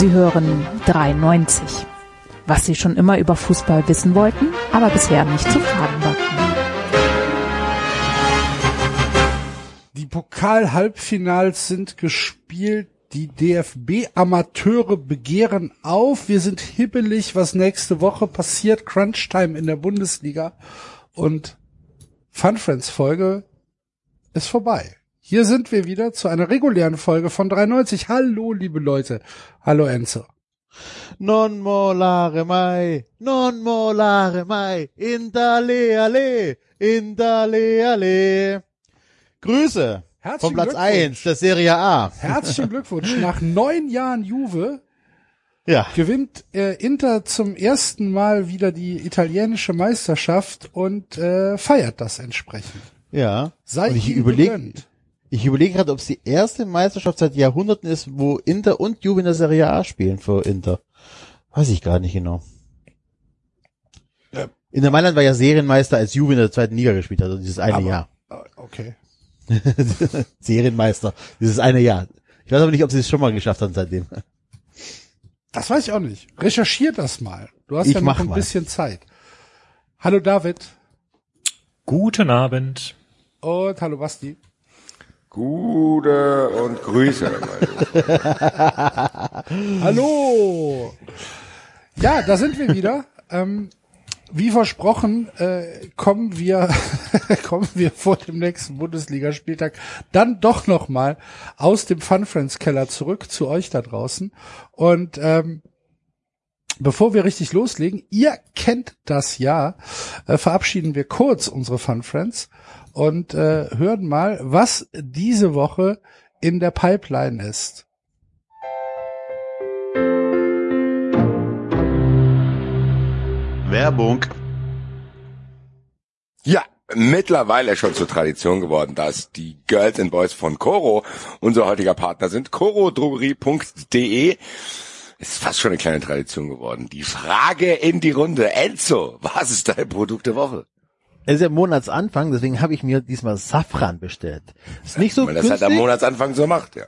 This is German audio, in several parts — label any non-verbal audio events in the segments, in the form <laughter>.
Sie hören 93. Was Sie schon immer über Fußball wissen wollten, aber bisher nicht zu fragen war. Die Pokal-Halbfinals sind gespielt. Die DFB-Amateure begehren auf. Wir sind hibbelig, was nächste Woche passiert. Crunch-Time in der Bundesliga. Und Fun Friends Folge ist vorbei. Hier sind wir wieder zu einer regulären Folge von 93. Hallo, liebe Leute. Hallo, Enzo. Non molare mai, non molare mai, indale ale, indale ale. Grüße Herzlichen vom Platz Glückwunsch. 1 der Serie A. Herzlichen Glückwunsch. Nach neun Jahren Juve Ja, gewinnt äh, Inter zum ersten Mal wieder die italienische Meisterschaft und äh, feiert das entsprechend. ja. Sei Und ich überlege. Ich überlege gerade, ob es die erste Meisterschaft seit Jahrhunderten ist, wo Inter und Juve in der Serie A spielen für Inter. Weiß ich gar nicht genau. Ja. Inter Mailand war ja Serienmeister, als Juve in der zweiten Liga gespielt hat, also dieses eine Aber- Jahr. Äh, Okay. <laughs> Serienmeister, dieses eine Jahr. Ich weiß aber nicht, ob sie es schon mal geschafft haben seitdem. Das weiß ich auch nicht. Recherchier das mal. Du hast Ich ja noch ein mal. bisschen Zeit. Hallo David Guten Abend. und hallo Basti. Gute und Grüße. <laughs> Hallo. Ja, da sind wir wieder. Ähm, wie versprochen äh, kommen wir <laughs> kommen wir vor dem nächsten Bundesligaspieltag dann doch noch mal aus dem Fun Friends Keller zurück zu euch da draußen und ähm, Bevor wir richtig loslegen, ihr kennt das ja, äh, verabschieden wir kurz unsere Fun Friends und äh, hören mal, was diese Woche in der Pipeline ist. Werbung. Ja, mittlerweile schon zur Tradition geworden, dass die Girls and Boys von Coro unser heutiger Partner sind. corodrogerie.de ist fast schon eine kleine Tradition geworden. Die Frage in die Runde. Enzo, was ist dein Produkt der Woche? Es ist ja Monatsanfang, deswegen habe ich mir diesmal Safran bestellt. Ist nicht so Weil das halt am günstig, Monatsanfang so macht, ja.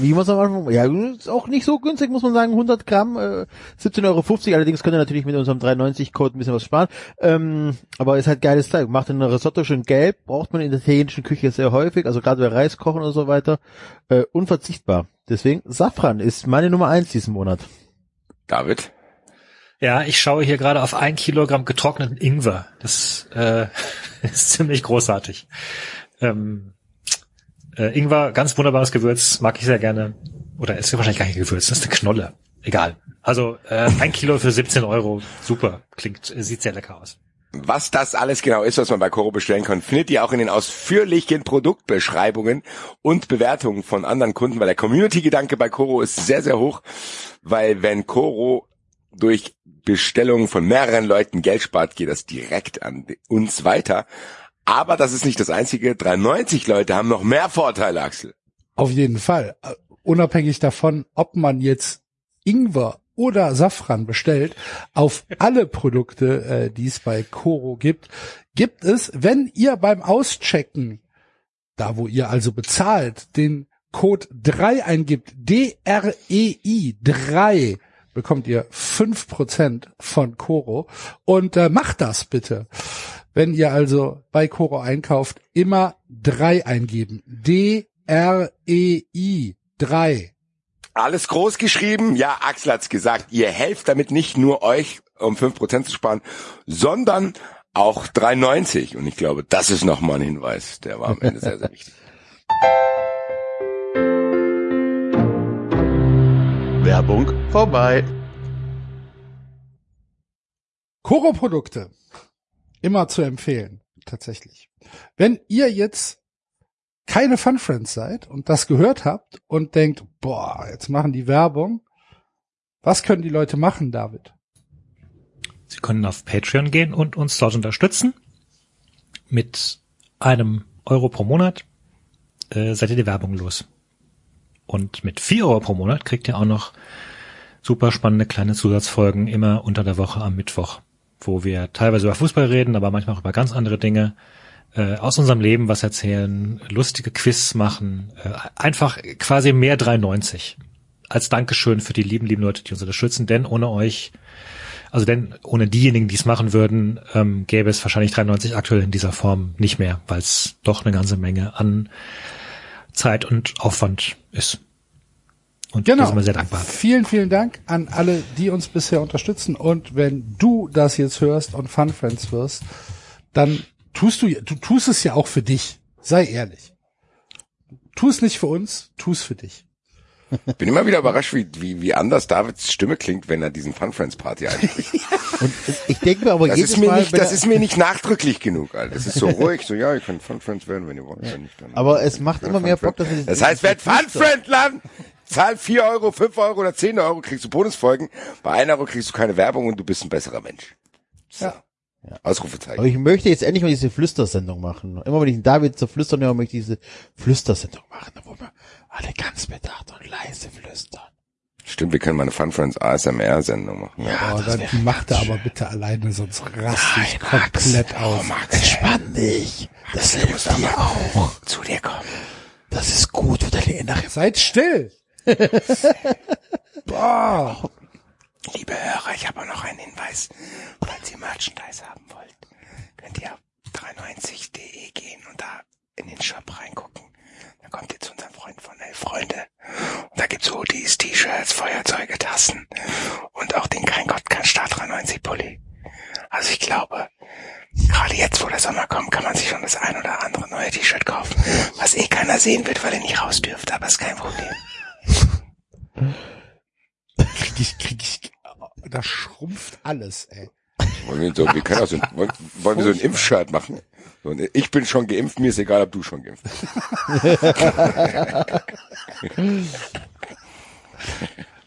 wie man es am Anfang, ja, ist auch nicht so günstig, muss man sagen, 100 Gramm, äh, 17,50 Euro, allerdings könnt ihr natürlich mit unserem 3,90-Code ein bisschen was sparen, ähm, aber ist halt geiles Teil, macht ein Risotto schön gelb, braucht man in der italienischen Küche sehr häufig, also gerade bei Reis kochen und so weiter, äh, unverzichtbar. Deswegen, Safran ist meine Nummer eins diesen Monat. David? Ja, ich schaue hier gerade auf ein Kilogramm getrockneten Ingwer. Das äh, <laughs> ist ziemlich großartig. Ähm, äh, Ingwer, ganz wunderbares Gewürz, mag ich sehr gerne. Oder ist wahrscheinlich gar nicht Gewürz, das ist eine Knolle. Egal. Also äh, ein Kilo für 17 Euro, super. Klingt, äh, sieht sehr lecker aus. Was das alles genau ist, was man bei Coro bestellen kann, findet ihr auch in den ausführlichen Produktbeschreibungen und Bewertungen von anderen Kunden, weil der Community-Gedanke bei Coro ist sehr, sehr hoch, weil wenn Coro durch Bestellungen von mehreren Leuten Geld spart, geht das direkt an uns weiter. Aber das ist nicht das einzige. 93 Leute haben noch mehr Vorteile, Axel. Auf jeden Fall. Äh, Unabhängig davon, ob man jetzt Ingwer oder Safran bestellt, auf <laughs> alle Produkte, äh, die es bei Coro gibt, gibt es, wenn ihr beim Auschecken, da wo ihr also bezahlt, den Code 3 eingibt, D-R-E-I 3, bekommt ihr 5% von Coro. Und äh, macht das bitte. Wenn ihr also bei Coro einkauft, immer 3 eingeben. D-R-E-I 3. Alles groß geschrieben. Ja, Axel hat's gesagt. Ihr helft damit nicht nur euch, um 5% zu sparen, sondern auch 3,90. Und ich glaube, das ist nochmal ein Hinweis. Der war am Ende sehr, sehr wichtig. Werbung vorbei. Coro-Produkte. Immer zu empfehlen, tatsächlich. Wenn ihr jetzt keine Fun Friends seid und das gehört habt und denkt, boah, jetzt machen die Werbung, was können die Leute machen, David? Sie können auf Patreon gehen und uns dort unterstützen. Mit einem Euro pro Monat äh, seid ihr die Werbung los. Und mit vier Euro pro Monat kriegt ihr auch noch super spannende kleine Zusatzfolgen immer unter der Woche am Mittwoch, wo wir teilweise über Fußball reden, aber manchmal auch über ganz andere Dinge äh, aus unserem Leben was erzählen, lustige Quiz machen, äh, einfach quasi mehr 3,90 als Dankeschön für die lieben, lieben Leute, die uns unterstützen, denn ohne euch, also denn ohne diejenigen, die es machen würden, ähm, gäbe es wahrscheinlich 93 aktuell in dieser Form nicht mehr, weil es doch eine ganze Menge an Zeit und Aufwand ist. Und Genau. da sind wir sehr dankbar. Vielen, vielen Dank an alle, die uns bisher unterstützen. Und wenn du das jetzt hörst und Fun Friends wirst, dann tust du, du tust es ja auch für dich. Sei ehrlich. Tu es nicht für uns, tu es für dich. Bin immer wieder überrascht, wie, wie, wie anders Davids Stimme klingt, wenn er diesen Fun Friends Party einspricht. <laughs> Und ich denke mir aber Das jedes ist mir Mal, nicht, das ist mir nicht nachdrücklich genug, Alter. Das ist so ruhig, so, ja, ihr könnt Fun Friends werden, wenn ihr wollt. Wenn nicht, dann Aber es macht immer mehr. Bock, dass wir Das heißt, werd Fun Friend Land! Zahl 4 Euro, 5 Euro oder 10 Euro, kriegst du Bonusfolgen. Bei 1 Euro kriegst du keine Werbung und du bist ein besserer Mensch. So. Ja. Ausrufezeichen. Aber ich möchte jetzt endlich mal diese Flüstersendung machen. Immer wenn ich den David zur Flüstern höre, möchte ich diese Flüstersendung machen, wo wir alle ganz bedacht und leise flüstern. Stimmt, wir können mal eine Fun Friends ASMR-Sendung machen. Ja. Oh, dann die macht er aber bitte alleine, sonst raste ich komplett aus. Entspann dich. Das hilft dir auch. Zu dir kommen. Das ist gut für deine innere Seid still! <laughs> Boah. Liebe Hörer, ich habe auch noch einen Hinweis. Falls ihr Merchandise haben wollt, könnt ihr auf 93.de gehen und da in den Shop reingucken. Kommt ihr zu unseren Freunden von Elf Freunde. Und da gibt's Hoodies, T-Shirts, Feuerzeuge, Tassen und auch den Kein Gott, kein Staat 93 Pulli. Also ich glaube, gerade jetzt, wo der Sommer kommt, kann man sich schon das ein oder andere neue T-Shirt kaufen, was eh keiner sehen wird, weil ihr nicht raus dürft, aber ist kein Problem. Krieg ich, krieg ich, da schrumpft alles, ey. Wollen wir, so, wir können auch so, ein- wollen, wollen wir so ein Impfshirt machen? So, ein, ich bin schon geimpft, mir ist egal, ob du schon geimpft bist. <laughs>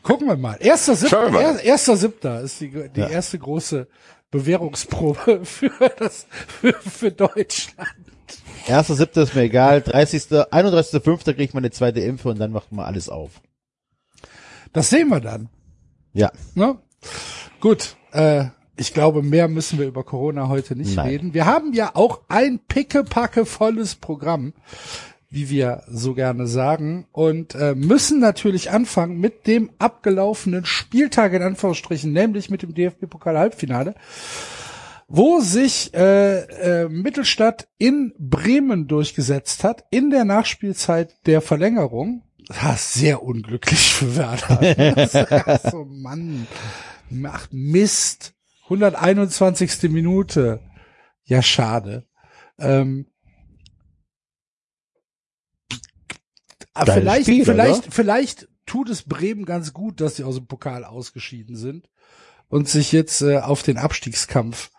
Gucken wir mal. Erster Siebter, wir mal. er, erster Siebter ist die, die erste große Bewährungsprobe <laughs> für das, für, für Deutschland. Erster, siebter ist mir egal. 30. 31.5. kriege ich meine zweite Impfe und dann macht man alles auf. Das sehen wir dann. Ja. Ne? Gut, äh, ich glaube, mehr müssen wir über Corona heute nicht Nein. reden. Wir haben ja auch ein pickepacke volles Programm, wie wir so gerne sagen, und äh, müssen natürlich anfangen mit dem abgelaufenen Spieltag in Anführungsstrichen, nämlich mit dem DFB-Pokal-Halbfinale, wo sich äh, äh, Mittelstadt in Bremen durchgesetzt hat, in der Nachspielzeit der Verlängerung. Das ist sehr unglücklich für Werder. <laughs> so, Mann, macht Mist. 121. Minute. Ja, schade. Ähm, Geiles vielleicht, Spiel, vielleicht, oder? vielleicht tut es Bremen ganz gut, dass sie aus dem Pokal ausgeschieden sind und sich jetzt äh, auf den Abstiegskampf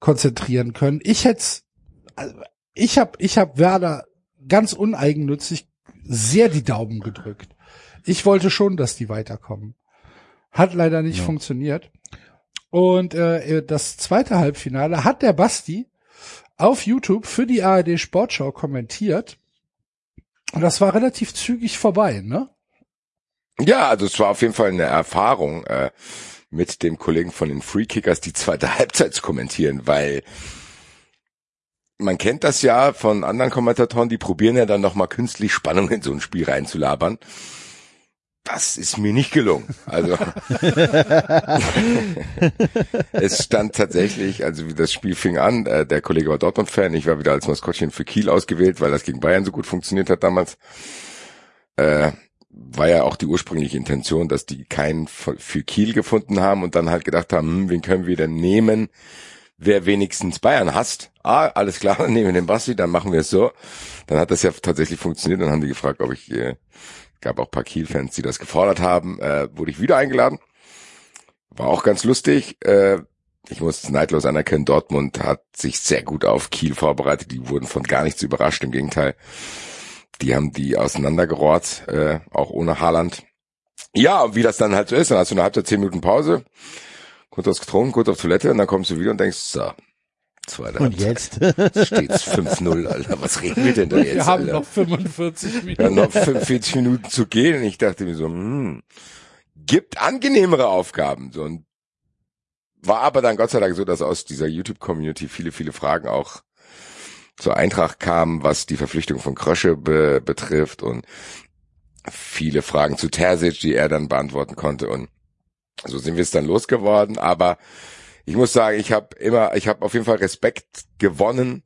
konzentrieren können. Ich hätte, also ich habe, ich habe Werder ganz uneigennützig sehr die Daumen gedrückt. Ich wollte schon, dass die weiterkommen. Hat leider nicht Ja. funktioniert. Und äh, das zweite Halbfinale hat der Basti auf YouTube für die ARD Sportschau kommentiert. Und das war relativ zügig vorbei, ne? Ja, also es war auf jeden Fall eine Erfahrung, äh, mit dem Kollegen von den Free Kickers die zweite <laughs> Halbzeit zu kommentieren, weil man kennt das ja von anderen Kommentatoren, die probieren ja dann nochmal künstlich Spannung in so ein Spiel reinzulabern. Das ist mir nicht gelungen. Also <laughs> es stand tatsächlich, also wie das Spiel fing an, äh, der Kollege war Dortmund-Fan, ich war wieder als Maskottchen für Kiel ausgewählt, weil das gegen Bayern so gut funktioniert hat damals. Äh, war ja auch die ursprüngliche Intention, dass die keinen für Kiel gefunden haben und dann halt gedacht haben, hm, wen können wir denn nehmen, wer wenigstens Bayern hasst. Ah, alles klar, dann <laughs> nehmen wir den Basti, dann machen wir es so. Dann hat das ja tatsächlich funktioniert, dann haben die gefragt, ob ich, äh, gab auch paar Kiel-Fans, die das gefordert haben, äh, wurde ich wieder eingeladen. War auch ganz lustig. Äh, ich muss neidlos anerkennen, Dortmund hat sich sehr gut auf Kiel vorbereitet. Die wurden von gar nichts überrascht. Im Gegenteil, die haben die auseinandergerohrt, äh, auch ohne Haaland. Ja, wie das dann halt so ist, dann hast du eine Halbzeit zehn Minuten Pause, kurz was getrunken, kurz auf Toilette und dann kommst du wieder und denkst, so, zweite Und jetzt? Steht's 5-0, Alter. Was reden wir denn da jetzt? Wir haben Alter? noch 45 Ja, Minuten. noch 45 Minuten zu gehen und ich dachte mir so, hm, gibt angenehmere Aufgaben. So, und war aber dann Gott sei Dank so, dass aus dieser YouTube-Community viele, viele Fragen auch zur Eintracht kamen, was die Verpflichtung von Krösche be betrifft und viele Fragen zu Terzic, die er dann beantworten konnte und so sind wir es dann losgeworden. Aber ich muss sagen, ich habe immer, ich habe auf jeden Fall Respekt gewonnen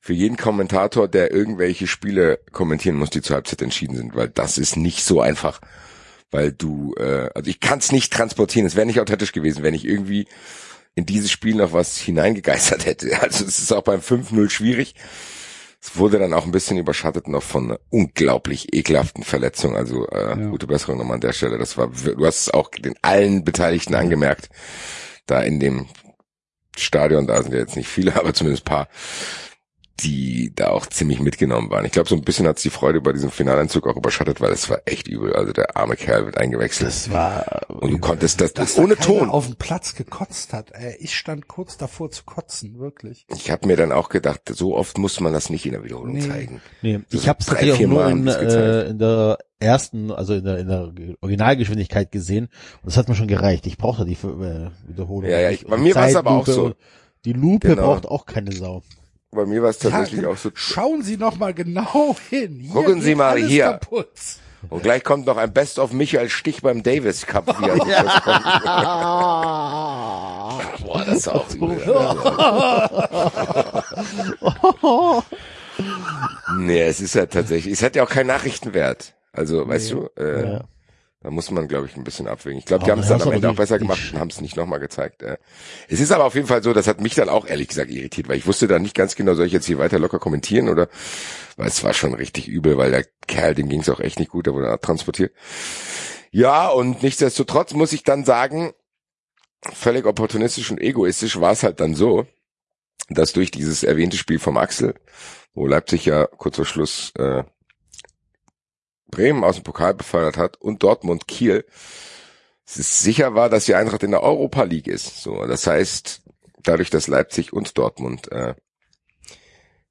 für jeden Kommentator, der irgendwelche Spiele kommentieren muss, die zur Halbzeit entschieden sind, weil das ist nicht so einfach. Weil du, äh, also ich kann es nicht transportieren. Es wäre nicht authentisch gewesen, wenn ich irgendwie in dieses Spiel noch was hineingegeistert hätte. <laughs> Also es ist auch beim 5-0 schwierig. Es wurde dann auch ein bisschen überschattet noch von einer unglaublich ekelhaften Verletzung. Also äh, ja. gute Besserung nochmal an der Stelle. Das war, du hast es auch den allen Beteiligten angemerkt. Da in dem Stadion, da sind ja jetzt nicht viele, <laughs> aber zumindest paar, die da auch ziemlich mitgenommen waren. Ich glaube, so ein bisschen hat die Freude bei diesem Finaleinzug auch überschattet, weil es war echt übel. Also der arme Kerl wird eingewechselt. Das war und du konntest das, dass ohne da Ton auf dem Platz gekotzt hat. Äh, Ich stand kurz davor zu kotzen, wirklich. Ich habe mir dann auch gedacht, so oft muss man das nicht in der Wiederholung Nee. zeigen. Nee, ich habe es drei, tatsächlich auch nur in, äh, in der ersten, also in der, in der Originalgeschwindigkeit gesehen. Und das hat mir schon gereicht. Ich brauchte die äh, Wiederholung. Ja, ja, ich- bei mir war's aber auch so. Die Lupe Genau. braucht auch keine Sau. Bei mir war es tatsächlich Ja, auch so. Schauen Sie noch mal genau hin. Hier Gucken Sie mal hier. Kaputt. Und gleich kommt noch ein Best of Michael Stich beim Davis Cup. Wie er das kommt. <laughs> Boah, das ist auch übel. <laughs> Nee, es ist ja tatsächlich, es hat ja auch keinen Nachrichtenwert. Also, weißt du, äh, Ja. Da muss man, glaube ich, ein bisschen abwägen. Ich glaube, die haben es dann dann am Ende auch besser gemacht und haben es nicht nochmal gezeigt. Äh. Es ist aber auf jeden Fall so, das hat mich dann auch ehrlich gesagt irritiert, weil ich wusste da nicht ganz genau, soll ich jetzt hier weiter locker kommentieren oder, weil es war schon richtig übel, weil der Kerl, dem ging es auch echt nicht gut, der wurde abtransportiert. Ja, und nichtsdestotrotz muss ich dann sagen, völlig opportunistisch und egoistisch war es halt dann so, dass durch dieses erwähnte Spiel vom Axel, wo Leipzig ja kurz vor Schluss äh, Bremen aus dem Pokal befördert hat und Dortmund Kiel, es ist sicher war, dass die Eintracht in der Europa League ist. So, das heißt, dadurch, dass Leipzig und Dortmund äh,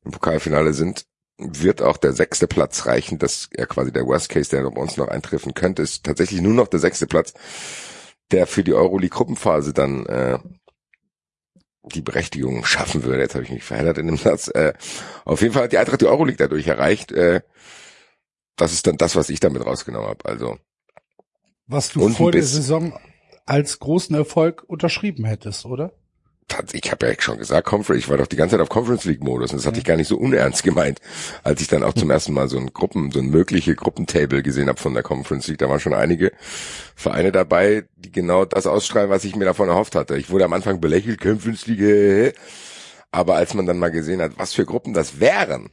im Pokalfinale sind, wird auch der sechste Platz reichen. Das ja quasi der Worst Case, der bei uns noch eintreffen könnte, ist tatsächlich nur noch der sechste Platz, der für die Euroleague Gruppenphase dann äh, die Berechtigung schaffen würde. Jetzt habe ich mich verheddert in dem Satz. Äh, auf jeden Fall hat die Eintracht die Euroleague dadurch erreicht. Äh, das ist dann das, was ich damit rausgenommen habe. Also Was du vor der Saison als großen Erfolg unterschrieben hättest, oder? ich habe ja schon gesagt, Conference, ich war doch die ganze Zeit auf Conference League Modus und das hatte ich gar nicht so unernst gemeint, als ich dann auch zum <laughs> ersten Mal so ein Gruppen, so ein mögliche Gruppentable gesehen habe von der Conference League. Da waren schon einige Vereine dabei, die genau das ausstrahlen, was ich mir davon erhofft hatte. Ich wurde am Anfang belächelt, Conference League, aber als man dann mal gesehen hat, was für Gruppen das wären,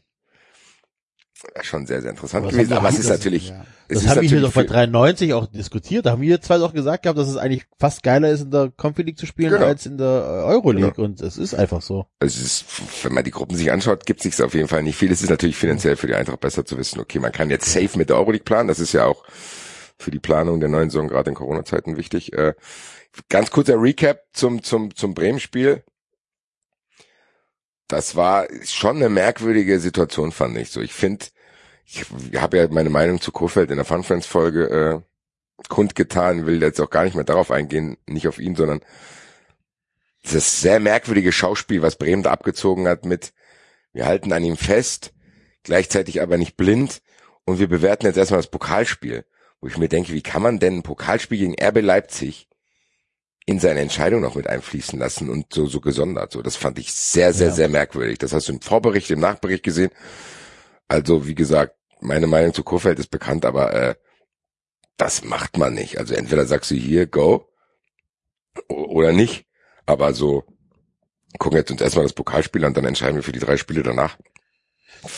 schon sehr, sehr interessant Aber das gewesen. Aber es ist natürlich, ja. es Das ist haben wir hier doch bei für- 93 auch diskutiert. Da haben wir zwei doch gesagt gehabt, dass es eigentlich fast geiler ist, in der Conference League zu spielen Genau. als in der äh, Euroleague. Und es ist einfach so. es ist, wenn man die Gruppen sich anschaut, gibt sich auf jeden Fall nicht viel. Es ist natürlich finanziell für die Eintracht besser zu wissen, okay, man kann jetzt safe mit der Euroleague planen. Das ist ja auch für die Planung der neuen Saison gerade in Corona-Zeiten wichtig. Äh, ganz kurzer Recap zum, zum, zum Bremen-Spiel. Das war schon eine merkwürdige Situation, fand ich so. Ich finde, ich habe ja meine Meinung zu Kofeld in der Fun Friends Folge äh, kundgetan, will jetzt auch gar nicht mehr darauf eingehen, nicht auf ihn, sondern das sehr merkwürdige Schauspiel, was Bremen da abgezogen hat mit, wir halten an ihm fest, gleichzeitig aber nicht blind und wir bewerten jetzt erstmal das Pokalspiel, wo ich mir denke, wie kann man denn ein Pokalspiel gegen RB Leipzig in seine Entscheidung noch mit einfließen lassen und so, so gesondert. So, das fand ich sehr, sehr, Ja. sehr merkwürdig. Das hast du im Vorbericht, im Nachbericht gesehen. Also, wie gesagt, meine Meinung zu Kurfeld ist bekannt, aber äh, das macht man nicht. Also entweder sagst du hier, go, oder nicht. Aber so, gucken jetzt uns erstmal das Pokalspiel an, und dann entscheiden wir für die drei Spiele danach.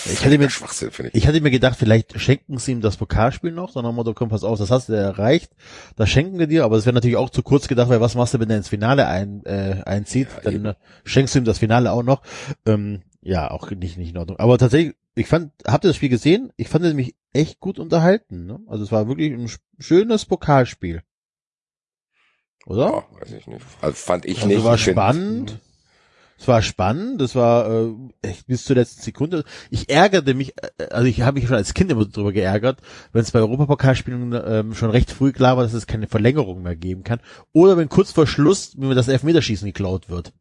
Ich hätte mir- Schwachsinn, ich. Ich hatte mir gedacht, vielleicht schenken sie ihm das Pokalspiel noch, wir doch, komm, pass auf, das hast du erreicht, das schenken wir dir, aber es wäre natürlich auch zu kurz gedacht, weil was machst du, wenn er ins Finale ein, äh, einzieht, Ja, dann eben. äh, schenkst du ihm das Finale auch noch. Ähm, ja, auch nicht, nicht in Ordnung. Aber tatsächlich, ich fand, habt ihr das Spiel gesehen? Ich fand es mich echt gut unterhalten. Ne? Also es war wirklich ein sch- schönes Pokalspiel. Oder? Ja, weiß ich nicht. Also fand ich Also nicht. war Ich find- spannend. Es war spannend, es war äh, echt bis zur letzten Sekunde. Ich ärgerte mich, äh, also ich habe mich schon als Kind immer drüber geärgert, wenn es bei Europapokalspielen ähm, schon recht früh klar war, dass es keine Verlängerung mehr geben kann. Oder wenn kurz vor Schluss mir das Elfmeterschießen geklaut wird.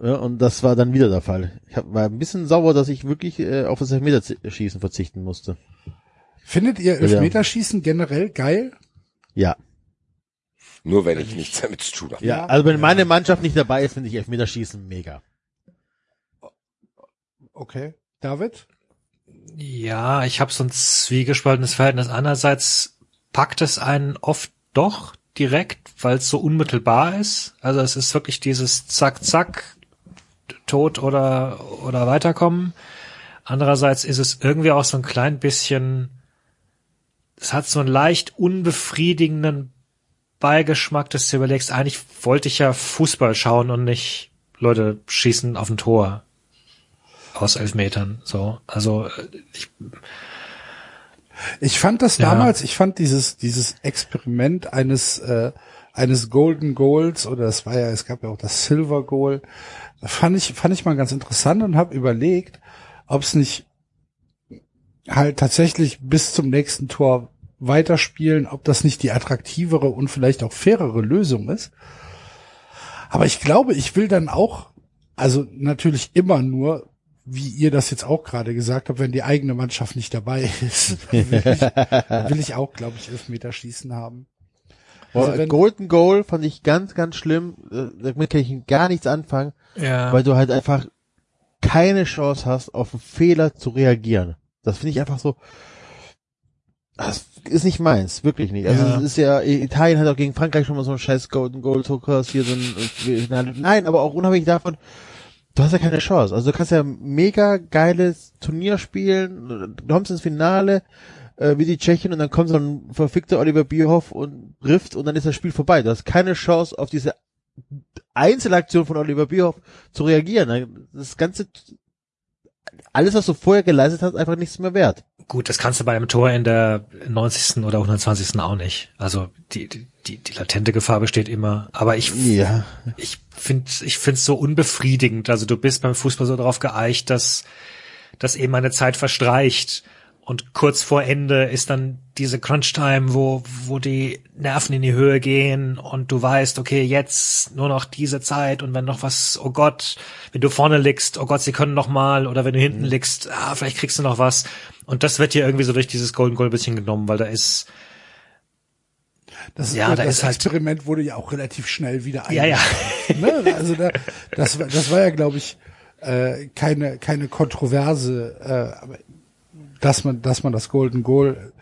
Ja, und das war dann wieder der Fall. Ich hab, war ein bisschen sauer, dass ich wirklich äh, auf das Elfmeterschießen verzichten musste. Findet ihr Elfmeterschießen generell geil? Ja. Nur wenn ich nichts damit zu tun habe. Ja, also wenn meine Mannschaft nicht dabei ist, finde ich Elfmeterschießen mega. Okay. David? Ja, ich habe so ein zwiegespaltenes Verhältnis. Einerseits packt es einen oft doch direkt, weil es so unmittelbar ist. Also es ist wirklich dieses Zack, Zack, Tod oder, oder weiterkommen. Andererseits ist es irgendwie auch so ein klein bisschen, es hat so einen leicht unbefriedigenden Beigeschmack, dass du überlegst, eigentlich wollte ich ja Fußball schauen und nicht Leute schießen auf ein Tor aus elf Metern. So, also äh, ich, Ich fand das Ja. damals, ich fand dieses, dieses Experiment eines, äh, eines Golden Goals oder es war ja, es gab ja auch das Silver Goal, fand ich, fand ich mal ganz interessant und habe überlegt, ob es nicht halt tatsächlich bis zum nächsten Tor weiterspielen, ob das nicht die attraktivere und vielleicht auch fairere Lösung ist. Aber ich glaube, ich will dann auch, also natürlich immer nur, wie ihr das jetzt auch gerade gesagt habt, wenn die eigene Mannschaft nicht dabei ist, <laughs> will ich, will ich auch, glaube ich, Elfmeterschießen haben. Also wenn- Golden Goal fand ich ganz, ganz schlimm. Äh, Damit kann ich gar nichts anfangen, ja. weil du halt einfach keine Chance hast, auf einen Fehler zu reagieren. Das finde ich einfach so. Das ist nicht meins, wirklich nicht. Also Ja. es ist ja, Italien hat auch gegen Frankreich schon mal so einen scheiß Golden Goal so hier so ein, nein, aber auch unabhängig davon, du hast ja keine Chance. Also du kannst ja mega geiles Turnier spielen, du kommst ins Finale, äh, wie die Tschechen und dann kommt so ein verfickter Oliver Bierhoff und trifft und dann ist das Spiel vorbei. Du hast keine Chance auf diese Einzelaktion von Oliver Bierhoff zu reagieren. Das ganze, alles was du vorher geleistet hast, einfach nichts mehr wert. Gut, das kannst du bei einem Tor in der 90. oder 120. auch nicht. Also die, die, die, die latente Gefahr besteht immer. Aber ich, Ja. ich finde ich find's so unbefriedigend. Also du bist beim Fußball so darauf geeicht, dass, dass eben eine Zeit verstreicht. Und kurz vor Ende ist dann diese Crunch-Time, wo, wo die Nerven in die Höhe gehen und du weißt, okay, jetzt nur noch diese Zeit und wenn noch was, oh Gott, wenn du vorne liegst, oh Gott, sie können noch mal oder wenn du hinten liegst, ah, vielleicht kriegst du noch was. Und das wird hier irgendwie so durch dieses Golden Goal ein bisschen genommen, weil da ist, Das, Ja, ja, da das ist halt- Experiment wurde ja auch relativ schnell wieder Ja, ja. eingestellt, Ne? Also da, das, war- das war ja, glaube ich, äh, keine keine Kontroverse, äh, dass man dass man das Golden Goal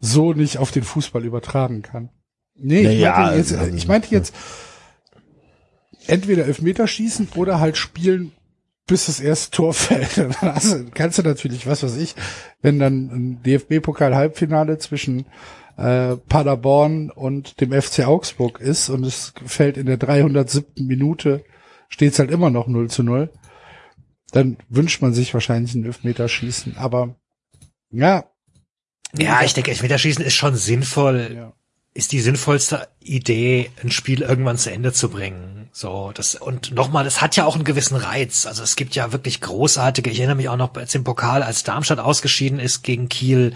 so nicht auf den Fußball übertragen kann. Nee, ich, Naja, meinte jetzt, also- ich meinte jetzt entweder Elfmeterschießen oder halt spielen bis das erste Tor <laughs> fällt. Dann hast kannst du natürlich, was weiß ich, wenn dann ein DFB-Pokal-Halbfinale zwischen äh, Paderborn und dem FC Augsburg ist und es fällt in der 307. Minute, steht's halt immer noch 0 zu 0, dann wünscht man sich wahrscheinlich ein Elfmeterschießen. Aber ja, ja, ich denke, Elfmeterschießen ist schon sinnvoll. ja. Ist die sinnvollste Idee, ein Spiel irgendwann zu Ende zu bringen. So, das, und nochmal, das hat ja auch einen gewissen Reiz. Also es gibt ja wirklich großartige, ich erinnere mich auch noch als im Pokal, als Darmstadt ausgeschieden ist gegen Kiel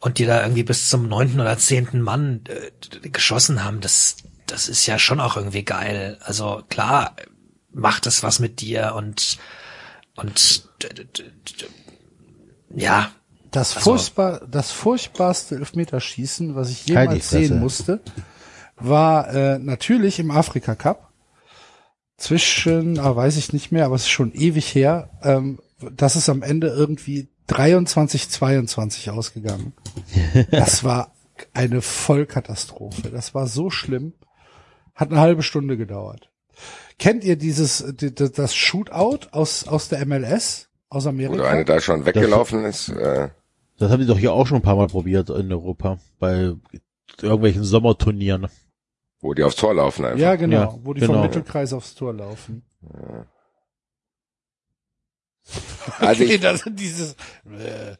und die da irgendwie bis zum neunten oder zehnten Mann äh, geschossen haben. Das, das ist ja schon auch irgendwie geil. Also klar, macht es was mit dir und, und, ja, Das, Also- furchtbar, das furchtbarste Elfmeterschießen, was ich jemals sehen musste, war äh, natürlich im Afrika Cup. Zwischen, ah, weiß ich nicht mehr, aber es ist schon ewig her. Ähm, das ist am Ende irgendwie 23, 22 ausgegangen. <laughs> Das war eine Vollkatastrophe. Das war so schlimm. Hat eine halbe Stunde gedauert. Kennt ihr dieses, die- die- das Shootout aus, aus der MLS? Aus Amerika? Oder eine da schon weggelaufen ist. Äh, Das haben die doch hier auch schon ein paar Mal probiert in Europa. Bei irgendwelchen Sommerturnieren. wo die aufs Tor laufen einfach. Ja, genau, Ja, wo die genau. vom Mittelkreis aufs Tor laufen. Also <laughs> ich, das sind dieses. Äh,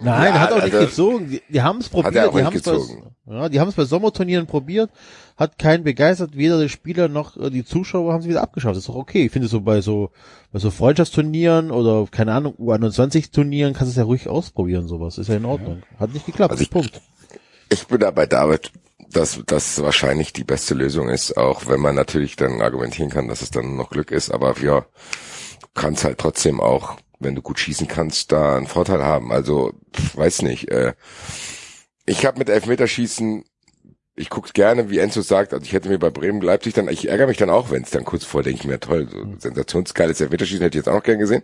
Nein, Ja, hat auch nicht also- gezogen. Die, die haben es probiert. er auch die nicht haben's gezogen. Bei, ja, die haben es bei Sommerturnieren probiert, hat keinen begeistert. Weder der Spieler noch äh, die Zuschauer haben sie wieder abgeschafft. Das ist doch okay. Ich finde so bei so bei so Freundschaftsturnieren oder keine Ahnung U21 Turnieren kannst du es ja ruhig ausprobieren. Sowas ist ja in Ordnung. Hat nicht geklappt. Also ich- Punkt. ich bin da bei David, dass das wahrscheinlich die beste Lösung ist, auch wenn man natürlich dann argumentieren kann, dass es dann noch Glück ist, aber ja, kann es halt trotzdem auch wenn du gut schießen kannst, da einen Vorteil haben. Also, weiß nicht. Äh, ich habe mit Elfmeterschießen, ich guck's gerne, wie Enzo sagt, also ich hätte mir bei Bremen Leipzig dann, ich ärgere mich dann auch, wenn es dann kurz vor denke ich mir, toll, so ein sensationsgeiles Elfmeterschießen hätte ich jetzt auch noch gern gesehen.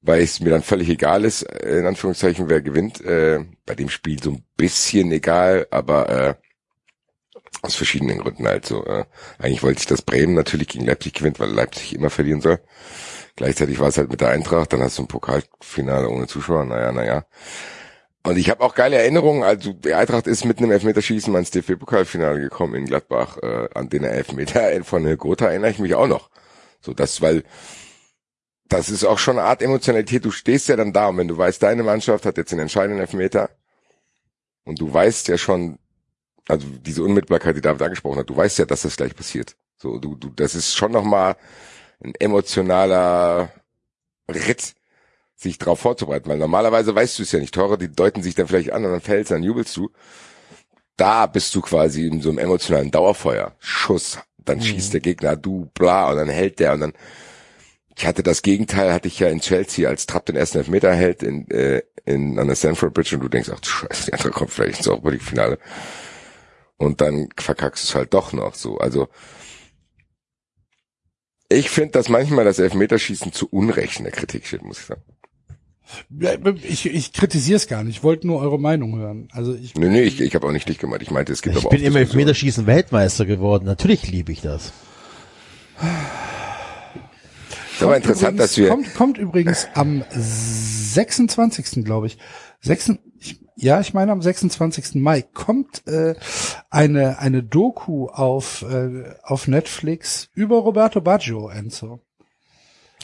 Weil es mir dann völlig egal ist, äh, in Anführungszeichen, wer gewinnt. Äh, bei dem Spiel so ein bisschen egal, aber äh, aus verschiedenen Gründen halt so. Äh, eigentlich wollte ich, dass Bremen natürlich gegen Leipzig gewinnt, weil Leipzig immer verlieren soll. Gleichzeitig war es halt mit der Eintracht, dann hast du ein Pokalfinale ohne Zuschauer, naja, naja. Und ich habe auch geile Erinnerungen, also die Eintracht ist mit einem Elfmeterschießen mal ins DFB-Pokalfinale gekommen in Gladbach, äh, an den Elfmeter <laughs> von Gotha erinnere ich mich auch noch. So, das, weil das ist auch schon eine Art Emotionalität. Du stehst ja dann da und wenn du weißt, deine Mannschaft hat jetzt den entscheidenden Elfmeter und du weißt ja schon, also diese Unmittelbarkeit, die David angesprochen hat, du weißt ja, dass das gleich passiert. So, du, du, das ist schon nochmal ein emotionaler Ritt, sich darauf vorzubereiten, weil normalerweise weißt du es ja nicht. Tore, die deuten sich dann vielleicht an und dann fällst, dann jubelst du. Da bist du quasi in so einem emotionalen Dauerfeuer. Schuss, dann mhm. schießt der Gegner, du, bla, und dann hält der und dann ich hatte das Gegenteil, hatte ich ja in Chelsea, als Trapp den ersten Elfmeter hält in, äh, in, an der Stanford Bridge und du denkst, ach du Scheiße, die andere kommt vielleicht ins Europa League Finale. Und dann verkackst du es halt doch noch so. Also, ich finde, dass manchmal das Elfmeterschießen zu Unrecht in der Kritik steht, muss ich sagen. Ich, ich kritisiere es gar nicht. Ich wollte nur eure Meinung hören. Also ich. Nee, nee, ich, ich habe auch nicht dich gemeint. Ich meinte, es gibt ich aber Ich bin im Elfmeterschießen Weltmeister geworden. Natürlich liebe ich das. ist aber interessant, übrigens, dass wir. Kommt, kommt übrigens am 26. glaube ich. 6, ich. Ja, ich meine am 26. Mai kommt äh, eine eine Doku auf äh, auf Netflix über Roberto Baggio, Enzo.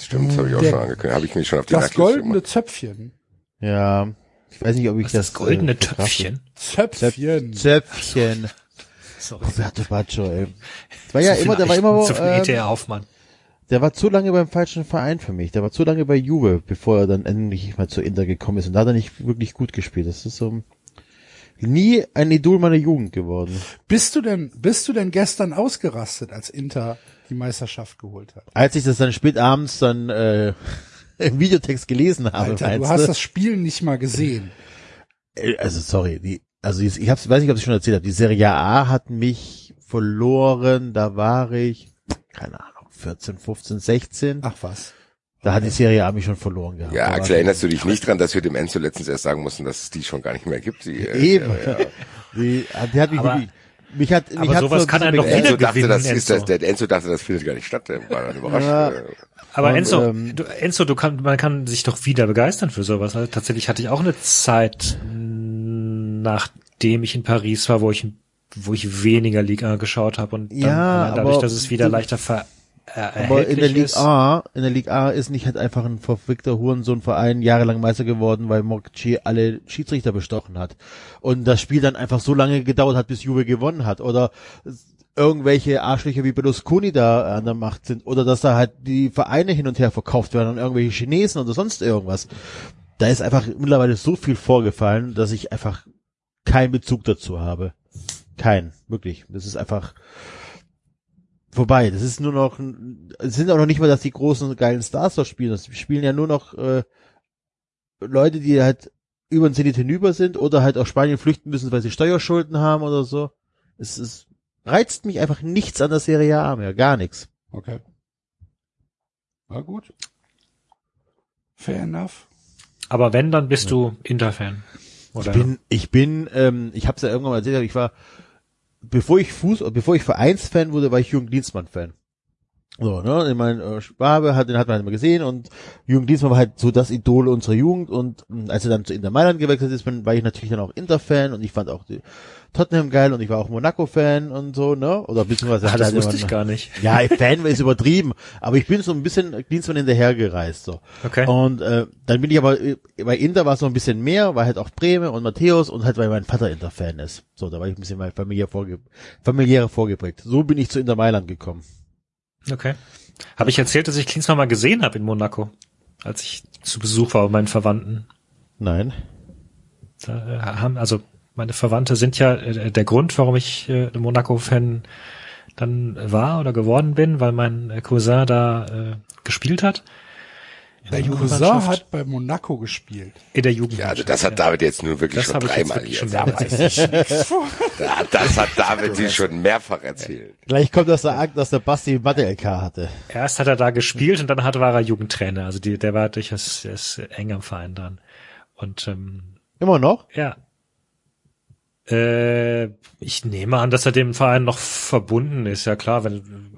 Stimmt, das habe ich auch Der- schon angekündigt. Habe ich mich schon auf die Das goldene gemacht. Zöpfchen. Ja. Ich weiß nicht, ob ich Was das. das goldene äh. Töpfchen. Zöpfchen. Zöpfchen. Sorry. Roberto Baggio, ey. Das war ja Zu viel immer, der war immer, zu viel ähm, ETR Hoffmann. der war zu lange beim falschen Verein für mich. Der war zu lange bei Juve, bevor er dann endlich mal zu Inter gekommen ist. Und da hat er nicht wirklich gut gespielt. Das ist so nie ein Idol meiner Jugend geworden. Bist du denn bist du denn gestern ausgerastet, als Inter die Meisterschaft geholt hat? Als ich das dann spät abends dann äh, <laughs> im Videotext gelesen habe, Alter, du hast das Spiel nicht mal gesehen. Äh, also sorry, die, also ich, ich hab's, weiß nicht, ob ich schon erzählt habe. Die Serie A hat mich verloren. Da war ich, keine Ahnung, 14, 15, 16. Ach was. Da hat die Serie A mich schon verloren gehabt. Ja, Axel, erinnerst du dich nicht dran, dass wir dem Enzo letztens erst sagen mussten, dass es die schon gar nicht mehr gibt? Die, äh, Eben. Ja, ja. Die, die hat mich Aber- wirklich, mich hat, mich aber hat sowas so kann er doch wieder Enzo dachte, gewinnen, das ist das, Enzo. der Enzo dachte, das findet gar nicht statt. Der war dann überrascht. Ja. Äh, Aber Und, Enzo, ähm, du, Enzo, du kann, man kann sich doch wieder begeistern für sowas. Also tatsächlich hatte ich auch eine Zeit, nachdem ich in Paris war, wo ich, wo ich weniger Liga geschaut habe und dann Ja, allein dadurch, aber dass es wieder leichter ver äh, Aber in der Liga. A, in der Liga A ist nicht halt einfach ein verfickter Hurensohn-Verein jahrelang Meister geworden, weil Mokci alle Schiedsrichter bestochen hat. Und das Spiel dann einfach so lange gedauert hat, bis Juve gewonnen hat. Oder irgendwelche Arschlöcher wie Berlusconi da an der Macht sind. Oder dass da halt die Vereine hin und her verkauft werden an irgendwelche Chinesen oder sonst irgendwas. Da ist einfach mittlerweile so viel vorgefallen, dass ich einfach keinen Bezug dazu habe. Kein, wirklich. Das ist einfach, vorbei. Das ist nur noch, es sind auch noch nicht mal, dass die großen geilen Stars da spielen. Das spielen ja nur noch äh, Leute, die halt über den Zenit hinüber sind oder halt aus Spanien flüchten müssen, weil sie Steuerschulden haben oder so. Es ist, reizt mich einfach nichts an der Serie A mehr, gar nichts. Okay. War gut. Fair enough. Aber wenn, dann bist du Inter-Fan. Oder? Ich bin, ich bin, ähm, ich habe es ja irgendwann mal erzählt, aber ich war, bevor ich Fuß, bevor ich Vereinsfan wurde, war ich Jürgen Dienstmann-Fan. So, ne, ich meine, äh, Schwabe hat, den hat man halt immer gesehen und Jürgen Dienstmann war halt so das Idol unserer Jugend und mh, als er dann zu Inter Mailand gewechselt ist, war ich natürlich dann auch Inter-Fan und ich fand auch die Tottenham geil und ich war auch Monaco-Fan und so, ne, oder beziehungsweise Ach, hat das halt wusste ich gar nicht. Ja, Fan ist übertrieben, aber ich bin so ein bisschen Dienstmann hinterhergereist, so. Okay. Und äh, dann bin ich aber, äh, bei Inter war es noch ein bisschen mehr, weil halt auch Breme und Matthäus und halt, weil mein Vater Inter-Fan ist. So, da war ich ein bisschen mal familiär vorge familiärer vorgeprägt. So bin ich zu Inter Mailand gekommen. Okay. Habe ich erzählt, dass ich Klinsmann mal gesehen habe in Monaco, als ich zu Besuch war bei meinen Verwandten. Nein. Da äh, haben, also meine Verwandte sind ja äh, der Grund, warum ich äh, Monaco-Fan dann war oder geworden bin, weil mein äh, Cousin da äh, gespielt hat. In der Dein Cousin hat bei Monaco gespielt. In der Ja, Jugendmannschaft. also das hat David jetzt nur wirklich Das schon dreimal hier. schon erzählt. Ja, Das hat David sich schon mehrfach erzählt. Gleich kommt aus der Akt, dass der Basti Mathe-LK hatte. Erst hat er da gespielt und dann hat, war er Jugendtrainer. Also die, der war durchaus der ist eng am Verein dran. Und ähm, Immer noch? ja. Äh, ich nehme an, dass er dem Verein noch verbunden ist. Ja klar, wenn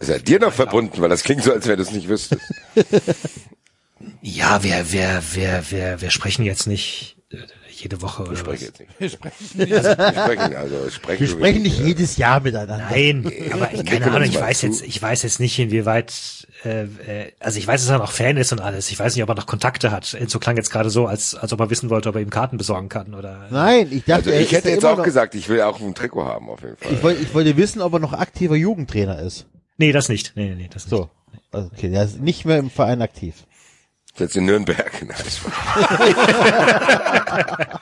Ist er dir noch verbunden? Weil das klingt so, als du es nicht wüsstest. <laughs> ja, wir, wir, wir, wir, wir sprechen jetzt nicht äh, jede Woche oder Ich spreche was. jetzt nicht. Wir sprechen Wir sprechen, also ich spreche Wir sprechen nicht ja. jedes Jahr miteinander. Nein, aber ich, Wir keine Ahnung, ich weiß zu- jetzt, ich weiß jetzt nicht, inwieweit, äh, äh, also ich weiß, dass er noch Fan ist und alles. Ich weiß nicht, ob er noch Kontakte hat. So klang jetzt gerade so, als, als ob er wissen wollte, ob er ihm Karten besorgen kann oder. Nein, ich dachte, Also ich hätte jetzt auch noch, gesagt, ich will auch ein Trikot haben auf jeden Fall. Ich wollte, ich wollte wissen, ob er noch aktiver Jugendtrainer ist. Nee, das nicht. Nee, nee, nee das nicht. So. Also, Okay, der ist nicht mehr im Verein aktiv. Jetzt in Nürnberg. <laughs> <laughs>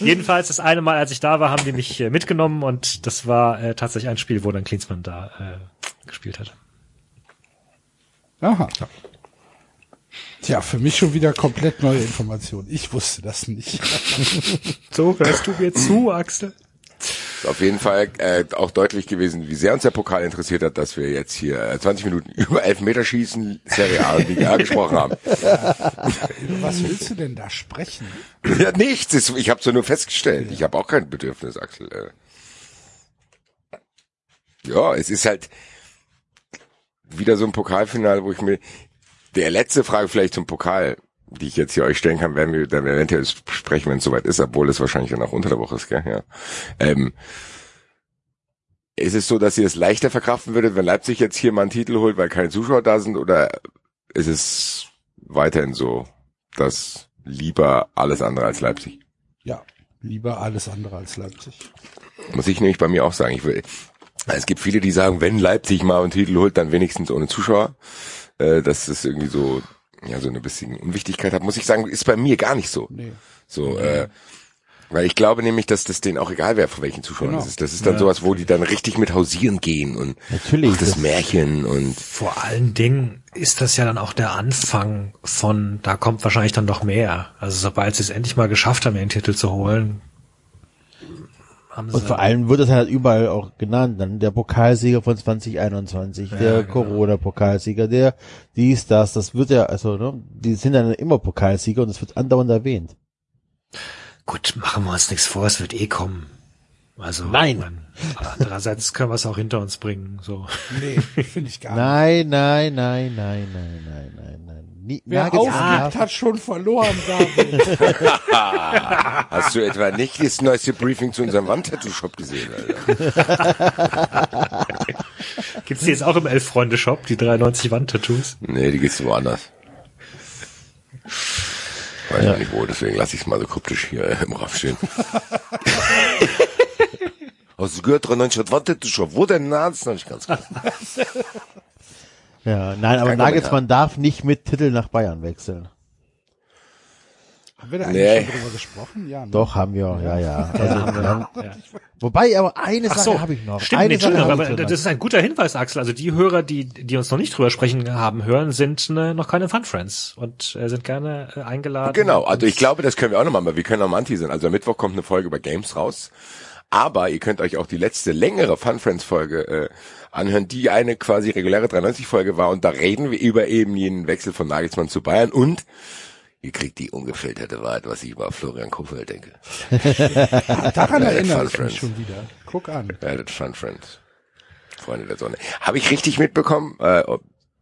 Jedenfalls das eine Mal, als ich da war, haben die mich äh, mitgenommen und das war äh, tatsächlich ein Spiel, wo dann Klinsmann da äh, gespielt hat. Aha. Tja, für mich schon wieder komplett neue Informationen. Ich wusste das nicht. So, hörst du mir zu, Axel? Ist auf jeden Fall äh, auch deutlich gewesen, wie sehr uns der Pokal interessiert hat, dass wir jetzt hier äh, 20 Minuten <laughs> über Elfmeterschießen, Serie A und Liga A gesprochen haben. Was willst du denn da sprechen? Ja, nichts. Ich habe es nur festgestellt. Ich habe auch kein Bedürfnis, Axel. äh. Ja, es ist halt wieder so ein Pokalfinale, wo ich mir der letzte Frage vielleicht zum Pokal, die ich jetzt hier euch stellen kann, werden wir dann eventuell sprechen, wenn es soweit ist, obwohl es wahrscheinlich dann auch unter der Woche ist, gell? Ja. Ähm, ist es so, dass ihr es leichter verkraften würdet, wenn Leipzig jetzt hier mal einen Titel holt, weil keine Zuschauer da sind, oder ist es weiterhin so, dass lieber alles andere als Leipzig? Ja, lieber alles andere als Leipzig. Muss ich nämlich bei mir auch sagen. Ich will, es gibt viele, die sagen, wenn Leipzig mal einen Titel holt, dann wenigstens ohne Zuschauer. Äh, dass es irgendwie so, ja, so eine bisschen Unwichtigkeit hat. Muss ich sagen, ist bei mir gar nicht so. Nee. So, äh, weil ich glaube nämlich, dass das denen auch egal wäre, vor welchen Zuschauern Genau. das ist. Das ist dann sowas, wo die dann richtig mit hausieren gehen und Natürlich, ach, das, das- Märchen und Vor allen Dingen ist das ja dann auch der Anfang von, da kommt wahrscheinlich dann noch mehr. Also sobald sie es endlich mal geschafft haben, ihren Titel zu holen, haben sie Und vor allem wird es halt überall auch genannt. Dann der Pokalsieger von 2021, der genau. Corona-Pokalsieger, der dies, das, das wird ja, also, ne, die sind dann immer Pokalsieger und es wird andauernd erwähnt. Gut, machen wir uns nichts vor, es wird eh kommen. Also Nein. man- andererseits können wir es auch hinter uns bringen. So. Nee, finde ich gar nicht. Nein, nein, nein, nein, nein, nein, nein, nein. Nie, Wer aufgibt, hat schon verloren, David. <laughs> hast du etwa nicht das neueste Briefing zu unserem Wandtattoo-Shop gesehen, Alter? <laughs> Gibt's die jetzt auch im Elf-Freunde-Shop, die 93 Wandtattoos? Nee, die geht's woanders. Weiß ich nicht wo, deswegen lasse ich es mal so kryptisch hier äh, im Raum stehen. <laughs> Hast du gehört, 93 hat Wandtattoo-Shop? Wo denn? Na, das ist noch nicht ganz klar. Ja, nein, aber Kein Nagelsmann darf nicht mit Titel nach Bayern wechseln. Haben wir da eigentlich Nee. schon drüber gesprochen? Ja, ne? Doch, haben wir, ja, ja. Also, wir haben, Wobei, aber eine Ach Sache so, habe ich noch. Stimmt, eine Entschuldigung, Sache aber das ist ein guter Hinweis, Axel. Also die Hörer, die, die uns noch nicht drüber sprechen haben hören, sind äh, noch keine Fun Friends und äh, sind gerne äh, eingeladen. Genau, also ich glaube, das können wir auch nochmal, aber wir können auch mal Anti sein. Also am Mittwoch kommt eine Folge über Games raus. Aber ihr könnt euch auch die letzte längere Fun Friends Folge äh, anhören, die eine quasi reguläre 93 Folge war und da reden wir über eben jenen Wechsel von Nagelsmann zu Bayern und ihr kriegt die ungefilterte Wahrheit, was ich über Florian Kofeld denke. <laughs> Daran Ja, erinnere ich mich schon wieder. Guck an. Werdet Fun Friends. Freunde der Sonne. Habe ich richtig mitbekommen, äh,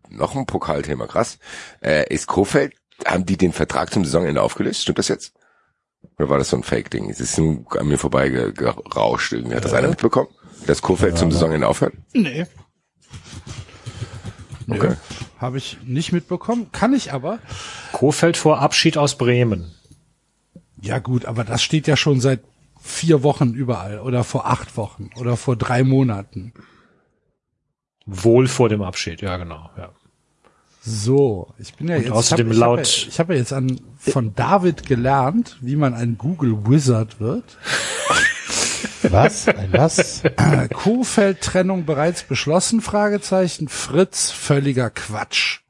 noch ein Pokalthema, krass. Äh, ist Kofeld, haben die den Vertrag zum Saisonende aufgelöst? Stimmt das jetzt? Oder war das so ein Fake-Ding? Es ist an mir vorbei ge- gerauscht irgendwie. Hat das einer mitbekommen? Dass Kofeld zum Saisonende aufhört? Nee. Okay. Habe ich nicht mitbekommen. Kann ich aber. Kofeld vor Abschied aus Bremen. Ja gut, aber das steht ja schon seit vier Wochen überall oder vor acht Wochen oder vor drei Monaten. Wohl vor dem Abschied, ja genau. Ja. So, ich bin ja Und jetzt. außerdem ich hab, laut- Ich habe ja, ich hab ja jetzt an, von David gelernt, wie man ein Google Wizard wird. <laughs> Was? Ein was? Äh, Kofeld-Trennung bereits beschlossen? Fragezeichen. Fritz, völliger Quatsch.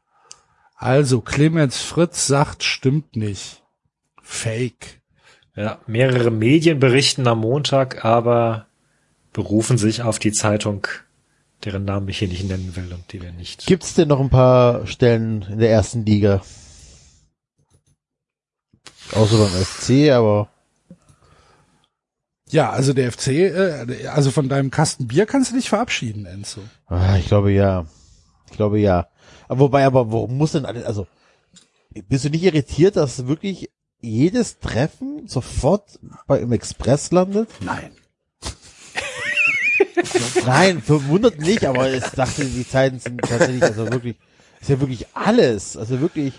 Also, Clemens Fritz sagt, stimmt nicht. Fake. Ja, mehrere Medien berichten am Montag, aber berufen sich auf die Zeitung, deren Namen ich hier nicht nennen will und die wir nicht. Gibt's denn noch ein paar Stellen in der ersten Liga? Außer beim FC, aber Ja, also der FC, äh, also von deinem Kasten Bier kannst du dich verabschieden, Enzo. ah, ich glaube ja. Ich glaube ja. Aber wobei, aber warum muss denn alles, also bist du nicht irritiert, dass wirklich jedes Treffen sofort bei im Express landet? Nein. <laughs> Nein, verwundert nicht, aber ich dachte, die Zeiten sind tatsächlich, also wirklich, ist ja wirklich alles. Also wirklich,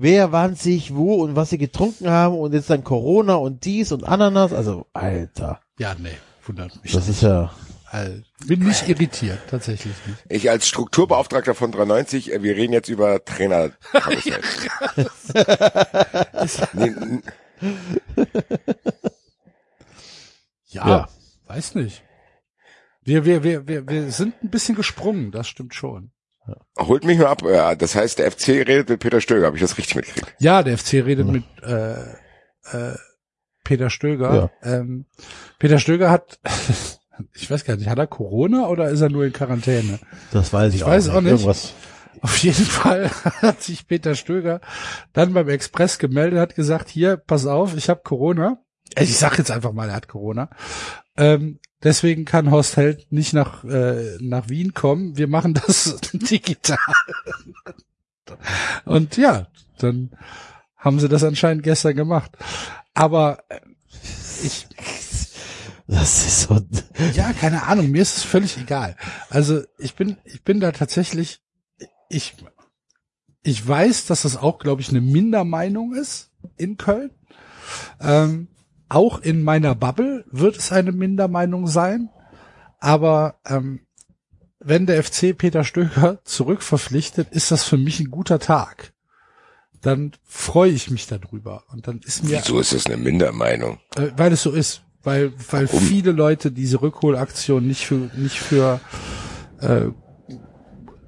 wer wann sich wo und was sie getrunken haben und jetzt dann Corona und dies und Ananas. Also, Alter, Ja, nee, wundert mich. das ist ja. Bin nicht irritiert, tatsächlich nicht. Ich als Strukturbeauftragter von 390, äh, wir reden jetzt über Trainer. <laughs> nee, Ja, Ja. weiß nicht. Wir, wir, wir, wir, wir sind ein bisschen gesprungen, das stimmt schon. Holt mich mal ab. Ja, das heißt, der FC redet mit Peter Stöger. Habe ich das richtig mitgekriegt? Ja, der FC redet mit äh, äh, Peter Stöger. Ähm, Peter Stöger hat, <laughs> ich weiß gar nicht, hat er Corona oder ist er nur in Quarantäne? Das weiß ich, Ich weiß auch nicht. Irgendwas. Auf jeden Fall <laughs> hat sich Peter Stöger dann beim Express gemeldet, hat gesagt, hier, pass auf, ich habe Corona. Äh, Ich sag jetzt einfach mal, er hat Corona. Ähm, deswegen kann Horst Held nicht nach, äh, nach Wien kommen. Wir machen das <laughs> digital. Und ja, dann haben sie das anscheinend gestern gemacht. Aber äh, ich, Das ist so. ja, keine Ahnung, mir ist es völlig egal. Also ich bin, ich bin da tatsächlich, ich, ich weiß, dass das auch, glaube ich, eine Mindermeinung ist in Köln. Ähm, auch in meiner Bubble wird es eine Mindermeinung sein. Aber ähm, wenn der FC Peter Stöger <laughs> zurückverpflichtet, ist das für mich ein guter Tag. Dann freue ich mich darüber. Und dann ist mir Wieso ist das eine Mindermeinung? äh, weil es so ist, weil weil Warum? viele Leute diese Rückholaktion nicht für nicht für äh,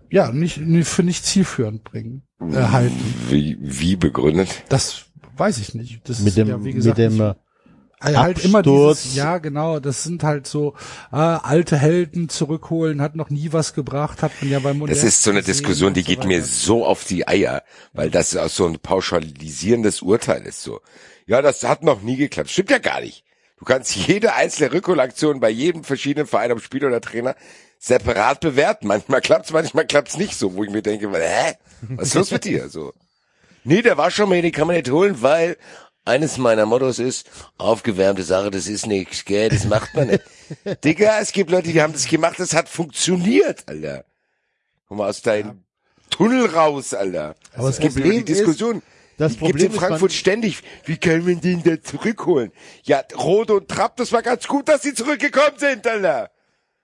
ja nicht, nicht für nicht zielführend bringen äh, halten. Wie, wie begründet? Das weiß ich nicht. Das Mit ist dem, ja, wie gesagt, mit dem, äh, halt immer dieses, ja genau, das sind halt so äh, alte Helden zurückholen, hat noch nie was gebracht, hat man ja beim Das ist so eine Diskussion, die so geht mir so auf die Eier, weil das auch so ein pauschalisierendes Urteil ist so. Ja, das hat noch nie geklappt. Stimmt ja gar nicht. Du kannst <laughs> jede einzelne Rückholaktion bei jedem verschiedenen Verein, ob Spieler oder Trainer, separat bewerten. Manchmal klappt's, manchmal klappt's nicht so, wo ich mir denke, hä? Was ist los mit dir? So. Nee, der war schon mal, hier, den kann man nicht holen, weil eines meiner Mottos ist, aufgewärmte Sache, das ist nichts, gell, das macht man nicht. <laughs> Digga, es gibt Leute, die haben das gemacht, das hat funktioniert, Alter. Komm mal aus deinem Tunnel raus, Alter. Aber es gibt die Diskussion. das Problem gibt's in Frankfurt ständig. Wie können wir den da zurückholen? Ja, Rode und Trapp, das war ganz gut, dass sie zurückgekommen sind, Alter.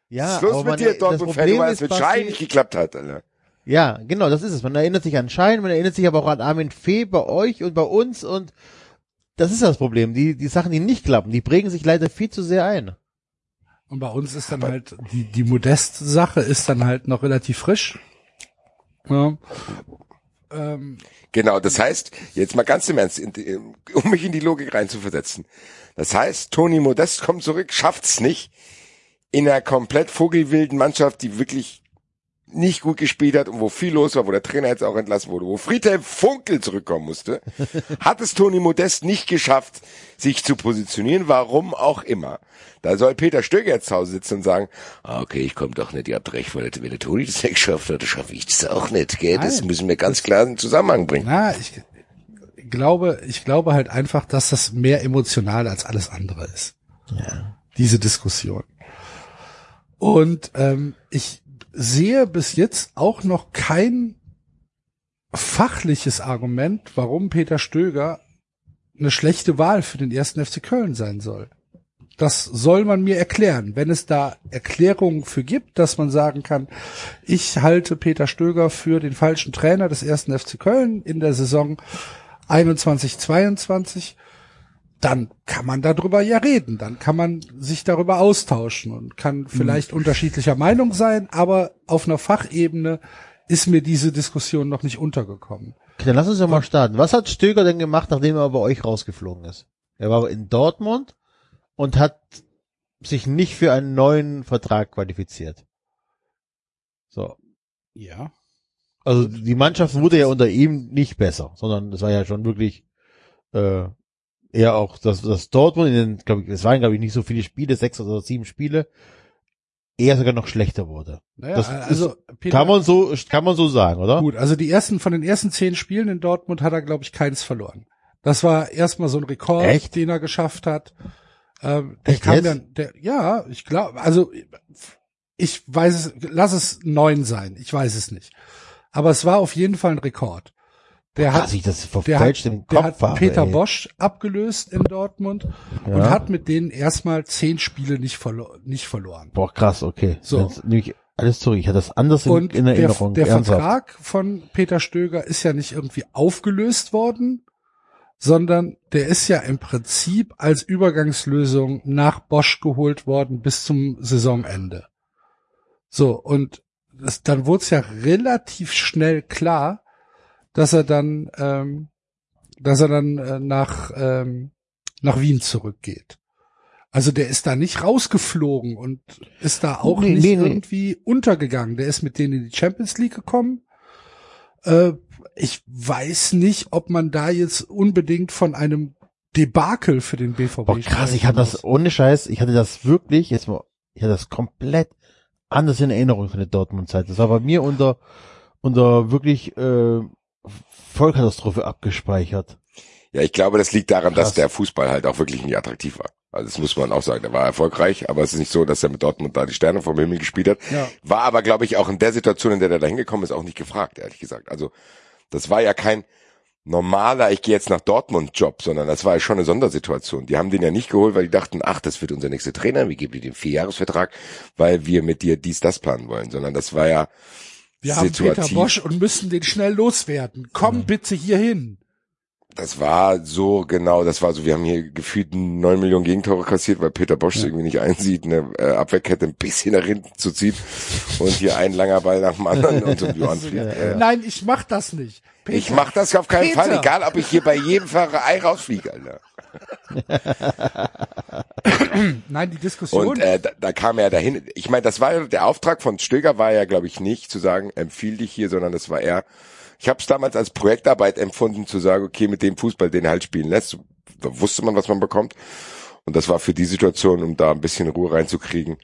ja, aber mit dir, das Dortmund-Fan, weil es mit Schein nicht geklappt hat, Alter. Ja, genau, das ist es. Man erinnert sich an Schein, man erinnert sich aber auch an Armin Fee bei euch und bei uns und das ist das Problem. Die, die Sachen, die nicht klappen, die prägen sich leider viel zu sehr ein. Und bei uns ist dann halt, die, die Modest-Sache ist dann halt noch relativ frisch. Ja. Ähm, Genau, das heißt, jetzt mal ganz im Ernst, in- um mich in die Logik reinzuversetzen. Das heißt, Toni Modest kommt zurück, schafft's nicht, in einer komplett vogelwilden Mannschaft, die wirklich nicht gut gespielt hat und wo viel los war, wo der Trainer jetzt auch entlassen wurde, wo Friedhelm Funkel zurückkommen musste, <laughs> hat es Toni Modest nicht geschafft, sich zu positionieren, warum auch immer. Da soll Peter Stöger jetzt zu Hause sitzen und sagen, ah, okay, ich komme doch nicht, ihr habt recht, weil wenn der Toni das nicht geschafft hat, schaffe ich das auch nicht, gell? Das Nein. müssen wir ganz klar in Zusammenhang bringen. na, ich glaube, ich glaube halt einfach, dass das mehr emotional als alles andere ist. Diese Diskussion. Und ähm, ich sehe bis jetzt auch noch kein fachliches Argument, warum Peter Stöger eine schlechte Wahl für den ersten FC Köln sein soll. Das soll man mir erklären. Wenn es da Erklärungen für gibt, dass man sagen kann, ich halte Peter Stöger für den falschen Trainer des ersten FC Köln in der Saison 21, 22, dann kann man darüber ja reden. Dann kann man sich darüber austauschen und kann vielleicht unterschiedlicher Meinung sein, aber auf einer Fachebene ist mir diese Diskussion noch nicht untergekommen. Okay, dann lass uns ja mal starten. Was hat Stöger denn gemacht, nachdem er bei euch rausgeflogen ist? Er war in Dortmund und hat sich nicht für einen neuen Vertrag qualifiziert. So. Ja. Also die Mannschaft wurde ja unter ihm nicht besser, sondern es war ja schon wirklich äh, eher auch das, das Dortmund in den, glaube ich, es waren glaube ich nicht so viele Spiele, sechs oder sieben Spiele, eher sogar noch schlechter wurde. Naja, Das also Peter, Kann man so, kann man so sagen, oder? gut, also die ersten von den ersten zehn Spielen in Dortmund hat er, glaube ich, keins verloren. Das war erstmal so ein Rekord, Echt? den er geschafft hat. Ähm, der Echt kam jetzt? dann, der, ja, ich glaube, also ich weiß es, lass es neun sein, ich weiß es nicht. Aber es war auf jeden Fall ein Rekord. Der hat, ich das der verfälscht hat, im der Kopf hat habe, Peter ey. Bosch abgelöst in Dortmund und Ja. hat mit denen erstmal zehn Spiele nicht, verlo nicht verloren. Boah, krass, okay. So. Jetzt nehme ich alles zurück. Ich hatte das anders in, Und in der, Erinnerung. der Ernsthaft. Vertrag von Peter Stöger ist ja nicht irgendwie aufgelöst worden, sondern der ist ja im Prinzip als Übergangslösung nach Bosch geholt worden bis zum Saisonende. So, und das, dann wurde es ja relativ schnell klar, dass er dann, ähm, dass er dann äh, nach, ähm, nach Wien zurückgeht. Also der ist da nicht rausgeflogen und ist da auch Nee, nicht nee, nee. irgendwie untergegangen. Der ist mit denen in die Champions League gekommen. Äh, ich weiß nicht, ob man da jetzt unbedingt von einem Debakel für den BVB Boah, krass, ich hatte das ohne Scheiß, ich hatte das wirklich, jetzt mal, ich hatte das komplett anders in Erinnerung von der Dortmund-Zeit. Das war bei mir unter, unter wirklich, äh, Vollkatastrophe abgespeichert. Ja, ich glaube, das liegt daran, Krass. dass der Fußball halt auch wirklich nicht attraktiv war. Also das muss man auch sagen. Der war erfolgreich, aber es ist nicht so, dass er mit Dortmund da die Sterne vom Himmel gespielt hat. Ja. War aber, glaube ich, auch in der Situation, in der er da hingekommen ist, auch nicht gefragt, ehrlich gesagt. Also das war ja kein normaler, ich gehe jetzt nach Dortmund Job, sondern das war ja schon eine Sondersituation. Die haben den ja nicht geholt, weil die dachten, ach, das wird unser nächster Trainer, wir geben dir den Vierjahresvertrag, weil wir mit dir dies, das planen wollen, sondern das war ja Wir haben Peter situativ. Bosch und müssen den schnell loswerden. Komm bitte hier hin. Das war so, genau, das war so, wir haben hier gefühlt neun Millionen Gegentore kassiert, weil Peter Bosch es irgendwie nicht einsieht, eine äh, Abwehrkette ein bisschen nach hinten zu ziehen und hier ein langer Ball nach dem anderen und so ein Johann <laughs> fliegt. Äh, Nein, ich mach das nicht. Peter, ich mach das auf keinen Peter. Fall, egal ob ich hier bei jedem Fahrerei rausfliege, Alter. <laughs> Nein, die Diskussion. Und äh, da, da kam er dahin. Ich meine, das war der Auftrag von Stöger war ja, glaube ich, nicht zu sagen, empfiehl dich hier, sondern das war eher. Ich habe es damals als Projektarbeit empfunden, zu sagen, okay, mit dem Fußball, den er halt spielen lässt, da wusste man, was man bekommt. Und das war für die Situation, um da ein bisschen Ruhe reinzukriegen,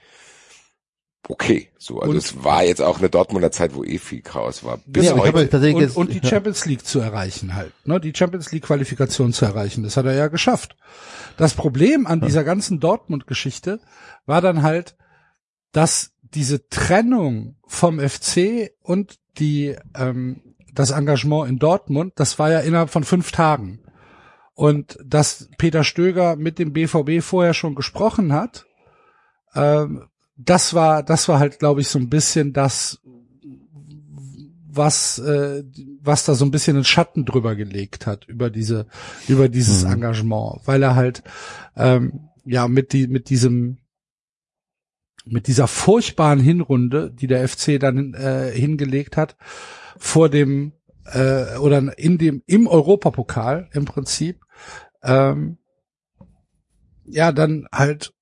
okay. So, also Und- es war jetzt auch eine Dortmunder Zeit, wo eh viel Chaos war. Bis Ja, aber ich heute. tatsächlich und, und die <laughs> Champions League zu erreichen halt, ne, die Champions League Qualifikation zu erreichen, das hat er ja geschafft. Das Problem an dieser ganzen Dortmund-Geschichte war dann halt, dass diese Trennung vom FC und die ähm, das Engagement in Dortmund, das war ja innerhalb von fünf Tagen. Und dass Peter Stöger mit dem BVB vorher schon gesprochen hat, ähm, das war, das war halt, glaube ich, so ein bisschen das, was, äh, was da so ein bisschen einen Schatten drüber gelegt hat über diese, über dieses Mhm. Engagement, weil er halt ähm, ja mit die, mit diesem mit dieser furchtbaren Hinrunde, die der FC dann äh, hingelegt hat, vor dem äh, oder in dem im Europapokal im Prinzip, ähm, ja dann halt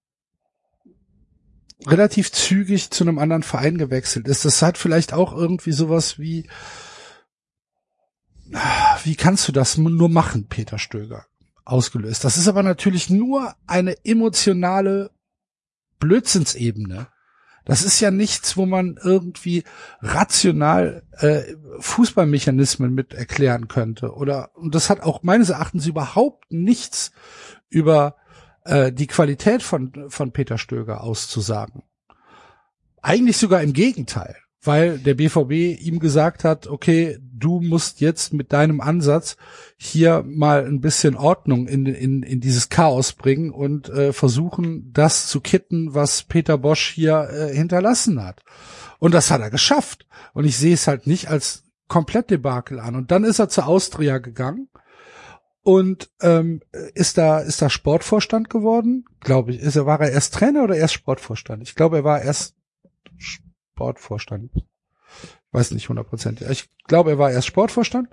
relativ zügig zu einem anderen Verein gewechselt ist. Das hat vielleicht auch irgendwie sowas wie, wie kannst du das nur machen, Peter Stöger, ausgelöst. Das ist aber natürlich nur eine emotionale Blödsinnsebene. Das ist ja nichts, wo man irgendwie rational äh, Fußballmechanismen mit erklären könnte. Oder und das hat auch meines Erachtens überhaupt nichts über äh, die Qualität von von Peter Stöger auszusagen. Eigentlich sogar im Gegenteil, weil der BVB ihm gesagt hat, okay, du musst jetzt mit deinem Ansatz hier mal ein bisschen Ordnung in, in, in dieses Chaos bringen und äh, versuchen, das zu kitten, was Peter Bosch hier äh, hinterlassen hat. Und das hat er geschafft. Und ich sehe es halt nicht als komplett Debakel an. Und dann ist er zur Austria gegangen und ähm, ist da ist da Sportvorstand geworden, glaube ich. Ist er war er erst Trainer oder erst Sportvorstand? Ich glaube, er war erst Sportvorstand. weiß nicht hundertprozentig. Ich glaube, er war erst Sportvorstand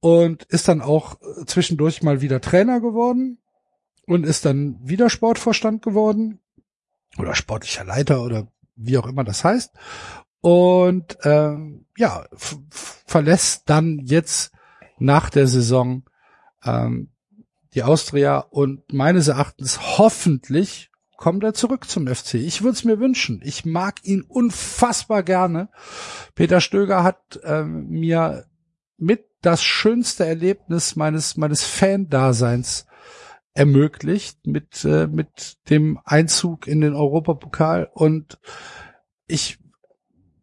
und ist dann auch zwischendurch mal wieder Trainer geworden und ist dann wieder Sportvorstand geworden oder sportlicher Leiter oder wie auch immer das heißt. Und ähm, ja, verlässt dann jetzt nach der Saison ähm, die Austria und meines Erachtens hoffentlich kommt er zurück zum FC. Ich würde es mir wünschen. Ich mag ihn unfassbar gerne. Peter Stöger hat ähm, mir mit das schönste Erlebnis meines meines Fan-Daseins ermöglicht mit äh, mit dem Einzug in den Europapokal und ich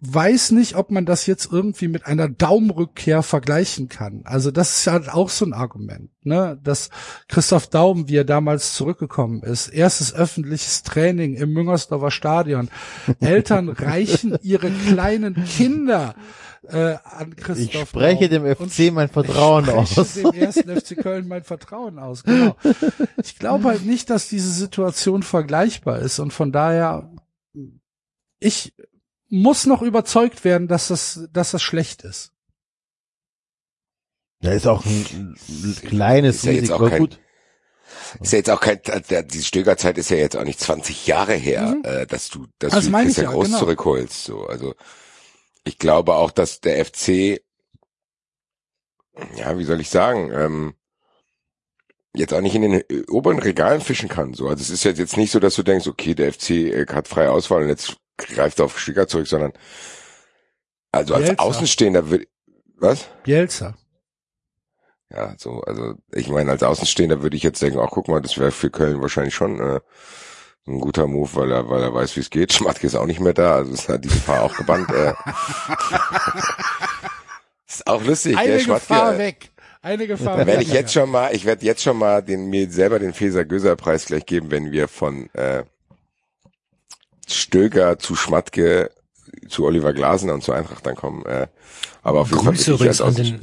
weiß nicht, ob man das jetzt irgendwie mit einer Daumenrückkehr vergleichen kann. Also das ist halt auch so ein Argument, ne? Dass Christoph Daum, wie er damals zurückgekommen ist, erstes öffentliches Training im Müngersdorfer Stadion. Eltern <laughs> reichen ihre kleinen Kinder äh, an Christoph Ich spreche Daum dem FC mein Vertrauen ich aus. spreche dem ersten FC Köln mein Vertrauen aus. Genau. Ich glaube halt nicht, dass diese Situation vergleichbar ist und von daher ich muss noch überzeugt werden, dass das, dass das schlecht ist. Da ist auch ein, ein kleines Ist ja Risiko. auch kein- gut. Ist ja jetzt auch kein, die Stögerzeit ist ja jetzt auch nicht 20 Jahre her, Mhm. äh, dass du, dass Das du Christian ja, Groß genau. zurückholst, so. Also, ich glaube auch, dass der FC, ja, wie soll ich sagen, ähm, jetzt auch nicht in den äh, oberen Regalen fischen kann, so. Also, es ist jetzt, jetzt nicht so, dass du denkst, okay, der FC äh, hat freie Auswahl und jetzt greift auf Stöger zurück, sondern, also als Bielsa. Außenstehender würde, was? Bielsa. Ja, so, also ich meine, als Außenstehender würde ich jetzt denken, ach guck mal, das wäre für Köln wahrscheinlich schon äh, ein guter Move, weil er, weil er weiß, wie es geht. <laughs> Schmatke ist auch nicht mehr da, also ist halt die Gefahr auch gebannt. Äh. <laughs> ist auch lustig, Eine Schmatke. Gefahr weg. Eine Gefahr Werde weg. ich jetzt schon mal, ich werde jetzt schon mal den mir selber den Feser Göser Preis gleich geben, wenn wir von äh, Stöger zu Schmatke zu Oliver Glasner und zu Eintracht dann kommen. Äh, aber auf jeden Fall Grüße als übrigens an den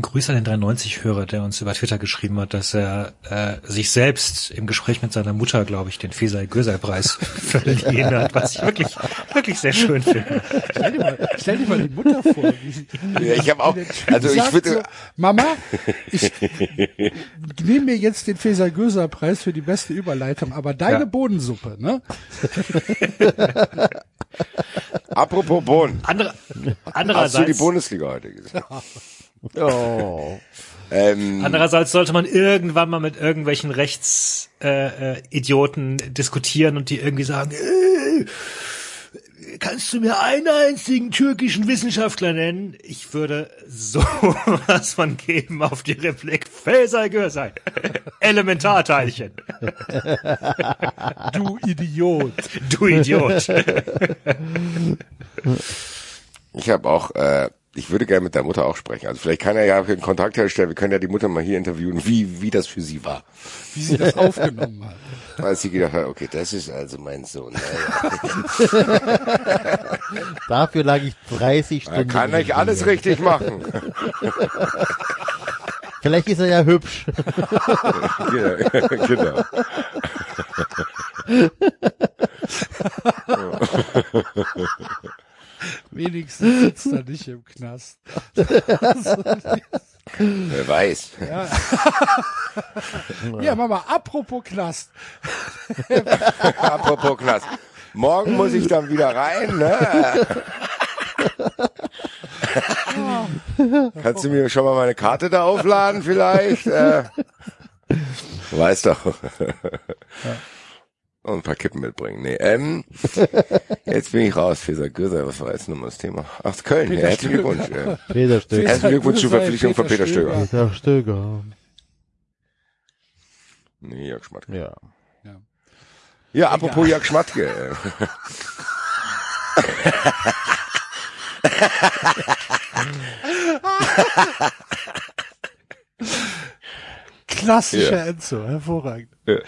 Grüße an den 93-Hörer, der uns über Twitter geschrieben hat, dass er äh, sich selbst im Gespräch mit seiner Mutter, glaube ich, den Fesai-Gösei-Preis <laughs> verliehen hat, was ich wirklich, wirklich sehr schön finde. Stell dir mal, stell dir mal die Mutter vor. Wie, <laughs> Ja, ich habe auch, also ich würde, so, Mama, ich nehme mir jetzt den Feser Göser Preis für die beste Überleitung, aber deine Ja. Bodensuppe, ne? apropos Bohnen. Andere, Hast du die andererseits, Bundesliga heute gesehen? <laughs> Oh. Ähm, andererseits sollte man irgendwann mal mit irgendwelchen Rechtsidioten äh, äh, Idioten diskutieren und die irgendwie sagen, äh, kannst du mir einen einzigen türkischen Wissenschaftler nennen? Ich würde <laughs> sowas von geben auf die Replik Fesai Görsei. Elementarteilchen. Du Idiot. Du Idiot. ich habe auch, äh, ich würde gerne mit der Mutter auch sprechen. Also vielleicht kann er ja einen Kontakt herstellen. Wir können ja die Mutter mal hier interviewen, wie wie das für sie war. Wie sie das aufgenommen hat. <laughs> Als sie gedacht hat, okay, das ist also mein Sohn. Naja. <laughs> Dafür lag ich 30 Er Stunden. kann im nicht alles richtig machen. <laughs> Vielleicht ist er ja hübsch. Ja, genau. Wenigstens sitzt er nicht im Knast. Wer weiß. Ja, Mama, apropos Knast. Apropos Knast. Morgen muss ich dann wieder rein, ne? Kannst du mir schon mal meine Karte da aufladen vielleicht? Äh, du weißt doch. Und ein paar Kippen mitbringen. Nee, ähm, <laughs> jetzt bin ich raus. Feser Gürser, was war jetzt nochmal das Thema? Ach, Köln. Peter ja, herzlichen. Glückwunsch. Ja. Peter Stöger. Herzlichen Glückwunsch zur Verpflichtung von Peter Stöger. Peter Stöger. Nee, Jörg Schmatke. Ja. Ja, apropos Jörg Schmatke. <laughs> <laughs> Klassischer Ja. Enzo, hervorragend. äh,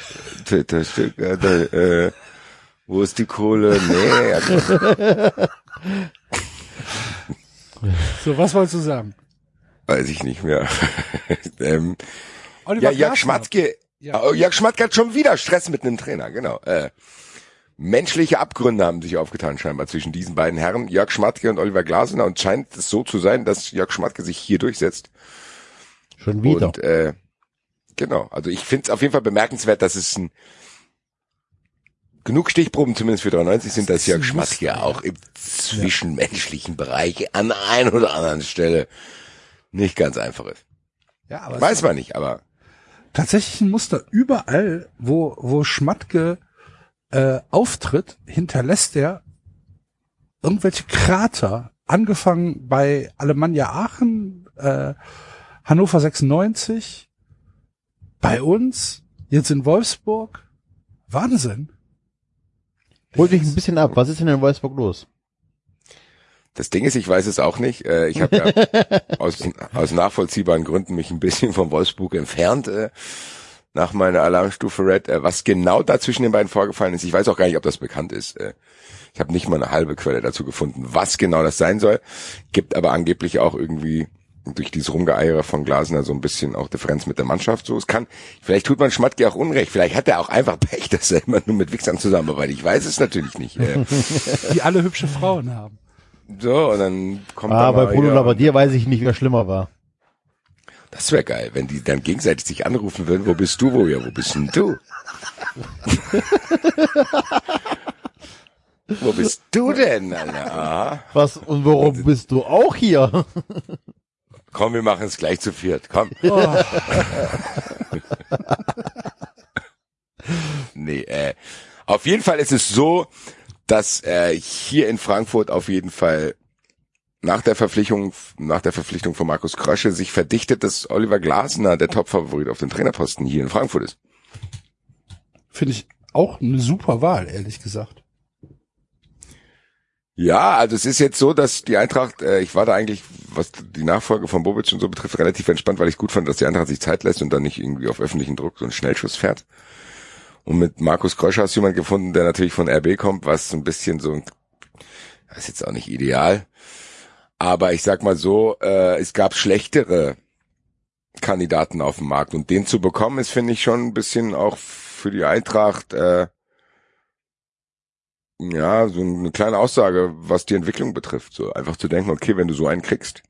Peter Stöger, da, äh, wo ist die Kohle? Nee, also, <laughs> So, was wolltest du sagen? weiß ich nicht mehr. <laughs> ähm, Oliver ja, Jörg. Schmatke. Ja. Oh, Jörg Schmatke hat schon wieder Stress mit einem Trainer, genau. Äh, menschliche Abgründe haben sich aufgetan scheinbar zwischen diesen beiden Herren, Jörg Schmatke und Oliver Glasner. Und scheint es so zu sein, dass Jörg Schmatke sich hier durchsetzt. Schon wieder. Und äh, genau, also ich finde es auf jeden Fall bemerkenswert, dass es ein genug Stichproben zumindest für 93 sind, dass Jörg ein Schmatke Muster, auch im zwischenmenschlichen Bereich an einen oder anderen Stelle nicht ganz einfach ist. Ja, aber Weiß man nicht, aber tatsächlich ein Muster. Überall, wo, wo Schmatke äh, auftritt, hinterlässt er irgendwelche Krater. Angefangen bei Alemannia Aachen, äh, Hannover 96, bei uns, jetzt in Wolfsburg. Wahnsinn. Holt dich ein bisschen ab. Was ist denn in Wolfsburg los? das Ding ist, ich weiß es auch nicht. Äh, ich habe ja <laughs> aus, aus nachvollziehbaren Gründen mich ein bisschen von Wolfsburg entfernt äh, nach meiner Alarmstufe Red. Äh, was genau da zwischen den beiden vorgefallen ist, ich weiß auch gar nicht, ob das bekannt ist. Ich habe nicht mal eine halbe Quelle dazu gefunden, was genau das sein soll. Gibt aber angeblich auch irgendwie durch dieses Rumgeeiere von Glasner so ein bisschen auch Differenz mit der Mannschaft. So, es kann, vielleicht tut man Schmatke auch Unrecht. Vielleicht hat er auch einfach Pech, <laughs> dass er immer nur mit Wichsern zusammenarbeitet. Ich weiß es natürlich nicht. Äh, <laughs> Die alle hübsche Frauen haben. so, und dann kommt Ah, da bei Bruno wieder- Labbadia weiß ich nicht, wer schlimmer war. Das wäre geil, wenn die dann gegenseitig sich anrufen würden, wo bist du, wo ja, wo bist denn du? <laughs> wo bist du denn, Alter? Aha. Was, und warum bist du auch hier? Komm, wir machen es gleich zu viert. Komm. Oh, <laughs> Nee, äh, auf jeden Fall ist es so, dass äh, hier in Frankfurt auf jeden Fall nach der Verpflichtung, nach der Verpflichtung von Markus Krösche sich verdichtet, dass Oliver Glasner der Topfavorit auf den Trainerposten hier in Frankfurt ist. Finde ich auch eine super Wahl, ehrlich gesagt. Ja, also es ist jetzt so, dass die Eintracht, äh, ich war da eigentlich, was die Nachfolge von Bobic und so betrifft, relativ entspannt, weil ich gut fand, dass die Eintracht sich Zeit lässt und dann nicht irgendwie auf öffentlichen Druck so einen Schnellschuss fährt. Und mit Markus Kröscher hast du jemand gefunden, der natürlich von RB kommt, was so ein bisschen so, das ist jetzt auch nicht ideal. Aber ich sag mal so, äh, es gab schlechtere Kandidaten auf dem Markt und den zu bekommen, ist finde ich schon ein bisschen auch für die Eintracht, äh, ja, so eine kleine Aussage, was die Entwicklung betrifft. So einfach zu denken, okay, wenn du so einen kriegst,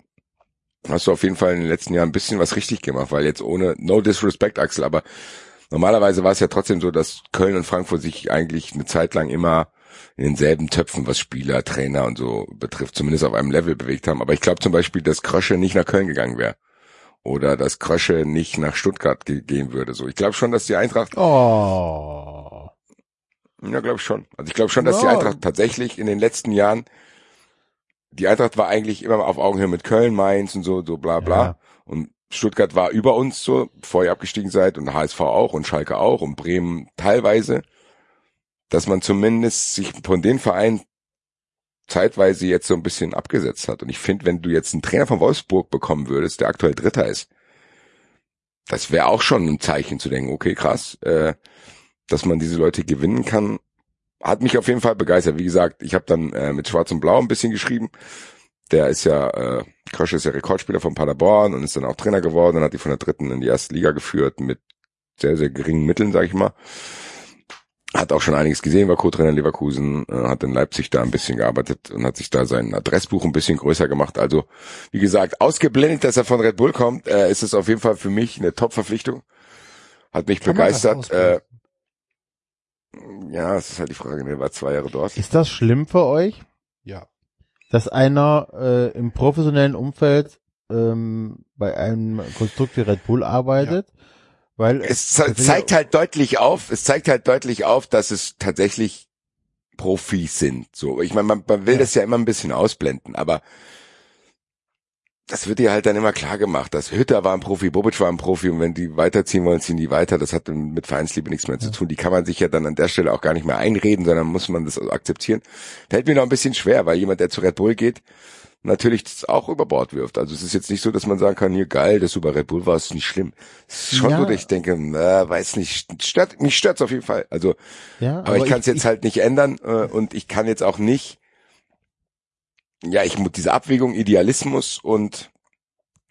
hast du auf jeden Fall in den letzten Jahren ein bisschen was richtig gemacht, weil jetzt ohne no disrespect, Axel, aber normalerweise war es ja trotzdem so, dass Köln und Frankfurt sich eigentlich eine Zeit lang immer in denselben Töpfen, was Spieler, Trainer und so betrifft, zumindest auf einem Level bewegt haben. Aber ich glaube zum Beispiel, dass Krösche nicht nach Köln gegangen wäre. Oder dass Krösche nicht nach Stuttgart ge gehen würde. So, ich glaube schon, dass die Eintracht Oh. Ja, glaube ich schon. Also ich glaube schon, dass die Ja. Eintracht tatsächlich in den letzten Jahren, die Eintracht war eigentlich immer auf Augenhöhe mit Köln, Mainz und so, so bla bla. Ja. Und Stuttgart war über uns so, bevor ihr abgestiegen seid und HSV auch und Schalke auch und Bremen teilweise, dass man zumindest sich von den Vereinen zeitweise jetzt so ein bisschen abgesetzt hat. Und ich finde, wenn du jetzt einen Trainer von Wolfsburg bekommen würdest, der aktuell Dritter ist, das wäre auch schon ein Zeichen zu denken, okay, krass, äh, dass man diese Leute gewinnen kann, hat mich auf jeden Fall begeistert. Wie gesagt, ich habe dann äh, mit Schwarz und Blau ein bisschen geschrieben. Der ist ja, äh, Krösche ist ja Rekordspieler von Paderborn und ist dann auch Trainer geworden und hat die von der dritten in die erste Liga geführt mit sehr, sehr geringen Mitteln, sag ich mal. Hat auch schon einiges gesehen, war Co-Trainer in Leverkusen, äh, hat in Leipzig da ein bisschen gearbeitet und hat sich da sein Adressbuch ein bisschen größer gemacht. Also, wie gesagt, ausgeblendet, dass er von Red Bull kommt, äh, ist es auf jeden Fall für mich eine Top-Verpflichtung. Hat mich Kann begeistert. Äh? Ja, das ist halt die Frage, der war zwei Jahre dort. Ist das schlimm für euch, Ja. dass einer äh, im professionellen Umfeld ähm, bei einem Konstrukt wie Red Bull arbeitet? Weil Es ze zeigt halt deutlich auf, es zeigt halt deutlich auf, dass es tatsächlich Profis sind. So, ich meine, man, man will Ja. das ja immer ein bisschen ausblenden, aber das wird dir halt dann immer klar gemacht, dass Hütter war ein Profi, Bobic war ein Profi und wenn die weiterziehen wollen, ziehen die weiter. Das hat dann mit Vereinsliebe nichts mehr zu tun. Die kann man sich ja dann an der Stelle auch gar nicht mehr einreden, sondern muss man das akzeptieren. Fällt mir noch ein bisschen schwer, weil jemand, der zu Red Bull geht, natürlich das auch über Bord wirft. Also es ist jetzt nicht so, dass man sagen kann, hier geil, dass du bei Red Bull warst, ist nicht schlimm. Es ist schon Ja. so, ich denke, äh, weiß nicht, stört, mich stört's auf jeden Fall. Also, ja, aber, ich kann es jetzt halt nicht ändern äh, und ich kann jetzt auch nicht, ja, ich muss diese Abwägung Idealismus und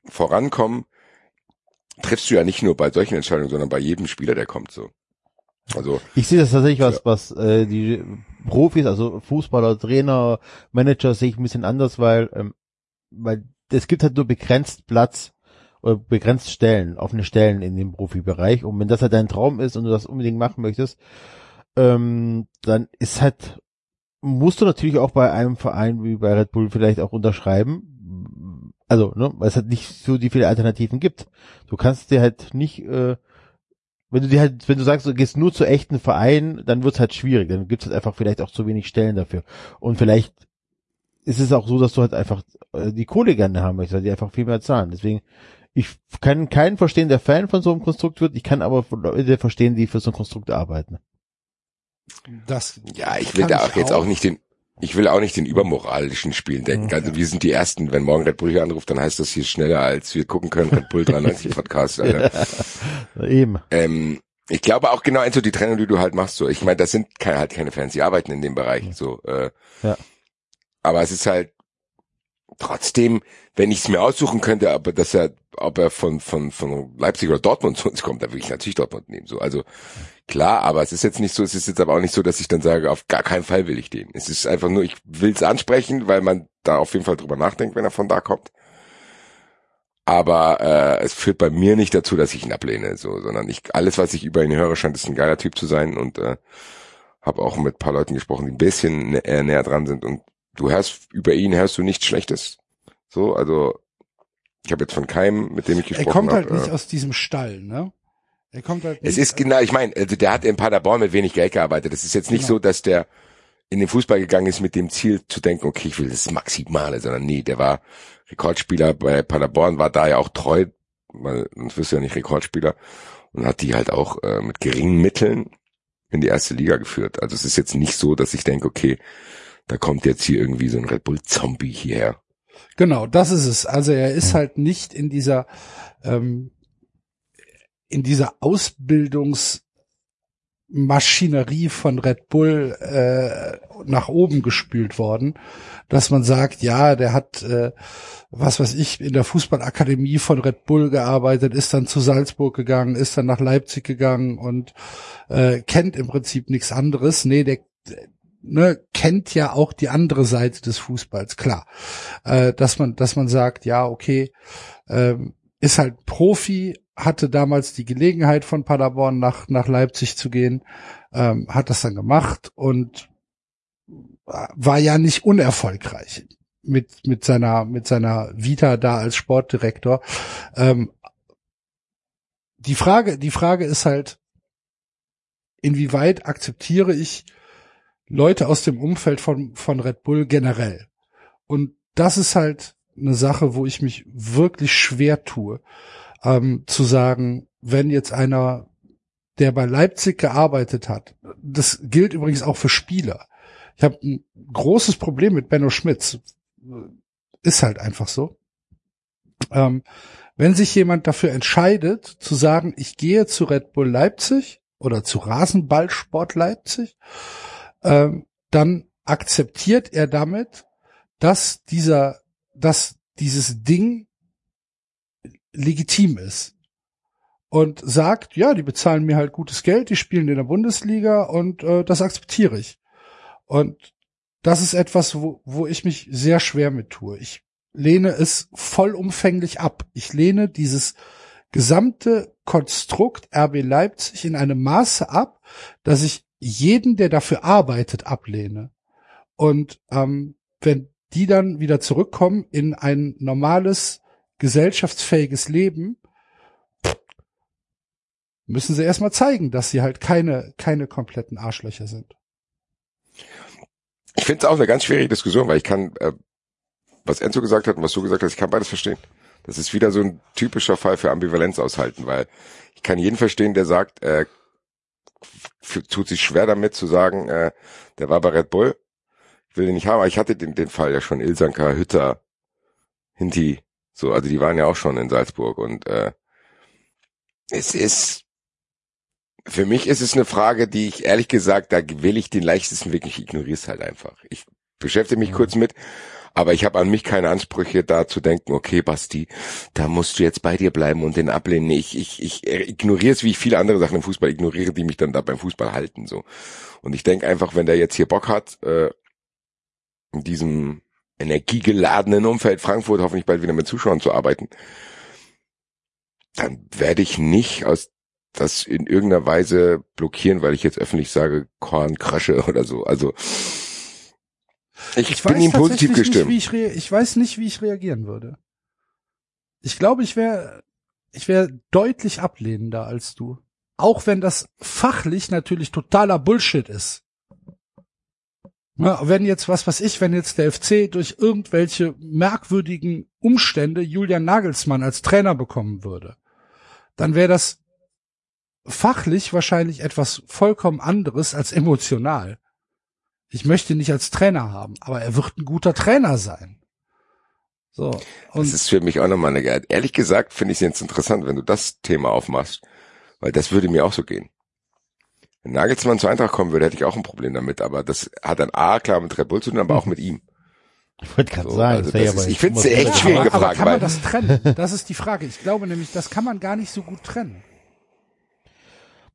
Vorankommen triffst du ja nicht nur bei solchen Entscheidungen, sondern bei jedem Spieler, der kommt so. Also Ich sehe das tatsächlich was, was äh, die Profis, also Fußballer, Trainer, Manager sehe ich ein bisschen anders, weil ähm, weil es gibt halt nur begrenzt Platz oder begrenzt Stellen, offene Stellen in dem Profibereich. Und wenn das halt dein Traum ist und du das unbedingt machen möchtest, ähm, dann ist halt musst du natürlich auch bei einem Verein wie bei Red Bull vielleicht auch unterschreiben. Also, ne, weil es halt nicht so die viele Alternativen gibt. Du kannst dir halt nicht äh, wenn du dir halt, wenn du sagst, du gehst nur zu echten Vereinen, dann wird's halt schwierig. Dann gibt es halt einfach vielleicht auch zu wenig Stellen dafür. Und vielleicht ist es auch so, dass du halt einfach äh, die Kohle gerne haben möchtest, weil die einfach viel mehr zahlen. Deswegen, ich kann keinen verstehen, der Fan von so einem Konstrukt wird. Ich kann aber Leute verstehen, die für so ein Konstrukt arbeiten. Das ja, ich will da auch jetzt auch nicht den, ich will auch nicht den übermoralischen Spielen denken. Mhm. Also wir sind die Ersten, wenn morgen Red Bull hier anruft, dann heißt das hier schneller, als wir gucken können, Red Bull 93 <laughs> Podcast. Alter. Eben. Ähm, ich glaube auch genau so die Trennung, die du halt machst. So, ich meine, das sind keine, halt keine Fans, die arbeiten in dem Bereich. So, äh, Ja. aber es ist halt trotzdem, wenn ich es mir aussuchen könnte, aber dass er, ob er von von von Leipzig oder Dortmund zu uns kommt, dann würde ich natürlich Dortmund nehmen. So, also klar, aber es ist jetzt nicht so, es ist jetzt aber auch nicht so, dass ich dann sage, auf gar keinen Fall will ich den. Es ist einfach nur, ich will es ansprechen, weil man da auf jeden Fall drüber nachdenkt, wenn er von da kommt. Aber äh, es führt bei mir nicht dazu, dass ich ihn ablehne, so, sondern ich alles, was ich über ihn höre, scheint es ein geiler Typ zu sein und äh, habe auch mit paar Leuten gesprochen, die ein bisschen nä äh, näher dran sind und du hörst über ihn hörst du nichts Schlechtes. So, also ich habe jetzt von keinem, mit dem ich Er gesprochen kommt habe. halt nicht äh, aus diesem Stall, ne? Er kommt halt es nicht, ist genau, ich meine, also der hat in Paderborn mit wenig Geld gearbeitet. Es ist jetzt nicht Genau. so, dass der in den Fußball gegangen ist mit dem Ziel zu denken, okay, ich will das Maximale, sondern nee, der war Rekordspieler bei Paderborn, war da ja auch treu, weil sonst wirst du ja nicht Rekordspieler und hat die halt auch äh, mit geringen Mitteln in die erste Liga geführt. Also es ist jetzt nicht so, dass ich denke, okay, da kommt jetzt hier irgendwie so ein Red Bull Zombie hierher. Genau, das ist es. Also er ist halt nicht in dieser ähm, in dieser Ausbildungsmaschinerie von Red Bull äh, nach oben gespült worden, dass man sagt, ja, der hat äh, was weiß ich in der Fußballakademie von Red Bull gearbeitet, ist dann zu Salzburg gegangen, ist dann nach Leipzig gegangen und äh, kennt im Prinzip nichts anderes. Nee, der ne, kennt ja auch die andere Seite des Fußballs, klar. Äh, dass man, dass man sagt, ja, okay, ähm, ist halt Profi, hatte damals die Gelegenheit von Paderborn nach, nach Leipzig zu gehen, ähm, hat das dann gemacht und war ja nicht unerfolgreich mit, mit seiner, mit seiner Vita da als Sportdirektor. Ähm, die Frage, die Frage ist halt, inwieweit akzeptiere ich Leute aus dem Umfeld von, von Red Bull generell? Und das ist halt eine Sache, wo ich mich wirklich schwer tue, ähm, zu sagen, wenn jetzt einer, der bei Leipzig gearbeitet hat, das gilt übrigens auch für Spieler. Ich habe ein großes Problem mit Benno Schmitz. Ist halt einfach so. Ähm, wenn sich jemand dafür entscheidet, zu sagen, ich gehe zu Red Bull Leipzig oder zu Rasenballsport Leipzig, ähm, dann akzeptiert er damit, dass dieser, dass dieses Ding legitim ist und sagt, ja, die bezahlen mir halt gutes Geld, die spielen in der Bundesliga und äh, das akzeptiere ich. Und das ist etwas, wo, wo ich mich sehr schwer mit tue. Ich lehne es vollumfänglich ab. Ich lehne dieses gesamte Konstrukt RB Leipzig in einem Maße ab, dass ich jeden, der dafür arbeitet, ablehne. Und ähm, wenn die dann wieder zurückkommen in ein normales, gesellschaftsfähiges Leben, müssen sie erstmal zeigen, dass sie halt keine, keine kompletten Arschlöcher sind. Ich finde es auch eine ganz schwierige Diskussion, weil ich kann, äh, was Enzo gesagt hat und was du gesagt hast, ich kann beides verstehen. Das ist wieder so ein typischer Fall für Ambivalenz aushalten, weil ich kann jeden verstehen, der sagt, äh, tut sich schwer damit zu sagen, äh, der war bei Red Bull, ich will den nicht haben, aber ich hatte den, den Fall ja schon, Ilsanka, Hütter, Hinti, so, also die waren ja auch schon in Salzburg und äh, es ist für mich ist es eine Frage, die ich ehrlich gesagt, da will ich den leichtesten Weg, ich ignoriere es halt einfach. Ich beschäftige mich kurz mit, Aber ich habe an mich keine Ansprüche, da zu denken, okay, Basti, da musst du jetzt bei dir bleiben und den ablehnen. Ich, ich, ich ignoriere es, wie ich viele andere Sachen im Fußball ignoriere, die mich dann da beim Fußball halten. so. Und ich denke einfach, wenn der jetzt hier Bock hat, äh, in diesem energiegeladenen Umfeld Frankfurt hoffentlich bald wieder mit Zuschauern zu arbeiten, dann werde ich nicht aus das in irgendeiner Weise blockieren, weil ich jetzt öffentlich sage, Korn krasche oder so. Also ich, Ich bin weiß ihm positiv gestimmt. Nicht, wie ich, ich weiß nicht, wie ich reagieren würde. Ich glaube, ich wäre ich wäre deutlich ablehnender als du. Auch wenn das fachlich natürlich totaler Bullshit ist. Ja, wenn jetzt, was weiß ich, wenn jetzt der FC durch irgendwelche merkwürdigen Umstände Julian Nagelsmann als Trainer bekommen würde, dann wäre das fachlich wahrscheinlich etwas vollkommen anderes als emotional. Ich möchte ihn nicht als Trainer haben, aber er wird ein guter Trainer sein. So. Und Das ist für mich auch nochmal eine, ehrlich gesagt finde ich es jetzt interessant, wenn du das Thema aufmachst, weil das würde mir auch so gehen. Wenn Nagelsmann zu Eintracht kommen würde, hätte ich auch ein Problem damit, aber das hat dann A, klar mit Red Bull zu tun, aber auch mit ihm. Ich wollte gerade So, sagen, also das ist- ich find's Thomas echt schwierige aber, aber Frage, kann man das trennen? Das ist die Frage. Ich glaube nämlich, das kann man gar nicht so gut trennen.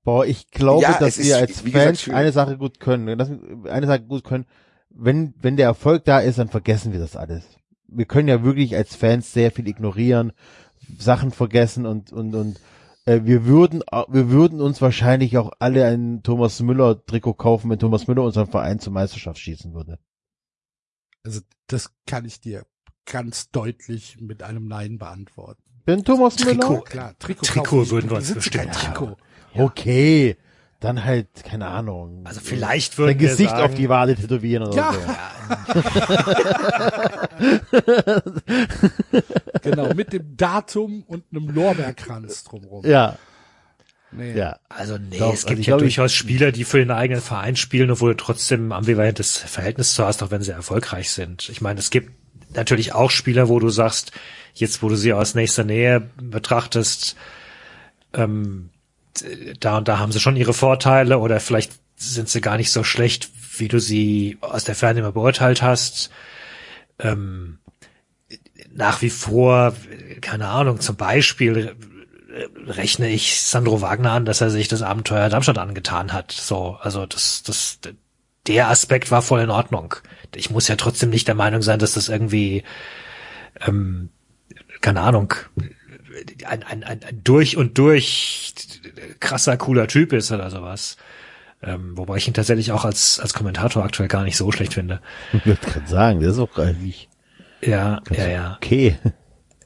Boah, ich glaube, Ja, dass wir als gesagt, Fans schwierig. eine Sache gut können. Dass wir eine Sache gut können. Wenn, wenn der Erfolg da ist, dann vergessen wir das alles. Wir können ja wirklich als Fans sehr viel ignorieren, Sachen vergessen und, und, und, äh, wir würden, wir würden uns wahrscheinlich auch alle ein Thomas Müller Trikot kaufen, wenn Thomas Müller unseren Verein zur Meisterschaft schießen würde. Also das kann ich dir ganz deutlich mit einem Nein beantworten. Wenn Thomas Trikot. Müller? Klar, Trikot, Trikot kaufen nicht. würden wir uns besitzt kein Trikot. Okay. Dann halt, keine Ahnung. Also vielleicht würden wir Gesicht sagen, auf die Wade tätowieren oder Ja. so. <laughs> Genau, mit dem Datum und einem Lorbeerkranz drumrum. Ja, Nee. ja. Also nee, Doch, es also gibt ich ja glaube, ich- durchaus Spieler, die für den eigenen Verein spielen, obwohl du trotzdem ein ambivalentes Verhältnis zu hast, auch wenn sie erfolgreich sind. Ich meine, es gibt natürlich auch Spieler, wo du sagst, jetzt wo du sie aus nächster Nähe betrachtest, ähm, da und da haben sie schon ihre Vorteile oder vielleicht sind sie gar nicht so schlecht, wie du sie aus der Ferne immer beurteilt hast. Ähm, nach wie vor, keine Ahnung, zum Beispiel rechne ich Sandro Wagner an, dass er sich das Abenteuer Darmstadt angetan hat. So, also das, das, der Aspekt war voll in Ordnung. Ich muss ja trotzdem nicht der Meinung sein, dass das irgendwie, ähm, keine Ahnung, ein, ein, ein, ein durch und durch krasser, cooler Typ ist oder sowas. Ähm, wobei ich ihn tatsächlich auch als, als Kommentator aktuell gar nicht so schlecht finde. <laughs> Ich würde gerade sagen, das ist auch eigentlich Ja, ja, ja. okay.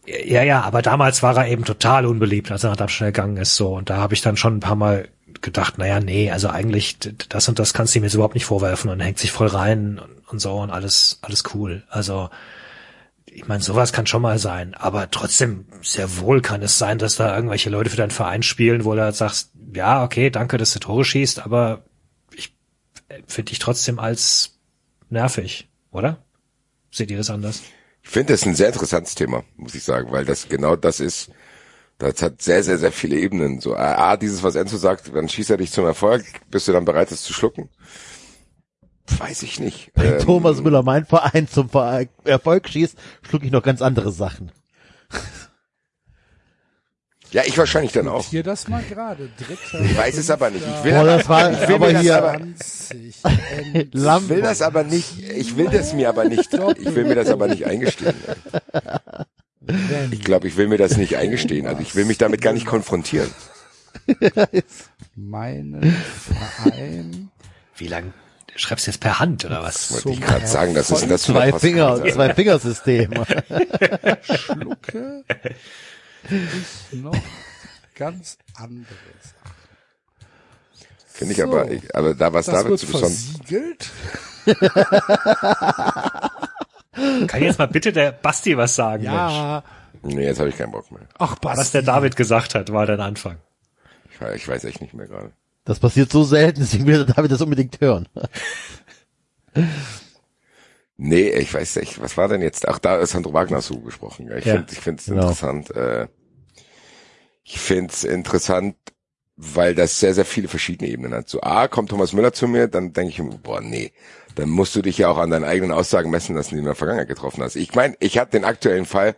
Ja, ja, aber damals war er eben total unbeliebt, als er nach Darmstadt gegangen ist, so. Und da habe ich dann schon ein paar Mal gedacht, naja, nee, also eigentlich das und das kannst du ihm jetzt überhaupt nicht vorwerfen und hängt sich voll rein und, und so und alles, alles cool. Also, ich meine, sowas kann schon mal sein, aber trotzdem, sehr wohl kann es sein, dass da irgendwelche Leute für deinen Verein spielen, wo du halt sagst, ja, okay, danke, dass du Tore schießt, aber ich finde dich trotzdem als nervig, oder? Seht ihr das anders? Ich finde das ein sehr interessantes Thema, muss ich sagen, weil das genau das ist. Das hat sehr, sehr, sehr viele Ebenen. So, A, dieses, was Enzo sagt, dann schießt er dich zum Erfolg, bist du dann bereit, es zu schlucken? Weiß ich nicht. Wenn Ähm, Thomas Müller mein Verein zum Ver Erfolg schießt, schluck ich noch ganz andere Sachen. Ja, ich wahrscheinlich dann auch. Hier das mal gerade. Dritter. Ich weiß es aber nicht. Ich will, Boah, das war ich will aber das hier aber, 20. <laughs> Lam ich will das aber nicht, ich will das mir aber nicht, ich will mir das aber nicht eingestehen. Ich glaube, ich will mir das nicht eingestehen. Also ich will mich damit gar nicht konfrontieren. <laughs> meinen Verein Wie lang schreibst du jetzt per Hand oder was? Wollte ich gerade sagen, das ist das zwei Finger, zwei Fingersystem. schlucke ich noch ganz anderes. Finde ich aber, ich, aber da was David zu besonders. versiegelt. Kann jetzt mal bitte der Basti was sagen, Mensch? Ja. Nee, jetzt habe ich keinen Bock mehr. Ach, Was Basti. der David gesagt hat, war dein Anfang. Ich, weiß- ich weiß echt nicht mehr gerade. Das passiert so selten, deswegen will David das unbedingt hören. Nee, ich weiß nicht, was war denn jetzt? Ach, da ist Sandro Wagner so gesprochen. Ja, ich Ja, finde ich finde es genau. interessant. Äh, ich finde es interessant, weil das sehr, sehr viele verschiedene Ebenen hat. So, A, kommt Thomas Müller zu mir, dann denke ich mir, boah, nee, dann musst du dich ja auch an deinen eigenen Aussagen messen lassen, die du in der Vergangenheit getroffen hast. Ich meine, ich habe den aktuellen Fall,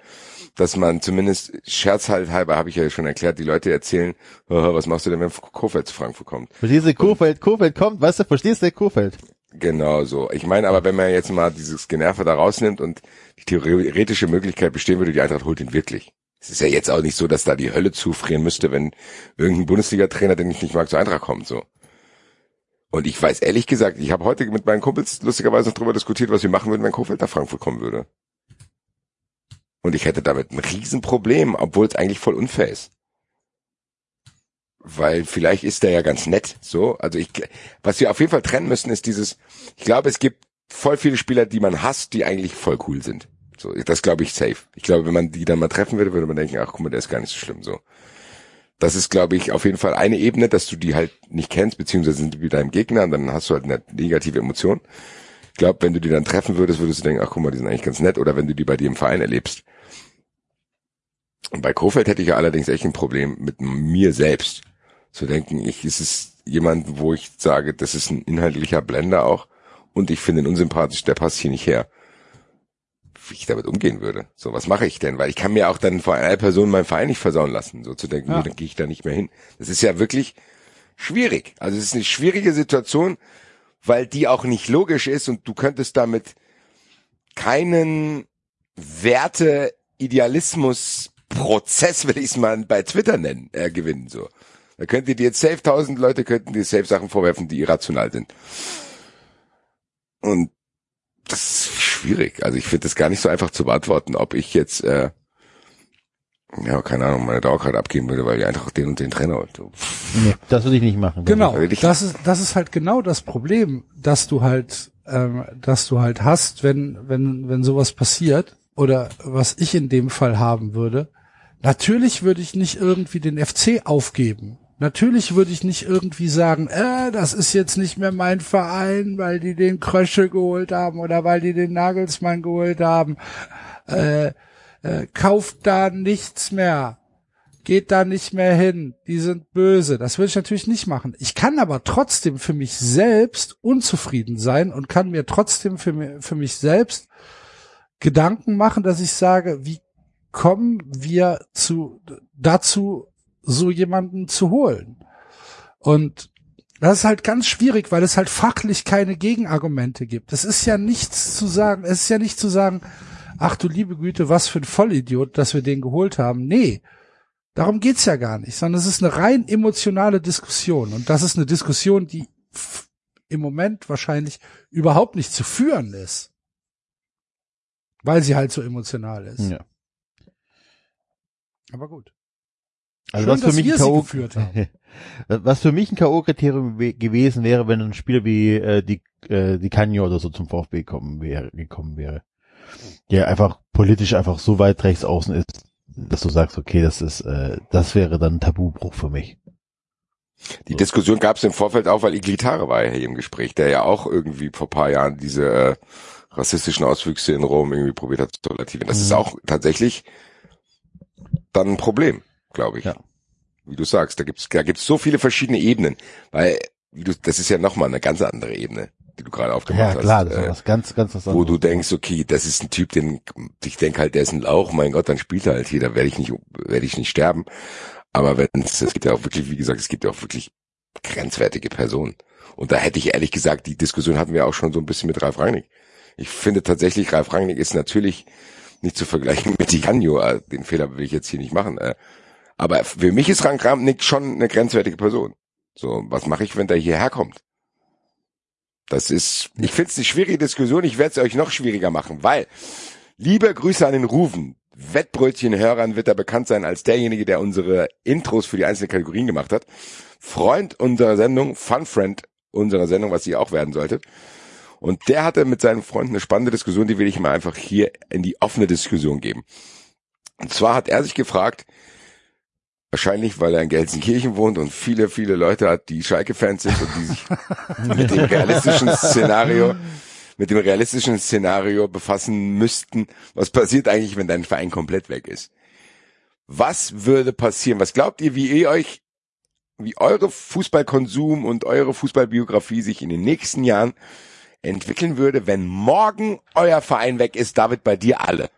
dass man zumindest scherzhalber, habe ich ja schon erklärt, die Leute erzählen, was machst du denn, wenn Kofeld zu Frankfurt kommt? Verstehst du, Kofeld, Kofeld kommt, weißt du, verstehst du, Kofeld? Genau so. Ich meine aber, wenn man jetzt mal dieses Generve da rausnimmt und die theoretische Möglichkeit bestehen würde, die Eintracht holt ihn wirklich. Es ist ja jetzt auch nicht so, dass da die Hölle zufrieren müsste, wenn irgendein Bundesliga-Trainer, den ich nicht mag, zur Eintracht kommt, so. Und ich weiß ehrlich gesagt, ich habe heute mit meinen Kumpels lustigerweise noch drüber diskutiert, was wir machen würden, wenn Kofeld nach Frankfurt kommen würde. Und ich hätte damit ein Riesenproblem, obwohl es eigentlich voll unfair ist. Weil vielleicht ist der ja ganz nett, so. Also ich, was wir auf jeden Fall trennen müssen, ist dieses, ich glaube, es gibt voll viele Spieler, die man hasst, die eigentlich voll cool sind. So, das glaube ich safe. Ich glaube, wenn man die dann mal treffen würde, würde man denken, ach guck mal, der ist gar nicht so schlimm, so. Das ist, glaube ich, auf jeden Fall eine Ebene, dass du die halt nicht kennst, beziehungsweise sind die wieder im Gegner und dann hast du halt eine negative Emotion. Ich glaube, wenn du die dann treffen würdest, würdest du denken, ach guck mal, die sind eigentlich ganz nett, oder wenn du die bei dir im Verein erlebst. Und bei Kofeld hätte ich ja allerdings echt ein Problem mit mir selbst. Zu denken, ich, ist es jemand, wo ich sage, das ist ein inhaltlicher Blender auch und ich finde ihn unsympathisch, der passt hier nicht her. Wie ich damit umgehen würde. So, was mache ich denn? Weil ich kann mir auch dann vor einer Person meinen Verein nicht versauen lassen. So zu denken, ja. nee, dann gehe ich da nicht mehr hin. Das ist ja wirklich schwierig. Also es ist eine schwierige Situation, weil die auch nicht logisch ist und du könntest damit keinen Werte, Idealismus, Prozess, will ich es mal bei Twitter nennen, äh, gewinnen. So. Da könnt ihr dir jetzt safe tausend Leute könnten dir safe Sachen vorwerfen, die irrational sind. Und das ist schwierig. Also ich finde das gar nicht so einfach zu beantworten, ob ich jetzt, äh, ja, keine Ahnung, meine Dauerkarte abgeben würde, weil ich einfach den und den Trainer und so. Nee, das würde ich nicht machen. Genau, das ist, das ist halt genau das Problem, dass du halt, ähm, dass du halt hast, wenn, wenn, wenn sowas passiert, oder was ich in dem Fall haben würde, natürlich würde ich nicht irgendwie den FC aufgeben. Natürlich würde ich nicht irgendwie sagen, äh, das ist jetzt nicht mehr mein Verein, weil die den Krösche geholt haben oder weil die den Nagelsmann geholt haben. Äh, äh, kauft da nichts mehr. Geht da nicht mehr hin. Die sind böse. Das würde ich natürlich nicht machen. Ich kann aber trotzdem für mich selbst unzufrieden sein und kann mir trotzdem für, für mich selbst Gedanken machen, dass ich sage, wie kommen wir zu, dazu, so jemanden zu holen? Und das ist halt ganz schwierig, weil es halt fachlich keine Gegenargumente gibt. Es ist ja nichts zu sagen, es ist ja nicht zu sagen, ach du liebe Güte, was für ein Vollidiot, dass wir den geholt haben. Nee, darum geht's ja gar nicht, sondern es ist eine rein emotionale Diskussion. Und das ist eine Diskussion, die im Moment wahrscheinlich überhaupt nicht zu führen ist. Weil sie halt so emotional ist. Ja. Aber gut. Also Schön, was für mich ein K.O. <laughs> was für mich ein K.O.-Kriterium gewesen wäre, wenn ein Spieler wie äh, die äh, die Canio oder so zum VfB kommen wäre, gekommen wäre, der einfach politisch einfach so weit rechts außen ist, dass du sagst, okay, das ist äh, das wäre dann ein Tabubruch für mich. Die so. Diskussion gab es im Vorfeld auch, weil Iglitare war ja hier im Gespräch, der ja auch irgendwie vor paar Jahren diese äh, rassistischen Auswüchse in Rom irgendwie probiert hat zu relativieren. Das mhm. ist auch tatsächlich dann ein Problem, glaube ich. Ja. Wie du sagst, da gibt's da gibt's so viele verschiedene Ebenen, weil wie du, das ist ja nochmal eine ganz andere Ebene, die du gerade aufgemacht ja, klar, Das ist äh, was ganz, ganz was Wo du denkst, okay, das ist ein Typ, den ich denk halt, der ist ein Lauch, mein Gott, dann spielt er halt hier, da werde ich nicht, werde ich nicht sterben. Aber wenn es, es gibt ja auch wirklich, wie gesagt, es gibt ja auch wirklich grenzwertige Personen. Und da hätte ich ehrlich gesagt, die Diskussion hatten wir auch schon so ein bisschen mit Ralf Rangnick. Ich finde tatsächlich, Ralf Rangnick ist natürlich nicht zu vergleichen mit Janjo. Äh, den Fehler will ich jetzt hier nicht machen. Äh. Aber für mich ist Ralf Rangnick schon eine grenzwertige Person. So, was mache ich, wenn der hierher kommt? Das ist, ich finde es eine schwierige Diskussion. Ich werde es euch noch schwieriger machen, weil, liebe Grüße an den Rufen. Wettbrötchen-Hörern wird er bekannt sein als derjenige, der unsere Intros für die einzelnen Kategorien gemacht hat. Freund unserer Sendung, Fun Friend unserer Sendung, was ihr auch werden solltet. Und der hatte mit seinen Freunden eine spannende Diskussion, die will ich mal einfach hier in die offene Diskussion geben. Und zwar hat er sich gefragt, wahrscheinlich weil er in Gelsenkirchen wohnt und viele, viele Leute hat, die Schalke-Fans sind und die sich <laughs> mit dem realistischen Szenario, mit dem realistischen Szenario befassen müssten, was passiert eigentlich, wenn dein Verein komplett weg ist. Was würde passieren? Was glaubt ihr, wie ihr euch wie eure Fußballkonsum und eure Fußballbiografie sich in den nächsten Jahren entwickeln würde, wenn morgen euer Verein weg ist, David, bei dir alle.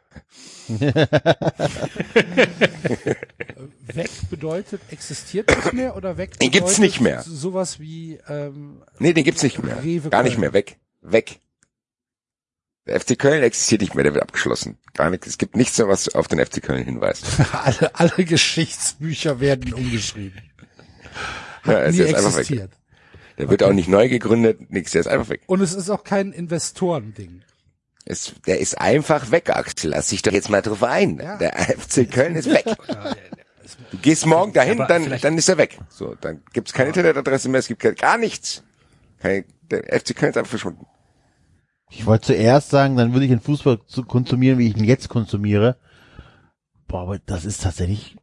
weg bedeutet existiert nicht mehr oder weg Den gibt's nicht mehr. sowas wie ähm, Nee, den gibt's nicht mehr. Rewe Gar nicht mehr. Weg. Weg. Der FC Köln existiert nicht mehr, der wird abgeschlossen. Gar nichts. Es gibt nichts mehr, was auf den FC Köln hinweist. <laughs> alle, alle Geschichtsbücher werden umgeschrieben. Ja, er ist Nie jetzt einfach weg. Der wird auch nicht neu gegründet, nix, der ist einfach weg. Und es ist auch kein Investorending. Es, der ist einfach weg, Axel. Lass dich doch jetzt mal drauf ein. Ja. Der FC Köln ist weg. Du gehst morgen dahin, Aber dann, dann ist er weg. So, dann gibt's keine Internetadresse mehr, es gibt kein- gar nichts. Kein, der FC Köln ist einfach verschwunden. Ich wollte zuerst sagen, dann würde ich den Fußball zu konsumieren, wie ich ihn jetzt konsumiere. Boah, aber das ist tatsächlich,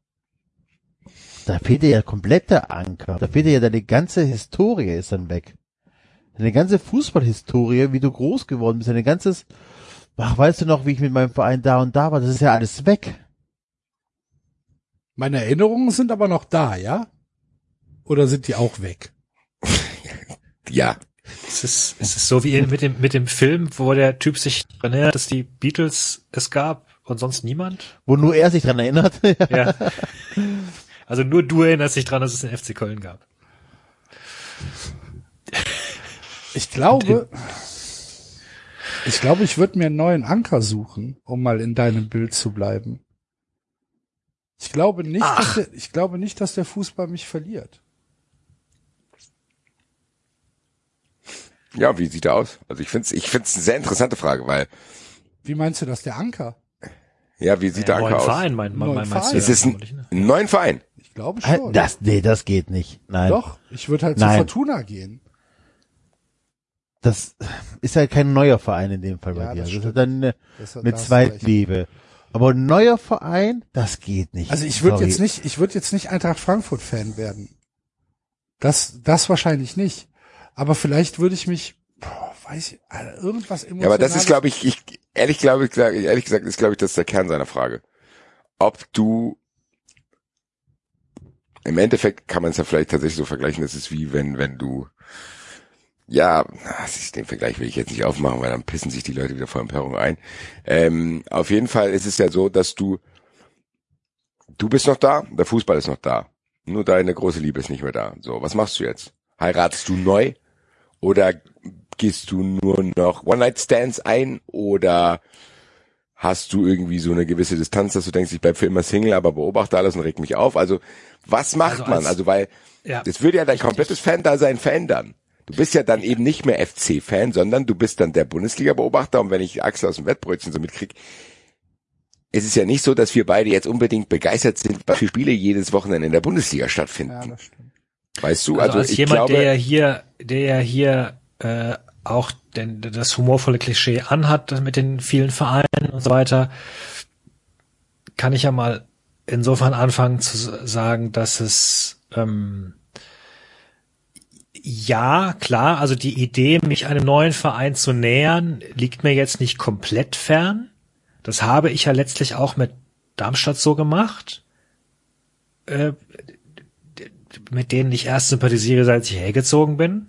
da fehlt dir ja komplett der Anker. Da fehlt dir ja deine ganze Historie ist dann weg. Deine ganze Fußballhistorie, wie du groß geworden bist, deine ganzes, ach, weißt du noch, wie ich mit meinem Verein da und da war, das ist ja alles weg. Meine Erinnerungen sind aber noch da, ja? Oder sind die auch weg? <laughs> Ja. Es ist, es ist so wie in- mit dem, mit dem Film, wo der Typ sich daran erinnert, dass die Beatles es gab und sonst niemand. Wo nur er sich dran erinnert. <laughs> Ja. <laughs> Also nur du erinnerst dich dran, dass es den FC Köln gab. Ich glaube, ich glaube, ich würde mir einen neuen Anker suchen, um mal in deinem Bild zu bleiben. Ich glaube nicht, dass der, ich glaube nicht, dass der Fußball mich verliert. Ja, wie sieht er aus? Also ich find's, ich find's eine sehr interessante Frage, weil, Wie meinst du das, der Anker? ja, wie sieht der neuen Anker aus? Verein, mein, mein, Neuen mein meinst Verein. du Es ja ist ein, vermutlich, ne? ein neuen Verein. Ich glaube schon. Das, nee, das geht nicht. Nein. Doch, ich würde halt zu Nein. Fortuna gehen. Das ist halt kein neuer Verein in dem Fall bei Ja, dir. das Das, ist dann eine, Das, eine Zweitliebe. Aber ein neuer Verein, das geht nicht. Also ich würde jetzt nicht, ich würde jetzt nicht Eintracht Frankfurt Fan werden. Das, das wahrscheinlich nicht. Aber vielleicht würde ich mich, boah, weiß ich, Alter, irgendwas emotionales. Ja, aber das ist, glaube ich, ich, ehrlich glaube ich, ehrlich gesagt, ist, glaube ich, das ist der Kern seiner Frage. Ob du, im Endeffekt kann man es ja vielleicht tatsächlich so vergleichen, das ist wie wenn, wenn du, ja, den Vergleich will ich jetzt nicht aufmachen, weil dann pissen sich die Leute wieder vor Empörung ein. Ähm, auf jeden Fall ist es ja so, dass du, du bist noch da, der Fußball ist noch da. Nur deine große Liebe ist nicht mehr da. So, was machst du jetzt? Heiratest du neu? Oder gehst du nur noch One-Night-Stands ein? Oder hast du irgendwie so eine gewisse Distanz, dass du denkst, ich bleib für immer Single, aber beobachte alles und reg mich auf? Also, was macht Also man? als- Also, weil, Ja. das würde ja dein komplettes Fan-Dasein verändern. Du bist ja dann eben nicht mehr FC-Fan, sondern du bist dann der Bundesliga-Beobachter. Und wenn ich Axel aus dem Wettbrötchen so mitkrieg, es ist ja nicht so, dass wir beide jetzt unbedingt begeistert sind, was für Spiele jedes Wochenende in der Bundesliga stattfinden. Ja, das stimmt. Weißt du? Also, Also, als ich jemand, glaube, der ja hier, der ja hier äh, auch den, das humorvolle Klischee anhat mit den vielen Vereinen und so weiter, kann ich ja mal insofern anfangen zu sagen, dass es ähm, ja klar, also die Idee, mich einem neuen Verein zu nähern, liegt mir jetzt nicht komplett fern. Das habe ich ja letztlich auch mit Darmstadt so gemacht. Äh, mit denen ich erst sympathisiere, seit ich hergezogen bin.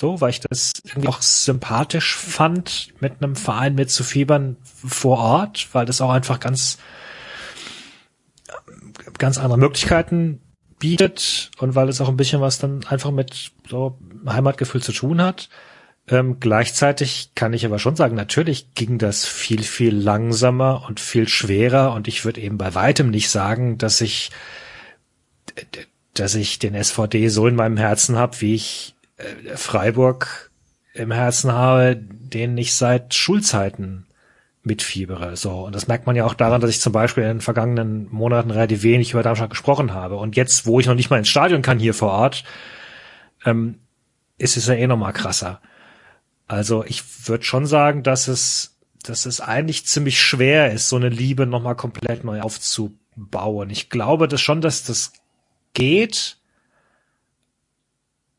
So, weil ich das irgendwie auch sympathisch fand, mit einem Verein mitzufiebern vor Ort, weil das auch einfach ganz, ganz andere Möglichkeiten bietet und weil es auch ein bisschen was dann einfach mit so Heimatgefühl zu tun hat. Ähm, gleichzeitig kann ich aber schon sagen, natürlich ging das viel, viel langsamer und viel schwerer und ich würde eben bei weitem nicht sagen, dass ich dass ich den SVD so in meinem Herzen habe, wie ich Freiburg im Herzen habe, den ich seit Schulzeiten mitfiebere. So. Und das merkt man ja auch daran, dass ich zum Beispiel in den vergangenen Monaten relativ wenig über Darmstadt gesprochen habe. Und jetzt, wo ich noch nicht mal ins Stadion kann hier vor Ort, ähm, ist es ja eh noch mal krasser. Also ich würde schon sagen, dass es, dass es eigentlich ziemlich schwer ist, so eine Liebe noch mal komplett neu aufzubauen. Ich glaube das schon, dass das geht.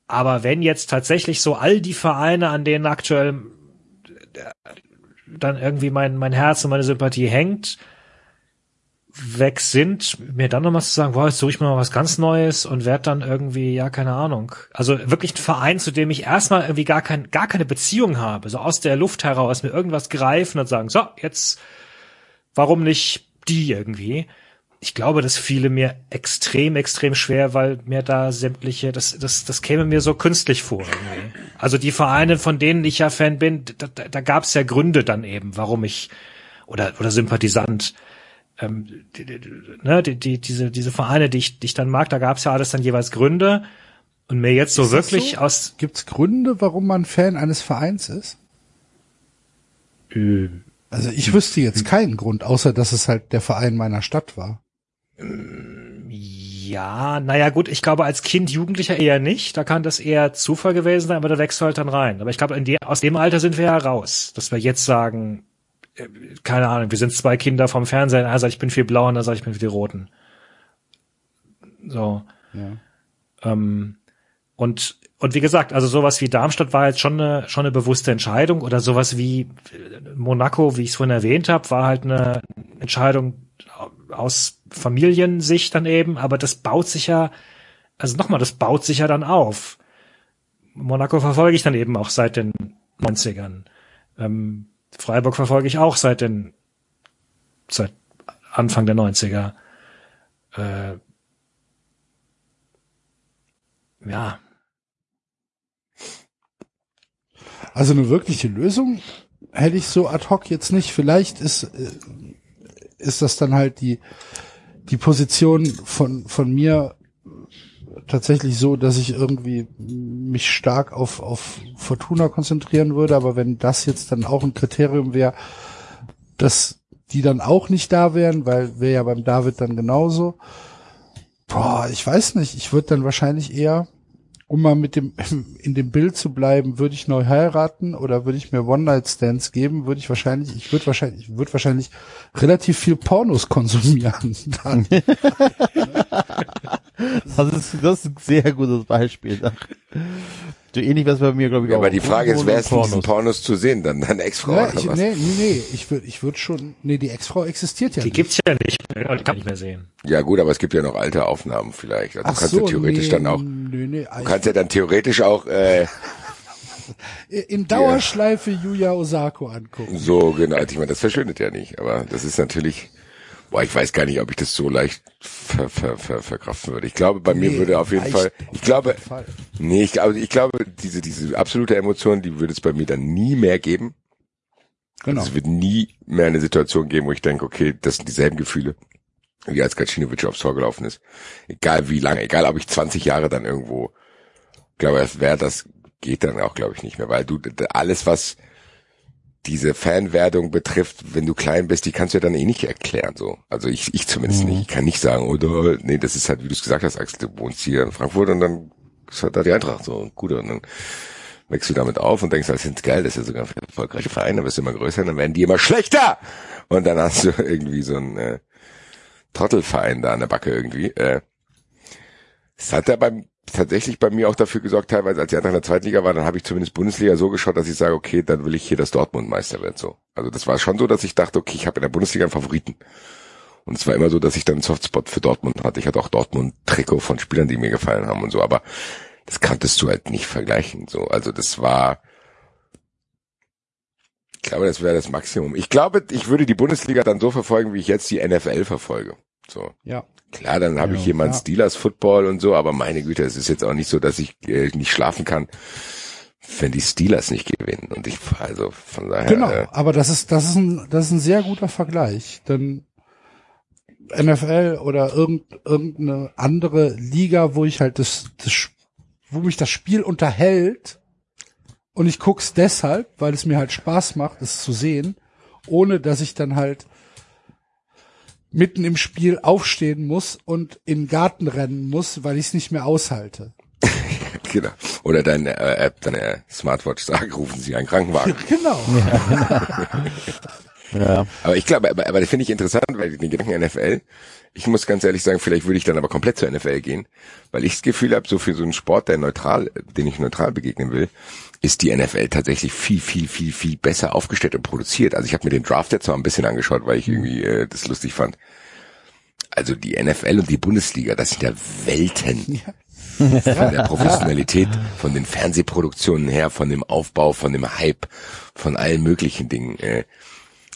Aber wenn jetzt tatsächlich so all die Vereine, an denen aktuell äh, dann irgendwie mein, mein Herz und meine Sympathie hängt, weg sind, mir dann nochmal zu sagen, boah, jetzt suche ich mir mal was ganz Neues und werde dann irgendwie, ja, keine Ahnung. Also wirklich ein Verein, zu dem ich erstmal irgendwie gar, kein, gar keine Beziehung habe, so aus der Luft heraus mir irgendwas greifen und sagen, so, jetzt, warum nicht die irgendwie? Ich glaube, das fiele mir extrem, extrem schwer, weil mir da sämtliche, das, das, das käme mir so künstlich vor. Irgendwie. Also die Vereine, von denen ich ja Fan bin, da, da, da gab es ja Gründe dann eben, warum ich oder oder Sympathisant. Ähm, die, die, ne, die, die, diese, diese Vereine, die ich, die ich dann mag, da gab es ja alles dann jeweils Gründe. Und mir jetzt so Ist das wirklich so? aus. Gibt's Gründe, warum man Fan eines Vereins ist? Äh, Also ich wüsste jetzt keinen Grund, außer dass es halt der Verein meiner Stadt war. Ja, naja gut, ich glaube als Kind, Jugendlicher eher nicht. Da kann das eher Zufall gewesen sein, aber da wächst du halt dann rein. Aber ich glaube, de aus dem Alter sind wir ja raus, dass wir jetzt sagen, äh, keine Ahnung, wir sind zwei Kinder vom Fernsehen, einer sagt, ich bin für die Blauen, einer sagt, ich bin für die Roten. So. Ja. Ähm, und, und wie gesagt, also sowas wie Darmstadt war jetzt schon eine, schon eine bewusste Entscheidung oder sowas wie äh, Monaco, wie ich es vorhin erwähnt habe, war halt eine Entscheidung aus Familiensicht dann eben, aber das baut sich ja, also nochmal, das baut sich ja dann auf. Monaco verfolge ich dann eben auch seit den 90ern. Ähm, Freiburg verfolge ich auch seit den, seit Anfang der 90er. Äh, ja, Also eine wirkliche Lösung hätte ich so ad hoc jetzt nicht. Vielleicht ist, äh, ist das dann halt die, die Position von, von mir tatsächlich so, dass ich irgendwie mich stark auf, auf Fortuna konzentrieren würde. Aber wenn das jetzt dann auch ein Kriterium wäre, dass die dann auch nicht da wären, weil wäre ja beim David dann genauso. Boah, ich weiß nicht. Ich würde dann wahrscheinlich eher um mal mit dem <laughs> in dem Bild zu bleiben, würde ich neu heiraten oder würde ich mir One Night Stands geben, würde ich wahrscheinlich, ich würde wahrscheinlich, ich würde wahrscheinlich relativ viel Pornos konsumieren. Dann. <laughs> Das ist, das ist ein sehr gutes Beispiel. So ähnlich was bei mir, glaube ich, Ja, auch. aber die Frage ist, Pornos wer ist in diesen Pornos zu sehen? Dann deine Ex-Frau Ja, oder ich, was? nee, nee, nee, ich würde, ich würde schon, nee, die Ex-Frau existiert ja die nicht. gibt's ja nicht mehr, die kann ich nicht mehr sehen. Ja gut, aber es gibt ja noch alte Aufnahmen vielleicht. Also du kannst ja theoretisch nee, dann auch, nee, nee, du kannst ja dann theoretisch auch äh, <laughs> in Dauerschleife Yuya Osako angucken. so genau. Ich meine, das verschwindet ja nicht. Aber das ist natürlich, boah, ich weiß gar nicht, ob ich das so leicht ver, ver, ver, verkraften würde. Ich glaube, bei mir Nee, würde auf jeden leicht, Fall, ich glaube, Fall. nee, ich glaube, ich glaube, diese diese absolute Emotion, die würde es bei mir dann nie mehr geben. Genau. Also es wird nie mehr eine Situation geben, wo ich denke, okay, das sind dieselben Gefühle, wie als Gacinovic aufs Tor gelaufen ist. Egal wie lange, egal ob ich 20 Jahre dann irgendwo, glaube das wäre, das geht dann auch, glaube ich, nicht mehr, weil du alles, was diese Fanwerdung betrifft, wenn du klein bist, die kannst du ja dann eh nicht erklären, so. Also ich, ich zumindest nicht. Ich kann nicht sagen, oder, nee, das ist halt, wie du es gesagt hast, Axel, du wohnst hier in Frankfurt und dann ist halt da die Eintracht so, und gut, und dann wächst du damit auf und denkst, das ist geil, das ist ja sogar ein erfolgreicher Verein, dann wirst du immer größer, dann werden die immer schlechter. Und dann hast du <laughs> irgendwie so einen äh, Trottelverein da an der Backe irgendwie. Äh, es hat ja beim tatsächlich bei mir auch dafür gesorgt, teilweise als die Eintracht in der Zweitliga war, dann habe ich zumindest Bundesliga so geschaut, dass ich sage, okay, dann will ich hier, dass Dortmund Meister wird. So, also das war schon so, dass ich dachte, okay, ich habe in der Bundesliga einen Favoriten. Und es war immer so, dass ich dann einen Softspot für Dortmund hatte. Ich hatte auch Dortmund-Trikot von Spielern, die mir gefallen haben und so, aber das kanntest du halt nicht vergleichen. So, also das war, ich glaube, das wäre das Maximum. Ich glaube, ich würde die Bundesliga dann so verfolgen, wie ich jetzt die NFL verfolge. So. Ja. Klar, dann habe Ja, ich hier mal. Steelers Football und so, aber meine Güte, es ist jetzt auch nicht so, dass ich äh, nicht schlafen kann, wenn die Steelers nicht gewinnen. Und ich, also von daher, Genau, äh, aber das ist, das ist ein, das ist ein sehr guter Vergleich, denn NFL oder irgend, irgendeine andere Liga, wo ich halt das, das, wo mich das Spiel unterhält und ich guck's deshalb, weil es mir halt Spaß macht, es zu sehen, ohne dass ich dann halt mitten im Spiel aufstehen muss und in den Garten rennen muss, weil ich es nicht mehr aushalte. <laughs> genau. Oder deine äh, App, deine Smartwatch sagt, rufen Sie einen Krankenwagen. Genau. <laughs> <laughs> Ja. Aber ich glaube, aber, aber das finde ich interessant, weil den Gedanken NFL, ich muss ganz ehrlich sagen, vielleicht würde ich dann aber komplett zur NFL gehen, weil ich das Gefühl habe, so für so einen Sport, der neutral, den ich neutral begegnen will, ist die NFL tatsächlich viel, viel, viel, viel besser aufgestellt und produziert. Also ich habe mir den Draft jetzt mal ein bisschen angeschaut, weil ich irgendwie äh, das lustig fand. also die NFL und die Bundesliga, das sind ja Welten. Von der Professionalität, von den Fernsehproduktionen her, von dem Aufbau, von dem Hype, von allen möglichen Dingen. Äh,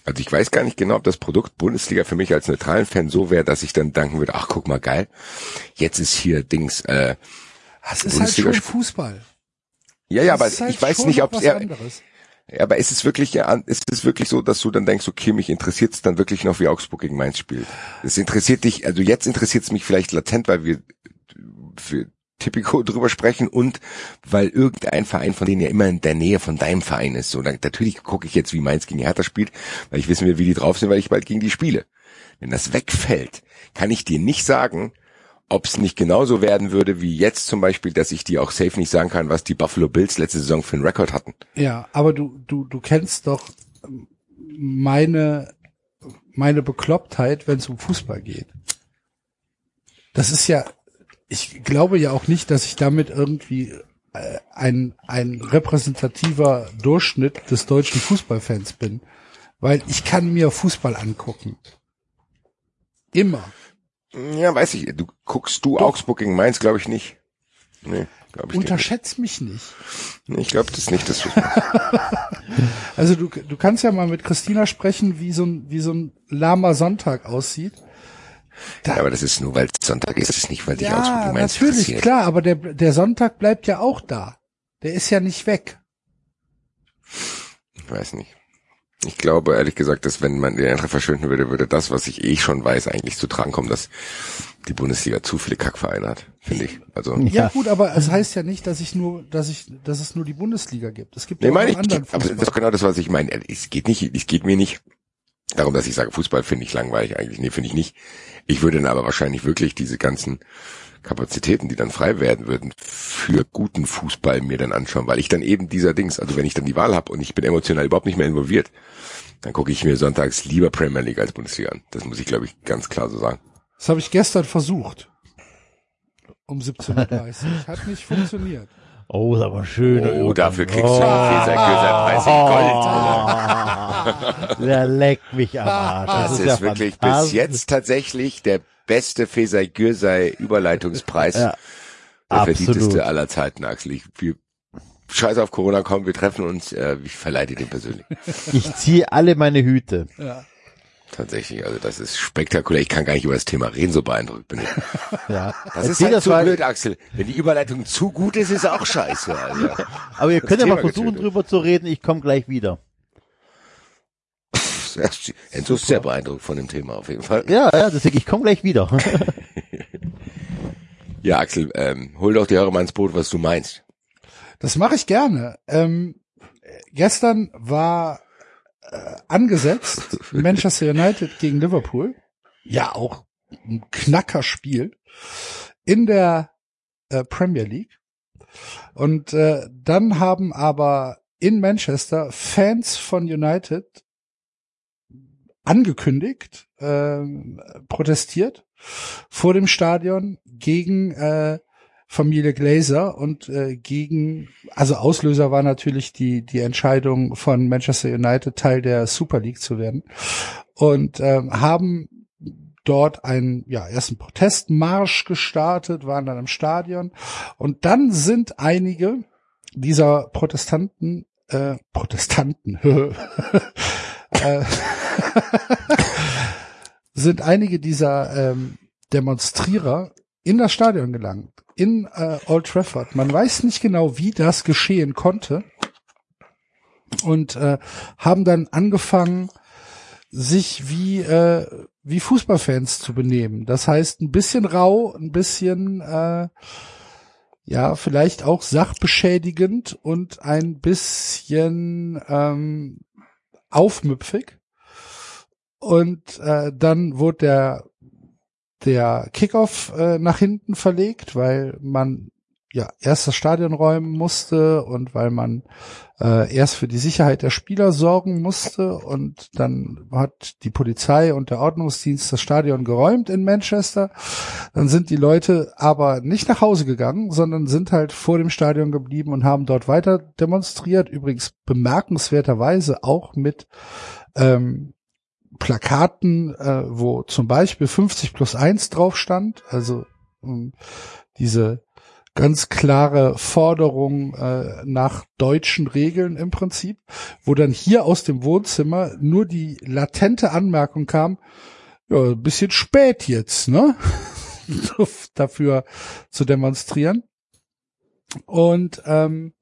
also ich weiß gar nicht genau, ob das Produkt Bundesliga für mich als neutralen Fan so wäre, dass ich dann danken würde, ach guck mal geil, jetzt ist hier Dings. Äh, Das ist halt schon Fußball. Ja, ja, aber halt ich weiß nicht, ob er, anderes. ja, aber ist es wirklich, ist es wirklich so, dass du dann denkst, okay, mich interessiert es dann wirklich noch, wie Augsburg gegen Mainz spielt. Es interessiert dich, also jetzt interessiert es mich vielleicht latent, weil wir für Tipico <laughs> drüber sprechen und weil irgendein Verein von denen ja immer in der Nähe von deinem Verein ist. So, dann, natürlich gucke ich jetzt, wie Mainz gegen Hertha spielt, weil ich wissen will, wie die drauf sind, weil ich bald gegen die spiele. Wenn das wegfällt, kann ich dir nicht sagen, ob es nicht genauso werden würde wie jetzt zum Beispiel, dass ich dir auch safe nicht sagen kann, was die Buffalo Bills letzte Saison für einen Rekord hatten. Ja, aber du, du, du kennst doch meine, meine Beklopptheit, wenn es um Fußball geht. Das ist ja, ich glaube ja auch nicht, dass ich damit irgendwie äh, ein, ein repräsentativer Durchschnitt des deutschen Fußballfans bin. Weil ich kann mir Fußball angucken. Immer. Ja, weiß ich. Du guckst du Augsburg gegen Mainz, glaube ich nicht. Nee, glaube ich nicht. Unterschätzt mich nicht. Nee, Ich glaube das nicht, dass du <laughs> Also du, du kannst ja mal mit Christina sprechen, wie so ein, wie so ein lahmer Sonntag aussieht. Ja, aber das ist nur, weil es Sonntag ist, das ist nicht, weil dich Augsburg Ja, gegen Mainz natürlich, interessiert. klar, aber der, der Sonntag bleibt ja auch da. Der ist ja nicht weg. Ich weiß nicht. Ich glaube, ehrlich gesagt, dass wenn man den Eintracht verschwinden würde, würde das, was ich eh schon weiß, eigentlich zu tragen kommen, dass die Bundesliga zu viele Kackvereine hat, finde ich. Also, Ja. Ja. gut, aber es heißt ja nicht, dass ich nur, dass ich, dass es nur die Bundesliga gibt. Es gibt nee, ja auch meine ich, anderen aber das ist Fußball. genau das, was ich meine. Es geht nicht, es geht mir nicht darum, dass ich sage, Fußball finde ich langweilig eigentlich. Nee, finde ich nicht. Ich würde dann aber wahrscheinlich wirklich diese ganzen Kapazitäten, die dann frei werden würden, für guten Fußball mir dann anschauen, weil ich dann eben dieser Dings, also wenn ich dann die Wahl habe und ich bin emotional überhaupt nicht mehr involviert, dann gucke ich mir sonntags lieber Premier League als Bundesliga an. Das muss ich, glaube ich, ganz klar so sagen. Das habe ich gestern versucht. Um 17.30 Uhr. <laughs> Hat nicht funktioniert. Oh, ist aber schön. Oh, dafür kriegst du Feser Preis in Gold. Oh, <laughs> der leckt mich am Arsch. Das, ist, ja wirklich bis jetzt tatsächlich der beste Feser Gürsei Überleitungspreis. <laughs> Ja, der absolut. verdienteste aller Zeiten, Axel. Ich, wir, scheiß auf Corona, komm, wir treffen uns. Äh, ich verleihe dir den persönlich. <laughs> Ich ziehe alle meine Hüte. Ja. Tatsächlich, also das ist spektakulär. Ich kann gar nicht über das Thema reden, so beeindruckt bin ich. <laughs> Ja. Das ist halt das so mal- blöd, Axel. Wenn die Überleitung zu gut ist, ist auch scheiße. Also. Aber ihr könnt ja mal versuchen, getötet. drüber zu reden. Ich komme gleich wieder. Enzo ist sehr beeindruckt von dem Thema auf jeden Fall. Ja, ja, deswegen, ich komme gleich wieder. <laughs> Ja, Axel, ähm, hol doch die Hörer mal ins Boot, was du meinst. Das mache ich gerne. Ähm, gestern war äh, angesetzt <laughs> Manchester United gegen Liverpool. Ja, auch ein Knackerspiel in der äh, Premier League. Und äh, dann haben aber in Manchester Fans von United angekündigt, ähm, protestiert vor dem Stadion gegen äh, Familie Glazer und äh, gegen, also Auslöser war natürlich die die Entscheidung von Manchester United Teil der Super League zu werden und ähm, haben dort einen ja ersten Protestmarsch gestartet, waren dann im Stadion und dann sind einige dieser Protestanten äh, Protestanten <laughs> äh, <laughs> sind einige dieser ähm, Demonstrierer in das Stadion gelangt, in äh, Old Trafford. Man weiß nicht genau, wie das geschehen konnte und äh, haben dann angefangen, sich wie äh, wie Fußballfans zu benehmen. Das heißt, ein bisschen rau, ein bisschen äh, ja vielleicht auch sachbeschädigend und ein bisschen ähm, aufmüpfig. Und äh, dann wurde der der Kickoff äh, nach hinten verlegt, weil man ja erst das Stadion räumen musste und weil man äh, erst für die Sicherheit der Spieler sorgen musste und dann hat die Polizei und der Ordnungsdienst das Stadion geräumt in Manchester. Dann sind die Leute aber nicht nach Hause gegangen, sondern sind halt vor dem Stadion geblieben und haben dort weiter demonstriert. Übrigens bemerkenswerterweise auch mit ähm, Plakaten, äh, wo zum Beispiel 50 plus 1 drauf stand, also ähm, diese ganz klare Forderung äh, nach deutschen Regeln im Prinzip, wo dann hier aus dem Wohnzimmer nur die latente Anmerkung kam, ja, bisschen spät jetzt, ne? <laughs> dafür zu demonstrieren. Und ähm,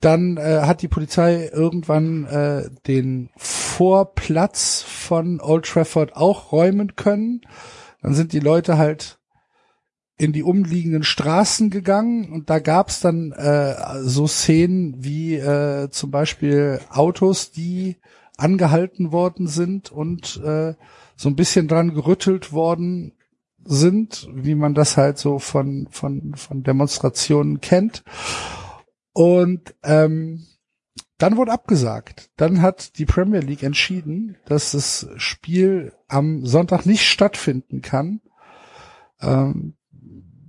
dann äh, hat die Polizei irgendwann äh, den Vorplatz von Old Trafford auch räumen können. Dann sind die Leute halt in die umliegenden Straßen gegangen und da gab's dann äh, so Szenen wie äh, zum Beispiel Autos, die angehalten worden sind und äh, so ein bisschen dran gerüttelt worden sind, wie man das halt so von von von Demonstrationen kennt. Und ähm, dann wurde abgesagt. Dann hat die Premier League entschieden, dass das Spiel am Sonntag nicht stattfinden kann. Ähm,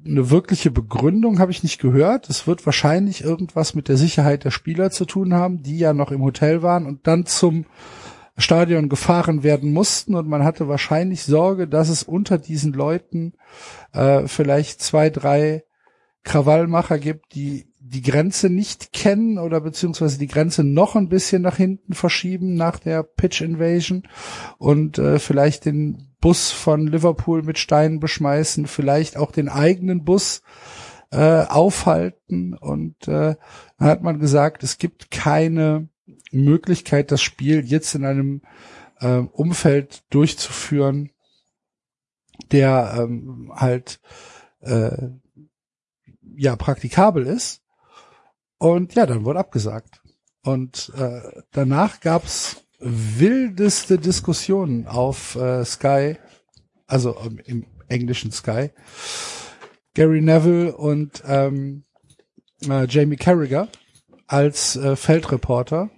eine wirkliche Begründung habe ich nicht gehört. Es wird wahrscheinlich irgendwas mit der Sicherheit der Spieler zu tun haben, die ja noch im Hotel waren und dann zum Stadion gefahren werden mussten und man hatte wahrscheinlich Sorge, dass es unter diesen Leuten äh, vielleicht zwei, drei Krawallmacher gibt, die die Grenze nicht kennen oder beziehungsweise die Grenze noch ein bisschen nach hinten verschieben nach der Pitch Invasion und äh, vielleicht den Bus von Liverpool mit Steinen beschmeißen, vielleicht auch den eigenen Bus äh, aufhalten und äh, dann hat man gesagt, es gibt keine Möglichkeit, das Spiel jetzt in einem äh, Umfeld durchzuführen, der ähm, halt äh, ja praktikabel ist. Und ja, dann wurde abgesagt. Und äh, danach gab's wildeste Diskussionen auf äh, Sky, also ähm, im englischen Sky. Gary Neville und ähm, äh, Jamie Carragher als äh, Feldreporter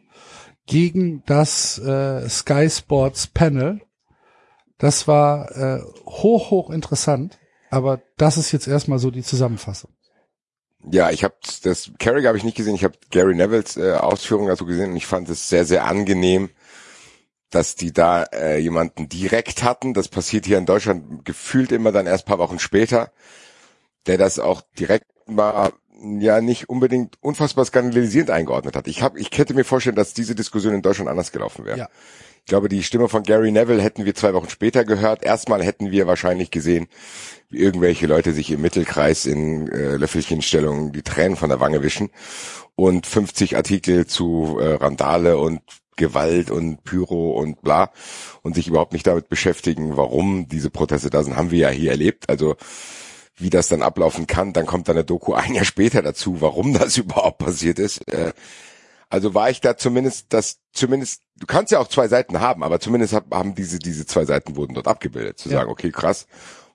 gegen das äh, Sky Sports Panel. Das war äh, hoch, hoch interessant, aber das ist jetzt erstmal so die Zusammenfassung. Ja, ich habe das Carrick habe ich nicht gesehen. Ich habe Gary Nevilles äh, Ausführungen dazu gesehen und ich fand es sehr, sehr angenehm, dass die da äh, jemanden direkt hatten. Das passiert hier in Deutschland gefühlt immer dann erst paar Wochen später, der das auch direkt mal ja nicht unbedingt unfassbar skandalisierend eingeordnet hat. Ich habe, ich hätte mir vorstellen, dass diese Diskussion in Deutschland anders gelaufen wäre. Ja. Ich glaube, die Stimme von Gary Neville hätten wir zwei Wochen später gehört. Erstmal hätten wir wahrscheinlich gesehen, wie irgendwelche Leute sich im Mittelkreis in äh, Löffelchenstellung die Tränen von der Wange wischen und 50 Artikel zu äh, Randale und Gewalt und Pyro und bla und sich überhaupt nicht damit beschäftigen, warum diese Proteste da sind, haben wir ja hier erlebt. Also wie das dann ablaufen kann. Dann kommt dann eine Doku ein Jahr später dazu, warum das <laughs> überhaupt passiert ist. Äh, also war ich da zumindest, das zumindest, du kannst ja auch zwei Seiten haben, aber zumindest haben diese, diese zwei Seiten wurden dort abgebildet. Zu ja. sagen, okay, krass,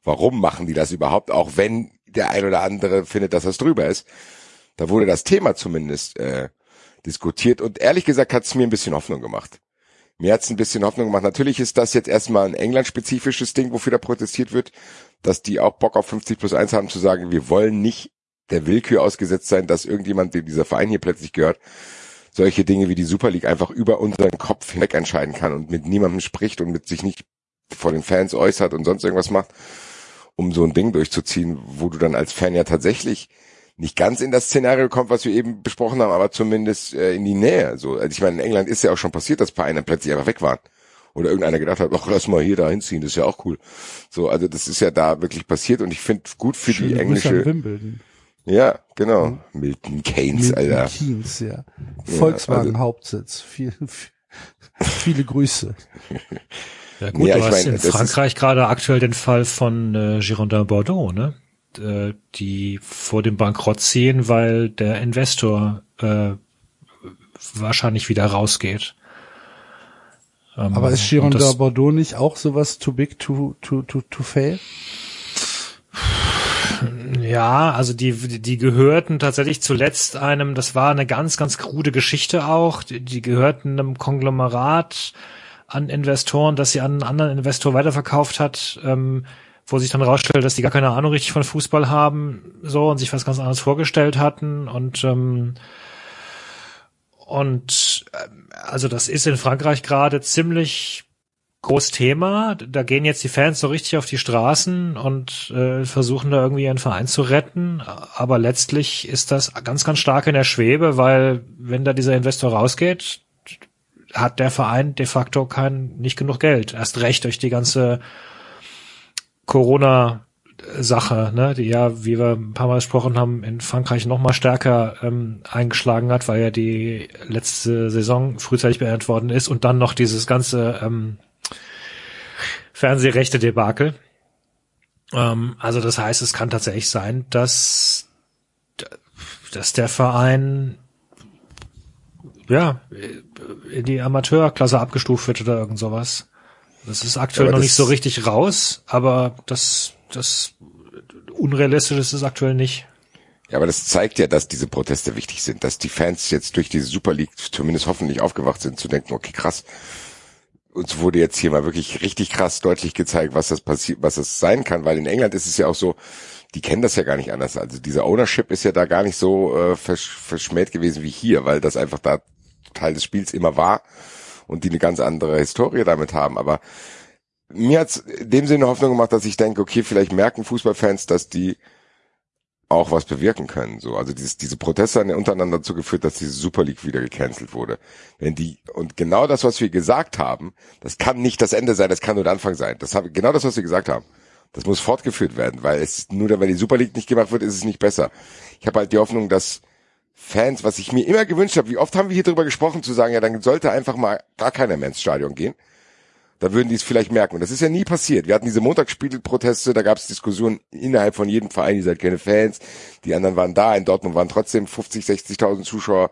warum machen die das überhaupt, auch wenn der ein oder andere findet, dass das drüber ist. Da wurde das Thema zumindest äh, diskutiert und ehrlich gesagt hat es mir ein bisschen Hoffnung gemacht. Mir hat es ein bisschen Hoffnung gemacht. Natürlich ist das jetzt erstmal ein England-spezifisches Ding, wofür da protestiert wird dass die auch Bock auf 50 plus 1 haben zu sagen, wir wollen nicht der Willkür ausgesetzt sein, dass irgendjemand, dem dieser Verein hier plötzlich gehört, solche Dinge wie die Super League einfach über unseren Kopf hinweg entscheiden kann und mit niemandem spricht und mit sich nicht vor den Fans äußert und sonst irgendwas macht, um so ein Ding durchzuziehen, wo du dann als Fan ja tatsächlich nicht ganz in das Szenario kommt, was wir eben besprochen haben, aber zumindest äh, in die Nähe. So, also ich meine, in England ist ja auch schon passiert, dass Vereine plötzlich einfach weg waren oder irgendeiner gedacht hat, ach, lass mal hier da hinziehen, das ist ja auch cool. So, also das ist ja da wirklich passiert und ich finde gut für Schöne die englische. Ja, genau. Mhm. Milton Keynes, Milton Alter. Keynes, ja. Volkswagen also, Hauptsitz. Viel, <laughs> viele Grüße. Ja gut, ja, du hast meine, in Frankreich gerade aktuell den Fall von äh, Girondin Bordeaux, ne? Äh, die vor dem Bankrott ziehen, weil der Investor äh, wahrscheinlich wieder rausgeht. Ähm, Aber ist Girondin Bordeaux nicht auch sowas too big to, to, to, to fail? Ja, also die, die gehörten tatsächlich zuletzt einem, das war eine ganz, ganz krude Geschichte auch, die, die gehörten einem Konglomerat an Investoren, das sie an einen anderen Investor weiterverkauft hat, ähm, wo sich dann rausstellt, dass die gar keine Ahnung richtig von Fußball haben, so und sich was ganz anderes vorgestellt hatten. Und ähm, und ähm, also das ist in Frankreich gerade ziemlich groß Thema. Da gehen jetzt die Fans so richtig auf die Straßen und äh, versuchen da irgendwie ihren Verein zu retten. Aber letztlich ist das ganz, ganz stark in der Schwebe, weil wenn da dieser Investor rausgeht, hat der Verein de facto kein nicht genug Geld. Erst recht durch die ganze Corona Sache, ne, die ja, wie wir ein paar Mal gesprochen haben, in Frankreich noch mal stärker ähm, eingeschlagen hat, weil ja die letzte Saison frühzeitig beendet worden ist und dann noch dieses ganze ähm, Fernsehrechte-Debakel. Ähm, also das heißt, es kann tatsächlich sein, dass dass der Verein ja in die Amateurklasse abgestuft wird oder irgend sowas. Das ist aktuell aber noch nicht so richtig raus, aber das das unrealistisch ist es aktuell nicht. Ja, aber das zeigt ja, dass diese Proteste wichtig sind, dass die Fans jetzt durch diese Super League zumindest hoffentlich aufgewacht sind, zu denken, okay, krass, uns wurde jetzt hier mal wirklich richtig krass deutlich gezeigt, was das passiert, was das sein kann, weil in England ist es ja auch so, die kennen das ja gar nicht anders. Also dieser Ownership ist ja da gar nicht so äh, versch verschmäht gewesen wie hier, weil das einfach da Teil des Spiels immer war und die eine ganz andere Historie damit haben. Aber mir hat's in dem Sinne Hoffnung gemacht, dass ich denke, okay, vielleicht merken Fußballfans, dass die auch was bewirken können. So, also dieses, diese Proteste haben ja untereinander dazu geführt, dass diese Super League wieder gecancelt wurde. Wenn die und genau das, was wir gesagt haben, das kann nicht das Ende sein, das kann nur der Anfang sein. Das haben genau das, was wir gesagt haben. Das muss fortgeführt werden, weil es nur, wenn die Super League nicht gemacht wird, ist es nicht besser. Ich habe halt die Hoffnung, dass Fans, was ich mir immer gewünscht habe, wie oft haben wir hier drüber gesprochen, zu sagen, ja, dann sollte einfach mal gar keiner mehr ins Stadion gehen. Da würden die es vielleicht merken. Und das ist ja nie passiert. Wir hatten diese Montagsspielproteste, da gab es Diskussionen innerhalb von jedem Verein, ihr seid keine Fans, die anderen waren da, in Dortmund waren trotzdem 50, 60.000 Zuschauer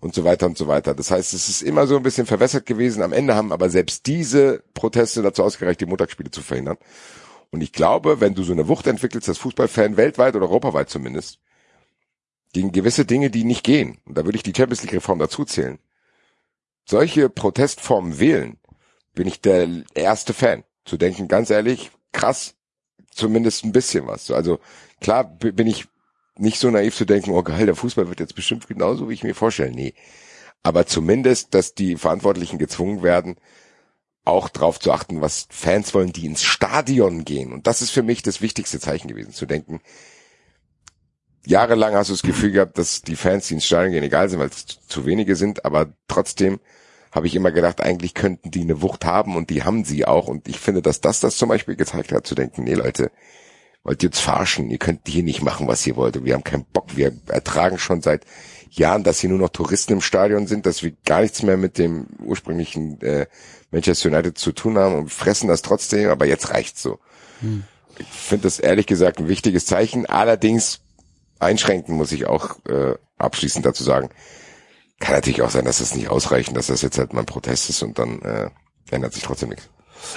und so weiter und so weiter. Das heißt, es ist immer so ein bisschen verwässert gewesen. Am Ende haben aber selbst diese Proteste dazu ausgereicht, die Montagsspiele zu verhindern. Und ich glaube, wenn du so eine Wucht entwickelst, als Fußballfan weltweit oder europaweit zumindest, gegen gewisse Dinge, die nicht gehen, und da würde ich die Champions League Reform dazu zählen, solche Protestformen wählen, bin ich der erste Fan. Zu denken, ganz ehrlich, krass, zumindest ein bisschen was. Also klar bin ich nicht so naiv zu denken, oh geil, der Fußball wird jetzt bestimmt genauso, wie ich mir vorstelle. Nee. Aber zumindest, dass die Verantwortlichen gezwungen werden, auch drauf zu achten, was Fans wollen, die ins Stadion gehen. Und das ist für mich das wichtigste Zeichen gewesen, zu denken, jahrelang hast du das Gefühl gehabt, dass die Fans, die ins Stadion gehen, egal sind, weil es zu wenige sind, aber trotzdem habe ich immer gedacht, eigentlich könnten die eine Wucht haben und die haben sie auch. Und ich finde, dass das das zum Beispiel gezeigt hat, zu denken, nee Leute, wollt ihr jetzt verarschen, ihr könnt hier nicht machen, was ihr wollt. Wir haben keinen Bock, wir ertragen schon seit Jahren, dass hier nur noch Touristen im Stadion sind, dass wir gar nichts mehr mit dem ursprünglichen äh, Manchester United zu tun haben und fressen das trotzdem, aber jetzt reicht's so. Ich finde das ehrlich gesagt ein wichtiges Zeichen. Allerdings einschränken muss ich auch äh, abschließend dazu sagen, kann natürlich auch sein, dass das nicht ausreicht, dass das jetzt halt mal ein Protest ist und dann äh, ändert sich trotzdem nichts.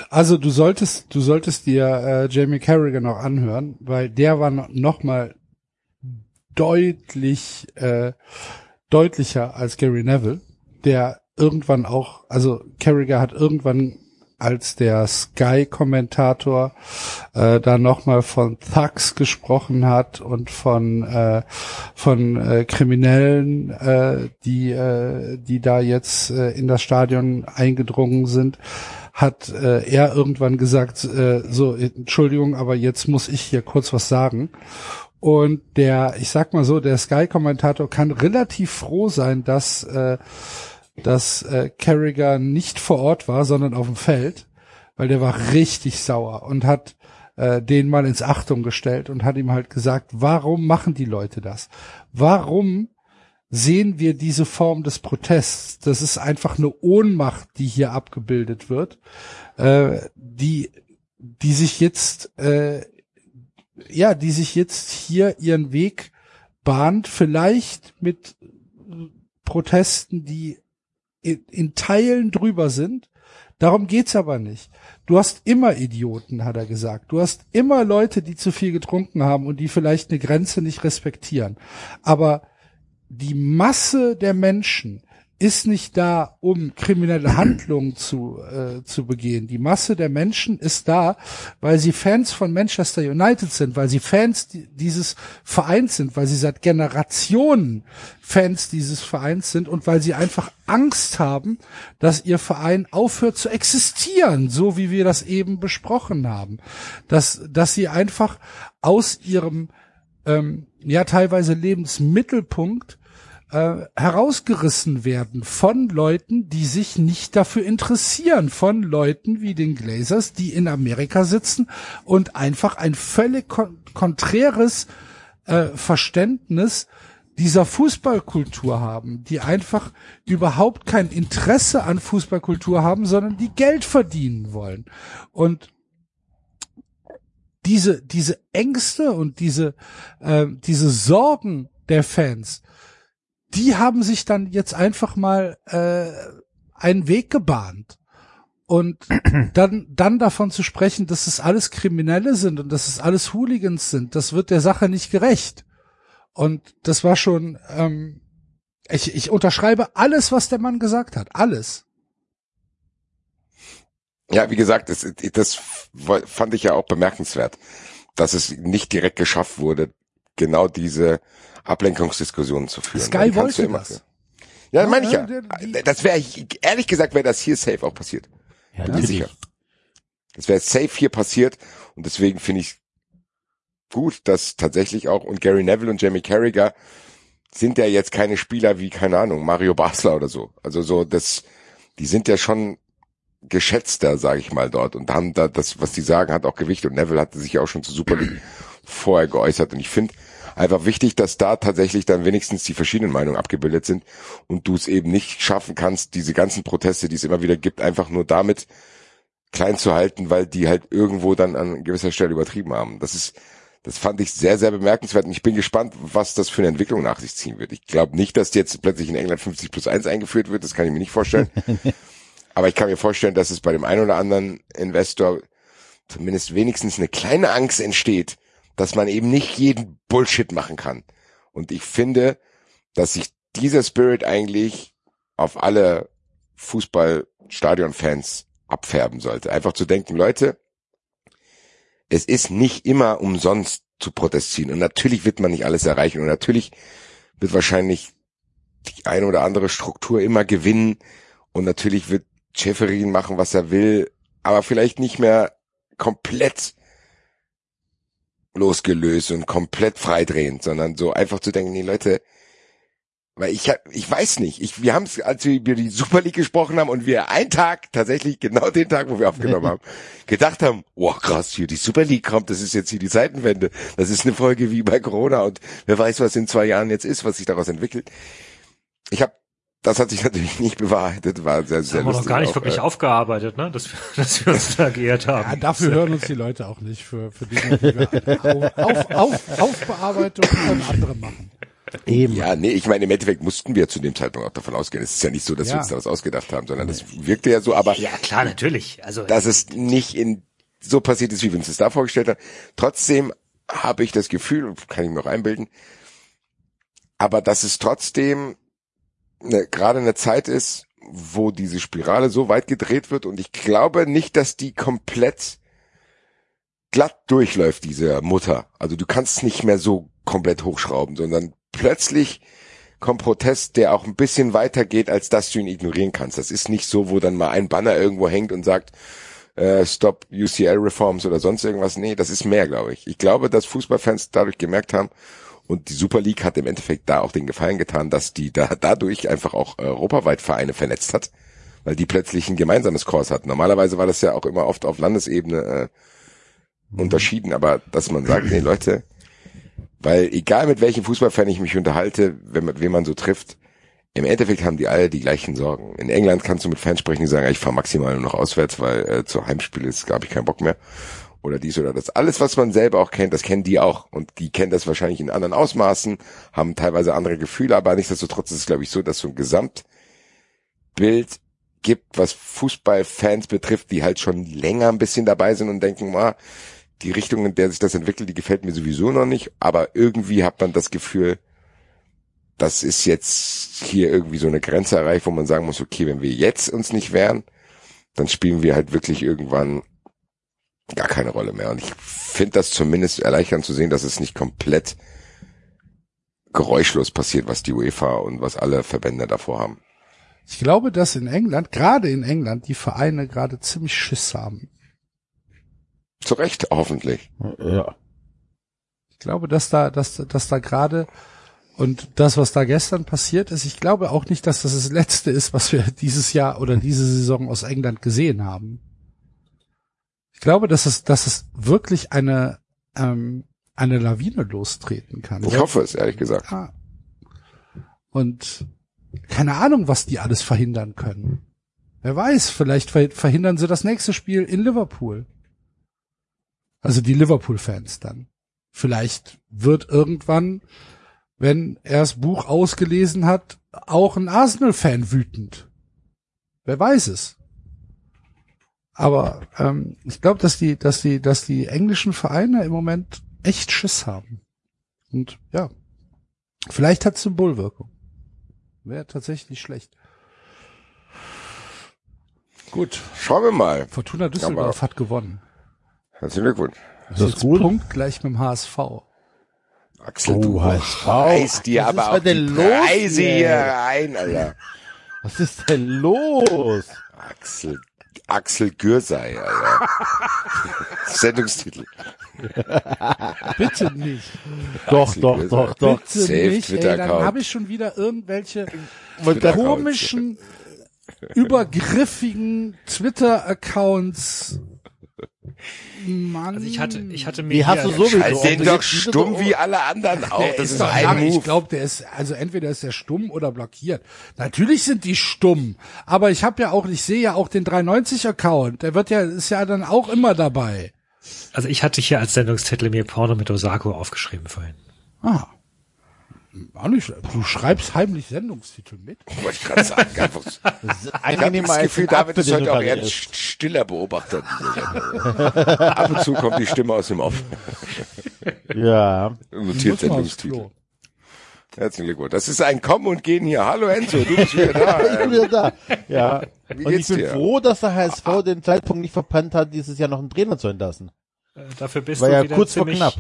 Also du solltest, du solltest dir äh, Jamie Carragher noch anhören, weil der war no- noch mal deutlich äh, deutlicher als Gary Neville, der irgendwann auch, also Carragher hat irgendwann als der Sky-Kommentator äh, da nochmal von Thugs gesprochen hat und von äh, von äh, Kriminellen, äh, die äh, die da jetzt äh, in das Stadion eingedrungen sind, hat äh, er irgendwann gesagt, äh, so Entschuldigung, aber jetzt muss ich hier kurz was sagen. Und der, ich sag mal so, der Sky-Kommentator kann relativ froh sein, dass äh, dass äh, Carragher nicht vor Ort war, sondern auf dem Feld, weil der war richtig sauer und hat äh, den mal ins Achtung gestellt und hat ihm halt gesagt, warum machen die Leute das? Warum sehen wir diese Form des Protests? Das ist einfach eine Ohnmacht, die hier abgebildet wird, äh, die die sich jetzt äh, ja, die sich jetzt hier ihren Weg bahnt, vielleicht mit Protesten, die in, in Teilen drüber sind. Darum geht's aber nicht. Du hast immer Idioten, hat er gesagt. Du hast immer Leute, die zu viel getrunken haben und die vielleicht eine Grenze nicht respektieren. Aber die Masse der Menschen, ist nicht da, um kriminelle Handlungen zu, äh, zu begehen. Die Masse der Menschen ist da, weil sie Fans von Manchester United sind, weil sie Fans dieses Vereins sind, weil sie seit Generationen Fans dieses Vereins sind und weil sie einfach Angst haben, dass ihr Verein aufhört zu existieren, so wie wir das eben besprochen haben. Dass, dass sie einfach aus ihrem ähm, ja teilweise Lebensmittelpunkt äh, herausgerissen werden von Leuten, die sich nicht dafür interessieren, von Leuten wie den Glazers, die in Amerika sitzen und einfach ein völlig kon konträres äh, Verständnis dieser Fußballkultur haben, die einfach überhaupt kein Interesse an Fußballkultur haben, sondern die Geld verdienen wollen. Und diese, diese Ängste und diese, äh, diese Sorgen der Fans, die haben sich dann jetzt einfach mal äh, einen Weg gebahnt. Und <clears throat> dann, dann davon zu sprechen, dass es alles Kriminelle sind und dass es alles Hooligans sind, das wird der Sache nicht gerecht. Und das war schon, ähm, ich, ich unterschreibe alles, was der Mann gesagt hat. Alles. Ja, wie gesagt, das, das fand ich ja auch bemerkenswert, dass es nicht direkt geschafft wurde, genau diese Ablenkungsdiskussionen zu führen. Sky wollte immer, das. Ja, ja meine ich ja. Das wäre, ehrlich gesagt, wäre das hier safe auch passiert. Ja, Bin sicher. Das wäre safe hier passiert und deswegen finde ich gut, dass tatsächlich auch und Gary Neville und Jamie Carragher sind ja jetzt keine Spieler wie keine Ahnung Mario Basler oder so. Also so das, die sind ja schon geschätzter, sage ich mal dort und haben da das, was die sagen, hat auch Gewicht und Neville hatte sich ja auch schon zu Super League vorher geäußert und ich finde einfach wichtig, dass da tatsächlich dann wenigstens die verschiedenen Meinungen abgebildet sind und du es eben nicht schaffen kannst, diese ganzen Proteste, die es immer wieder gibt, einfach nur damit klein zu halten, weil die halt irgendwo dann an gewisser Stelle übertrieben haben. Das ist, das fand ich sehr, sehr bemerkenswert und ich bin gespannt, was das für eine Entwicklung nach sich ziehen wird. Ich glaube nicht, dass jetzt plötzlich in England 50 plus 1 eingeführt wird, das kann ich mir nicht vorstellen. <laughs> Aber ich kann mir vorstellen, dass es bei dem einen oder anderen Investor zumindest wenigstens eine kleine Angst entsteht, dass man eben nicht jeden Bullshit machen kann. Und ich finde, dass sich dieser Spirit eigentlich auf alle Fußballstadion-Fans abfärben sollte. Einfach zu denken, Leute, es ist nicht immer umsonst zu protestieren. Und natürlich wird man nicht alles erreichen. Und natürlich wird wahrscheinlich die eine oder andere Struktur immer gewinnen. Und natürlich wird Schäferin machen, was er will. Aber vielleicht nicht mehr komplett losgelöst und komplett freidrehend, sondern so einfach zu denken, nee Leute, weil ich ich weiß nicht, ich, wir haben es, als wir über die Super League gesprochen haben und wir einen Tag, tatsächlich genau den Tag, wo wir aufgenommen haben, <laughs> gedacht haben, oh krass, hier die Super League kommt, das ist jetzt hier die Zeitenwende, das ist eine Folge wie bei Corona und wer weiß, was in zwei Jahren jetzt ist, was sich daraus entwickelt. Ich habe das hat sich natürlich nicht bewahrheitet, war sehr, sehr das haben wir noch gar nicht auch, wirklich äh, aufgearbeitet, ne? dass, wir, <laughs> dass wir uns da geehrt haben. Ja, dafür hören uns die Leute auch nicht für, für Dinge, die wir auf, auf, Aufbearbeitung von anderen machen. Eben. Ja, nee, ich meine, im Endeffekt mussten wir zu dem Zeitpunkt auch davon ausgehen. Es ist ja nicht so, dass ja. wir uns da was ausgedacht haben, sondern das wirkte ja so, aber. Ja, klar, natürlich. Also. Dass es nicht in, so passiert ist, wie wir uns das da vorgestellt haben. Trotzdem habe ich das Gefühl, kann ich mir auch einbilden, aber dass es trotzdem ne, gerade eine Zeit ist, wo diese Spirale so weit gedreht wird und ich glaube nicht, dass die komplett glatt durchläuft, diese Mutter. Also du kannst nicht mehr so komplett hochschrauben, sondern plötzlich kommt Protest, der auch ein bisschen weiter geht, als dass du ihn ignorieren kannst. Das ist nicht so, wo dann mal ein Banner irgendwo hängt und sagt, äh, Stop UCL Reforms oder sonst irgendwas. Nee, das ist mehr, glaube ich. Ich glaube, dass Fußballfans dadurch gemerkt haben, und die Super League hat im Endeffekt da auch den Gefallen getan, dass die da dadurch einfach auch europaweit Vereine vernetzt hat, weil die plötzlich ein gemeinsames Kurs hatten. Normalerweise war das ja auch immer oft auf Landesebene äh, unterschieden, aber dass man sagt, nee Leute, weil egal mit welchem Fußballfan ich mich unterhalte, wenn, wen man so trifft, im Endeffekt haben die alle die gleichen Sorgen. In England kannst du mit Fans sprechen, die sagen, ich fahre maximal nur noch auswärts, weil äh, zu Heimspiel ist, glaube ich, keinen Bock mehr oder dies oder das. Alles, was man selber auch kennt, das kennen die auch. Und die kennen das wahrscheinlich in anderen Ausmaßen, haben teilweise andere Gefühle, aber nichtsdestotrotz ist es, glaube ich, so, dass so ein Gesamtbild gibt, was Fußballfans betrifft, die halt schon länger ein bisschen dabei sind und denken, ah, die Richtung, in der sich das entwickelt, die gefällt mir sowieso noch nicht, aber irgendwie hat man das Gefühl, das ist jetzt hier irgendwie so eine Grenze erreicht, wo man sagen muss, okay, wenn wir jetzt uns nicht wehren, dann spielen wir halt wirklich irgendwann gar keine Rolle mehr. Und ich finde das zumindest erleichternd zu sehen, dass es nicht komplett geräuschlos passiert, was die UEFA und was alle Verbände davor haben. Ich glaube, dass in England, gerade in England, die Vereine gerade ziemlich Schiss haben. Zu Recht, hoffentlich. Ja. Ich glaube, dass da, dass, dass da gerade und das, was da gestern passiert ist, ich glaube auch nicht, dass das das Letzte ist, was wir <laughs> dieses Jahr oder diese Saison aus England gesehen haben. Ich glaube, dass es, dass es wirklich eine, ähm, eine Lawine lostreten kann. Ich hoffe es, ehrlich gesagt. Ja. Und keine Ahnung, was die alles verhindern können. Wer weiß, vielleicht verhindern sie das nächste Spiel in Liverpool. Also die Liverpool-Fans dann. Vielleicht wird irgendwann wenn er das Buch ausgelesen hat, auch ein Arsenal-Fan wütend. Wer weiß es. Aber ähm, ich glaube, dass die, dass die, dass die englischen Vereine im Moment echt Schiss haben. Und ja, vielleicht hat Symbolwirkung. Wäre tatsächlich schlecht. Gut, schauen wir mal. Fortuna Düsseldorf Aber- hat gewonnen. Herzlichen Glückwunsch. Ist das Jetzt gut? Punkt gleich mit dem HSV. Axel, Oh, du HSV. reißt dir Was ist aber auch die denn los Preise hier? hier rein, Alter. Was ist denn los? Axel, Axel Gürsei, Alter. <laughs> Sendungstitel. Bitte nicht. Doch, Axel doch, Gürsei. doch, doch. Bitte Safe nicht. Ey, dann habe ich schon wieder irgendwelche komischen, übergriffigen Twitter-Accounts. Mann. Also ich hatte, ich hatte mir Die hast du sowieso. Halt Ob den doch stumm wie alle anderen auch. der Das ist ist doch ein lang. Ich Move. glaube, der ist, also entweder ist er stumm oder blockiert. Natürlich sind die stumm. Aber ich habe ja auch, ich sehe ja auch den 390-Account. Der wird ja, ist ja dann auch immer dabei. Also ich hatte hier als Sendungstitel mir Porno mit Osako aufgeschrieben vorhin. Ah. Auch nicht, du schreibst heimlich Sendungstitel mit. Wollte ich gerade sagen. <laughs> Einfach, Das ist ich habe angenehmer das Gefühl, David ist heute auch eher ein stiller Beobachter. <laughs> Ab und zu kommt die Stimme aus dem Off. <laughs> Ja. Notiert Sendungstitel. Herzlichen Glückwunsch. Das ist ein Kommen und Gehen hier. Hallo Enzo, du bist wieder da. Ich bin wieder da. Ja. Wie Und ich bin dir? froh, dass der HSV den Zeitpunkt nicht verpannt hat, dieses Jahr noch einen Trainer zu entlassen. Äh, Dafür bist War du ja wieder kurz vor knapp.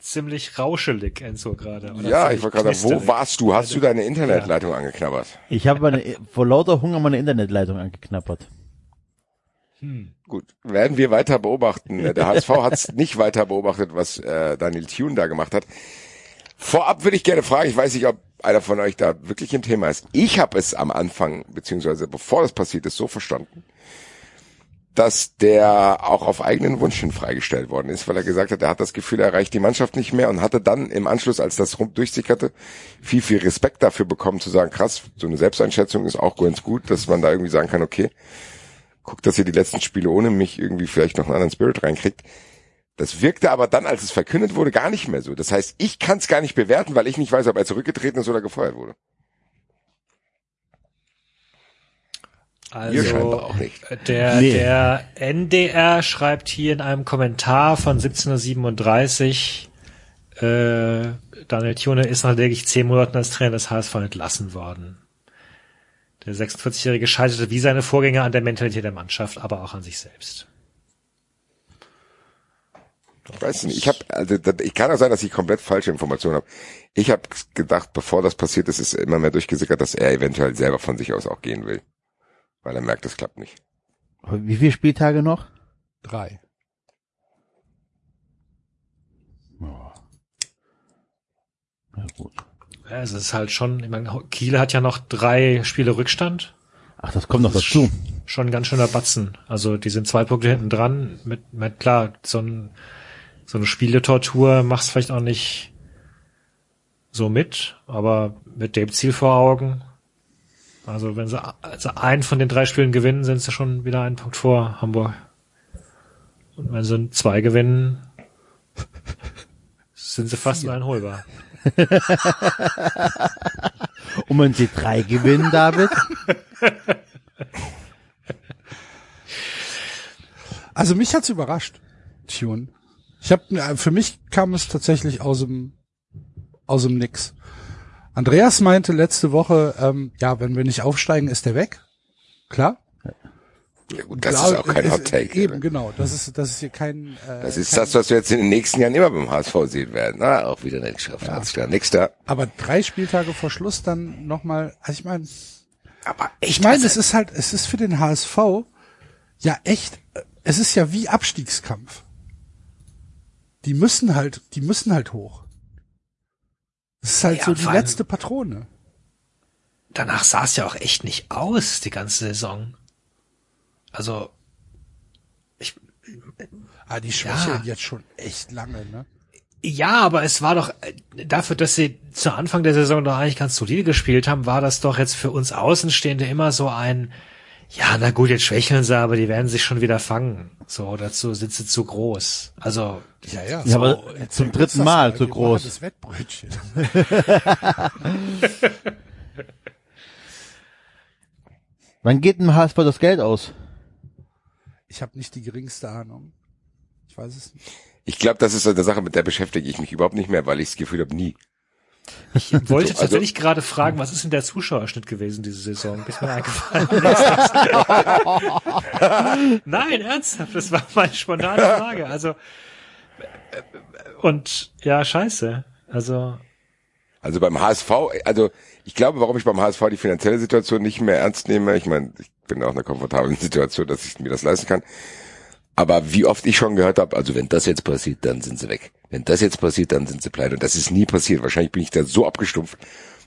Ziemlich rauschelig, Enzo, gerade. Ja, ich wollte gerade sagen, wo warst du? Hast du deine Internetleitung angeknabbert? Ich habe meine, vor lauter Hunger meine Internetleitung angeknappert. Gut, werden wir weiter beobachten. Der HSV hat es <laughs> nicht weiter beobachtet, was äh, Daniel Thune da gemacht hat. Vorab würde ich gerne fragen, ich weiß nicht, ob einer von euch da wirklich im Thema ist. Ich habe es am Anfang, beziehungsweise bevor das passiert ist, so verstanden, dass der auch auf eigenen Wunsch hin freigestellt worden ist, weil er gesagt hat, er hat das Gefühl, er erreicht die Mannschaft nicht mehr und hatte dann im Anschluss, als das rum durchsickerte, viel, viel Respekt dafür bekommen, zu sagen, krass, so eine Selbsteinschätzung ist auch ganz gut, dass man da irgendwie sagen kann, okay, guckt, dass ihr die letzten Spiele ohne mich irgendwie vielleicht noch einen anderen Spirit reinkriegt. Das wirkte aber dann, als es verkündet wurde, gar nicht mehr so. Das heißt, ich kann es gar nicht bewerten, weil ich nicht weiß, ob er zurückgetreten ist oder gefeuert wurde. Ihr scheinbar auch nicht. Der, Nee. der NDR schreibt hier in einem Kommentar von 1737, äh, Daniel Thune ist nach lediglich zehn Monaten als Trainer des HSV entlassen worden. Der 46-Jährige scheiterte wie seine Vorgänger an der Mentalität der Mannschaft, aber auch an sich selbst. Ich weiß nicht. Ich habe, also ich kann auch sein, dass ich komplett falsche Informationen habe. Ich habe gedacht, bevor das passiert ist, ist immer mehr durchgesickert, dass er eventuell selber von sich aus auch gehen will, weil er merkt, es klappt nicht. Wie viele Spieltage noch? Drei. Ja, gut. Ja, es ist halt schon, ich meine, Kiel hat ja noch drei Spiele Rückstand. Ach, das kommt noch dazu. Schon ein ganz schöner Batzen. Also die sind zwei Punkte hinten dran. Mit, mit klar, so, ein, so eine Spieletortur machst vielleicht auch nicht so mit, aber mit dem Ziel vor Augen. Also wenn sie also einen von den drei Spielen gewinnen, sind sie schon wieder einen Punkt vor Hamburg. Und wenn sie zwei gewinnen, sind sie fast uneinholbar. <laughs> Und wenn sie drei gewinnen, David? Also mich hat's überrascht, Tune. Ich habe für mich kam es tatsächlich aus dem aus dem Nix. Andreas meinte letzte Woche, ähm, ja, wenn wir nicht aufsteigen, ist der weg. Klar. Ja gut, das Klar, ist auch kein ist- Hot Take. Eben, oder? genau. Das ist, das ist hier kein. Äh, Das ist kein, das, was wir jetzt in den nächsten Jahren immer beim HSV sehen werden. Na, auch wieder eine Schrift. Alles klar. Nächster. Aber drei Spieltage vor Schluss dann nochmal. Also ich meine, Aber ich meine, es ist halt, es ist für den HSV ja echt. Es ist ja wie Abstiegskampf. Die müssen halt, die müssen halt hoch. Das ist halt Ja, so die letzte Patrone. danach sah es ja auch echt nicht aus, die ganze Saison. Also, ich, Ah, die schwächeln Ja. jetzt schon echt lange, ne? ja, aber es war doch, äh, dafür, dass sie zu Anfang der Saison doch eigentlich ganz solide gespielt haben, war das doch jetzt für uns Außenstehende immer so ein, ja, na gut, jetzt schwächeln sie, aber die werden sich schon wieder fangen. So, dazu sind sie zu groß. Also, Ja, ja. Ja, aber zum dritten Mal zu groß. Das Wettbrötchen. <laughs> Wann geht dem HSV das Geld aus? Ich habe nicht die geringste Ahnung. Ich weiß es nicht. Ich glaube, das ist so eine Sache, mit der beschäftige ich mich überhaupt nicht mehr, weil ich das Gefühl habe, nie. Ich wollte <laughs> Also- tatsächlich gerade fragen, was ist denn der Zuschauerschnitt gewesen diese Saison? Ist mir eingefallen. <laughs> Nein, ernsthaft, das war meine spontane Frage. Also, äh, und, ja, scheiße. Also, Also beim HSV, also ich glaube, warum ich beim HSV die finanzielle Situation nicht mehr ernst nehme, ich meine, ich bin auch in einer komfortablen <laughs> Situation, dass ich mir das leisten kann. Aber wie oft ich schon gehört habe, also wenn das jetzt passiert, dann sind sie weg. Wenn das jetzt passiert, dann sind sie pleite. Und das ist nie passiert. Wahrscheinlich bin ich da so abgestumpft,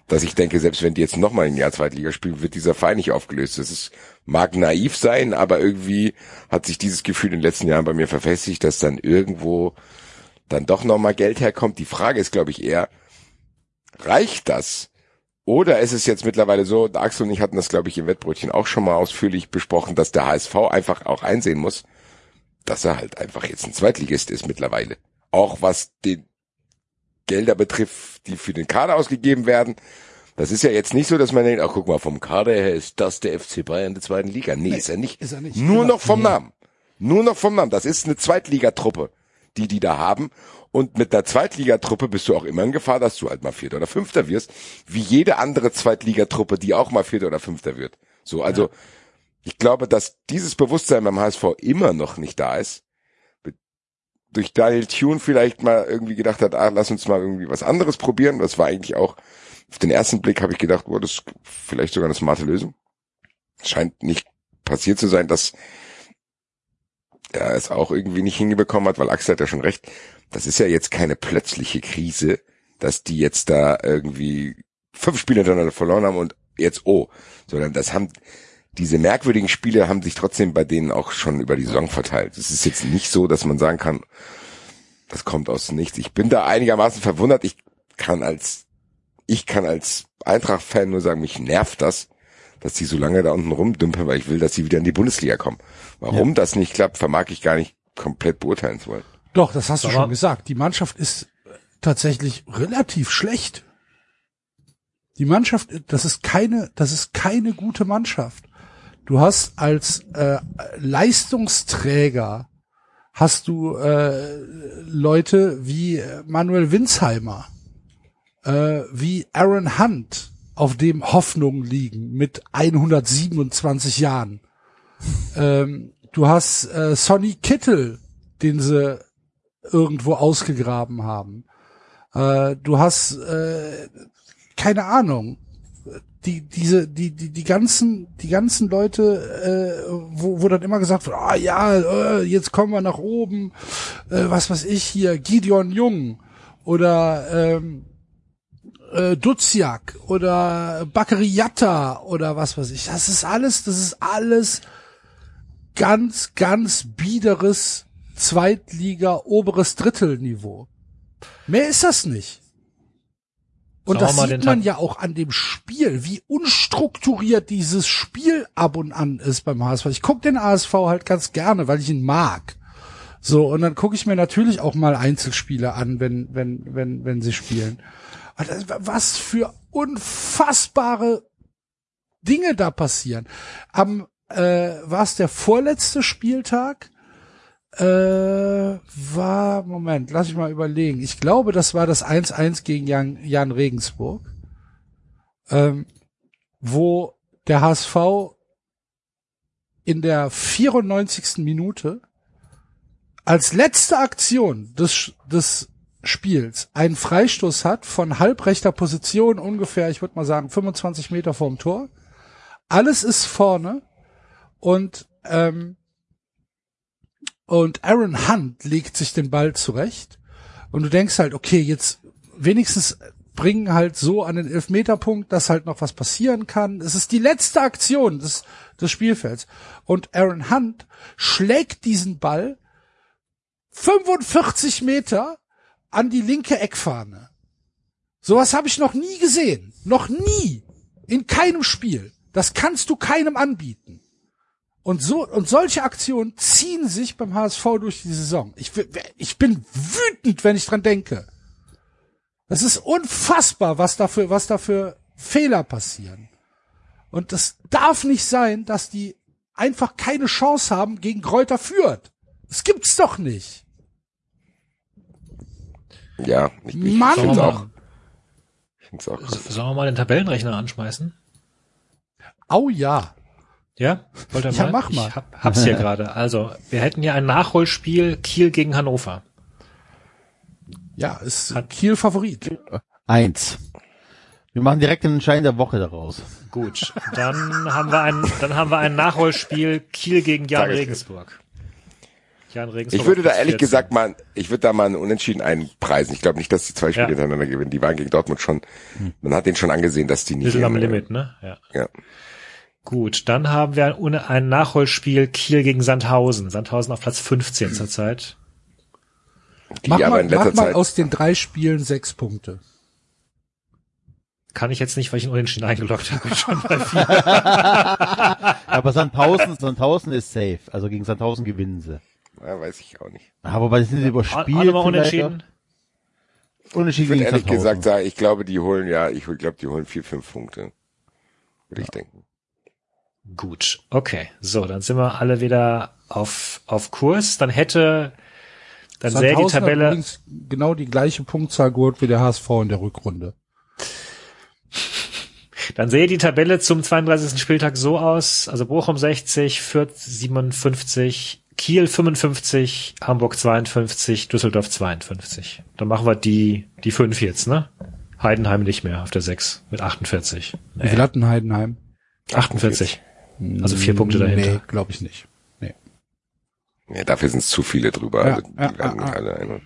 dass ich denke, selbst wenn die jetzt nochmal ein Jahr Zweitliga spielen, wird dieser Verein nicht aufgelöst. Das ist, mag naiv sein, aber irgendwie hat sich dieses Gefühl in den letzten Jahren bei mir verfestigt, dass dann irgendwo dann doch nochmal Geld herkommt. Die Frage ist, glaube ich, eher, reicht das? Oder ist es jetzt mittlerweile so, Axel und ich hatten das, glaube ich, im Wettbrötchen auch schon mal ausführlich besprochen, dass der HSV einfach auch einsehen muss, dass er halt einfach jetzt ein Zweitligist ist mittlerweile. Auch was den Gelder betrifft, die für den Kader ausgegeben werden. Das ist ja jetzt nicht so, dass man denkt, ach guck mal, vom Kader her ist das der FC Bayern der zweiten Liga. Nee, ist er nicht. ist er nicht. Nur Genau. noch vom Namen. Nur noch vom Namen. Das ist eine Zweitligatruppe, die die da haben. Und mit der Zweitligatruppe bist du auch immer in Gefahr, dass du halt mal Vierter oder Fünfter wirst, wie jede andere Zweitligatruppe, die auch mal Vierter oder Fünfter wird. So, also ich glaube, dass dieses Bewusstsein beim HSV immer noch nicht da ist. Durch Daniel Thune vielleicht mal irgendwie gedacht hat, ah, lass uns mal irgendwie was anderes probieren. Das war eigentlich auch, auf den ersten Blick habe ich gedacht, oh, das ist vielleicht sogar eine smarte Lösung. Scheint nicht passiert zu sein, dass er es auch irgendwie nicht hingebekommen hat, weil Axel hat ja schon recht. Das ist ja jetzt keine plötzliche Krise, dass die jetzt da irgendwie fünf Spiele hintereinander verloren haben und jetzt oh, sondern das haben diese merkwürdigen Spiele haben sich trotzdem bei denen auch schon über die Saison verteilt. Es ist jetzt nicht so, dass man sagen kann, das kommt aus nichts. Ich bin da einigermaßen verwundert. Ich kann als ich kann als Eintracht-Fan nur sagen, mich nervt das, dass die so lange da unten rumdümpeln, weil ich will, dass sie wieder in die Bundesliga kommen. Warum das nicht klappt, vermag ich gar nicht komplett beurteilen zu wollen. Doch, das hast du Aber- schon gesagt. Die Mannschaft ist tatsächlich relativ schlecht. Die Mannschaft, das ist keine, das ist keine gute Mannschaft. Du hast als äh, Leistungsträger hast du äh, Leute wie äh, Manuel Winsheimer, äh, wie Aaron Hunt, auf dem Hoffnungen liegen mit 127 Jahren. Ähm, du hast äh, Sonny Kittel, den sie irgendwo ausgegraben haben. Äh, du hast äh, keine Ahnung. Die, diese, die, die, die ganzen, die ganzen Leute, äh, wo, wo dann immer gesagt wird, ah ja, äh, jetzt kommen wir nach oben, äh, was weiß ich hier, Gideon Jung oder ähm, äh, Duziak oder Bakariata oder was weiß ich. Das ist alles, das ist alles ganz, ganz biederes Zweitliga, oberes Drittelniveau. Mehr ist das nicht. Und das sieht man ja auch an dem Spiel, wie unstrukturiert dieses Spiel ab und an ist beim HSV. Ich gucke den HSV halt ganz gerne, weil ich ihn mag. So, und dann gucke ich mir natürlich auch mal Einzelspiele an, wenn, wenn, wenn, wenn sie spielen. Das- Was für unfassbare Dinge da passieren. Am äh, war es der vorletzte Spieltag? Äh, war, Moment, lass ich mal überlegen. Ich glaube, das war das 1-1 gegen Jan, Jan Regensburg. ähm, wo der HSV in der 94. Minute als letzte Aktion des, des Spiels einen Freistoß hat von halbrechter Position ungefähr, ich würde mal sagen, 25 Meter vorm Tor. Alles ist vorne und ähm, und Aaron Hunt legt sich den Ball zurecht und du denkst halt, okay, jetzt wenigstens bringen halt so an den Elfmeterpunkt, dass halt noch was passieren kann. Es ist die letzte Aktion des, des Spielfelds. Und Aaron Hunt schlägt diesen Ball 45 Meter an die linke Eckfahne. Sowas habe ich noch nie gesehen. Noch nie. In keinem Spiel. Das kannst du keinem anbieten. Und so, und solche Aktionen ziehen sich beim HSV durch die Saison. Ich, ich bin wütend, wenn ich dran denke. Das ist unfassbar, was dafür, was dafür Fehler passieren. Und es darf nicht sein, dass die einfach keine Chance haben gegen Kräuter führt. Das gibt's doch nicht. Ja, ich, ich Mann, find's auch. Ich find's auch krass. Sollen wir mal den Tabellenrechner anschmeißen? Au ja. Ja? Wollt ihr Ja, mal? mach mal. Ich hab, hab's hier gerade. Also, wir hätten hier ein Nachholspiel Kiel gegen Hannover. Ja, ist Hat- Kiel Favorit. Eins. Wir machen direkt den Entscheid der Woche daraus. Gut. Dann haben wir ein, dann haben wir ein Nachholspiel Kiel gegen Jan es. Regensburg. Jan Regensburg. Ich würde da ehrlich 14. gesagt mal, ich würde da mal einen Unentschieden einpreisen. Ich glaube nicht, dass die zwei Spiele Ja. hintereinander gewinnen. Die waren gegen Dortmund schon, man hat denen schon angesehen, dass die nicht. Bisschen am äh, Limit, ne? Ja. Ja. Gut, dann haben wir ein, ein Nachholspiel Kiel gegen Sandhausen. Sandhausen auf Platz 15 zurzeit. Die Mach aber mal, in letzter mach mal Zeit. aus den drei Spielen sechs Punkte. Kann ich jetzt nicht, weil ich einen Unentschieden eingeloggt habe. <laughs> Schon bei vier. Aber Sandhausen, Sandhausen ist safe. Also gegen Sandhausen gewinnen sie. Ja, weiß ich auch nicht. Aber weil sie sind überspielt. Alle mal unentschieden. auch. Unentschieden Ich würde gegen ehrlich Sandhausen. gesagt sagen, ich glaube, die holen ja, ich glaube, die holen vier, fünf Punkte. Würde ich denken. Gut, okay. So, dann sind wir alle wieder auf, auf Kurs. Dann hätte, dann sähe die Tabelle, genau die gleiche Punktzahl geholt wie der HSV in der Rückrunde. dann sähe die Tabelle zum 32. Spieltag so aus. Also Bochum 60, Fürth 57, Kiel 55, Hamburg 52, Düsseldorf 52. Dann machen wir die, die fünf jetzt, ne? Heidenheim nicht mehr auf der 6 mit 48. Wie viel hatten Heidenheim? 48. Also vier Punkte dahinter. Nee, glaube ich nicht. Nee. Ja, dafür sind es zu viele drüber. Ja, also, die ja, werden nicht alle ein.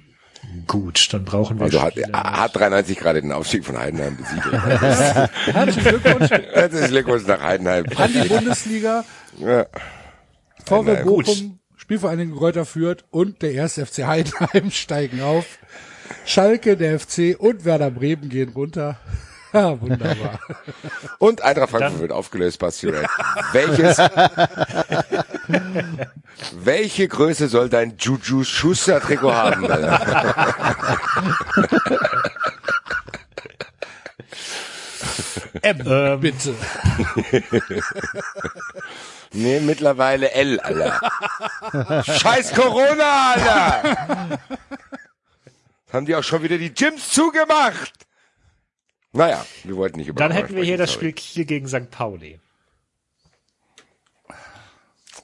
Gut, dann brauchen wir Also hat, hat 93 gerade den Aufstieg von Heidenheim besiegt. <laughs> Herzlichen Glückwunsch Herzlichen Glückwunsch nach Heidenheim. an die Bundesliga. Ja. VW. Bochum, Spielvereinigung Kräuter führt und der erste FC Heidenheim <laughs> steigen auf. Schalke, der FC und Werder Bremen gehen runter. Ja, wunderbar. <laughs> Und Eintracht Frankfurt Dann- wird aufgelöst, Basti Red. Welches, <laughs> welche Größe soll dein Juju Schuster Trikot haben? Alter? <laughs> M, Ähm. bitte. Nee, mittlerweile L, Alter. Scheiß Corona, Alter! Haben die auch schon wieder die Gyms zugemacht? Naja, wir wollten nicht über Dann hätten wir hier das Spiel Kiel gegen St. Pauli.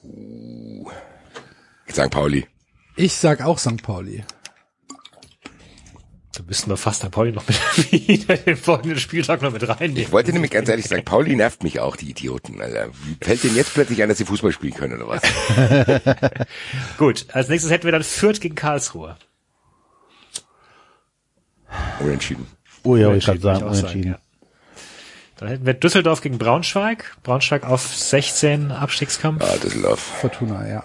sorry. St. Pauli. Ich sag auch St. Pauli. Da müssten wir fast St. Pauli noch mit <laughs> wieder den folgenden Spieltag noch mit reinnehmen. Ich wollte nämlich ganz ehrlich sagen, Pauli nervt mich auch, die Idioten, Alter. Wie fällt denen jetzt plötzlich ein, dass sie Fußball spielen können oder was? <laughs> Gut, als nächstes hätten wir dann Fürth gegen Karlsruhe. Unentschieden. Oh ja, ich kann Unentschieden, sagen, unentschieden. ja. Dann hätten wir Düsseldorf gegen Braunschweig. Braunschweig auf 16 Abstiegskampf. Ah, Düsseldorf. Fortuna, ja.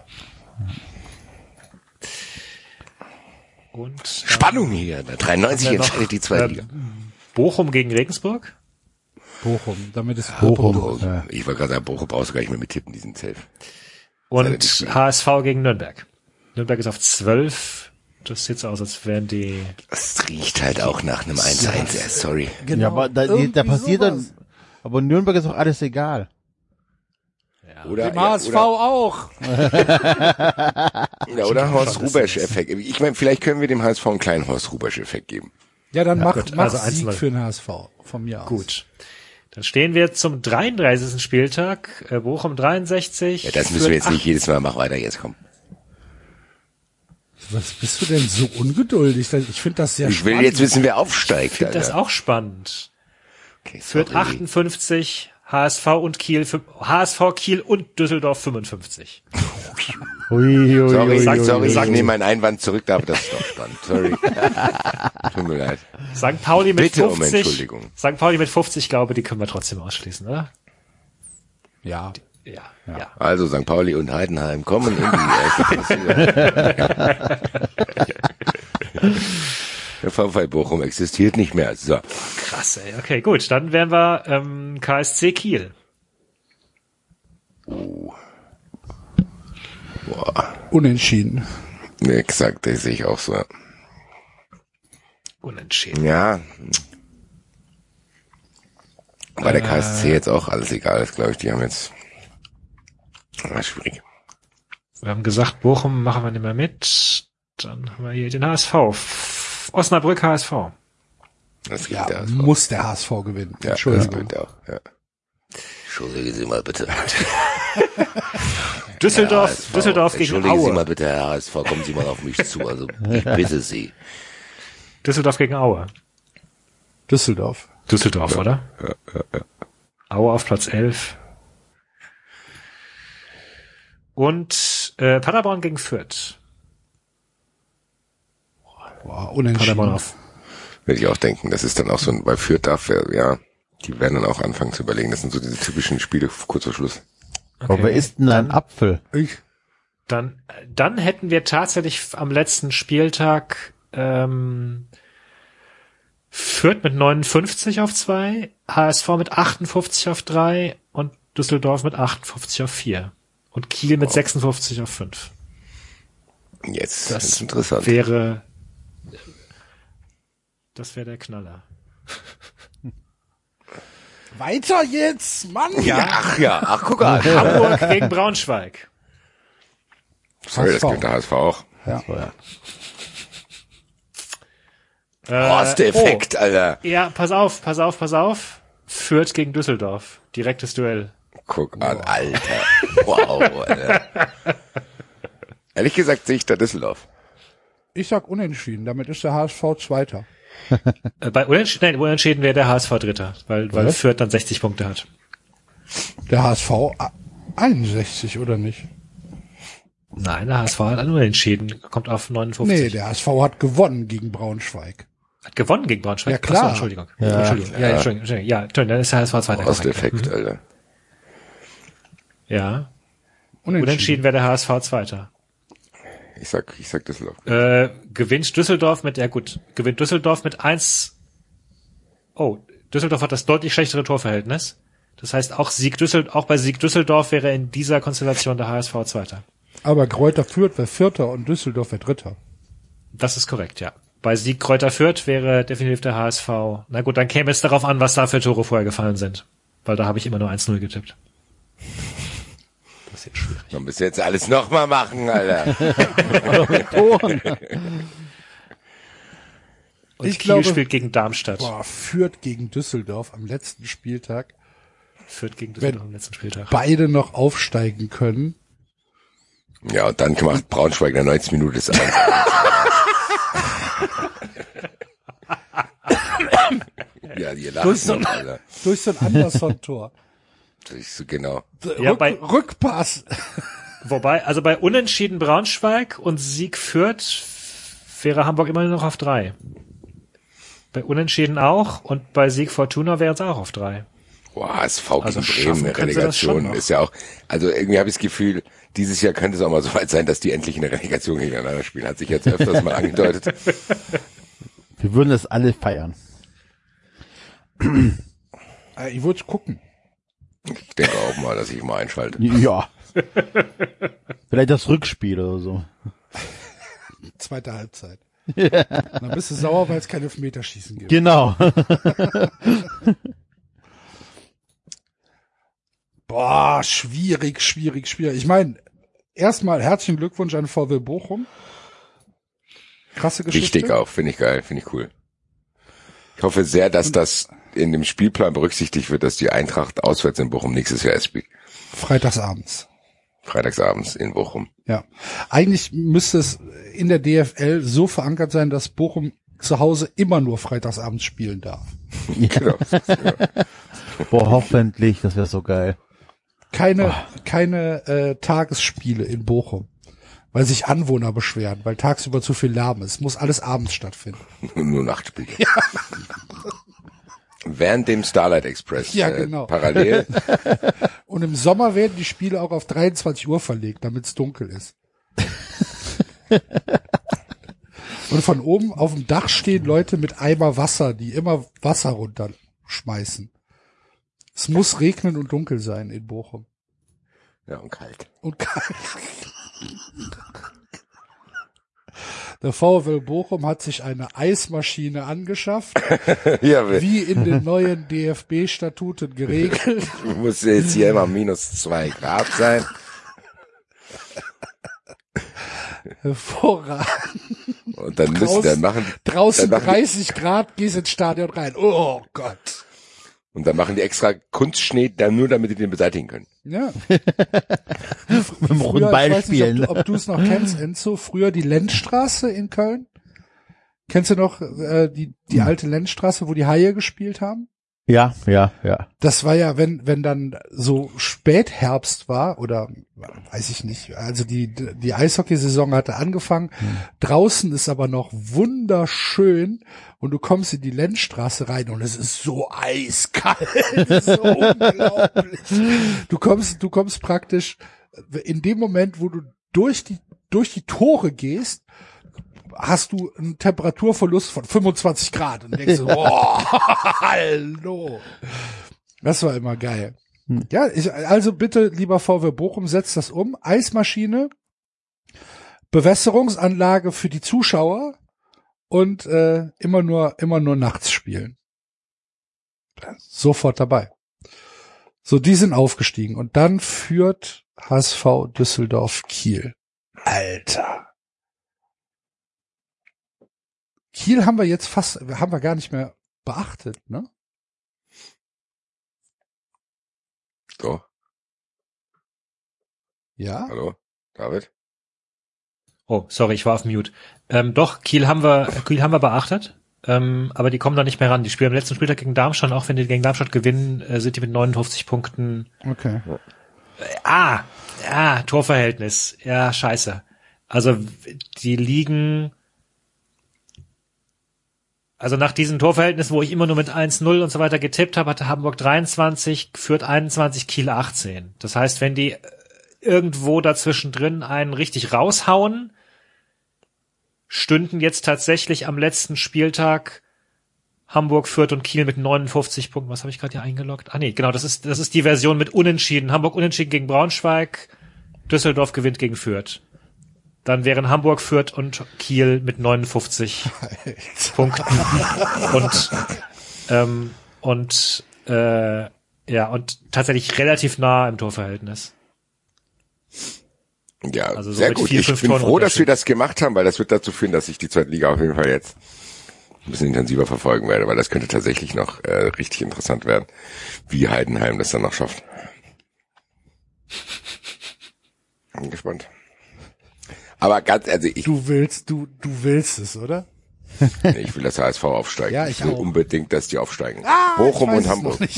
Und Spannung hier. Der 93 Haben wir noch, entscheidet die zweite äh, Liga. Bochum gegen Regensburg. Bochum. Damit ist Bochum. Bochum. Ja. Ich wollte gerade sagen, Bochum brauchst du gar nicht mehr mittippen, diesen Safe. Und. HSV gegen Nürnberg. Nürnberg ist auf 12. Das sieht so aus, als wären die Das riecht halt auch nach einem 1-1, ja, sorry. Genau. Ja, aber da, da passiert sowas. dann, aber Nürnberg ist auch alles egal. Oder, Dem ja, HSV oder, auch. <laughs> ja, oder Horst Rubesch-Effekt. Ich meine, vielleicht können wir dem HSV einen kleinen Horst Rubesch-Effekt geben. Ja, dann mach, gut, mach also Sieg 1-0. für den HSV. Mir aus. gut. Dann stehen wir zum 33. Spieltag, äh, Bochum 63. Ja, das müssen wir jetzt nicht jedes Mal, mach weiter jetzt, komm. Was bist du denn so ungeduldig? Ich finde das sehr Ich will spannend. jetzt wissen, wer aufsteigt, Ich finde das auch spannend. Okay, Fürth sorry. 58, HSV und Kiel, HSV Kiel und Düsseldorf 55. Ui, ui, Sorry, ui, sorry, ui, ich ui. nehme meinen Einwand zurück, aber das ist doch spannend. Sorry. <laughs> Tut mir leid. St. Pauli mit Bitte um 50. Entschuldigung. St. Pauli mit 50, ich glaube, die können wir trotzdem ausschließen, oder? Ja. Ja, ja. Also St. Pauli und Heidenheim kommen in die erste Klasse. Der VfL Bochum existiert nicht mehr. So. Krass, ey. Okay, gut, dann wären wir ähm, KSC Kiel. Unentschieden. Nee, exakt, das sehe ich auch so. Unentschieden. Ja. Bei der KSC jetzt auch alles egal ist, glaube ich. Die haben jetzt. Ah, schwierig. Wir haben gesagt, Bochum machen wir nicht mehr mit. Dann haben wir hier den HSV. Osnabrück HSV. Das geht Ja, ja. muss der HSV gewinnen. Ja, das Entschuldigung. geht auch. Ja. Entschuldigen Sie mal bitte. <laughs> Düsseldorf, HSV. Düsseldorf gegen Entschuldigen Sie Aue. mal bitte, Herr HSV, kommen Sie mal auf mich zu. Also ich bitte Sie. Düsseldorf gegen Aue. Düsseldorf. Düsseldorf, oder? Aue auf Platz 11. Und äh, Paderborn gegen Fürth. Boah, unentschieden. Paderborn auf. Würde ich auch denken. Das ist dann auch so ein, bei Fürth darf er, ja, die werden dann auch anfangen zu überlegen. Das sind so diese typischen Spiele kurz vor Schluss. Aber wer isst denn ein Apfel? Ich, Dann, dann hätten wir tatsächlich am letzten Spieltag ähm, Fürth mit 59 auf 2, HSV mit 58 auf 3 und Düsseldorf mit 58 auf 4. Und Kiel mit 56 auf 5. Jetzt, Das ist interessant. Wäre das wäre der Knaller. <laughs> weiter jetzt, Mann! Ja, ach ja, ach guck an. <laughs> Hamburg gegen Braunschweig. Sorry, das gilt der HSV auch. Ja. Äh, Horst-Effekt, Alter. Oh, ja, pass auf, pass auf, pass auf. Fürth gegen Düsseldorf. Direktes Duell. Guck an, Alter. Wow, Alter. <laughs> Ehrlich gesagt sehe ich da Düsseldorf. Ich sag unentschieden. Damit ist der HSV Zweiter. <laughs> Äh, bei Unentschieden, nein, Unentschieden wäre der HSV Dritter, weil, weil Was? Fürth dann 60 Punkte hat. Der HSV a- 61 oder nicht? Nein, der HSV hat einen Unentschieden, kommt auf 59. Nee, der HSV hat gewonnen gegen Braunschweig. hat gewonnen gegen Braunschweig. Ja, klar. Achso, Entschuldigung. Entschuldigung. Ja, Entschuldigung, Entschuldigung. Ja, Entschuldigung, dann ist der HSV Zweiter. korrekt. Horst-Effekt, Alter. Ja. Unentschieden. Unentschieden wäre der HSV Zweiter. Ich sag, ich sag Düsseldorf. Äh, gewinnt Düsseldorf mit, ja gut, gewinnt Düsseldorf mit eins. Oh, Düsseldorf hat das deutlich schlechtere Torverhältnis. Das heißt, auch Sieg Düssel, auch bei Sieg Düsseldorf wäre in dieser Konstellation der HSV Zweiter. Aber Kräuter Fürth wäre Vierter und Düsseldorf wäre Dritter. Das ist korrekt, ja. Bei Sieg Kräuter Fürth wäre definitiv der HSV. Na gut, dann käme es darauf an, was da für Tore vorher gefallen sind. Weil da habe ich immer nur 1-0 getippt. Jetzt schwierig. Man muss jetzt alles nochmal machen, Alter. Toren. <laughs> Und Ich Kiel glaube- spielt gegen Darmstadt. Boah, Fürth gegen Düsseldorf am letzten Spieltag. Fürth gegen Düsseldorf am letzten Spieltag. Beide noch aufsteigen können. Ja, und dann macht Braunschweig in der 90 Minute das 1. <laughs> ja, ihr lacht Durch so noch, Alter. Durch so ein Anderson-Tor. Das ist so genau. Ja, Rück, bei- Rückpass. Wobei, also bei Unentschieden Braunschweig und Sieg Fürth wäre Hamburg immer noch auf drei. Bei Unentschieden auch und bei Sieg Fortuna wären es auch auf drei. Boah, HSV gegen Also Bremen, das schon Relegation ist ja auch, also irgendwie habe ich das Gefühl, dieses Jahr könnte es auch mal so weit sein, dass die endlich in der Relegation gegeneinander spielen. Hat sich jetzt öfters mal angedeutet. Wir würden das alle feiern. Äh, Ich würde gucken. Ich denke auch mal, dass ich mal einschalte. Ja. Vielleicht das Rückspiel oder so. Zweite Halbzeit. Dann bist du sauer, weil es kein Elfmeterschießen gibt. Genau. <laughs> Boah, schwierig, schwierig, schwierig. Ich meine, erstmal herzlichen Glückwunsch an VW Bochum. Krasse Geschichte. Wichtig auch, finde ich geil, finde ich cool. Ich hoffe sehr, dass das in dem Spielplan berücksichtigt wird, dass die Eintracht auswärts in Bochum nächstes Jahr spielt. Freitagsabends. Freitagsabends in Bochum. Ja. Eigentlich müsste es in der DFL so verankert sein, dass Bochum zu Hause immer nur freitagsabends spielen darf. <laughs> Genau. <laughs> Boah, hoffentlich, das wäre so geil. Keine, keine äh, Tagesspiele in Bochum. Weil sich Anwohner beschweren, weil tagsüber zu viel Lärm ist. Muss alles abends stattfinden. <laughs> Nur Nachtspiele. Während dem Starlight Express. Ja, äh, genau. Parallel. <laughs> Und im Sommer werden die Spiele auch auf 23 Uhr verlegt, damit es dunkel ist. <laughs> Und von oben auf dem Dach stehen Leute mit Eimer Wasser, die immer Wasser runterschmeißen. Es muss regnen und dunkel sein in Bochum. ja, und kalt. Und kalt. <laughs> Der VfL Bochum hat sich eine Eismaschine angeschafft, <laughs> Ja, wir wie in den neuen DFB-Statuten geregelt. <laughs> muss jetzt hier immer minus zwei Grad sein. Hervorragend. Und dann müssen dann machen, Draußen Dann machen die- 30 Grad, gehst ins Stadion rein. Oh Gott. Und dann machen die extra Kunstschnee, dann nur damit die den beseitigen können. Ja. <laughs> Mit dem runden Früher, Ball ich weiß nicht, spielen. ob, du- ob du es noch kennst, Enzo, früher die Lenzstraße in Köln. Kennst du noch äh, die, die alte Lenzstraße, wo die Haie gespielt haben? Ja, ja, ja. Das war ja, wenn, wenn dann so Spätherbst war oder weiß ich nicht, also die, die Eishockeysaison hatte angefangen. Draußen ist aber noch wunderschön und du kommst in die Lenzstraße rein und es ist so eiskalt. <laughs> So unglaublich. Du kommst, du kommst praktisch in dem Moment, wo du durch die, durch die Tore gehst, hast du einen Temperaturverlust von 25 Grad und denkst, so, <laughs> boah, <laughs> hallo. Das war immer geil. Ja, ich, also bitte, lieber VW Bochum, setzt das um. Eismaschine, Bewässerungsanlage für die Zuschauer und äh, immer nur, immer nur nachts spielen. Sofort dabei. So, die sind aufgestiegen und dann führt HSV Düsseldorf Kiel. Alter. Kiel haben wir jetzt fast, haben wir gar nicht mehr beachtet, ne? So, Ja. hallo, David? Oh, sorry, ich war auf Mute. Ähm, doch, Kiel haben wir, Kiel haben wir beachtet. Ähm, aber die kommen da nicht mehr ran. Die spielen am letzten Spieltag gegen Darmstadt. Auch wenn die gegen Darmstadt gewinnen, äh, sind die mit 59 Punkten. Okay. Ah, ah, Torverhältnis. Ja, scheiße. Also die liegen. Also nach diesem Torverhältnis, wo ich immer nur mit 1-0 und so weiter getippt habe, hatte Hamburg 23, führt 21, Kiel 18. Das heißt, wenn die äh, irgendwo dazwischen drin einen richtig raushauen, stünden jetzt tatsächlich am letzten Spieltag Hamburg, Fürth und Kiel mit 59 Punkten. Was habe ich gerade hier eingeloggt? Ah nee, genau, das ist das ist die Version mit Unentschieden. Hamburg unentschieden gegen Braunschweig, Düsseldorf gewinnt gegen Fürth. Dann wären Hamburg, Fürth und Kiel mit 59 Punkten und ähm, und äh, ja und tatsächlich relativ nah im Torverhältnis. Ja, Also so sehr gut. vier, ich bin Toren froh, dass wir das gemacht haben, weil das wird dazu führen, dass ich die zweite Liga auf jeden Fall jetzt ein bisschen intensiver verfolgen werde, weil das könnte tatsächlich noch äh, richtig interessant werden, wie Heidenheim das dann noch schafft. Bin gespannt. Aber ganz, also ich, Du willst, du, du willst es, oder? ich will, dass HSV aufsteigt. Ja, ich will auch. unbedingt, dass die aufsteigen. Ah, Bochum ich und Hamburg. <laughs>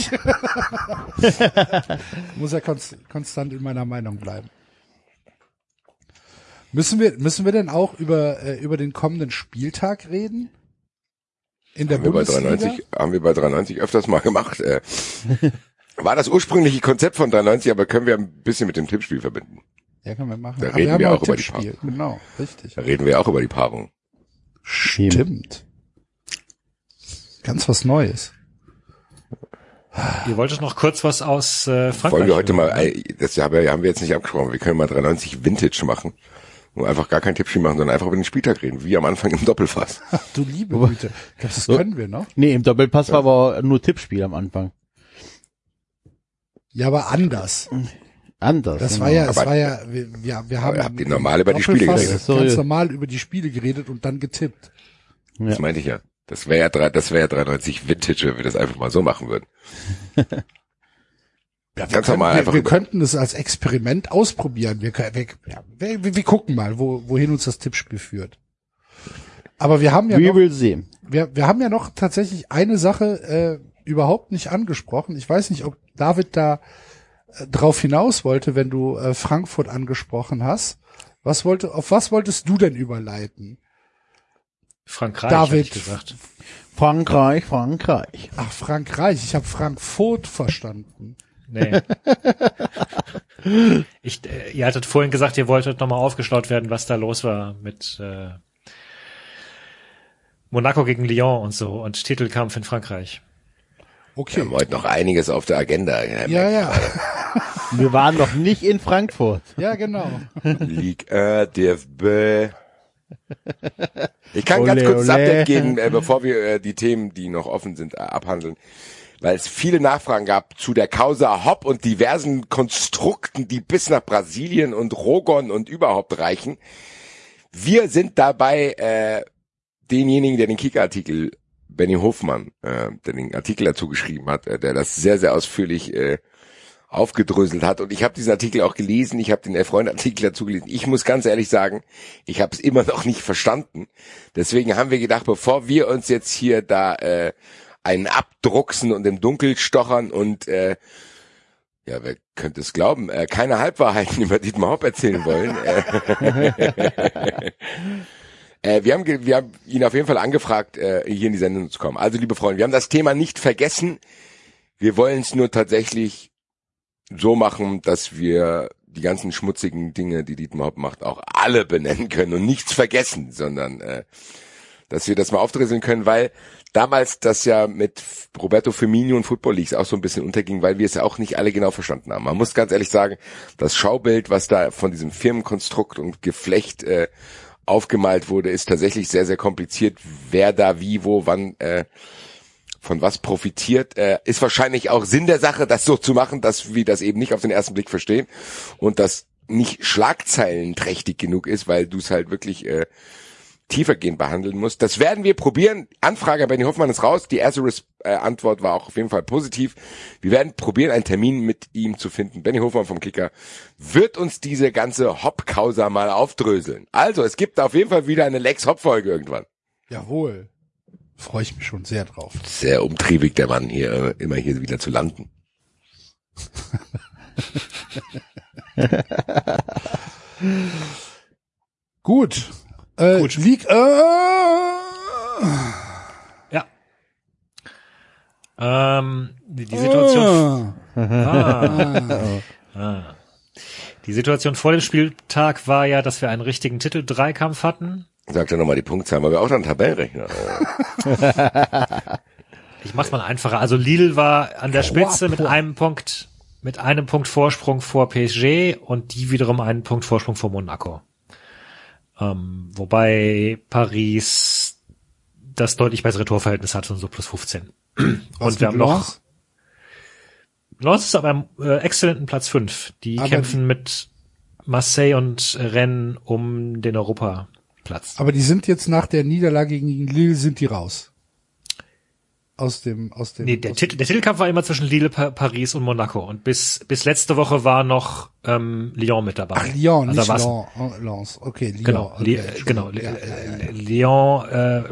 Muss ja konst, konstant in meiner Meinung bleiben. Müssen wir, müssen wir denn auch über, äh, über den kommenden Spieltag reden? In der Haben wir, bei Bundesliga? 93, haben wir bei 93 öfters mal gemacht. Äh, war das ursprüngliche Konzept von 93, aber können wir ein bisschen mit dem Tippspiel verbinden. Ja, können wir machen. Da Aber reden haben wir auch über die Tippspiel. Genau, richtig. Da reden wir auch über die Paarung. Stimmt. Ganz was Neues. Ihr wolltet noch kurz was aus äh, Frankreich. Wollen wir heute mal, ne? ey, das haben wir, haben wir jetzt nicht abgesprochen, wir können mal 93 Vintage machen. Nur einfach gar kein Tippspiel machen, sondern einfach über den Spieltag reden, wie am Anfang im Doppelfass. <laughs> Du liebe Güte. Das können wir noch. Nee, im Doppelpass war aber nur Tippspiel am Anfang. Ja, aber anders. <laughs> Anders. Das genau. war ja, es war ja, wir, wir, wir haben ihr habt normal über die Spiele geredet. Ganz normal über die Spiele geredet und dann getippt. Das meinte ich ja. Das wäre ja, drei- das wäre ja 93 Vintage, wenn wir das einfach mal so machen würden. <laughs> Ja, wir, Ganz können, normal wir, einfach wir über- könnten das als Experiment ausprobieren. Wir, können- wir, ja, wir, wir gucken mal, wo, wohin uns das Tippspiel führt. Aber wir haben ja We noch, will see. wir, wir haben ja noch tatsächlich eine Sache äh, überhaupt nicht angesprochen. Ich weiß nicht, ob David da äh, drauf hinaus wollte, wenn du äh, Frankfurt angesprochen hast. Was wollte, auf was wolltest du denn überleiten? Frankreich, David. ich gesagt. Frankreich, Frankreich. Ach, Frankreich. Ich habe Frankfurt verstanden. Nee. <laughs> ich, äh, ihr hattet vorhin gesagt, ihr wolltet nochmal aufgeschlaut werden, was da los war mit äh, Monaco gegen Lyon und so und Titelkampf in Frankreich. Wir Okay. haben heute noch einiges auf der Agenda. Ja, ja. <laughs> Wir waren noch nicht in Frankfurt. Ja, genau. Ligue 1, DFB. Ich kann ganz Ole, kurz das ole. Update geben, äh, bevor wir äh, die Themen, die noch offen sind, äh, abhandeln. Weil es viele Nachfragen gab zu der Causa Hopp und diversen Konstrukten, die bis nach Brasilien und Rogon und überhaupt reichen. Wir sind dabei, äh, denjenigen, der den Kicker-Artikel, Benny Hofmann, äh, der den Artikel dazu geschrieben hat, äh, der das sehr, sehr ausführlich äh, aufgedröselt hat. Und ich habe diesen Artikel auch gelesen, ich habe den Elf-Freunde-Artikel dazu gelesen. Ich muss ganz ehrlich sagen, ich habe es immer noch nicht verstanden. Deswegen haben wir gedacht, bevor wir uns jetzt hier da äh, einen abdrucksen und im Dunkel stochern und äh, ja, wer könnte es glauben, äh, keine Halbwahrheiten <laughs> über Dietmar Hopp erzählen wollen. <laughs> <laughs> äh, wir, haben, wir haben ihn auf jeden Fall angefragt, äh, hier in die Sendung zu kommen. Also, liebe Freunde, wir haben das Thema nicht vergessen. Wir wollen es nur tatsächlich so machen, dass wir die ganzen schmutzigen Dinge, die Dietmar Hopp macht, auch alle benennen können und nichts vergessen, sondern äh, dass wir das mal aufdröseln können, weil damals das ja mit Roberto Firmino und Football Leagues auch so ein bisschen unterging, weil wir es ja auch nicht alle genau verstanden haben. Man muss ganz ehrlich sagen, das Schaubild, was da von diesem Firmenkonstrukt und Geflecht äh, aufgemalt wurde, ist tatsächlich sehr, sehr kompliziert, wer da wie, wo, wann äh, von was profitiert, äh, ist wahrscheinlich auch Sinn der Sache, das so zu machen, dass wir das eben nicht auf den ersten Blick verstehen und das nicht schlagzeilenträchtig genug ist, weil du es halt wirklich äh, tiefergehend behandeln musst. Das werden wir probieren. Anfrage an Benny Hoffmann ist raus. Die erste Res äh, Antwort war auch auf jeden Fall positiv. Wir werden probieren, einen Termin mit ihm zu finden. Benny Hoffmann vom Kicker wird uns diese ganze Hop-Causa mal aufdröseln. Also, es gibt auf jeden Fall wieder eine Lex-Hop-Folge irgendwann. Jawohl. Freue ich mich schon sehr drauf. Sehr umtriebig, der Mann hier, äh, immer hier wieder zu landen. <laughs> Gut. Äh, Gut. League, äh, Ja. Ähm, die, die Situation. Ah. Ah. Die Situation vor dem Spieltag war ja, dass wir einen richtigen Titel-Dreikampf hatten. Sagt er nochmal die Punktzahl, weil wir auch dann Tabellenrechner. <laughs> Ich mach's mal einfacher. Also Lille war an der Spitze mit einem Punkt, mit einem Punkt Vorsprung vor PSG und die wiederum einen Punkt Vorsprung vor Monaco. Ähm, wobei Paris das deutlich bessere Torverhältnis hat, so plus 15. was und wir haben noch Lens? Lens ist aber am äh, exzellenten Platz 5. Die Aber kämpfen mit Marseille und Rennes um den Europaplatz. Aber die sind jetzt nach der Niederlage gegen Lille sind die raus. Aus dem, aus dem. Nee, der, Titel, der Titelkampf war immer zwischen Lille, pa Paris und Monaco. Und bis, bis letzte Woche war noch ähm, Lyon mit dabei. Ach, Lyon, Also nicht Lens, äh, Lens. Okay, Lyon. Genau, okay, Li Entschuldigung. genau. Ja, ja, ja. Lyon äh,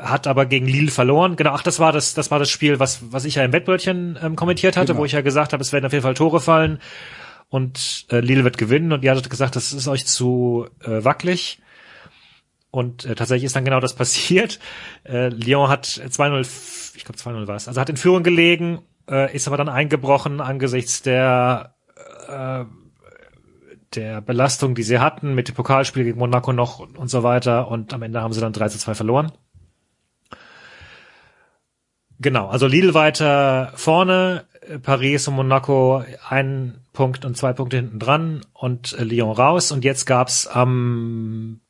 hat aber gegen Lille verloren. Genau, ach, das war das, das war das Spiel, was, was ich ja im Wettbrötchen ähm, kommentiert hatte, Genau. wo ich ja gesagt habe, es werden auf jeden Fall Tore fallen und äh, Lille wird gewinnen. Und ihr hattet gesagt, das ist euch zu äh, wackelig. Und äh, tatsächlich ist dann genau das passiert. <laughs> Äh, Lyon hat 2-0, f- ich glaube 2-0 war es, also hat in Führung gelegen, äh, ist aber dann eingebrochen angesichts der äh, der Belastung, die sie hatten, mit dem Pokalspiel gegen Monaco noch und, so weiter. Und am Ende haben sie dann 3 zu 2 verloren. Genau, also Lille weiter vorne, Paris und Monaco ein Punkt und zwei Punkte hinten dran und äh, Lyon raus. Und jetzt gab's am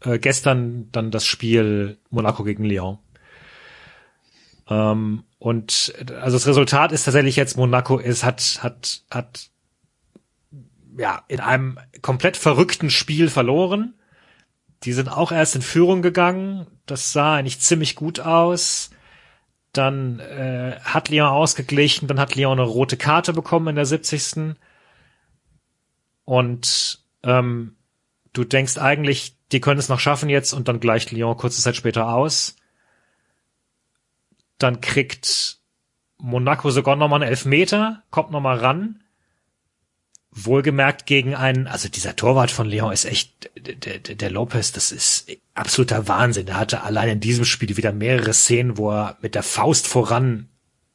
äh, gestern dann das Spiel Monaco gegen Lyon. Ähm, und also das Resultat ist tatsächlich jetzt Monaco ist hat hat hat ja in einem komplett verrückten Spiel verloren die sind auch erst in Führung gegangen. Das sah eigentlich ziemlich gut aus. Dann äh, hat Lyon ausgeglichen, dann hat Lyon eine rote Karte bekommen in der 70. Und ähm, du denkst eigentlich, die können es noch schaffen jetzt und dann gleicht Lyon kurze Zeit später aus. Dann kriegt Monaco sogar nochmal einen Elfmeter, kommt nochmal ran. Wohlgemerkt gegen einen, also dieser Torwart von Lyon ist echt, der, der, der Lopez, das ist absoluter Wahnsinn. Er hatte allein in diesem Spiel wieder mehrere Szenen, wo er mit der Faust voran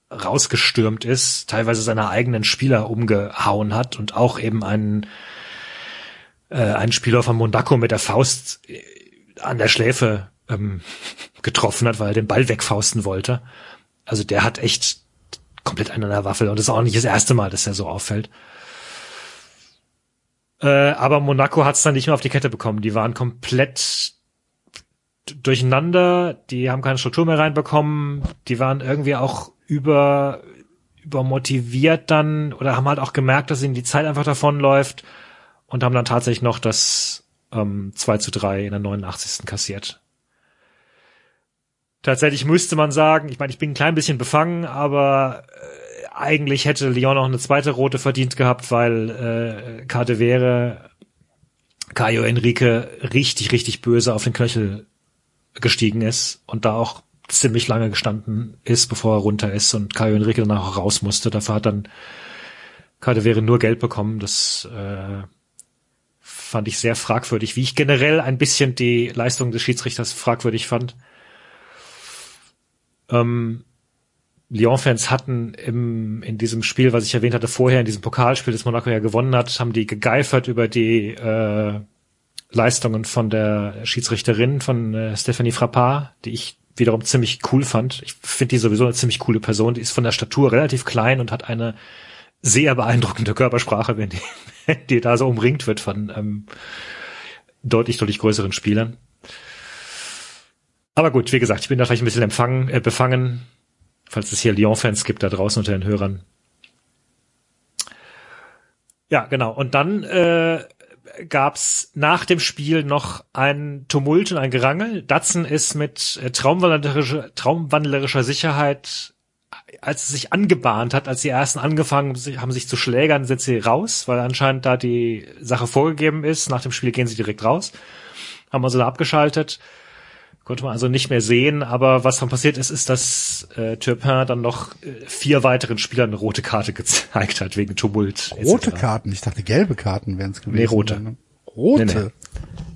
rausgestürmt ist, teilweise seine eigenen Spieler umgehauen hat und auch eben einen, äh, einen Spieler von Monaco mit der Faust äh, an der Schläfe ähm, getroffen hat, weil er den Ball wegfausten wollte. Also der hat echt komplett einen an der Waffel und das ist auch nicht das erste Mal, dass er so auffällt. Äh, aber Monaco hat es dann nicht mehr auf die Kette bekommen. Die waren komplett durcheinander, die haben keine Struktur mehr reinbekommen, die waren irgendwie auch über übermotiviert dann oder haben halt auch gemerkt, dass ihnen die Zeit einfach davonläuft und haben dann tatsächlich noch das ähm, 2 zu 3 in der 89. kassiert. Tatsächlich müsste man sagen, ich meine, ich bin ein klein bisschen befangen, aber äh, eigentlich hätte Lyon noch eine zweite rote verdient gehabt, weil äh, Karte wäre Caio Enrique richtig, richtig böse auf den Knöchel gestiegen ist und da auch ziemlich lange gestanden ist, bevor er runter ist und Caio Enrique danach auch raus musste. Dafür hat dann Karte wäre nur Geld bekommen. Das äh, fand ich sehr fragwürdig, wie ich generell ein bisschen die Leistung des Schiedsrichters fragwürdig fand. Ähm, Lyon-Fans hatten im, in diesem Spiel, was ich erwähnt hatte vorher, in diesem Pokalspiel, das Monaco ja gewonnen hat, haben die gegeifert über die äh, Leistungen von der Schiedsrichterin, von äh, Stephanie Frappard, die ich wiederum ziemlich cool fand. Ich finde die sowieso eine ziemlich coole Person. Die ist von der Statur relativ klein und hat eine sehr beeindruckende Körpersprache, wenn die, <laughs> wenn die da so umringt wird von ähm, deutlich, deutlich größeren Spielern. Aber gut, wie gesagt, ich bin da vielleicht ein bisschen empfangen, äh, befangen, falls es hier Lyon-Fans gibt da draußen unter den Hörern. Ja, genau. Und dann äh, gab's nach dem Spiel noch ein Tumult und ein Gerangel. Datsen ist mit äh, traumwandlerischer, traumwandlerischer Sicherheit, als es sich angebahnt hat, als die ersten angefangen haben, sich zu schlägern, sind sie raus, weil anscheinend da die Sache vorgegeben ist. Nach dem Spiel gehen sie direkt raus. Haben also da abgeschaltet konnte man also nicht mehr sehen, aber was dann passiert ist, ist, dass äh, Turpin dann noch äh, vier weiteren Spielern eine rote Karte gezeigt hat, wegen Tumult. Rote etc. Karten? Ich dachte, gelbe Karten wären es gewesen. Nee, rote. Rote? Nee, nee.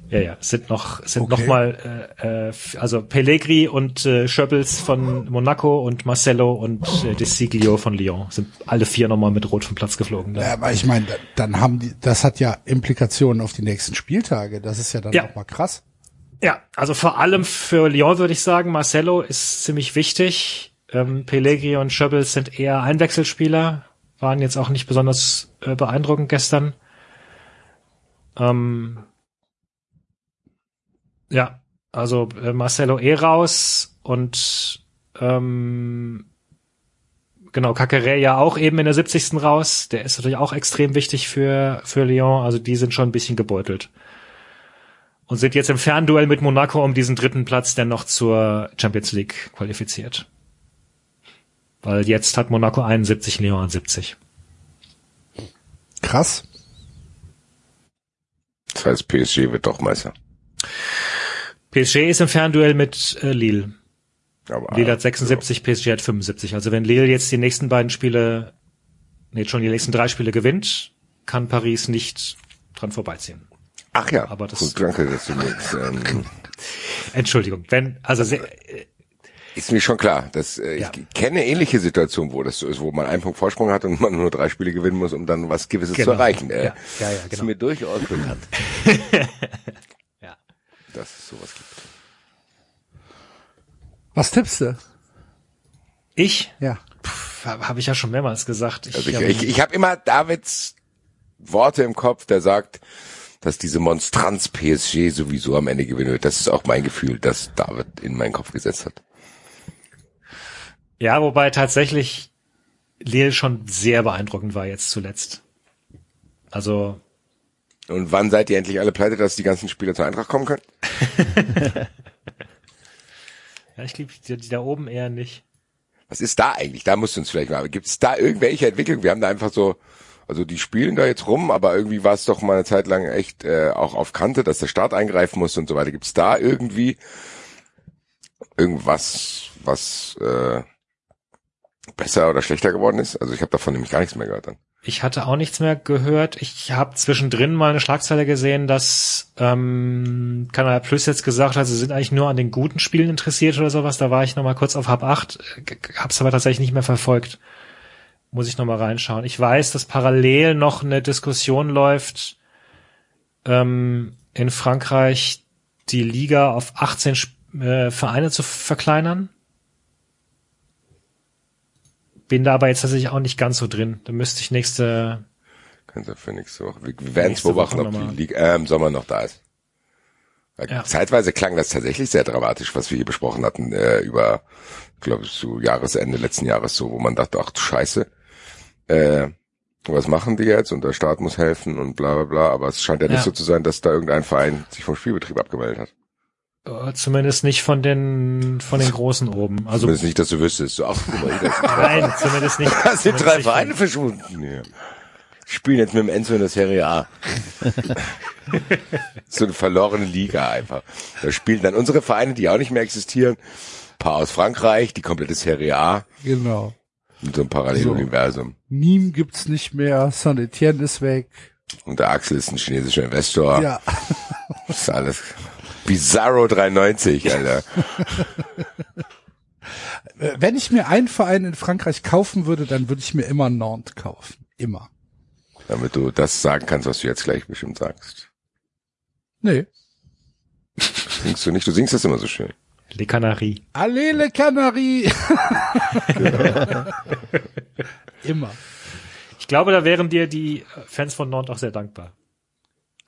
Ja, ja, sind noch, sind okay. noch mal, äh, äh, also Pellegri und äh, Schöppels von Monaco und Marcello und äh, Desiglio von Lyon sind alle vier nochmal mit Rot vom Platz geflogen. Da. Ja, aber ich meine, dann haben die, das hat ja Implikationen auf die nächsten Spieltage. Das ist ja dann ja. noch mal krass. Ja, also vor allem für Lyon würde ich sagen, Marcelo ist ziemlich wichtig. Ähm, Pellegri und Schöbbels sind eher Einwechselspieler, waren jetzt auch nicht besonders äh, beeindruckend gestern. Ähm, ja, also äh, Marcelo eh raus und ähm, genau, Kakere ja auch eben in der 70. raus. Der ist natürlich auch extrem wichtig für, für Lyon. Also die sind schon ein bisschen gebeutelt und sind jetzt im Fernduell mit Monaco um diesen dritten Platz dennoch zur Champions League qualifiziert. Weil jetzt hat Monaco 71, Lyon 70. Krass. Das heißt, PSG wird doch Meister. PSG ist im Fernduell mit äh, Lille. Aber, Lille hat 76, ja. PSG hat 75. Also wenn Lille jetzt die nächsten beiden Spiele, nee, schon die nächsten drei Spiele gewinnt, kann Paris nicht dran vorbeiziehen. Ach ja, aber das Gut, danke, dass du mir jetzt, ähm, <laughs> Entschuldigung, wenn also sehr, ist mir schon klar, dass äh, ja. ich kenne ähnliche Situationen, wo das so ist, wo man einen Punkt Vorsprung hat und man nur drei Spiele gewinnen muss, um dann was Gewisses genau. zu erreichen. Äh, ja, ja, ja, genau. Ist mir durchaus bekannt. <laughs> Dass es sowas gibt. Was tippst du? Ich? Ja. Habe ich ja schon mehrmals gesagt. Ich, also ich, ich, ich habe immer Davids Worte im Kopf, der sagt, dass diese Monstranz PSG sowieso am Ende gewinnen wird. Das ist auch mein Gefühl, das David in meinen Kopf gesetzt hat. Ja, wobei tatsächlich Lille schon sehr beeindruckend war jetzt zuletzt. Also Und wann seid ihr endlich alle pleite, dass die ganzen Spieler zur Eintracht kommen können? <laughs> Ja, ich glaube, die, die da oben eher nicht. Was ist da eigentlich? Da musst du uns vielleicht mal. Gibt es da irgendwelche Entwicklungen? Wir haben da einfach so, also die spielen da jetzt rum, aber irgendwie war es doch mal eine Zeit lang echt äh, auch auf Kante, dass der Staat eingreifen muss und so weiter. Gibt es da irgendwie irgendwas, was äh, besser oder schlechter geworden ist? Also ich habe davon nämlich gar nichts mehr gehört dann. Ich hatte auch nichts mehr gehört. Ich habe zwischendrin mal eine Schlagzeile gesehen, dass ähm, Kanal Plus jetzt gesagt hat, sie sind eigentlich nur an den guten Spielen interessiert oder sowas. Da war ich noch mal kurz auf Hab 8, hab's aber tatsächlich nicht mehr verfolgt. Muss ich noch mal reinschauen. Ich weiß, dass parallel noch eine Diskussion läuft ähm, in Frankreich, die Liga auf 18 Sp- äh, Vereine zu verkleinern. Bin da aber jetzt tatsächlich auch nicht ganz so drin. Da müsste ich nächste Kannst du für nächste Woche. Wir, werden es beobachten, ob die. Liga äh, im Sommer noch da ist. Ja. Zeitweise klang das tatsächlich sehr dramatisch, was wir hier besprochen hatten, äh, über, glaube ich, zu Jahresende letzten Jahres so, wo man dachte, ach du Scheiße, äh, was machen die jetzt und der Staat muss helfen und bla bla bla, aber es scheint ja, nicht Ja. so zu sein, dass da irgendein Verein sich vom Spielbetrieb abgemeldet hat. Äh, zumindest nicht von den von den großen oben. Also Zumindest nicht, dass du wüsstest. So, ach, guck mal, hier, das <laughs> nein, zumindest nicht. <laughs> Da sind drei Vereine verschwunden. Ja. Spielen jetzt mit dem Enzo in der Serie A. <laughs> so eine verlorene Liga einfach. Da spielen dann unsere Vereine, die auch nicht mehr existieren. Ein paar aus Frankreich, die komplette Serie A. Genau. In so einem Paralleluniversum. Nîmes gibt's nicht mehr, Saint-Etienne ist weg. Und der Axel ist ein chinesischer Investor. Ja. Das ist alles Bizarro 93, Alter. <laughs> Wenn ich mir einen Verein in Frankreich kaufen würde, dann würde ich mir immer Nantes kaufen. Immer. Damit du das sagen kannst, was du jetzt gleich bestimmt sagst. Nee. Singst du nicht? Du singst das immer so schön. Les Canaries. Allez les Canaries! <laughs> immer. Ich glaube, da wären dir die Fans von Nantes auch sehr dankbar.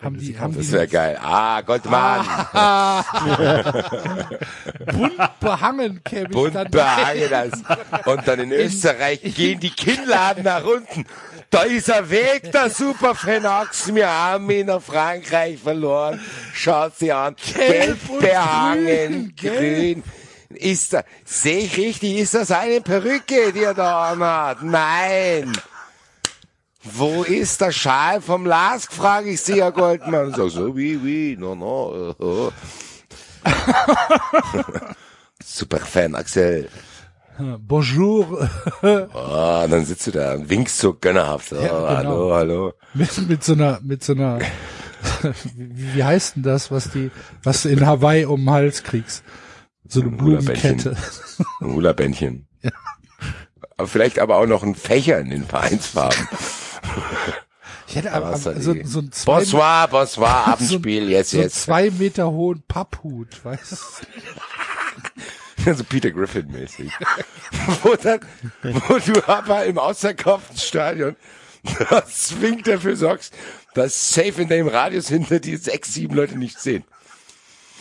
Haben die, haben Das wäre geil. Ah, Gottmann. bunt behangen, käme ich Bunt dann. behangen das. Und dann in Österreich gehen die Kinnladen nach unten. Da ist ein Weg, der Superfan. Wir haben ihn nach Frankreich verloren. Schaut sie an. Gelb, behangen, grün, grün. Ist da, sehe ich richtig, ist das eine Perücke, die er da anhat? Nein. Wo ist der Schal vom Lask, frage ich sie, Herr Goldmann. <laughs> So, so, wie, wie, no, no. <laughs> Oh. Superfan Axel. Bonjour. Ah, dann sitzt du da und winkst so gönnerhaft. Oh, Ja, genau. Hallo, hallo. mit, mit so einer, mit so einer, wie, wie heißt denn das, was die, was du in Hawaii um den Hals kriegst? So eine Ein Hula-Bändchen. Blumenkette. Ein Hula-Bändchen. Aber vielleicht aber auch noch ein Fächer in den Vereinsfarben. Ich hätte aber, so, die- so ein zwei, Bonsoir, bonsoir, <laughs> Abendspiel, jetzt, so jetzt. zwei Meter hohen Papphut, weißt du? <laughs> So Peter Griffin-mäßig. <laughs> wo, dann, wo du aber im ausverkauften Stadion zwingend dafür sorgst, dass safe in deinem Radius hinter die sechs, sieben Leute nicht sehen.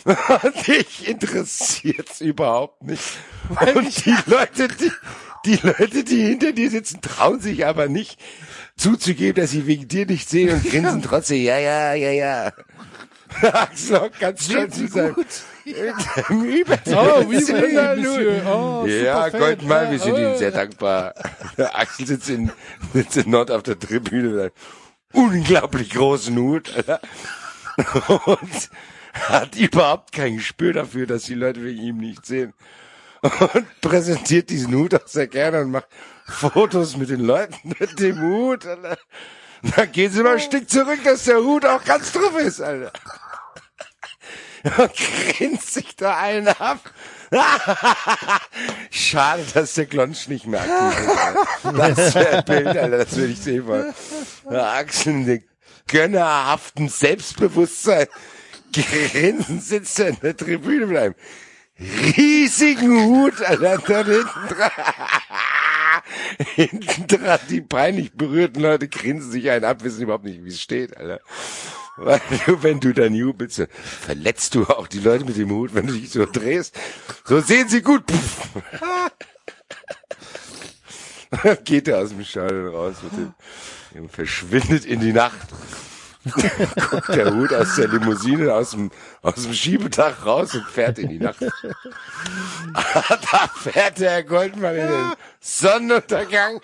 Und dich interessiert's überhaupt nicht. Und die Leute, die, die Leute, die hinter dir sitzen, trauen sich aber nicht zuzugeben, dass sie wegen dir nicht sehen und grinsen <laughs> trotzdem, ja, ja, ja, ja. Axel auch ganz stolz zu sein. Übertrieben. <laughs> <laughs> Oh, ja Monsieur. nur- Oh, ja. Goldmann, wir sind. Ihnen sehr dankbar. Axel sitzt in, sitzt in Nord auf der Tribüne mit einem unglaublich großen Hut. Und hat überhaupt kein Gespür dafür, dass die Leute wegen ihm nicht sehen. Und präsentiert diesen Hut auch sehr gerne und macht Fotos mit den Leuten <laughs> mit dem Hut. Alter. Dann gehen sie mal ein Stück zurück, dass der Hut auch ganz drauf ist, Alter. <laughs> Und grinst sich da einen ab. <laughs> Schade, dass der Glonsch nicht mehr aktiv ist. Alter. Das wäre ein Bild, Alter, das würde ich sehen wollen. Axel in gönnerhaften Selbstbewusstsein grinsen sitzt in der Tribüne einem riesigen Hut, Alter, da hinten dran. Hinten dran, die peinlich berührten Leute grinsen sich einen ab, wissen überhaupt nicht, wie es steht, Alter. Weil du, wenn du dann jubelst, verletzt du auch die Leute mit dem Hut, wenn du dich so drehst. So sehen sie gut. <laughs> Geht er aus dem Stadion raus mit dem verschwindet in die Nacht. Guckt <laughs> der Hut aus der Limousine aus dem, aus dem Schiebedach raus und fährt in die Nacht. <laughs> da fährt der Herr Goldmann in den Sonnenuntergang.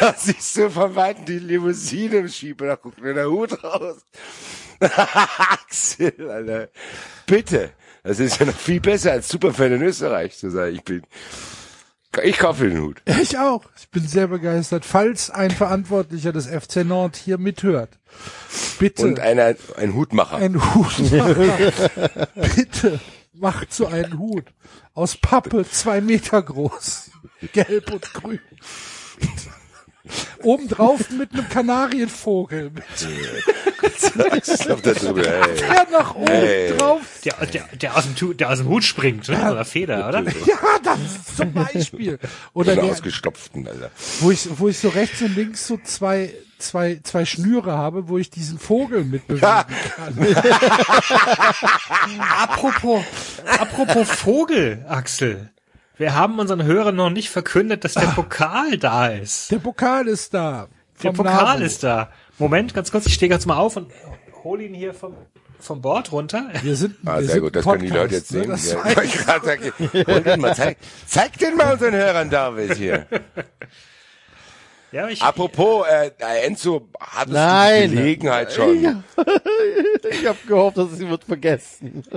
Da siehst du von Weitem die Limousine im Schiebedach, guckt mir der Hut raus. <laughs> Axel, Alter. Bitte. Das ist ja noch viel besser als Superfan in Österreich zu sein. Ich bin, ich kaufe den Hut. Ich auch. Ich bin sehr begeistert. Falls ein Verantwortlicher des FC Nord hier mithört, bitte Und einer, ein Hutmacher. ein Hutmacher. <laughs> bitte macht so einen Hut aus Pappe, zwei Meter groß, gelb und grün. Obendrauf mit einem Kanarienvogel, mit der nach oben Hey. drauf. Der, der, der, aus dem, der aus dem Hut springt, ne? Oder Feder, oder? Ja, das zum Beispiel. Oder Den der, ausgestopften, Alter. wo ich, wo ich so rechts und links so zwei, zwei, zwei Schnüre habe, wo ich diesen Vogel mitbewegen kann. <laughs> Apropos, apropos Vogel, Axel. Wir haben unseren Hörern noch nicht verkündet, dass der Pokal da ist. Der Pokal ist da. Der Pokal Nabu. ist da. Moment, ganz kurz, ich stehe ganz mal auf und hol ihn hier vom, vom Board runter. Wir sind, Ah, wir sehr sind gut, das ein können die Leute jetzt Podcast, sehen. ne? Ja, ich <laughs> mal, zeig, zeig den mal unseren Hörern, David, hier. Ja, ich, Apropos, äh, Enzo, hattest Nein. du die Gelegenheit schon? Ich habe <laughs> gehofft, dass sie wird vergessen. <laughs>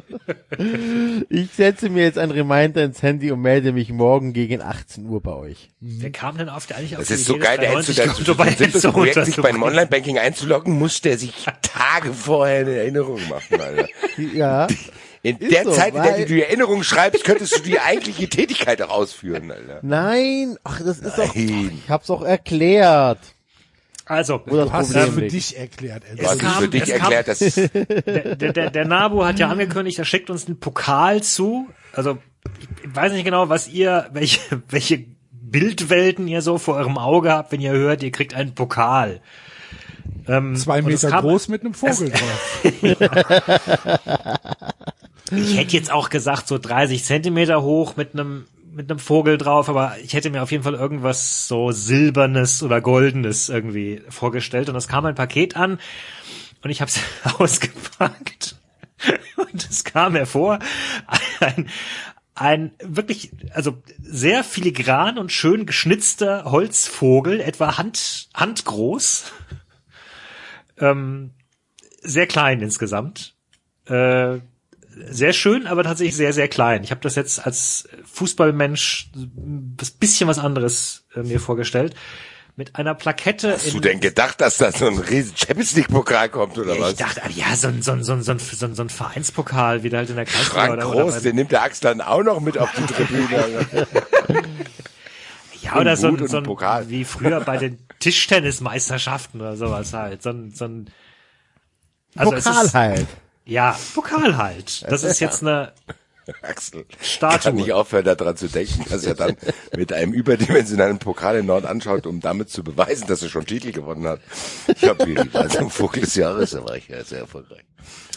Ich setze mir jetzt ein Reminder ins Handy und melde mich morgen gegen 18 Uhr bei euch. wer kam denn auf der eigentlich auf Das ist so geil, der Enzo, der bei so simples Enzo Projekt, sich beim? Online-Banking einzuloggen, muss der sich Tage vorher eine Erinnerung machen, Alter. Ja, In Ist der so, Zeit, in der du die Erinnerung schreibst, könntest du die eigentliche Tätigkeit auch ausführen, Alter. nein, ach, das ist doch, ich hab's auch erklärt, Also, das Du hast es für dich erklärt. Hast es kam- für dich es kam- erklärt, dass der, der, der, der Nabu hat ja angekündigt, er schickt uns einen Pokal zu. Also, ich weiß nicht genau, was ihr, welche, welche Bildwelten ihr so vor eurem Auge habt, wenn ihr hört, ihr kriegt einen Pokal. Ähm, Zwei Meter kam- groß mit einem Vogel drauf. <laughs> <laughs> Ich hätte jetzt auch gesagt, so 30 Zentimeter hoch mit einem mit einem Vogel drauf, aber ich hätte mir auf jeden Fall irgendwas so silbernes oder goldenes irgendwie vorgestellt. Und es kam ein Paket an und ich habe es <laughs> ausgepackt. Und es kam hervor ein ein wirklich also sehr filigran und schön geschnitzter Holzvogel, etwa Hand handgroß, ähm, sehr klein insgesamt. Äh, sehr schön, aber tatsächlich sehr, sehr klein. Ich habe das jetzt als Fußballmensch ein bisschen was anderes äh, mir vorgestellt. Mit einer Plakette. Hast du denn gedacht, dass da so ein riesen Champions League Pokal kommt oder ich was? dachte, ah, ja, so ein, so ein, so ein, so ein, so ein, so ein Vereinspokal, wie der halt in der Kreisliga Frank oder, Groß, oder den nimmt der Axel dann auch noch mit auf die Tribüne. <laughs> Ja, oder so ein, so ein Pokal. wie früher bei den Tischtennismeisterschaften oder sowas halt. So ein, so ein also es Pokal ist, halt. Ja, Pokal halt. Das ist jetzt eine Axel Statue. kann nicht aufhören, daran zu denken, dass er dann mit einem überdimensionalen Pokal in Nord anschaut, um damit zu beweisen, dass er schon Titel gewonnen hat. Ich habe hier die also Vogel des Jahres, da war ich ja sehr erfolgreich.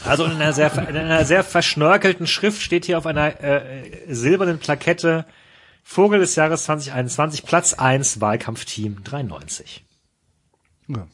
Also in einer sehr, in einer sehr verschnörkelten Schrift steht hier auf einer äh, silbernen Plakette Vogel des Jahres 2021, Platz 1, Wahlkampfteam 93. Ja.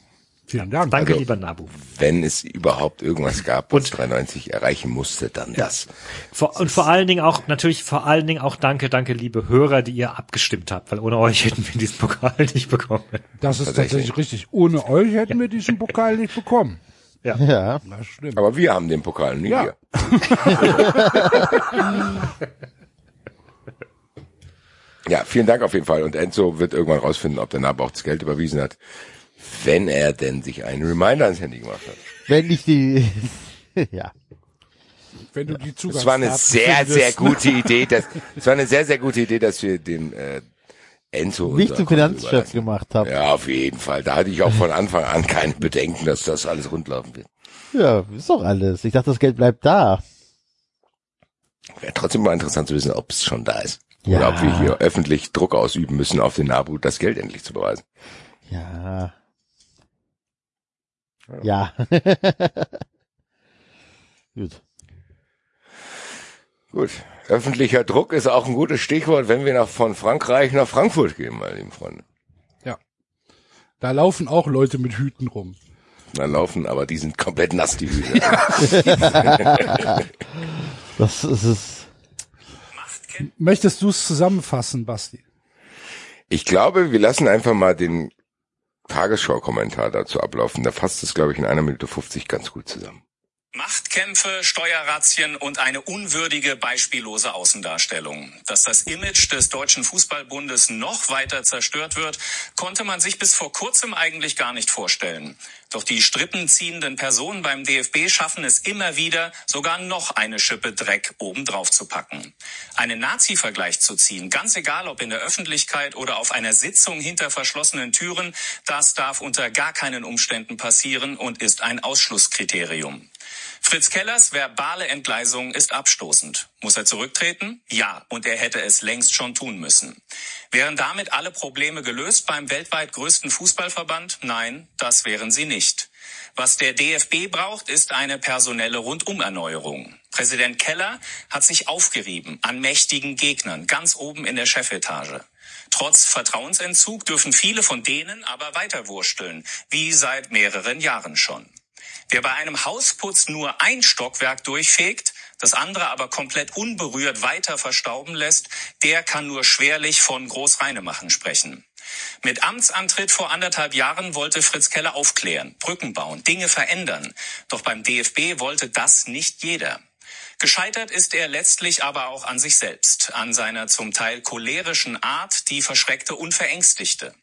Vielen Dank. Danke, Also- lieber Nabu. Wenn es überhaupt irgendwas gab, was Und- 93 erreichen musste, dann das. Vor, und vor allen Dingen auch, natürlich vor allen Dingen auch danke, danke, liebe Hörer, die ihr abgestimmt habt, weil ohne euch hätten wir diesen Pokal <laughs> nicht bekommen. Das ist Tatsächlich. tatsächlich richtig. Ohne euch hätten wir diesen Pokal nicht bekommen. Ja. Das stimmt. Aber wir haben den Pokal, nicht Ja. ihr. <laughs> Ja, vielen Dank auf jeden Fall. Und Enzo wird irgendwann rausfinden, ob der Nab auch das Geld überwiesen hat, wenn er denn sich einen Reminder ans Handy gemacht hat. Wenn ich die, <laughs> ja. Wenn du die Zugangsdaten Es war eine sehr, findest, sehr gute <laughs> Idee, dass, es war eine sehr, sehr gute Idee, dass wir den, äh, Enzo Nicht zum Finanzchef gemacht habe. Ja, auf jeden Fall. Da hatte ich auch von Anfang an keine Bedenken, dass das alles rundlaufen wird. Ja, ist doch alles. Ich dachte, das Geld bleibt da. Wäre trotzdem mal interessant zu wissen, ob es schon da ist. Ja. Oder ob wir hier öffentlich Druck ausüben müssen, auf den Nabu das Geld endlich zu beweisen. Ja. Ja. <laughs> Gut. Gut. Öffentlicher Druck ist auch ein gutes Stichwort, wenn wir nach, von Frankreich nach Frankfurt gehen, meine lieben Freunde. Ja. Da laufen auch Leute mit Hüten rum. dann laufen, aber die sind komplett nass, die Hüte. <laughs> Das ist es. Möchtest du es zusammenfassen, Basti? Ich glaube, wir lassen einfach mal den Tagesschau-Kommentar dazu ablaufen. Da fasst es, glaube ich, in einer Minute 50 ganz gut zusammen. Machtkämpfe, Steuerrazzien und eine unwürdige, beispiellose Außendarstellung. Dass das Image des Deutschen Fußballbundes noch weiter zerstört wird, konnte man sich bis vor kurzem eigentlich gar nicht vorstellen. Doch die strippenziehenden Personen beim DFB schaffen es immer wieder, sogar noch eine Schippe Dreck obendrauf zu packen. Einen Nazi-Vergleich zu ziehen, ganz egal ob in der Öffentlichkeit oder auf einer Sitzung hinter verschlossenen Türen, das darf unter gar keinen Umständen passieren und ist ein Ausschlusskriterium. Fritz Kellers verbale Entgleisung ist abstoßend. Muss er zurücktreten? Ja, und er hätte es längst schon tun müssen. Wären damit alle Probleme gelöst beim weltweit größten Fußballverband? Nein, das wären sie nicht. Was der DFB braucht, ist eine personelle Rundumerneuerung. Präsident Keller hat sich aufgerieben an mächtigen Gegnern ganz oben in der Chefetage. Trotz Vertrauensentzug dürfen viele von denen aber weiterwursteln, wie seit mehreren Jahren schon. Wer bei einem Hausputz nur ein Stockwerk durchfegt, das andere aber komplett unberührt weiter verstauben lässt, der kann nur schwerlich von Großreinemachen sprechen. Mit Amtsantritt vor anderthalb Jahren wollte Fritz Keller aufklären, Brücken bauen, Dinge verändern. Doch beim DFB wollte das nicht jeder. Gescheitert ist er letztlich aber auch an sich selbst, an seiner zum Teil cholerischen Art, die verschreckte und verängstigte.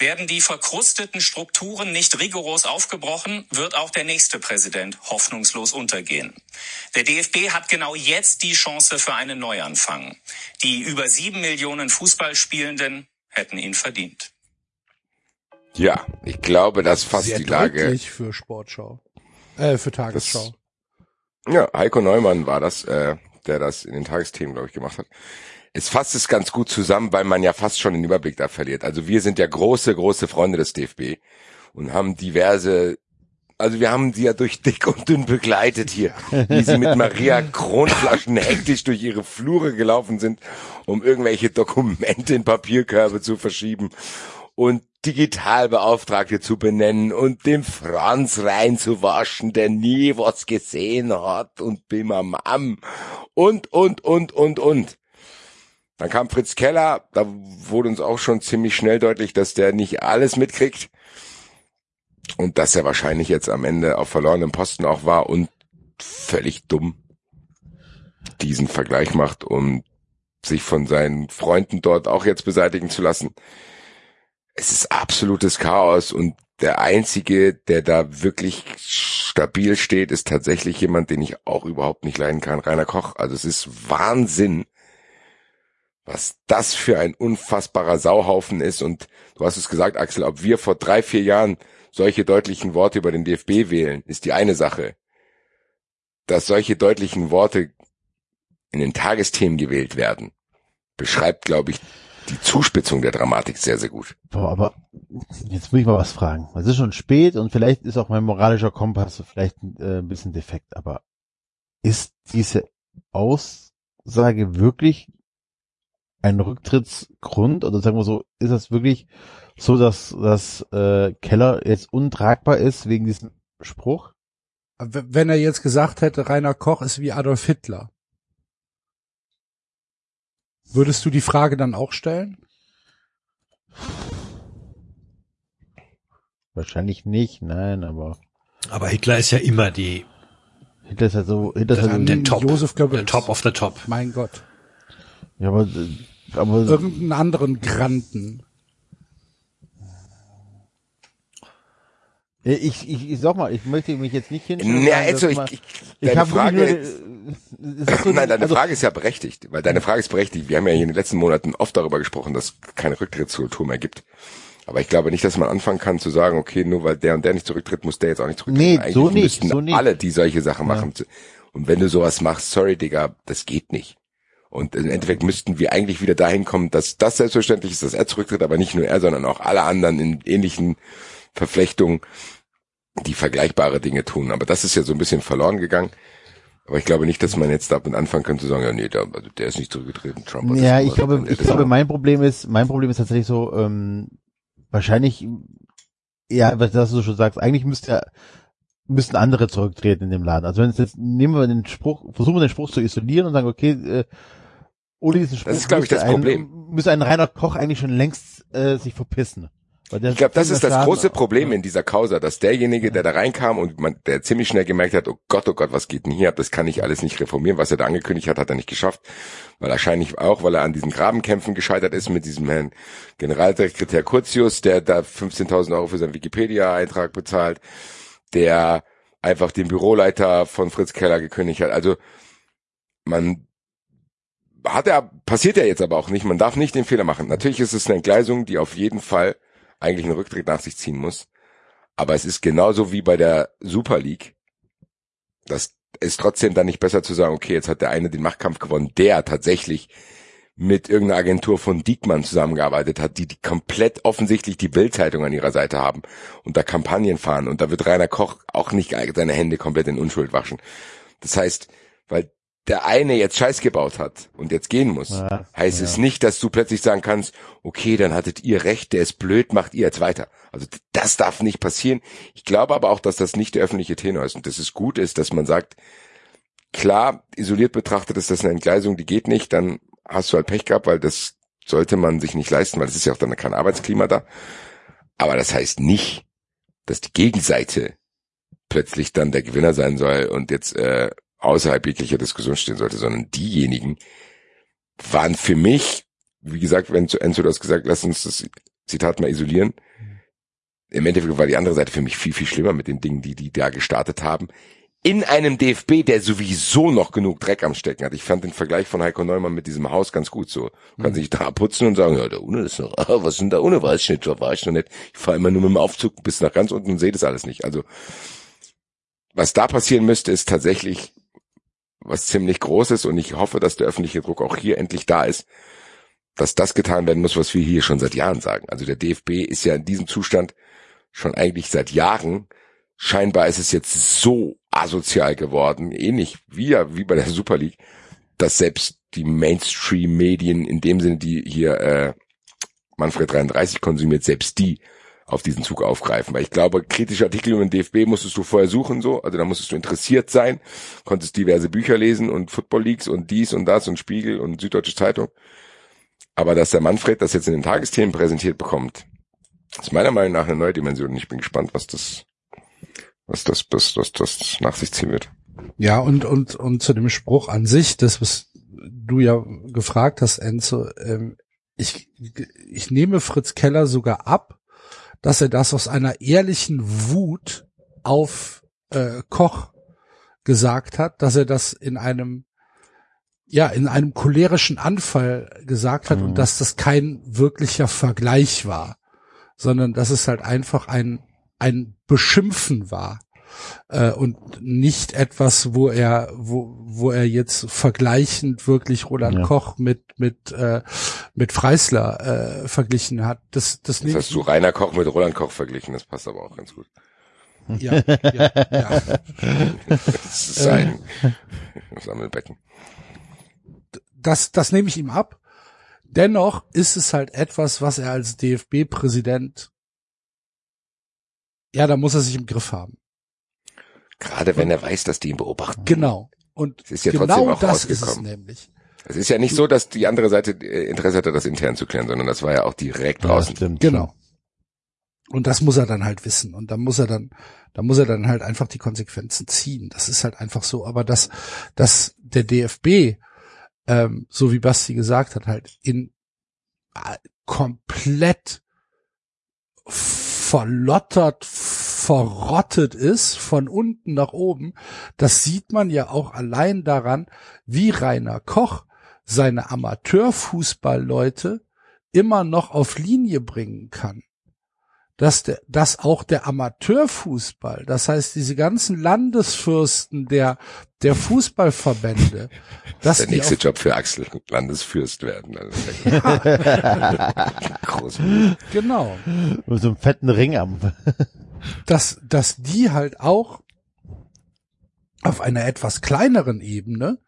Werden die verkrusteten Strukturen nicht rigoros aufgebrochen, wird auch der nächste Präsident hoffnungslos untergehen. Der DFB hat genau jetzt die Chance für einen Neuanfang. Die über sieben Millionen Fußballspielenden hätten ihn verdient. Ja, ich glaube, das fasst Sehr die Lage. für Sportschau. Äh, für Tagesschau. Ja, Heiko Neumann war das, äh, der das in den Tagesthemen, glaube ich, gemacht hat. Es fasst es ganz gut zusammen, weil man ja fast schon den Überblick da verliert. Also wir sind ja große, große Freunde des DFB und haben diverse, also wir haben sie ja durch dick und dünn begleitet hier, wie sie mit Maria Kronflaschen hektisch durch ihre Flure gelaufen sind, um irgendwelche Dokumente in Papierkörbe zu verschieben und Digitalbeauftragte zu benennen und den Franz reinzuwaschen, der nie was gesehen hat und bimamam und, und, und, und, und. Dann kam Fritz Keller, da wurde uns auch schon ziemlich schnell deutlich, dass der nicht alles mitkriegt und dass er wahrscheinlich jetzt am Ende auf verlorenem Posten auch war und völlig dumm diesen Vergleich macht, um sich von seinen Freunden dort auch jetzt beseitigen zu lassen. Es ist absolutes Chaos und der einzige, der da wirklich stabil steht, ist tatsächlich jemand, den ich auch überhaupt nicht leiden kann, Rainer Koch. Also es ist Wahnsinn, was das für ein unfassbarer Sauhaufen ist. Und du hast es gesagt, Axel, ob wir vor drei, vier Jahren solche deutlichen Worte über den DFB wählen, ist die eine Sache. Dass solche deutlichen Worte in den Tagesthemen gewählt werden, beschreibt, glaube ich, die Zuspitzung der Dramatik sehr, sehr gut. Boah, aber jetzt muss ich mal was fragen. Es ist schon spät und vielleicht ist auch mein moralischer Kompass vielleicht äh, ein bisschen defekt, aber ist diese Aussage wirklich ein Rücktrittsgrund oder sagen wir so, ist das wirklich so, dass, dass äh, Keller jetzt untragbar ist wegen diesem Spruch? Wenn er jetzt gesagt hätte, Rainer Koch ist wie Adolf Hitler, würdest du die Frage dann auch stellen? Wahrscheinlich nicht, nein, aber Aber Hitler ist ja immer die, Hitler ist ja so, Hitler ist ja der Top, Josef Goebbels. der Top of the Top. Mein Gott. ja, aber, aber Irgendeinen anderen Granten. ich, ich, ich sag mal, ich möchte mich jetzt nicht hinstellen. Ja, und also ich, ich, ich deine Frage, so, nein, deine also, Frage ist ja berechtigt, weil deine Frage ist berechtigt. Wir haben ja hier in den letzten Monaten oft darüber gesprochen, dass es keine Rücktrittskultur mehr gibt. Aber ich glaube nicht, dass man anfangen kann zu sagen, okay, nur weil der und der nicht zurücktritt, muss der jetzt auch nicht zurücktreten. Nee, Eigentlich so nicht, müssten so nicht. alle, die solche Sachen machen. Und wenn du sowas machst, sorry, Digga, das geht nicht. Und im Endeffekt müssten wir eigentlich wieder dahin kommen, dass das selbstverständlich ist, dass er zurücktritt, aber nicht nur er, sondern auch alle anderen in ähnlichen Verflechtungen, die vergleichbare Dinge tun. Aber das ist ja so ein bisschen verloren gegangen. Aber ich glaube nicht, dass man jetzt damit anfangen kann zu sagen, ja nee, der, also der ist nicht zurückgetreten, Trump. Ja, ich glaube, ich glaube, mein Problem ist, mein Problem ist tatsächlich so, ähm, wahrscheinlich ja, was du schon sagst, eigentlich müsste ja, müssten andere zurücktreten in dem Laden. Also wenn es jetzt, nehmen wir den Spruch, versuchen wir den Spruch zu isolieren und sagen, okay, äh, ohne diesen Spruch Das ist, glaube ich, das Problem. Ein, müsste ein reiner Koch eigentlich schon längst äh, sich verpissen. Ich glaube, das ist das Schaden- große Problem in dieser Causa, dass derjenige, der da reinkam und man, der ziemlich schnell gemerkt hat, oh Gott, oh Gott, was geht denn hier ab? Das kann ich alles nicht reformieren. Was er da angekündigt hat, hat er nicht geschafft. Weil wahrscheinlich auch, weil er an diesen Grabenkämpfen gescheitert ist mit diesem Herrn Generalsekretär Curtius, der da 15.000 Euro für seinen Wikipedia-Eintrag bezahlt, der einfach den Büroleiter von Fritz Keller gekündigt hat. Also man hat er, passiert ja jetzt aber auch nicht. Man darf nicht den Fehler machen. Natürlich ist es eine Entgleisung, die auf jeden Fall eigentlich einen Rücktritt nach sich ziehen muss. Aber es ist genauso wie bei der Super League. Das ist trotzdem dann nicht besser zu sagen, okay, jetzt hat der eine den Machtkampf gewonnen, der tatsächlich mit irgendeiner Agentur von Diekmann zusammengearbeitet hat, die, die komplett offensichtlich die Bildzeitung an ihrer Seite haben und da Kampagnen fahren und da wird Rainer Koch auch nicht seine Hände komplett in Unschuld waschen. Das heißt, weil der eine jetzt Scheiß gebaut hat und jetzt gehen muss, Ja, heißt es nicht, dass du plötzlich sagen kannst, okay, dann hattet ihr recht, der ist blöd, macht ihr jetzt weiter. Also das darf nicht passieren. Ich glaube aber auch, dass das nicht der öffentliche Tenor ist und dass es gut ist, dass man sagt, klar, isoliert betrachtet ist das eine Entgleisung, die geht nicht, dann hast du halt Pech gehabt, weil das sollte man sich nicht leisten, weil es ist ja auch dann kein Arbeitsklima da. Aber das heißt nicht, dass die Gegenseite plötzlich dann der Gewinner sein soll und jetzt äh, außerhalb jeglicher Diskussion stehen sollte, sondern diejenigen waren für mich, wie gesagt, wenn Enzo das gesagt, lass uns das Zitat mal isolieren. Im Endeffekt war die andere Seite für mich viel, viel schlimmer mit den Dingen, die die da gestartet haben. In einem DFB, der sowieso noch genug Dreck am Stecken hat. Ich fand den Vergleich von Heiko Neumann mit diesem Haus ganz gut so. Man kann sich da putzen und sagen, ja, da ohne ist noch, ah, was denn da ohne? Weiß ich nicht, da war ich noch nicht. Ich fahre immer nur mit dem Aufzug bis nach ganz unten und sehe das alles nicht. Also, was da passieren müsste, ist tatsächlich was ziemlich Großes und ich hoffe, dass der öffentliche Druck auch hier endlich da ist, dass das getan werden muss, was wir hier schon seit Jahren sagen. Also der DFB ist ja in diesem Zustand schon eigentlich seit Jahren. Scheinbar ist es jetzt so asozial geworden, ähnlich wie ja wie bei der Super League, dass selbst die Mainstream-Medien in dem Sinne, die hier äh, Manfred 33 konsumiert, selbst die auf diesen Zug aufgreifen. Weil ich glaube, kritische Artikel über den DFB musstest du vorher suchen, so, also da musstest du interessiert sein, konntest diverse Bücher lesen und Football Leagues und dies und das und Spiegel und Süddeutsche Zeitung. Aber dass der Manfred das jetzt in den Tagesthemen präsentiert bekommt, ist meiner Meinung nach eine neue Dimension. Ich bin gespannt, was das, was das, was das, das nach sich ziehen wird. Ja, und, und, und zu dem Spruch an sich, das, was du ja gefragt hast, Enzo, ähm, ich, ich nehme Fritz Keller sogar ab, dass er das aus einer ehrlichen Wut auf äh, Koch gesagt hat, dass er das in einem ja in einem cholerischen Anfall gesagt hat Mhm. und dass das kein wirklicher Vergleich war, sondern dass es halt einfach ein ein Beschimpfen war äh, und nicht etwas, wo er wo wo er jetzt vergleichend wirklich Roland Ja. Koch mit mit äh, mit Freisler äh, verglichen hat. Das das Jetzt nehme hast du Rainer Koch mit Roland Koch verglichen, das passt aber auch ganz gut. ja, ja, ja. <laughs> Das ist ein Sammelbecken. das, das nehme ich ihm ab. Dennoch ist es halt etwas, was er als DFB-Präsident, ja, da muss er sich im Griff haben. Gerade wenn er weiß, dass die ihn beobachten. Genau. Und Es ist ja trotzdem genau auch das ist es nämlich. Es ist ja nicht so, dass die andere Seite äh, Interesse hatte, das intern zu klären, sondern das war ja auch direkt Ja, draußen. stimmt. Genau. Und das muss er dann halt wissen. Und da muss er dann, da muss er dann halt einfach die Konsequenzen ziehen. Das ist halt einfach so. Aber dass, dass der DFB, ähm, so wie Basti gesagt hat, halt in äh, komplett verlottert, verrottet ist, von unten nach oben, das sieht man ja auch allein daran, wie Rainer Koch seine Amateurfußballleute immer noch auf Linie bringen kann. Dass, der, dass auch der Amateurfußball, das heißt diese ganzen Landesfürsten der, der Fußballverbände, <laughs> dass Der die nächste Job für Axel Landesfürst werden. Also der <laughs> groß. genau, Mit so einem fetten Ring am. <laughs> dass, dass die halt auch auf einer etwas kleineren Ebene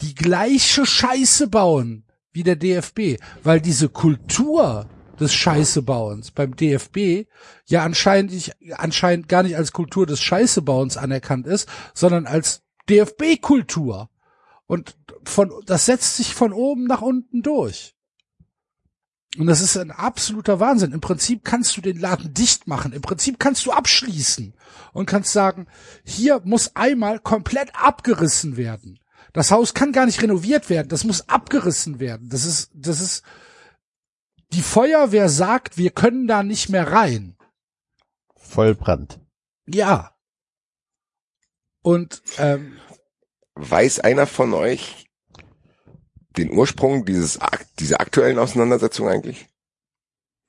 die gleiche Scheiße bauen wie der DFB, weil diese Kultur des Scheißebauens beim DFB ja anscheinend, nicht, anscheinend gar nicht als Kultur des Scheißebauens anerkannt ist, sondern als DFB-Kultur. Und von, das setzt sich von oben nach unten durch. Und das ist ein absoluter Wahnsinn. Im Prinzip kannst du den Laden dicht machen. Im Prinzip kannst du abschließen und kannst sagen, hier muss einmal komplett abgerissen werden. Das Haus kann gar nicht renoviert werden. Das muss abgerissen werden. Das ist, das ist, die Feuerwehr sagt, wir können da nicht mehr rein. Vollbrand. Ja. Und, ähm, Weiß einer von euch den Ursprung dieses dieser aktuellen Auseinandersetzung eigentlich?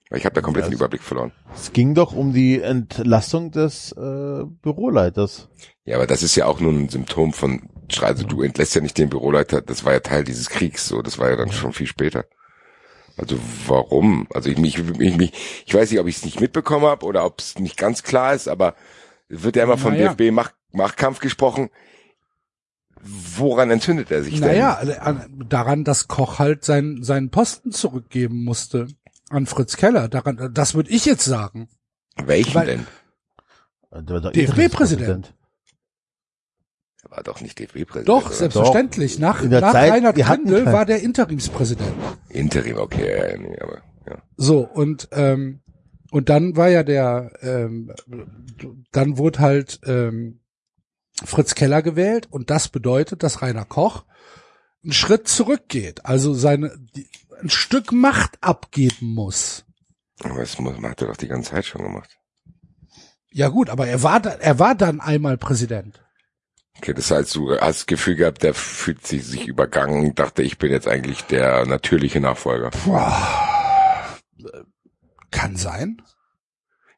Weil ich habe da komplett Ja, den Überblick verloren. Es ging doch um die Entlassung des äh, Büroleiters. Ja, aber das ist ja auch nur ein Symptom von, also du entlässt ja nicht den Büroleiter, das war ja Teil dieses Kriegs, so, das war ja dann schon viel später. Also warum? Also ich, mich, ich, mich, ich weiß nicht, ob ich es nicht mitbekommen habe oder ob es nicht ganz klar ist, aber es wird ja immer von Naja. DFB Macht, Machtkampf gesprochen. Woran entzündet er sich naja, an- daran, dass Koch halt seinen, seinen Posten zurückgeben musste an Fritz Keller. Daran, das würde ich jetzt sagen. denn? Welchen weil- denn? Doch DFB-Präsident. Interimspräsident. Er war doch nicht DFB-Präsident. Doch, oder? selbstverständlich. Nach, In der nach Zeit, Reinhard Grindel kein- war der Interimspräsident. Interim, okay, ja, ja, nee, aber ja. So, und, ähm, und dann war ja der, ähm, dann wurde halt ähm, Fritz Keller gewählt und das bedeutet, dass Rainer Koch einen Schritt zurückgeht, also seine die, ein Stück Macht abgeben muss. Aber das muss, hat er doch die ganze Zeit schon gemacht. Ja gut, aber er war da, er war dann einmal Präsident. Okay, das heißt, du hast das Gefühl gehabt, der fühlt sich, sich übergangen, dachte, ich bin jetzt eigentlich der natürliche Nachfolger. Kann sein.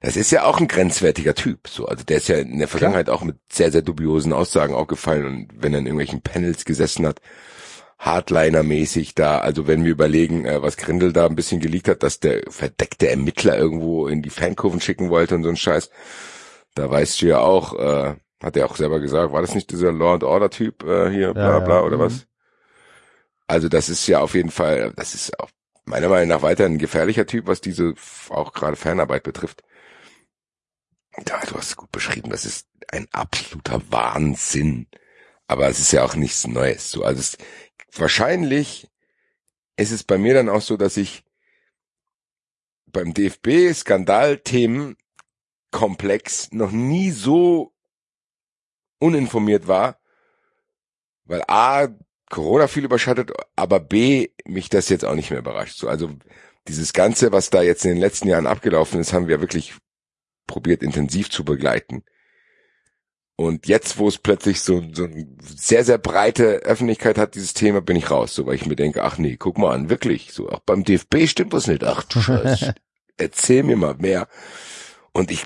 Das ist ja auch ein grenzwertiger Typ, so. Also der ist ja in der Vergangenheit auch mit sehr, sehr dubiosen Aussagen aufgefallen und wenn er in irgendwelchen Panels gesessen hat, Hardliner-mäßig da, also wenn wir überlegen, äh, was Grindel da ein bisschen geleakt hat, dass der verdeckte Ermittler irgendwo in die Fankurven schicken wollte und so ein Scheiß, da weißt du ja auch, äh, hat er auch selber gesagt, war das nicht dieser Law and Order Typ äh, hier, bla Ja, bla ja. oder Mhm. was? Also das ist ja auf jeden Fall, das ist auch meiner Meinung nach weiter ein gefährlicher Typ, was diese auch gerade Fanarbeit betrifft. Ja, du hast es gut beschrieben, das ist ein absoluter Wahnsinn. Aber es ist ja auch nichts Neues. So, also es, wahrscheinlich ist es bei mir dann auch so, dass ich beim DFB-Skandalthemenkomplex noch nie so uninformiert war, weil A, Corona viel überschattet, aber B, mich das jetzt auch nicht mehr überrascht. So, also dieses Ganze, was da jetzt in den letzten Jahren abgelaufen ist, haben wir wirklich probiert intensiv zu begleiten. Und jetzt, wo es plötzlich so, so eine sehr, sehr breite Öffentlichkeit hat, dieses Thema, bin ich raus, so weil ich mir denke, ach nee, guck mal an, wirklich, so auch beim DFB stimmt was nicht, ach du Scheiße, <laughs> erzähl mir mal mehr. Und ich,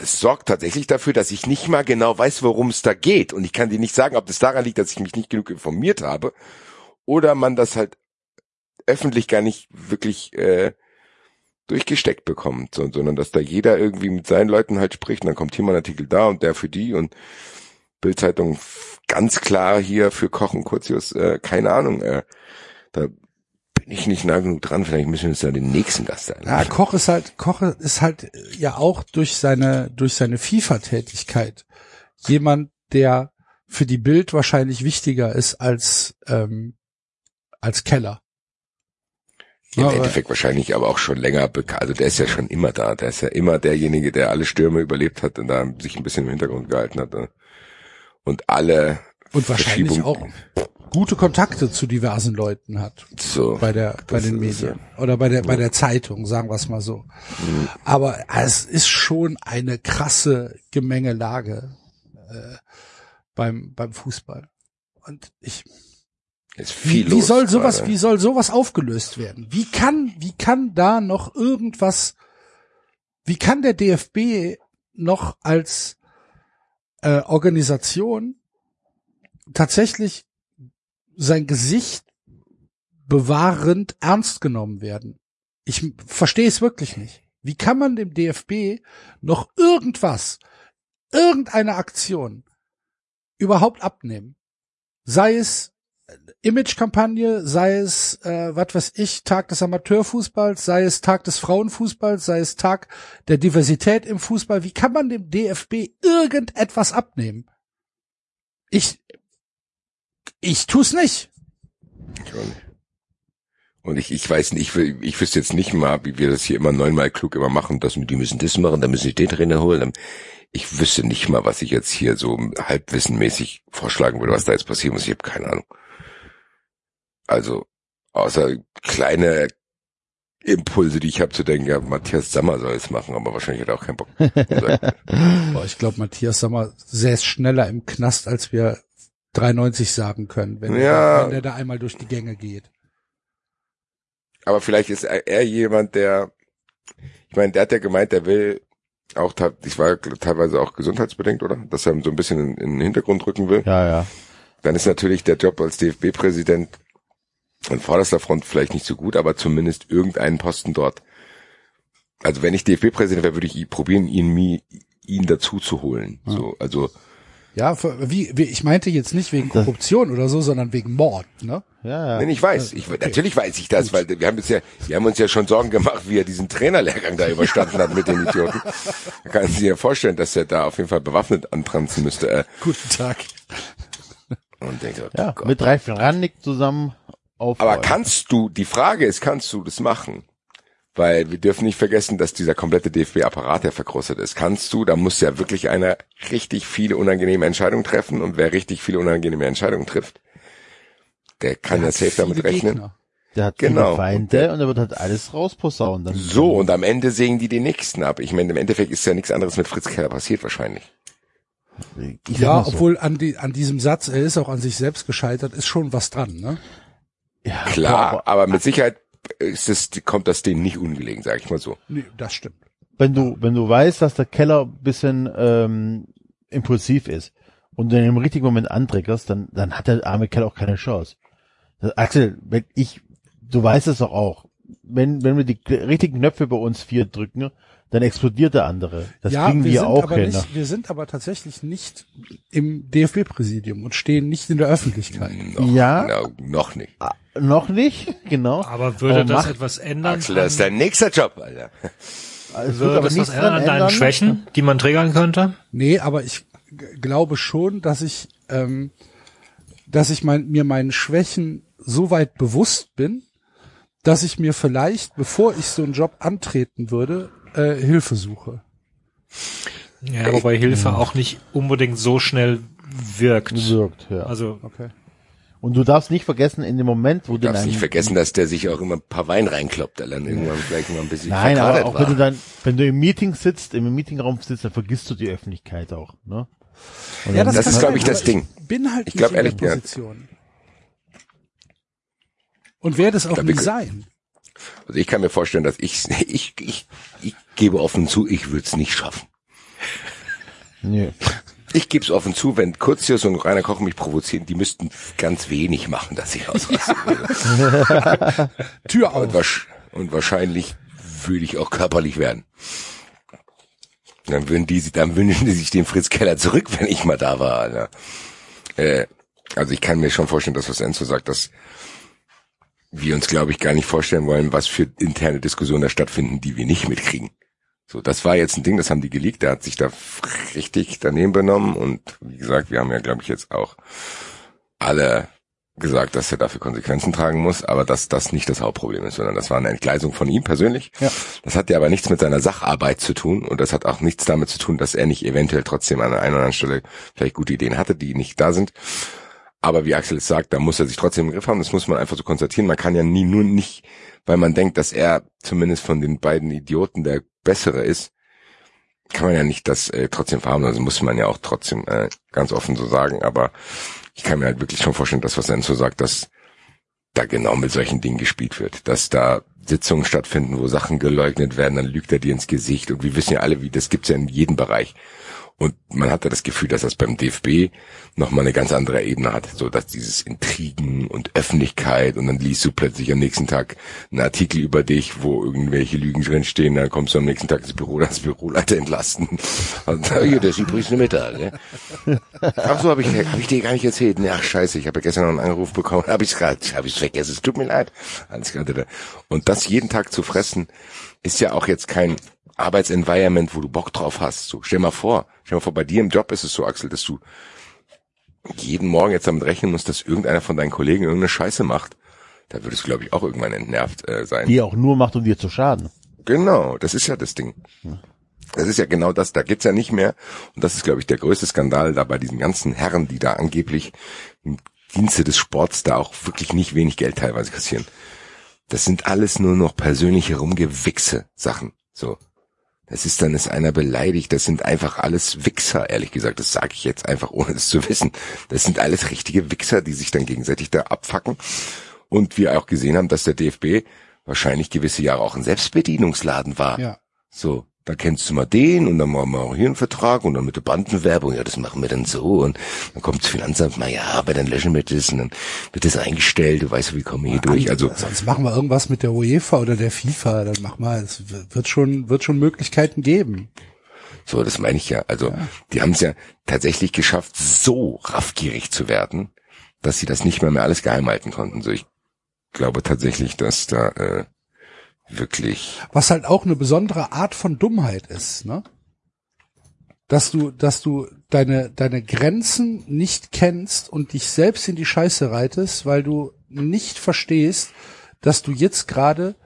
es sorgt tatsächlich dafür, dass ich nicht mal genau weiß, worum es da geht. Und ich kann dir nicht sagen, ob das daran liegt, dass ich mich nicht genug informiert habe oder man das halt öffentlich gar nicht wirklich äh, durchgesteckt bekommt, so, sondern dass da jeder irgendwie mit seinen Leuten halt spricht. Und dann kommt hier mal ein Artikel da und der für die und Bildzeitung ganz klar hier für Koch und Kurzius, äh, keine Ahnung. Äh, da bin ich nicht nah genug dran. Vielleicht müssen wir uns da den nächsten Gast Ja, einladen. Koch ist halt, Koch ist halt ja auch durch seine, durch seine FIFA-Tätigkeit jemand, der für die Bild wahrscheinlich wichtiger ist als, ähm, als Keller. Im Ja, aber- Endeffekt wahrscheinlich aber auch schon länger bekannt. Also der ist ja schon immer da. Der ist ja immer derjenige, der alle Stürme überlebt hat und da sich ein bisschen im Hintergrund gehalten hat. ne? Und alle Und wahrscheinlich auch gute Kontakte zu diversen Leuten hat. so. bei der bei den Medien oder bei der bei der Zeitung, sagen wir es mal so. Mhm. Aber es ist schon eine krasse Gemengelage äh, beim beim Fußball. Und ich Ist viel wie, wie los soll sowas gerade. wie soll sowas aufgelöst werden? Wie kann wie kann da noch irgendwas wie kann der DFB noch als äh, Organisation tatsächlich sein Gesicht bewahrend ernst genommen werden. Ich verstehe es wirklich nicht. Wie kann man dem DFB noch irgendwas, irgendeine Aktion überhaupt abnehmen? Sei es Image-Kampagne, sei es, äh, was weiß ich, Tag des Amateurfußballs, sei es Tag des Frauenfußballs, sei es Tag der Diversität im Fußball. Wie kann man dem DFB irgendetwas abnehmen? Ich, ich tu's nicht. Schon. Und ich, ich weiß nicht, ich, ich wüsste jetzt nicht mal, wie wir das hier immer neunmal klug immer machen, dass die müssen das machen, dann müssen sie den Trainer holen. Ich wüsste nicht mal, was ich jetzt hier so halbwissenmäßig vorschlagen würde, was da jetzt passieren muss. Ich habe keine Ahnung. Also, außer kleine Impulse, die ich habe zu denken, ja, Matthias Sammer soll es machen, aber wahrscheinlich hat er auch keinen Bock. <laughs> Boah, ich glaube, Matthias Sammer säß schneller im Knast, als wir 93 sagen können, wenn, Ja. er, wenn er da einmal durch die Gänge geht. Aber vielleicht ist er, er jemand, der, ich meine, der hat ja gemeint, der will auch, ich war teilweise auch gesundheitsbedingt, oder? Dass er so ein bisschen in, in den Hintergrund rücken will. Ja, ja. Dann ist natürlich der Job als DFB-Präsident an vorderster Front vielleicht nicht so gut, aber zumindest irgendeinen Posten dort. Also wenn ich DFB-Präsident wäre, würde ich probieren, ihn, ihn dazu zu holen. So, also Ja, für, wie, wie, ich meinte jetzt nicht wegen Korruption oder so, sondern wegen Mord, ne? Ja, Nein, ja. ich weiß. Ich, Natürlich weiß ich das, weil wir haben jetzt ja, wir haben uns ja schon Sorgen gemacht, wie er diesen Trainerlehrgang da <laughs> überstanden hat mit den Idioten. Da kann sich ja vorstellen, dass er da auf jeden Fall bewaffnet antranzen müsste. Äh, Guten Tag. und denke, oh Ja, Gott. mit Ralf Rannig zusammen auf. Aber kannst du, die Frage ist, kannst du das machen? Weil wir dürfen nicht vergessen, dass dieser komplette DFB-Apparat ja verkrustet ist. Kannst du, da muss ja wirklich einer richtig viele unangenehme Entscheidungen treffen und wer richtig viele unangenehme Entscheidungen trifft, der kann ja hat safe damit rechnen. Gegner. Der hat Genau. viele Feinde und er wird halt alles rausposaunen. Dann So, und am Ende sägen die den nächsten ab. Ich meine, im Endeffekt ist ja nichts anderes mit Fritz Keller passiert wahrscheinlich. ich Ja, so. obwohl an, die, an diesem Satz, er ist auch an sich selbst gescheitert, ist schon was dran, ne? Ja, Klar, aber aber mit Sicherheit ist es, kommt das denen nicht ungelegen, sag ich mal so. Nee, das stimmt. wenn du, wenn du weißt, dass der Keller ein bisschen ähm, impulsiv ist und du in dem richtigen Moment antriggerst, dann, dann hat der arme Keller auch keine Chance. Das- Axel, wenn ich, du weißt es doch auch, wenn, wenn wir die richtigen Knöpfe bei uns vier drücken, dann explodiert der andere. Das ja, kriegen wir, sind auch aber hin. nicht, wir sind aber tatsächlich nicht im DFB-Präsidium und stehen nicht in der Öffentlichkeit. Noch, Ja. na, noch nicht. Noch nicht, <laughs> genau. Aber würde Aber das macht- etwas ändern? Axel, das ist dein nächster Job, Alter. Wird würde aber das was nichts ändern an deinen ändern. Schwächen, die man triggern könnte? Nee, aber ich glaube schon, dass ich, ähm, dass ich mein, mir meinen Schwächen so weit bewusst bin, dass ich mir vielleicht, bevor ich so einen Job antreten würde, äh, Hilfe suche. Ja, wobei Hilfe auch nicht unbedingt so schnell wirkt. Wirkt, ja. Also Okay. Und du darfst nicht vergessen, in dem Moment, wo Du du darfst nicht vergessen, dass der sich auch immer ein paar Wein reinkloppt, Alter. Und irgendwann vielleicht mal ein bisschen Nein, aber auch war. wenn du dann, wenn du im Meeting sitzt, im Meetingraum sitzt, dann vergisst du die Öffentlichkeit auch, ne? Und dann- das kann ist, glaub ich, das Ding. bin halt Ich nicht glaub, in ehrlich, der ja. Position. Und werde es auch glaub, nie sein. Also ich kann mir vorstellen, dass ich, <laughs> ich, ich, ich gebe offen zu, ich würde es nicht schaffen. Nee. Ich gebe es offen zu, wenn Kurzius und Rainer Koch mich provozieren, die müssten ganz wenig machen, dass ich ausraste. <laughs> Tür und, auf. wasch- und wahrscheinlich würde ich auch körperlich werden. Dann würden die, dann wünschen die sich den Fritz Keller zurück, wenn ich mal da war. Alter. Äh, also ich kann mir schon vorstellen, dass was Enzo sagt, dass wir uns, glaube ich, gar nicht vorstellen wollen, was für interne Diskussionen da stattfinden, die wir nicht mitkriegen. So, das war jetzt ein Ding, das haben die geleakt, der hat sich da richtig daneben benommen und wie gesagt, wir haben ja, glaube ich, jetzt auch alle gesagt, dass er dafür Konsequenzen tragen muss, aber dass das nicht das Hauptproblem ist, sondern das war eine Entgleisung von ihm persönlich. Ja. Das hat ja aber nichts mit seiner Sacharbeit zu tun und das hat auch nichts damit zu tun, dass er nicht eventuell trotzdem an der einen oder anderen Stelle vielleicht gute Ideen hatte, die nicht da sind. Aber wie Axel es sagt, da muss er sich trotzdem im Griff haben. Das muss man einfach so konstatieren. Man kann ja nie nur nicht, weil man denkt, dass er zumindest von den beiden Idioten der bessere ist, kann man ja nicht das äh, trotzdem verharmlosen. Also muss man ja auch trotzdem äh, ganz offen so sagen. Aber ich kann mir halt wirklich schon vorstellen, dass was Enzo sagt, dass da genau mit solchen Dingen gespielt wird. Dass da Sitzungen stattfinden, wo Sachen geleugnet werden, dann lügt er dir ins Gesicht. Und wir wissen ja alle, wie das gibt's ja in jedem Bereich. Und man hatte das Gefühl, dass das beim DFB nochmal eine ganz andere Ebene hat, so dass dieses Intrigen und Öffentlichkeit und dann liest du plötzlich am nächsten Tag einen Artikel über dich, wo irgendwelche Lügen drinstehen, dann kommst du am nächsten Tag ins Büro, das Büroleiter entlasten. Und, hier, das ist übrigens eine Mittag, ne? Ach so, habe ich, hab ich dir gar nicht erzählt. Ne, ach scheiße, ich habe ja gestern noch einen Anruf bekommen, habe ich gerade, habe ich vergessen, es tut mir leid. Alles gerade Und das jeden Tag zu fressen, ist ja auch jetzt kein Arbeitsenvironment, wo du Bock drauf hast. So, stell mal vor, stell mal vor, bei dir im Job ist es so, Axel, dass du jeden Morgen jetzt damit rechnen musst, dass irgendeiner von deinen Kollegen irgendeine Scheiße macht. Da würdest du, glaube ich, auch irgendwann entnervt äh, sein. Die auch nur macht, um dir zu schaden. Genau, das ist ja das Ding. Das ist ja genau das, da geht's ja nicht mehr. Und das ist, glaube ich, der größte Skandal da bei diesen ganzen Herren, die da angeblich im Dienste des Sports da auch wirklich nicht wenig Geld teilweise kassieren. Das sind alles nur noch persönliche rumgewichse Sachen. So. Das ist dann ist einer beleidigt. Das sind einfach alles Wichser, ehrlich gesagt. Das sage ich jetzt einfach, <laughs> ohne es zu wissen. Das sind alles richtige Wichser, die sich dann gegenseitig da abfacken. Und wir auch gesehen haben, dass der DFB wahrscheinlich gewisse Jahre auch ein Selbstbedienungsladen war. Ja. So, da kennst du mal den und dann machen wir auch hier einen Vertrag und dann mit der Bandenwerbung, ja, das machen wir dann so und dann kommt das Finanzamt, na ja, aber dann löschen wir das und dann wird das eingestellt, du weißt, wie kommen wir hier durch. Also Sonst machen wir irgendwas mit der UEFA oder der FIFA, dann mach mal, es wird schon, wird schon Möglichkeiten geben. So, das meine ich ja. Also die haben es ja tatsächlich geschafft, so raffgierig zu werden, dass sie das nicht mehr mehr alles geheim halten konnten. So, ich glaube tatsächlich, dass da äh, wirklich Was halt auch eine besondere Art von Dummheit ist, ne? Dass du, dass du deine, deine Grenzen nicht kennst und dich selbst in die Scheiße reitest, weil du nicht verstehst, dass du jetzt gerade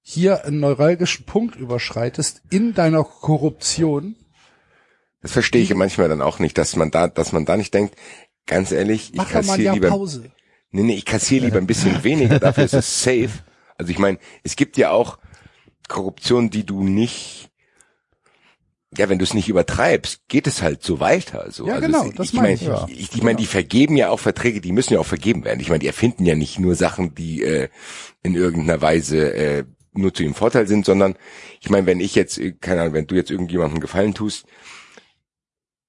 hier einen neuralgischen Punkt überschreitest in deiner Korruption. Das verstehe ich manchmal dann auch nicht, dass man da, dass man da nicht denkt, ganz ehrlich, ich kassiere lieber, Pause. nee, nee, ich kassiere lieber ein bisschen <laughs> weniger, dafür ist es safe. Also ich meine, es gibt ja auch Korruption, die du nicht, ja, wenn du es nicht übertreibst, geht es halt so weiter. So. Ja, also genau, es, das ich meine ich, ja. ich, ich meine, die vergeben ja auch Verträge, die müssen ja auch vergeben werden. Ich meine, die erfinden ja nicht nur Sachen, die äh, in irgendeiner Weise äh, nur zu ihrem Vorteil sind, sondern ich meine, wenn ich jetzt, äh, keine Ahnung, wenn du jetzt irgendjemandem Gefallen tust,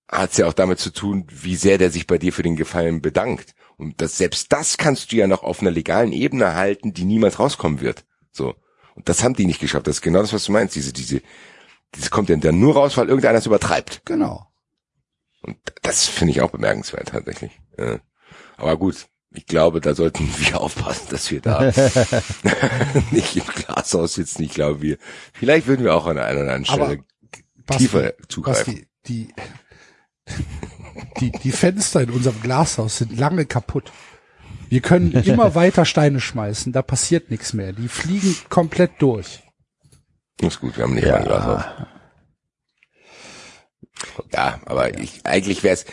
hat's ja auch damit zu tun, wie sehr der sich bei dir für den Gefallen bedankt. Und das, selbst das kannst du ja noch auf einer legalen Ebene halten, die niemals rauskommen wird. So. Und das haben die nicht geschafft. Das ist genau das, was du meinst. Diese, diese, das kommt ja dann nur raus, weil irgendeiner es übertreibt. Genau. Und das finde ich auch bemerkenswert tatsächlich. Ja. Aber gut, ich glaube, da sollten <laughs> wir aufpassen, dass wir da <laughs> nicht im Glashaus sitzen. Ich glaube, wir, vielleicht würden wir auch an einer oder anderen Aber Stelle Basti, tiefer zugreifen. Basti, die, die, die Fenster in unserem Glashaus sind lange kaputt. Wir können immer <laughs> weiter Steine schmeißen, da passiert nichts mehr. Die fliegen komplett durch. Ist gut, wir haben nicht mal ein Glashaus. Ja, aber ich, eigentlich wäre es,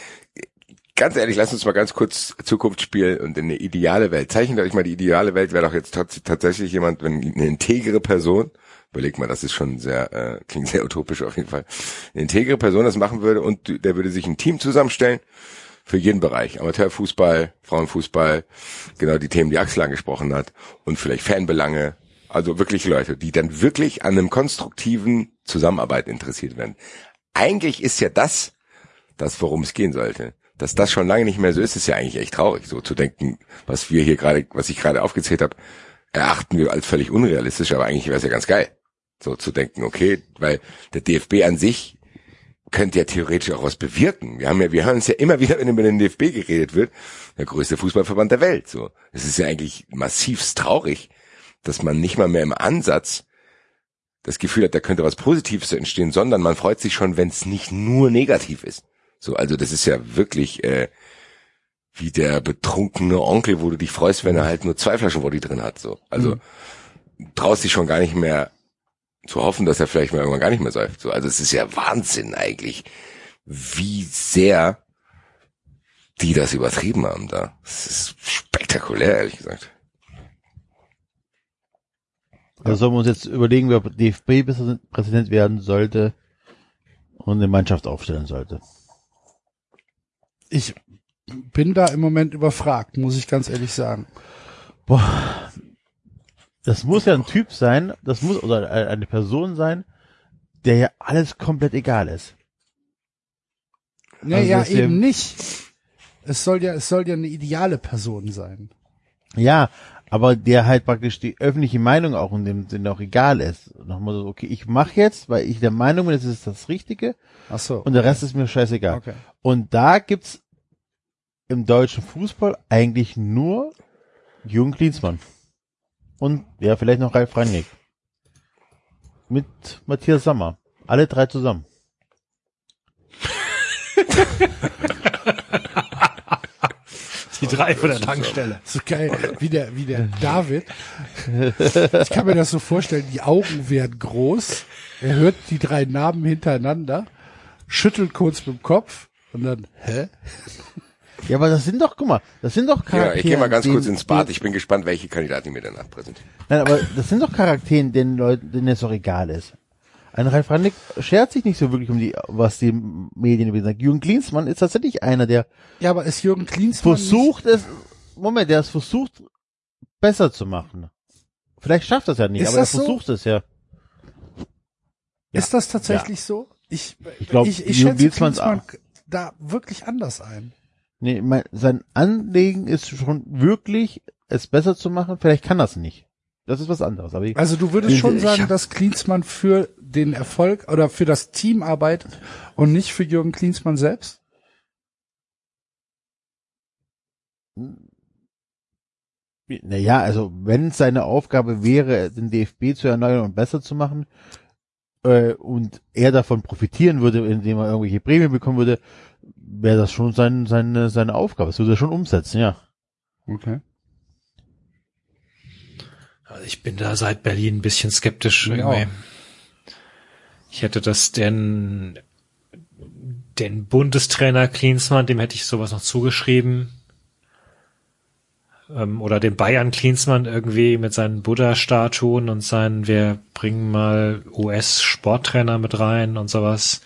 ganz ehrlich, lass uns mal ganz kurz Zukunftsspiel und in eine ideale Welt. Zeichnet euch mal die ideale Welt, wäre doch jetzt tats- tatsächlich jemand, wenn eine integere Person, überleg mal, das ist schon sehr, äh, klingt sehr utopisch auf jeden Fall, eine integere Person das machen würde und der würde sich ein Team zusammenstellen für jeden Bereich. Amateurfußball, Frauenfußball, genau die Themen, die Axel angesprochen hat und vielleicht Fanbelange. Also wirklich Leute, die dann wirklich an einem konstruktiven Zusammenarbeit interessiert werden. Eigentlich ist ja das, das, worum es gehen sollte. Dass das schon lange nicht mehr so ist, ist ja eigentlich echt traurig, so zu denken, was wir hier gerade, was ich gerade aufgezählt habe, erachten wir als völlig unrealistisch, aber eigentlich wäre es ja ganz geil, so zu denken, okay, weil der DFB an sich könnte ja theoretisch auch was bewirken. Wir haben ja, wir hören es ja immer wieder, wenn über den DFB geredet wird, der größte Fußballverband der Welt. So, es ist ja eigentlich massivst traurig, dass man nicht mal mehr im Ansatz das Gefühl hat, da könnte was Positives entstehen, sondern man freut sich schon, wenn es nicht nur negativ ist. So, also das ist ja wirklich äh, wie der betrunkene Onkel, wo du dich freust, wenn er halt nur zwei Flaschen Woddy drin hat. So, also traust dich schon gar nicht mehr zu hoffen, dass er vielleicht mal irgendwann gar nicht mehr säuft. So, also es ist ja Wahnsinn eigentlich, wie sehr die das übertrieben haben da. Es ist spektakulär, ehrlich gesagt. Also sollen wir uns jetzt überlegen, wer DFB-Präsident werden sollte und eine Mannschaft aufstellen sollte. Ich bin da im Moment überfragt, muss ich ganz ehrlich sagen. Boah. Das muss ja ein Typ sein, das muss, oder eine Person sein, der ja alles komplett egal ist. Naja, Also, eben nicht. Es soll ja, es soll ja eine ideale Person sein. Ja, aber der halt praktisch die öffentliche Meinung auch in dem Sinne auch egal ist. Nochmal so, okay, ich mache jetzt, weil ich der Meinung bin, das ist das Richtige Ach so. und der Rest ist mir scheißegal. Okay. Und da gibt's im deutschen Fußball eigentlich nur Jürgen Klinsmann. Und ja, vielleicht noch Ralf Rangnick. Mit Matthias Sammer. Alle drei zusammen. Die drei von der Tankstelle. So geil, wie der, wie der David. Ich kann mir das so vorstellen, die Augen werden groß. Er hört die drei Namen hintereinander, schüttelt kurz mit dem Kopf und dann, hä? Ja, aber das sind doch, guck mal, das sind doch Ja, Charaktere. ich gehe mal ganz denen- kurz ins Bad. Ich bin gespannt, welche Kandidaten mir danach präsentieren. Nein, aber das sind doch Charakteren, denen Leuten, denen es doch egal ist. Ein Ralf Rangnick schert sich nicht so wirklich um die, was die Medien über ihn sagen. Jürgen Klinsmann ist tatsächlich einer, der Ja, aber ist Jürgen Klinsmann versucht es, Moment, der es versucht, besser zu machen. Vielleicht schafft das ja nicht, Ist aber er so? versucht es ja. Nicht, ist das tatsächlich so? Ich, Ich glaub, ich, ich Jürgen schätze Klinsmann- Klinsmann da wirklich anders ein. Nee, mein, sein Anliegen ist schon wirklich, es besser zu machen. Vielleicht kann das nicht. Das ist was anderes. Aber Also du würdest schon sagen, dass Klinsmann für den Erfolg oder für das Team arbeitet und nicht für Jürgen Klinsmann selbst? Naja, also wenn es seine Aufgabe wäre, den DFB zu erneuern und besser zu machen, äh, und er davon profitieren würde, indem er irgendwelche Prämien bekommen würde, wäre das schon sein, seine, seine Aufgabe. Das würde er schon umsetzen, ja. Okay. Also ich bin da seit Berlin ein bisschen skeptisch Ja. irgendwie. Ich hätte das den, den Bundestrainer Klinsmann, dem hätte ich sowas noch zugeschrieben. Ähm, oder dem Bayern Klinsmann irgendwie mit seinen Buddha-Statuen und seinen, wir bringen mal US-Sporttrainer mit rein und sowas.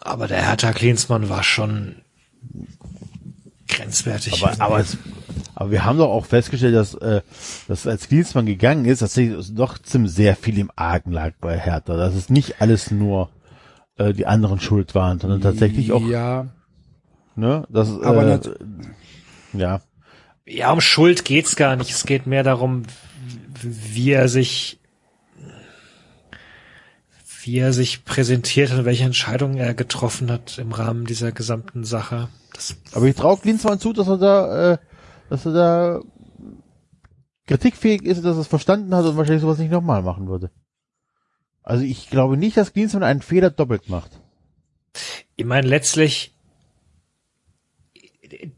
Aber der Hertha Klinsmann war schon grenzwertig. Aber, aber, es, aber wir haben doch auch festgestellt, dass, äh, dass als Klinsmann gegangen ist, dass es doch ziemlich sehr viel im Argen lag bei Hertha. Dass es nicht alles nur äh, die anderen schuld waren, sondern tatsächlich auch, Ja, ne, das, Aber äh, ja. Ja, um Schuld geht's gar nicht. Es geht mehr darum, wie er sich, wie er sich präsentiert und welche Entscheidungen er getroffen hat im Rahmen dieser gesamten Sache. Das, Aber ich traue Klinsmann zu, dass er da, äh, dass er da kritikfähig ist, dass er es verstanden hat und wahrscheinlich sowas nicht nochmal machen würde. Also ich glaube nicht, dass Klinsmann einen Fehler doppelt macht. ich meine, letztlich,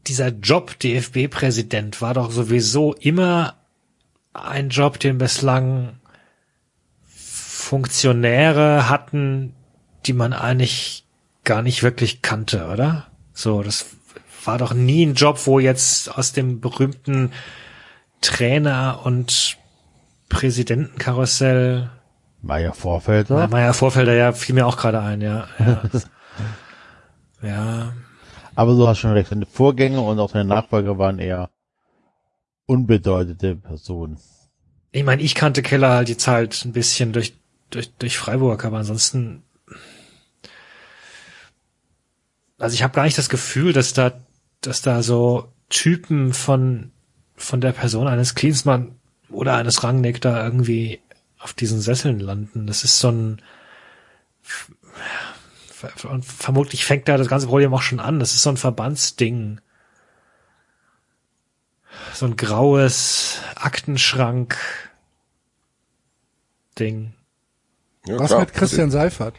dieser Job DFB-Präsident war doch sowieso immer ein Job, den bislang Funktionäre hatten, die man eigentlich gar nicht wirklich kannte, oder? So, das war doch nie ein Job, wo jetzt aus dem berühmten Trainer und Präsidentenkarussell Meier Vorfelder. Meier Vorfelder, ja, fiel mir auch gerade ein, ja. Ja. <laughs> ja. Aber du hast schon recht, seine Vorgänger und auch seine Nachfolger waren eher unbedeutende Personen. Ich meine, ich kannte Keller halt jetzt halt ein bisschen durch, durch, durch Freiburg, aber ansonsten. Also ich habe gar nicht das Gefühl, dass da, dass da so Typen von, von der Person eines Klinsmann oder eines Rangnick da irgendwie auf diesen Sesseln landen. Das ist so ein, und vermutlich fängt da das ganze Problem auch schon an. Das ist so ein Verbandsding. So ein graues Aktenschrank Ding. Ja, was klar. mit Christian Seifert?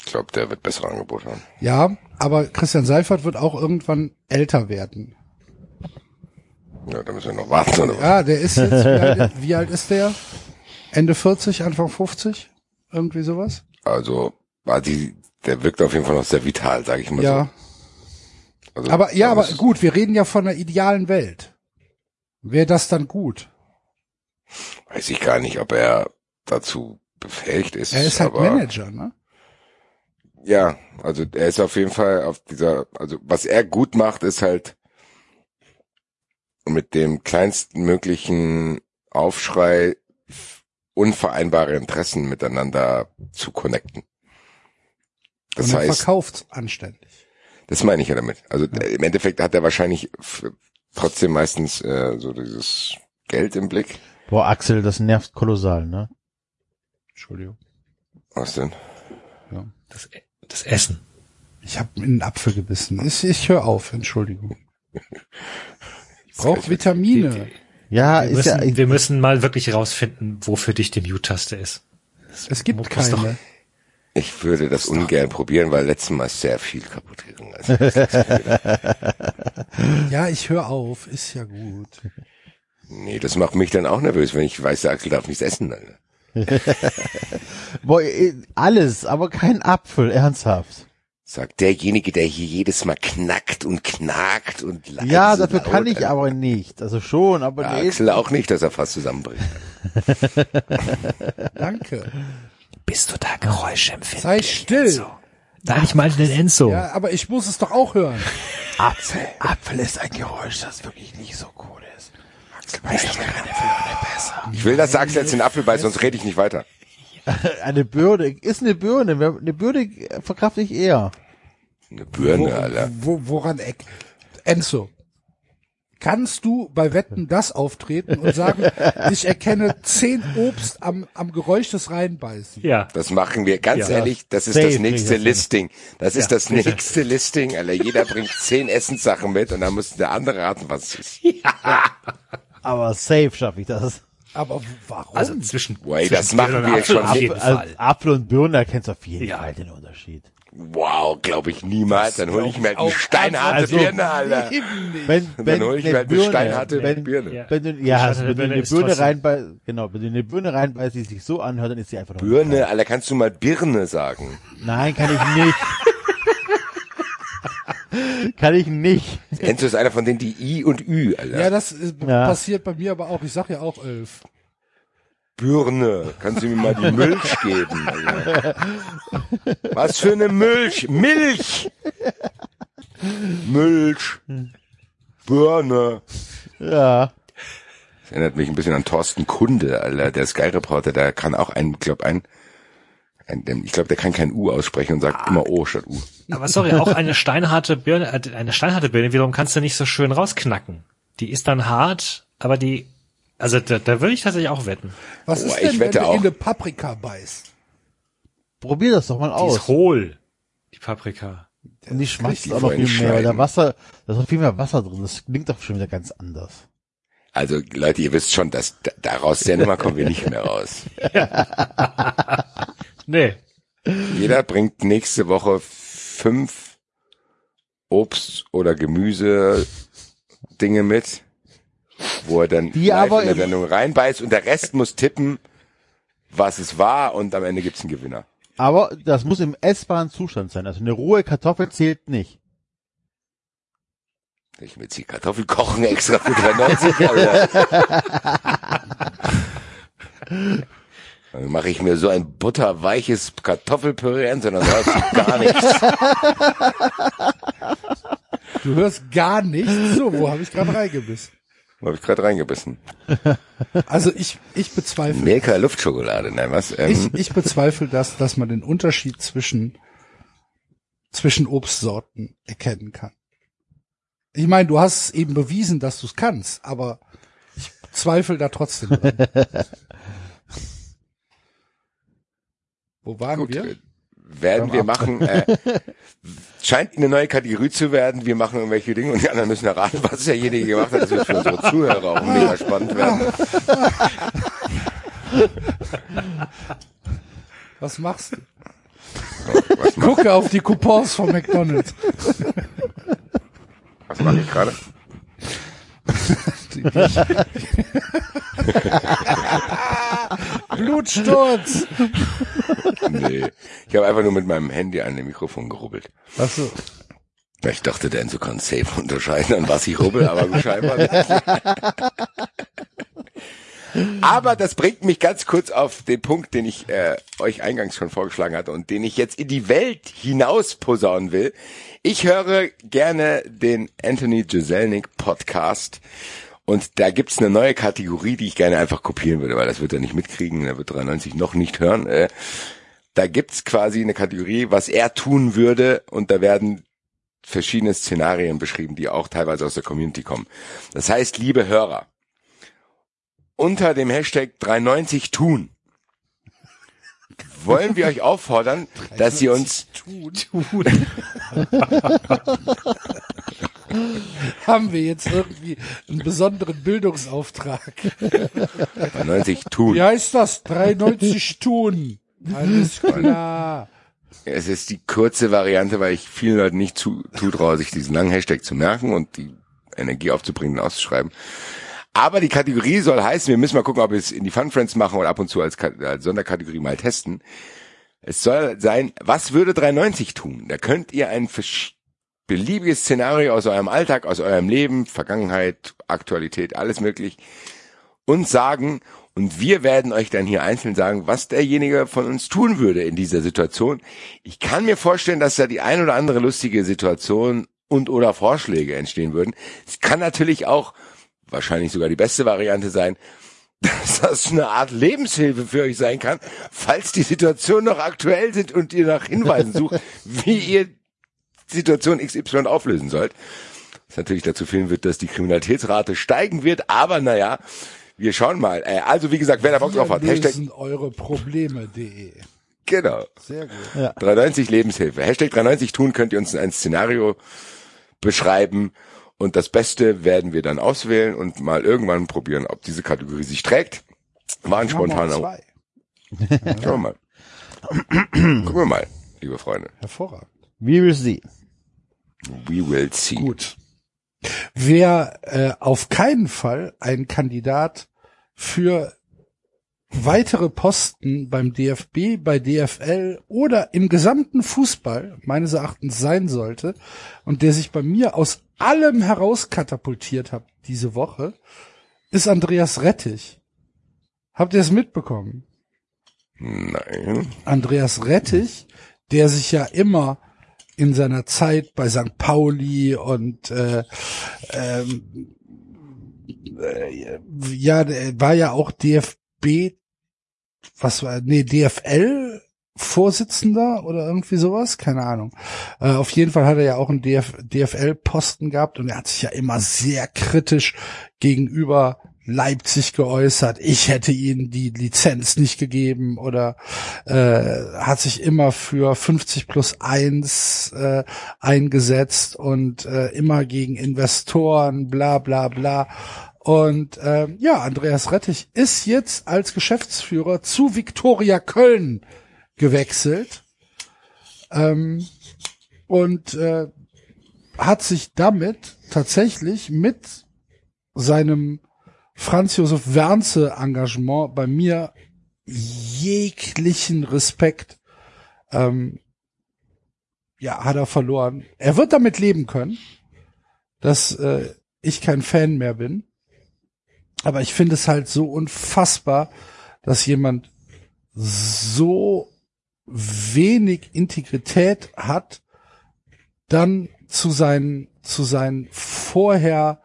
Ich glaube, der wird bessere Angebote haben. Ja, aber Christian Seifert wird auch irgendwann älter werden. Ja, da müssen wir noch warten. Oder was? Ja, der ist jetzt, wie alt, wie alt ist der? Ende 40, Anfang 50? Irgendwie sowas? Also, die, der wirkt auf jeden Fall noch sehr vital, sage ich mal Ja. so. Also, Aber ja, aber gut, wir reden ja von einer idealen Welt. Wäre das dann gut? Weiß ich gar nicht, ob er dazu befähigt ist. Er ist halt aber, Manager, ne? Ja, also er ist auf jeden Fall auf dieser, also was er gut macht, ist halt mit dem kleinsten möglichen Aufschrei unvereinbare Interessen miteinander zu connecten. Das und er heißt, verkauft anständig. das meine ich ja damit. Also äh, im Endeffekt hat er wahrscheinlich trotzdem meistens äh, so dieses Geld im Blick. Boah, Axel, das nervt kolossal, ne? Entschuldigung. Was denn? Das, das Essen. Ich habe in den Apfel gebissen. Ich, ich höre auf, Entschuldigung. Ich brauche Vitamine. Ja, Wir ist müssen, ja, wir müssen mal wirklich rausfinden, wo für dich die Mute-Taste ist. Es gibt muss doch- keine. Ich würde das ungern probieren, weil letztes Mal sehr viel kaputt gegangen ist. <laughs> Ja, ich höre auf. Ist ja gut. Nee, das macht mich dann auch nervös, wenn ich weiß, der Axel darf nichts essen. Alter. <laughs> boah, eh, alles, aber kein Apfel, ernsthaft. Sagt derjenige, der hier jedes Mal knackt und knackt und leise Ja, dafür laut, kann ich aber nicht. Also schon, aber Der nee, Axel auch nicht, dass er fast zusammenbricht. <laughs> Danke. Bist du da geräuschempfindlich? Sei still. Nein, ich meinte den Enzo. Ja, aber ich muss es doch auch hören. Apfel, Apfel ist ein Geräusch, das wirklich nicht so cool weiß Birne besser. Ich will, dass der Axel jetzt den Apfel beißt, sonst rede ich nicht weiter. <laughs> Eine Birne, ist eine Birne, wer- eine Birne verkrafte ich eher. Eine Wo, Birne, Alter. wo, woran eck? Enzo, kannst du bei Wetten das auftreten und sagen, <laughs> ich erkenne zehn Obst am, am Geräusch des Reinbeißen? Ja. Das machen wir, ganz Ja. ehrlich, das ist Safe das ich nächste. Listing. Das ist Ja, das nächste Listing, Alter. Jeder bringt zehn Essenssachen mit und dann muss der andere raten, was es ist. <laughs> Aber safe schaffe ich das. Aber warum? Also zwischen, Wait, zwischen das machen wir Apfel schon. auf jeden Also Fall. Apfel und Birne erkennst du auf jeden Ja. Fall den Unterschied. Wow, glaube ich niemals. Dann hole ich mir halt eine steinharte also- Birne, Alter. <laughs> Wenn, Dann wenn hol ich mir eine halt eine steinharte wenn, Birne. Ja. wenn du, ja, also wenn du eine Birne reinbeißt, genau, wenn du eine Birne reinbeißt, die sich so anhört, dann ist sie einfach noch Birne, Alter, kannst du mal Birne sagen? Nein, kann ich nicht. <laughs> kann ich nicht. Enzo ist einer von denen, die I und Ü, Alter. ja, das ist, Ja. passiert bei mir aber auch. Ich sag ja auch elf. Birne, kannst du mir mal die Milch geben? Alter? Was für eine Milch? Milch! Milch. Birne. Ja. Das erinnert mich ein bisschen an Thorsten Kunde, Alter, der Sky Reporter, der kann auch ein, glaub ein, ein der- ich glaube, der kann kein U aussprechen und sagt immer O statt U. Aber sorry, auch eine <laughs> steinharte Birne, äh, eine steinharte Birne wiederum kannst du nicht so schön rausknacken. Die ist dann hart, aber die, also da, da würde ich tatsächlich auch wetten. Was Oh, ist ich denn, wenn du auch. in eine Paprika beißt? Probier das doch mal Die ist aus. hohl, die Paprika. Und die schmeckt die auch noch viel mehr, weil da. Wasser, da ist noch viel mehr Wasser drin. Das klingt doch schon wieder ganz anders. Also Leute, ihr wisst schon, dass da- daraus der Nummer kommen wir nicht mehr raus. <laughs> <laughs> Nee. Jeder bringt nächste Woche fünf Obst- oder Gemüse Dinge mit, wo er dann Die live aber in der Sendung reinbeißt und der Rest muss tippen, was es war und am Ende gibt's einen Gewinner. Aber das muss im essbaren Zustand sein. Also eine rohe Kartoffel zählt nicht. Ich will jetzt die Kartoffel kochen extra für 93, <laughs> Alter. <laughs> Dann mache ich mir so ein butterweiches Kartoffelpüree an, sondern hörst du gar nichts. <laughs> Du hörst gar nichts. So, wo habe ich gerade reingebissen? Wo hab ich gerade reingebissen? <laughs> Also ich, ich bezweifle. Milka Luftschokolade, nein, was? Ähm, Ich, ich bezweifle das, dass man den Unterschied zwischen, zwischen Obstsorten erkennen kann. Ich meine, du hast eben bewiesen, dass du es kannst, aber ich zweifle da trotzdem dran. <laughs> Wo waren Gut, wir? werden wir machen, äh, <laughs> scheint eine neue Kategorie zu werden. Wir machen irgendwelche Dinge und die anderen müssen erraten, was derjenige gemacht hat. Das wird für unsere Zuhörer auch mega spannend werden. <laughs> Was machst du? Was, ma- Gucke auf die Coupons von McDonald's. was mache ich gerade? <laughs> Blutsturz. Nee. Ich habe einfach nur mit meinem Handy an dem Mikrofon gerubbelt. Ach so. Ich dachte, der Enzo kann safe unterscheiden, an was ich rubbel, aber scheinbar nicht. <laughs> Aber das bringt mich ganz kurz auf den Punkt, den ich äh, euch eingangs schon vorgeschlagen hatte und den ich jetzt in die Welt hinaus posaunen will. Ich höre gerne den Anthony Jeselnik Podcast und da gibt's eine neue Kategorie, die ich gerne einfach kopieren würde, weil das wird er nicht mitkriegen, er wird 93 noch nicht hören. Äh, da gibt's quasi eine Kategorie, was er tun würde und da werden verschiedene Szenarien beschrieben, die auch teilweise aus der Community kommen. Das heißt, liebe Hörer, unter dem Hashtag 390 tun wollen wir euch auffordern, dass ihr uns <laughs> Haben wir jetzt irgendwie einen besonderen Bildungsauftrag? 390 tun. Wie heißt das? 390 tun. Alles klar. Es ist die kurze Variante, weil ich vielen Leuten nicht zu, zutraue, sich diesen langen Hashtag zu merken und die Energie aufzubringen, und auszuschreiben. Aber die Kategorie soll heißen, wir müssen mal gucken, ob wir es in die Fun Friends machen oder ab und zu als, als Sonderkategorie mal testen. Es soll sein, was würde 390 tun? Da könnt ihr ein beliebiges Szenario aus eurem Alltag, aus eurem Leben, Vergangenheit, Aktualität, alles möglich, uns sagen und wir werden euch dann hier einzeln sagen, was derjenige von uns tun würde in dieser Situation. Ich kann mir vorstellen, dass da die ein oder andere lustige Situation und oder Vorschläge entstehen würden. Es kann natürlich auch wahrscheinlich sogar die beste Variante sein, <laughs> dass das eine Art Lebenshilfe für euch sein kann, falls die Situationen noch aktuell sind und ihr nach Hinweisen sucht, <laughs> wie ihr Situation XY auflösen sollt. Was natürlich dazu führen wird, dass die Kriminalitätsrate steigen wird, aber naja, wir schauen mal. Äh, Also wie gesagt, wer da Bock drauf hat, Hashtag, eure Probleme.de. genau, Sehr gut. 390 Lebenshilfe. Hashtag 390 tun könnt ihr uns ein Szenario beschreiben und das Beste werden wir dann auswählen und mal irgendwann probieren, ob diese Kategorie sich trägt. War ein spontaner. zwei. <laughs> Schauen wir mal. Gucken wir mal, liebe Freunde. Hervorragend. We will see. We will see. Gut. Wer äh, auf keinen Fall ein Kandidat für weitere Posten beim DFB, bei DFL oder im gesamten Fußball meines Erachtens sein sollte und der sich bei mir aus allem herauskatapultiert hat diese Woche, ist Andreas Rettich. Habt ihr es mitbekommen? Nein. Andreas Rettich, der sich ja immer in seiner Zeit bei St. Pauli und äh, ähm, äh, ja, war ja auch DFB, was war, nee, DFL Vorsitzender oder irgendwie sowas, keine Ahnung. Äh, auf jeden Fall hat er ja auch einen DF DFL-Posten gehabt und er hat sich ja immer sehr kritisch gegenüber Leipzig geäußert. Ich hätte ihnen die Lizenz nicht gegeben oder äh, hat sich immer für 50 plus 1 äh, eingesetzt und äh, immer gegen Investoren, bla bla bla. Und äh, ja, Andreas Rettich ist jetzt als Geschäftsführer zu Viktoria Köln gewechselt ähm, und äh, hat sich damit tatsächlich mit seinem Franz Josef Wernze Engagement bei mir jeglichen Respekt ähm, ja hat er verloren. Er wird damit leben können, dass äh, ich kein Fan mehr bin, aber ich finde es halt so unfassbar, dass jemand so wenig Integrität hat, dann zu seinen zu seinen vorher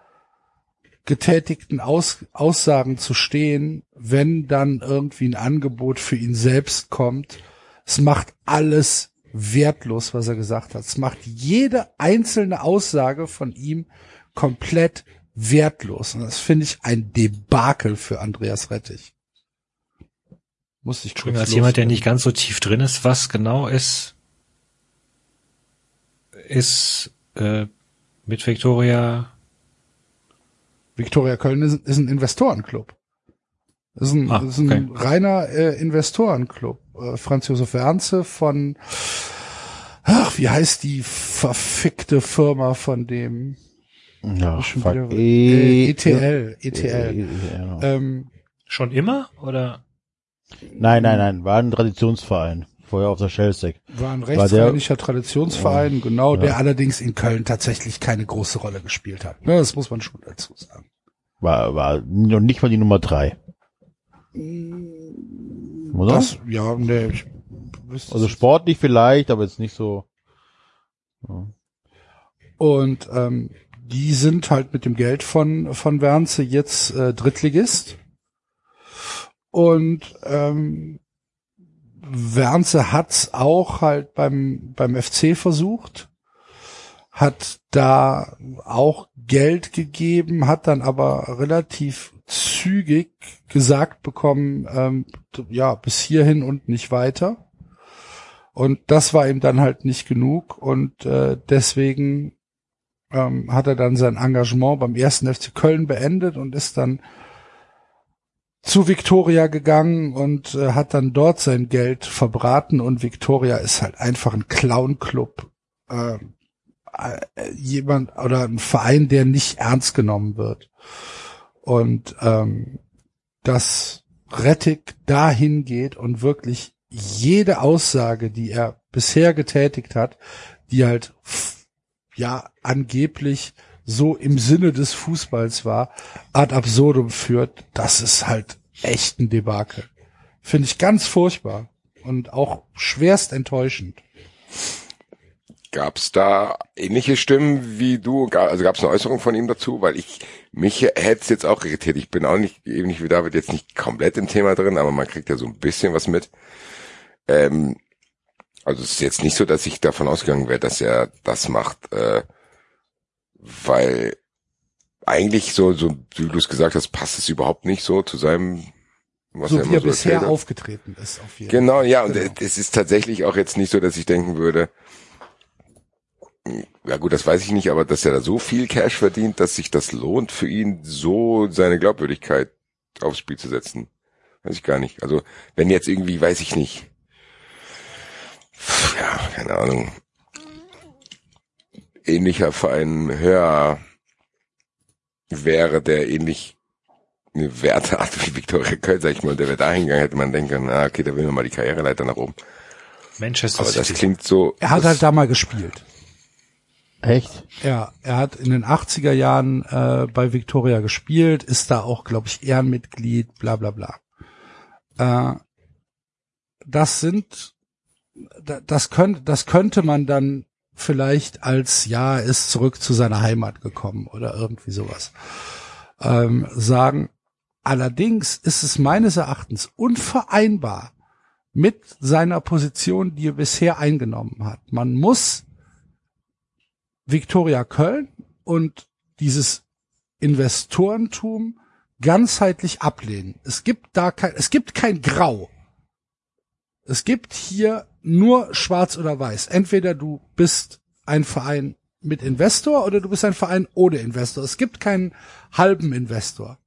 getätigten Aus, Aussagen zu stehen, wenn dann irgendwie ein Angebot für ihn selbst kommt. Es macht alles wertlos, was er gesagt hat. Es macht jede einzelne Aussage von ihm komplett wertlos. Und das finde ich ein Debakel für Andreas Rettich. Muss ich kurz als jemand, der nicht ganz so tief drin ist, was genau ist, ist äh, mit Victoria Viktoria Köln ist, ist ein Investorenclub. Ist ein, Ah, ist ein okay. reiner äh, Investorenclub. Äh, Franz Josef Wernze von, ach, wie heißt die verfickte Firma von dem? Ja, Schon wieder- E- äh, ETL, ETL. E- genau. Ähm, schon immer oder? Nein, nein, nein, war ein Traditionsverein. Vorher auf der Schelsig. war ein rechtsrheinischer Traditionsverein, genau, Ja. der allerdings in Köln tatsächlich keine große Rolle gespielt hat. Ne, das muss man schon dazu sagen. War, war noch nicht mal die Nummer drei. Oder? Das, ja, nee, ich wüsste also sportlich vielleicht, aber jetzt nicht so. Und ähm, die sind halt mit dem Geld von von Wernze jetzt äh, Drittligist. Und ähm, Wernse hat's auch halt beim, beim FC versucht, hat da auch Geld gegeben, hat dann aber relativ zügig gesagt bekommen, ähm, ja, bis hierhin und nicht weiter. Und das war ihm dann halt nicht genug und äh, deswegen ähm, hat er dann sein Engagement beim ersten FC Köln beendet und ist dann zu Victoria gegangen und äh, hat dann dort sein Geld verbraten und Victoria ist halt einfach ein Clown-Club. Äh, äh, jemand oder ein Verein, der nicht ernst genommen wird. Und ähm, dass Rettig dahin geht und wirklich jede Aussage, die er bisher getätigt hat, die halt ja angeblich so im Sinne des Fußballs war, ad absurdum führt, das ist halt echt ein Debakel. Finde ich ganz furchtbar und auch schwerst enttäuschend. Gab's da ähnliche Stimmen wie du? Also gab's eine Äußerung von ihm dazu? Weil ich mich hätte es jetzt auch irritiert. Ich bin auch nicht eben nicht wie David jetzt nicht komplett im Thema drin, aber man kriegt ja so ein bisschen was mit. Ähm, also es ist jetzt nicht so, dass ich davon ausgegangen wäre, dass er das macht, äh, weil eigentlich so, so wie du es gesagt hast, passt es überhaupt nicht so zu seinem, was so er wie er so bisher aufgetreten ist. Auf jeden genau, ja, und genau. es ist tatsächlich auch jetzt nicht so, dass ich denken würde, ja gut, das weiß ich nicht, aber dass er da so viel Cash verdient, dass sich das lohnt für ihn, so seine Glaubwürdigkeit aufs Spiel zu setzen. Weiß ich gar nicht. Also wenn jetzt irgendwie, weiß ich nicht. Ja, keine Ahnung ähnlicher Verein höher wäre, der ähnlich eine Werte hat wie Viktoria Köln, sag ich mal, der wäre da hingegangen, hätte man denken, na, okay, da will man mal die Karriereleiter nach oben. Manchester Aber das klingt so. Er hat halt da mal gespielt. Echt? Ja, er hat in den 80er Jahren äh, bei Victoria gespielt, ist da auch, glaube ich, Ehrenmitglied, bla bla bla. Äh, das sind, das könnte, das könnte man dann vielleicht als ja, ist zurück zu seiner Heimat gekommen oder irgendwie sowas ähm, sagen. Allerdings ist es meines Erachtens unvereinbar mit seiner Position, die er bisher eingenommen hat. Man muss Viktoria Köln und dieses Investorentum ganzheitlich ablehnen. Es gibt da kein, es gibt kein Grau. Es gibt hier nur schwarz oder weiß. Entweder du bist ein Verein mit Investor oder du bist ein Verein ohne Investor. Es gibt keinen halben Investor.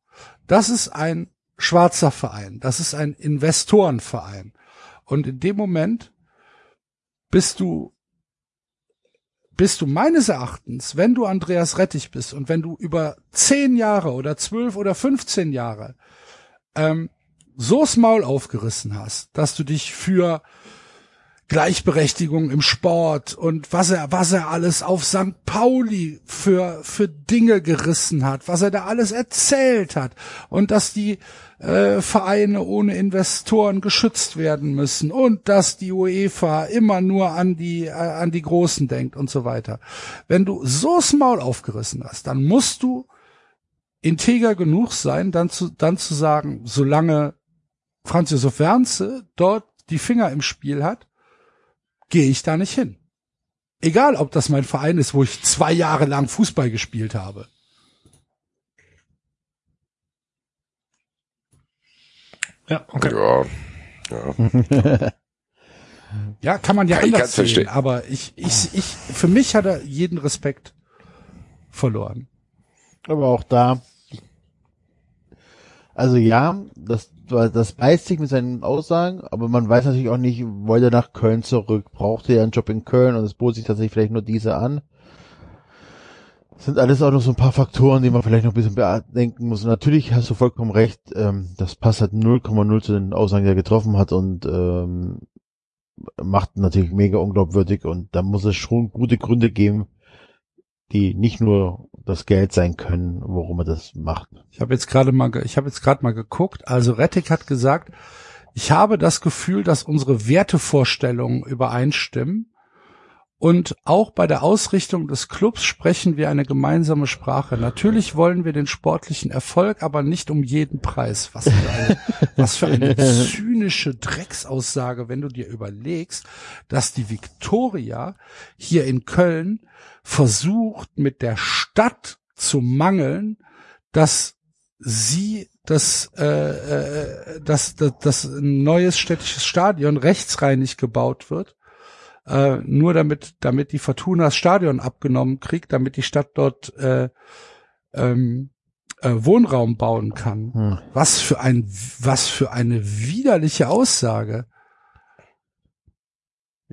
Das ist ein schwarzer Verein. Das ist ein Investorenverein. Und in dem Moment bist du, bist du meines Erachtens, wenn du Andreas Rettich bist und wenn du über zehn Jahre oder zwölf oder 15 Jahre ähm, so's Maul aufgerissen hast, dass du dich für Gleichberechtigung im Sport und was er, was er alles auf St. Pauli für, für Dinge gerissen hat, was er da alles erzählt hat und dass die äh, Vereine ohne Investoren geschützt werden müssen und dass die UEFA immer nur an die, äh, an die Großen denkt und so weiter. Wenn du so's Maul aufgerissen hast, dann musst du integer genug sein, dann zu, dann zu sagen, solange Franz Josef Wernze dort die Finger im Spiel hat, gehe ich da nicht hin. Egal, ob das mein Verein ist, wo ich zwei Jahre lang Fußball gespielt habe. Ja, okay. Ja, ja. <laughs> ja kann man ja, ja anders sehen, verstehen. aber ich, ich, ich, für mich hat er jeden Respekt verloren. Aber auch da, also ja, das das beißt sich mit seinen Aussagen, aber man weiß natürlich auch nicht, wollte er nach Köln zurück, brauchte er einen Job in Köln und es bot sich tatsächlich vielleicht nur diese an. Das sind alles auch noch so ein paar Faktoren, die man vielleicht noch ein bisschen bedenken muss. Und natürlich hast du vollkommen recht, ähm, das passt halt 0,0 zu den Aussagen, die er getroffen hat und ähm, macht natürlich mega unglaubwürdig und da muss es schon gute Gründe geben, die nicht nur das Geld sein können, worum er das macht. Ich habe jetzt gerade mal, ich habe jetzt gerade mal geguckt. Also Rettig hat gesagt, ich habe das Gefühl, dass unsere Wertevorstellungen übereinstimmen Und auch bei der Ausrichtung des Clubs sprechen wir eine gemeinsame Sprache. Natürlich wollen wir den sportlichen Erfolg, aber nicht um jeden Preis. Was für eine, <laughs> was für eine zynische Drecksaussage, wenn du dir überlegst, dass die Viktoria hier in Köln versucht, mit der Stadt zu mangeln, dass sie das, äh, äh, dass, dass, dass ein neues städtisches Stadion rechtsreinig gebaut wird, äh, nur damit, damit die Fortuna das Stadion abgenommen kriegt, damit die Stadt dort äh, ähm, äh, Wohnraum bauen kann. Hm. Was für ein, was für eine widerliche Aussage.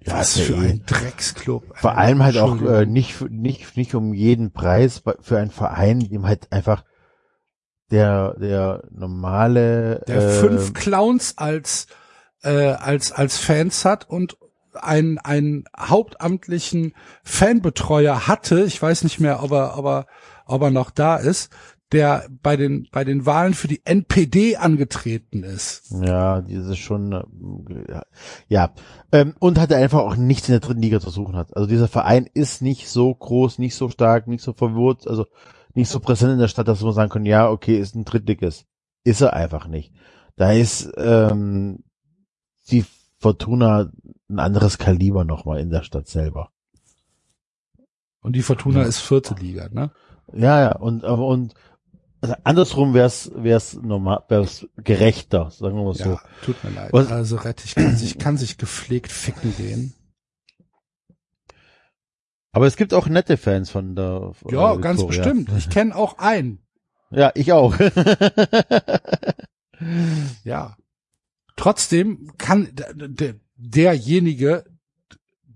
Was ja für eh- ein Drecksclub. Vor allem halt auch äh, nicht, nicht, nicht um jeden Preis für einen Verein, dem halt einfach der, der normale, der äh, fünf Clowns als äh, als als Fans hat und einen einen hauptamtlichen Fanbetreuer hatte. Ich weiß nicht mehr, ob er ob er ob er noch da ist, der bei den bei den Wahlen für die NPD angetreten ist. Ja, dieses schon, äh, ja. Ähm, und hat er einfach auch nichts in der dritten Liga zu suchen hat. Also dieser Verein ist nicht so groß, nicht so stark, nicht so verwurzt, also nicht so präsent in der Stadt, dass man sagen kann, ja, okay, ist ein Drittliges. Ist er einfach nicht. Da ist ähm, die Fortuna ein anderes Kaliber nochmal in der Stadt selber. Und die Fortuna Ja. ist vierte Liga, ne? Ja, ja, und, und also andersrum wär's, wär's normal, wär's gerechter, sagen wir mal so. Ja, tut mir leid. Was- Also Rettich kann sich kann sich gepflegt ficken gehen. Aber es gibt auch nette Fans von der Ja, äh, ganz bestimmt. Ich kenne auch einen. Ja, ich auch. <laughs> <laughs> Ja. Trotzdem kann d- d- derjenige,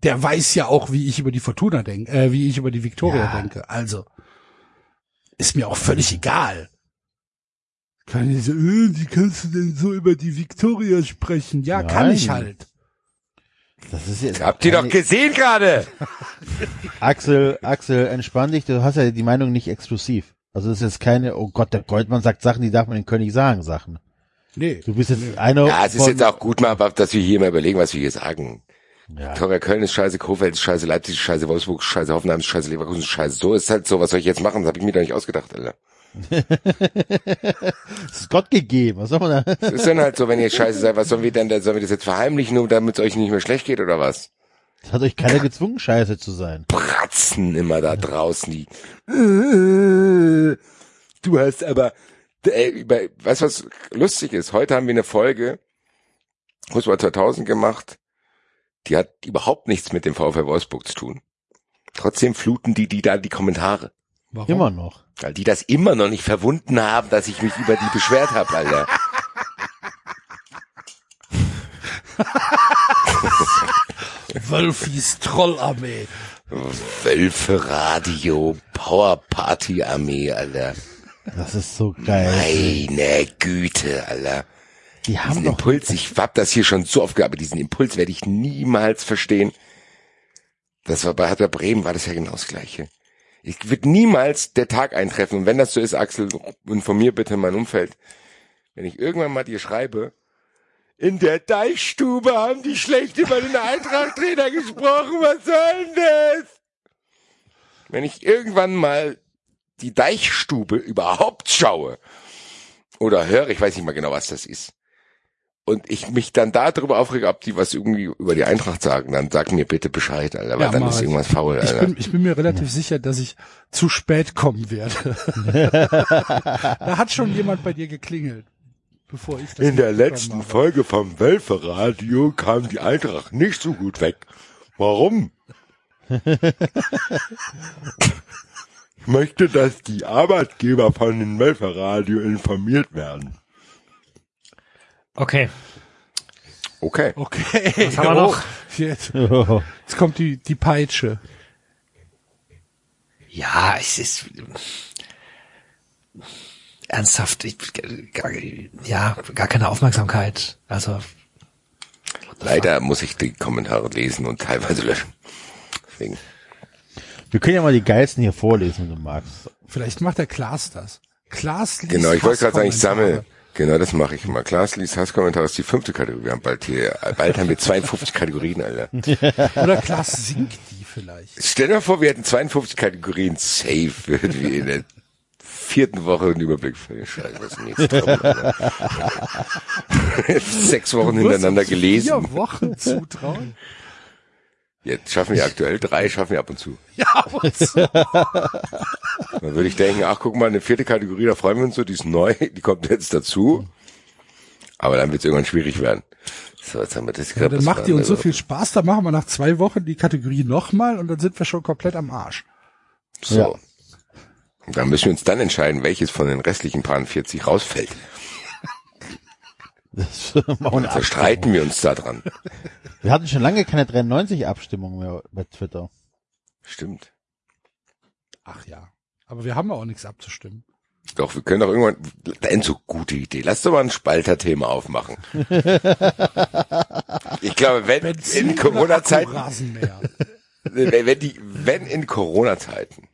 der weiß ja auch, wie ich über die Fortuna denke, äh, wie ich über die Victoria Ja. denke. Also ist mir auch völlig egal. Kann ich so, äh, wie kannst du denn so über die Victoria sprechen? Ja, kann Nein. ich halt. Das ist jetzt Habt ihr doch gesehen gerade? <laughs> Axel, Axel, entspann dich, du hast ja die Meinung nicht exklusiv. Also das ist jetzt keine, oh Gott, der Goldmann sagt Sachen, die darf man in Köln nicht sagen, Sachen. Nee. Du bist jetzt einer Ja, es ist jetzt auch gut mal, dass wir hier mal überlegen, was wir hier sagen. Ja. Köln ist scheiße, Kofeld ist scheiße, Leipzig ist scheiße, Wolfsburg ist scheiße, Hoffenheim ist scheiße, Leverkusen ist scheiße. So ist halt so, was soll ich jetzt machen? Das habe ich mir doch nicht ausgedacht, Alter. <laughs> Das ist Gott gegeben. Was soll man da? <laughs> Das ist dann halt so, wenn ihr scheiße seid, was sollen wir denn, da- sollen wir das jetzt verheimlichen, nur damit es euch nicht mehr schlecht geht oder was? Das hat euch keiner gezwungen, scheiße zu sein. Bratzen immer da draußen, die. <laughs> Du hast aber, ey, weißt du, was lustig ist? Heute haben wir eine Folge, Fußball 2000 gemacht, die hat überhaupt nichts mit dem VfL Wolfsburg zu tun. Trotzdem fluten die, die da die Kommentare. Warum? Immer noch. Weil die das immer noch nicht verwunden haben, dass ich mich über die beschwert habe, Alter. <laughs> Wölfis Trollarmee. Wölfe Radio, Power Party Armee, Alter. Das ist so geil. Meine Güte, Alter. Die haben Diesen doch Impuls, ich hab das hier schon so oft gehabt, aber diesen Impuls werde ich niemals verstehen. Das war bei Hertha Bremen war das ja genau das Gleiche. Ich wird niemals der Tag eintreffen. Und wenn das so ist, Axel, informier bitte mein Umfeld. Wenn ich irgendwann mal dir schreibe, in der Deichstube haben die schlecht über den Eintracht-Trainer gesprochen, was soll denn das? Wenn ich irgendwann mal die Deichstube überhaupt schaue oder höre, ich weiß nicht mal genau, was das ist, und ich mich dann darüber aufrege, ob die was irgendwie über die Eintracht sagen, dann sag mir bitte Bescheid, Alter, weil Ja, dann ist ich. irgendwas faul, Ich Alter. bin, ich bin mir relativ sicher, dass ich zu spät kommen werde. <laughs> da hat schon jemand bei dir geklingelt, bevor ich das In der letzten habe. Folge vom Wölferadio kam die Eintracht nicht so gut weg. Warum? <laughs> ich möchte, dass die Arbeitgeber von dem Wölferadio informiert werden. Okay, Okay. Okay. was haben wir noch? <laughs> Jetzt, jetzt kommt die, die Peitsche. Ja, es ist ernsthaft, ich, gar, ja, gar keine Aufmerksamkeit. Also Leider muss ich die Kommentare lesen und teilweise löschen. Deswegen. Wir können ja mal die geilsten hier vorlesen, wenn du magst. Vielleicht macht der Klaas das. Klaas liest Genau, ich wollte gerade sagen, ich sammle. Genau, das mache ich immer. Klaas liest Hasskommentare ist die fünfte Kategorie. Wir haben bald hier, bald haben wir 52 <laughs> Kategorien, Alter. <laughs> Oder Klaas singt die vielleicht. Stell dir mal vor, wir hätten 52 Kategorien safe, würden wir in der vierten Woche einen Überblick für Scheiße, was ist denn jetzt? <laughs> Sechs Wochen hintereinander gelesen. Vier Wochen zutrauen? Jetzt schaffen wir <laughs> aktuell drei, schaffen wir ab und zu. Ja, und so. <laughs> Dann würde ich denken, ach guck mal, eine vierte Kategorie, da freuen wir uns so, die ist neu, die kommt jetzt dazu. Aber dann wird es irgendwann schwierig werden. So, jetzt haben wir das Ja, gerade. dann macht die uns so viel Spaß, dann machen wir nach zwei Wochen die Kategorie nochmal und dann sind wir schon komplett am Arsch. So. Ja. Und dann müssen wir uns dann entscheiden, welches von den restlichen Paaren 40 rausfällt. Das <laughs> machen wir streiten wir uns da dran. Wir hatten schon lange keine 93-Abstimmung mehr bei Twitter. Stimmt. Ach ja. Aber wir haben ja auch nichts abzustimmen. Doch, wir können doch irgendwann, Enzo, gute Idee. Lass doch mal ein Spalter-Thema aufmachen. <laughs> Ich glaube, wenn Benzin in Corona-Zeiten, oder Rasenmäher. <laughs> wenn wenn die, wenn in Corona-Zeiten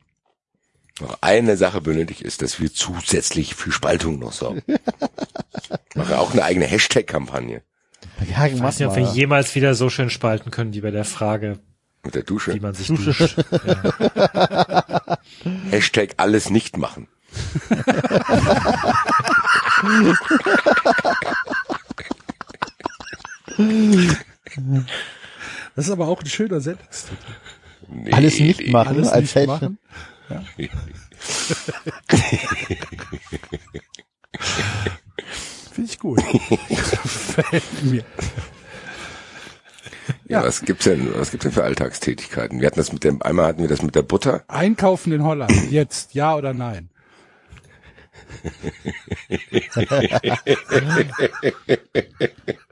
noch eine Sache benötigt ist, dass wir zusätzlich für Spaltung noch sorgen. <laughs> Mache auch eine eigene Hashtag-Kampagne Ja, Ich weiß nicht, ob wir jemals wieder so schön spalten können, wie bei der Frage, mit der Dusche. wie man sich duscht. <laughs> Ja. Hashtag alles nicht machen. Das ist aber auch ein schöner Sendungstitel. Nee, Alles nicht machen Alles als nicht Hashtag. machen. Finde ich gut. Gefällt mir. Ja, was gibt's denn, was gibt's denn für Alltagstätigkeiten? Wir hatten das mit dem, einmal hatten wir das mit der Butter. Einkaufen in Holland. Jetzt. Ja oder nein?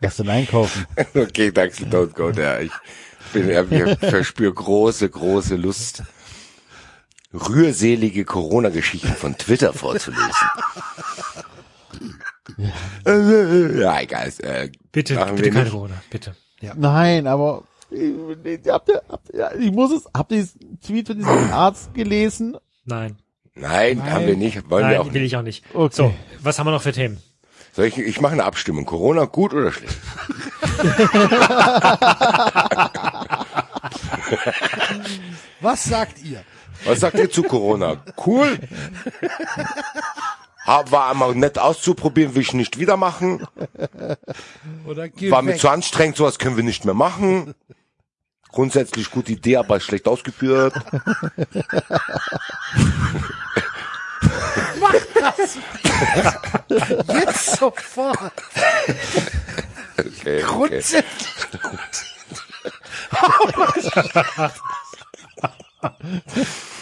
Was denn einkaufen? Okay, Daxel, don't go there. Ich bin, ich verspüre große, große Lust, rührselige Corona-Geschichten von Twitter vorzulesen. ja, egal. Äh, Bitte, bitte wir keine. Corona, bitte. Nein, aber äh, habt ihr, habt, ja, ich muss es, habt ihr diesen Tweet von diesem <laughs> Arzt gelesen? Nein. nein, Nein. haben wir nicht, wollen wir Nein, auch will nicht. ich auch nicht. Okay. So, was haben wir noch für Themen? Soll ich, ich mache eine Abstimmung. Corona gut oder schlecht? <laughs> Was sagt ihr? Was sagt ihr zu Corona? Cool? War einmal nett auszuprobieren, will ich nicht wieder machen. War mir zu anstrengend, sowas können wir nicht mehr machen. Grundsätzlich gute Idee, aber schlecht ausgeführt. Jetzt sofort. Okay, okay. Grundsätzlich.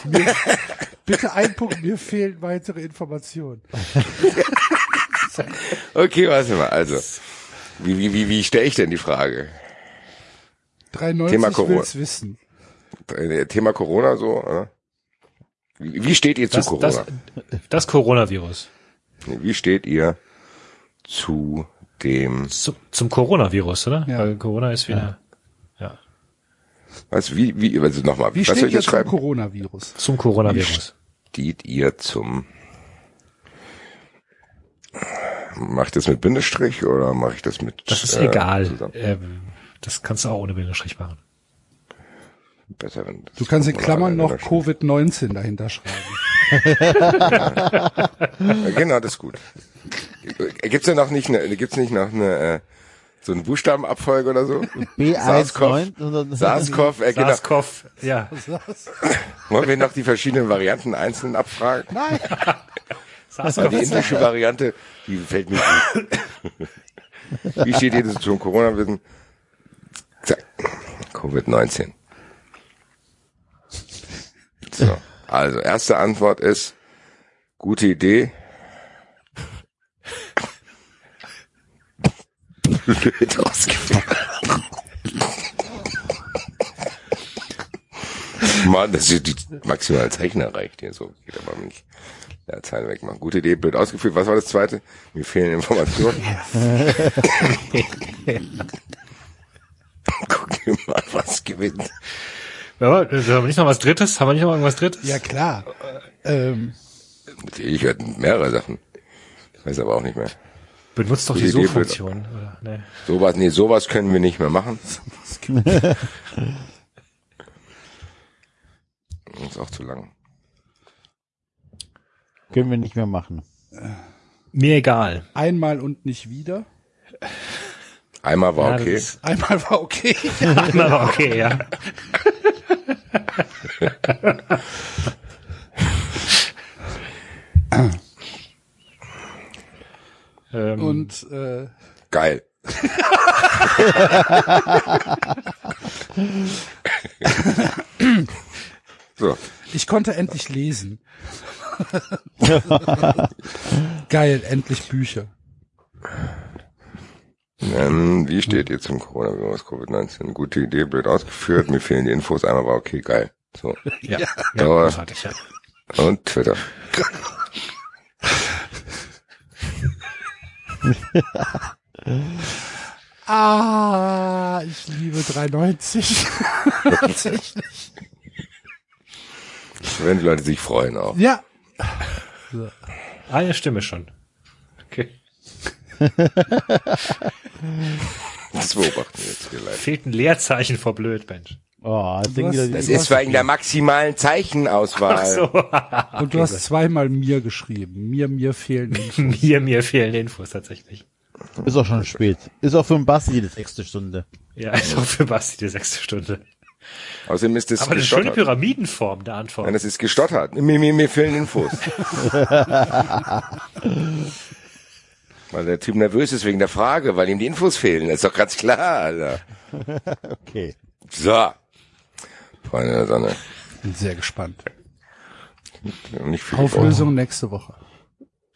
Mir, bitte ein Punkt, mir fehlen weitere Informationen. okay, warte mal. Also, wie, wie, wie, wie stelle ich denn die Frage? 93 Thema Corona. will's wissen. Äh, Thema Corona so, oder? Wie, wie steht ihr zu Das, Corona? das, das Coronavirus. Wie steht ihr zu dem, Zu, zum Coronavirus, oder? Ja. Weil Corona ist wieder, ja. Was, wie, wie, also nochmal, Wie was soll steht ich ihr jetzt zum schreiben? Coronavirus? Zum Coronavirus. Steht ihr zum, mach ich das mit Bindestrich oder mache ich das mit, Das ist äh, egal. Ähm, das kannst du auch ohne Bindestrich machen. Besser, wenn Du kannst in Klammern noch Bindestrich. Covid-19 dahinter schreiben. <laughs> Ja, Genau, das ist gut. Gibt's denn noch nicht eine, gibt's nicht noch eine, äh, so eine Buchstabenabfolge oder so? SARS-CoV. B19. SARS-CoV, äh, genau. SARS-CoV, ja. <laughs> Wollen wir noch die verschiedenen Varianten einzeln abfragen? Nein, <laughs> SARS-CoV. Die indische Variante, die fällt mir gut. <laughs> Wie steht ihr zum Corona-Wissen? Zack. Covid-19. So. Also, erste Antwort ist, gute Idee. Blöd ausgeführt. Mann, das ist die maximale Zeichen erreicht hier, so geht aber nicht. Ja, Zeilen wegmachen. Gute Idee, blöd ausgeführt. Was war das zweite? Mir fehlen Informationen. <laughs> Guck dir mal, was gewinnt. Ja, haben wir nicht noch was Drittes? Haben wir nicht noch irgendwas Drittes? ja klar. Ähm, Natürlich hörten mehrere Sachen. Ich weiß aber auch nicht mehr. Benutzt doch die Suchfunktion. Oder? Nee. Sowas, nee, sowas können wir nicht mehr machen. <laughs> Ist auch zu lang. Können wir nicht mehr machen. Mir egal. Einmal und nicht wieder. Einmal war Ja, okay. das Einmal war okay. <laughs> Einmal war okay, ja. <laughs> ähm, Und äh, Geil. <laughs> so, ich konnte endlich lesen. <laughs> Geil, endlich Bücher. ähm, wie steht ihr zum Coronavirus Covid-19? Gute Idee, blöd ausgeführt. Mir fehlen die Infos. Einmal war okay, geil. So. <laughs> ja, ja, ja. Und Twitter. <laughs> Ah, ich liebe 390. <laughs> Tatsächlich. Werden die Leute sich freuen auch. Ja. Eine Stimme schon. Okay. Das beobachten wir jetzt hier live. Fehlt ein Leerzeichen vor blöd, Mensch. Oh, das Ding hast- Das ist wegen der maximalen Zeichenauswahl. Ach so. <laughs> Und du hast zweimal mir geschrieben. Mir, mir fehlen <laughs> Infos. mir, mir fehlen Infos tatsächlich. ist auch schon spät. Ist auch für den Basti die sechste Stunde. Ja, ist auch für Basti die sechste Stunde. Außerdem ist es Aber eine schöne gestottert. Pyramidenform der Antwort. Nein, das ist gestottert. Mir, mir, mir fehlen Infos. <laughs> weil der Typ nervös ist wegen der Frage, weil ihm die Infos fehlen. Das ist doch ganz klar, Alter. Okay. So. Freunde der Sonne. Bin sehr gespannt. Nicht viel Auflösung nächste Woche.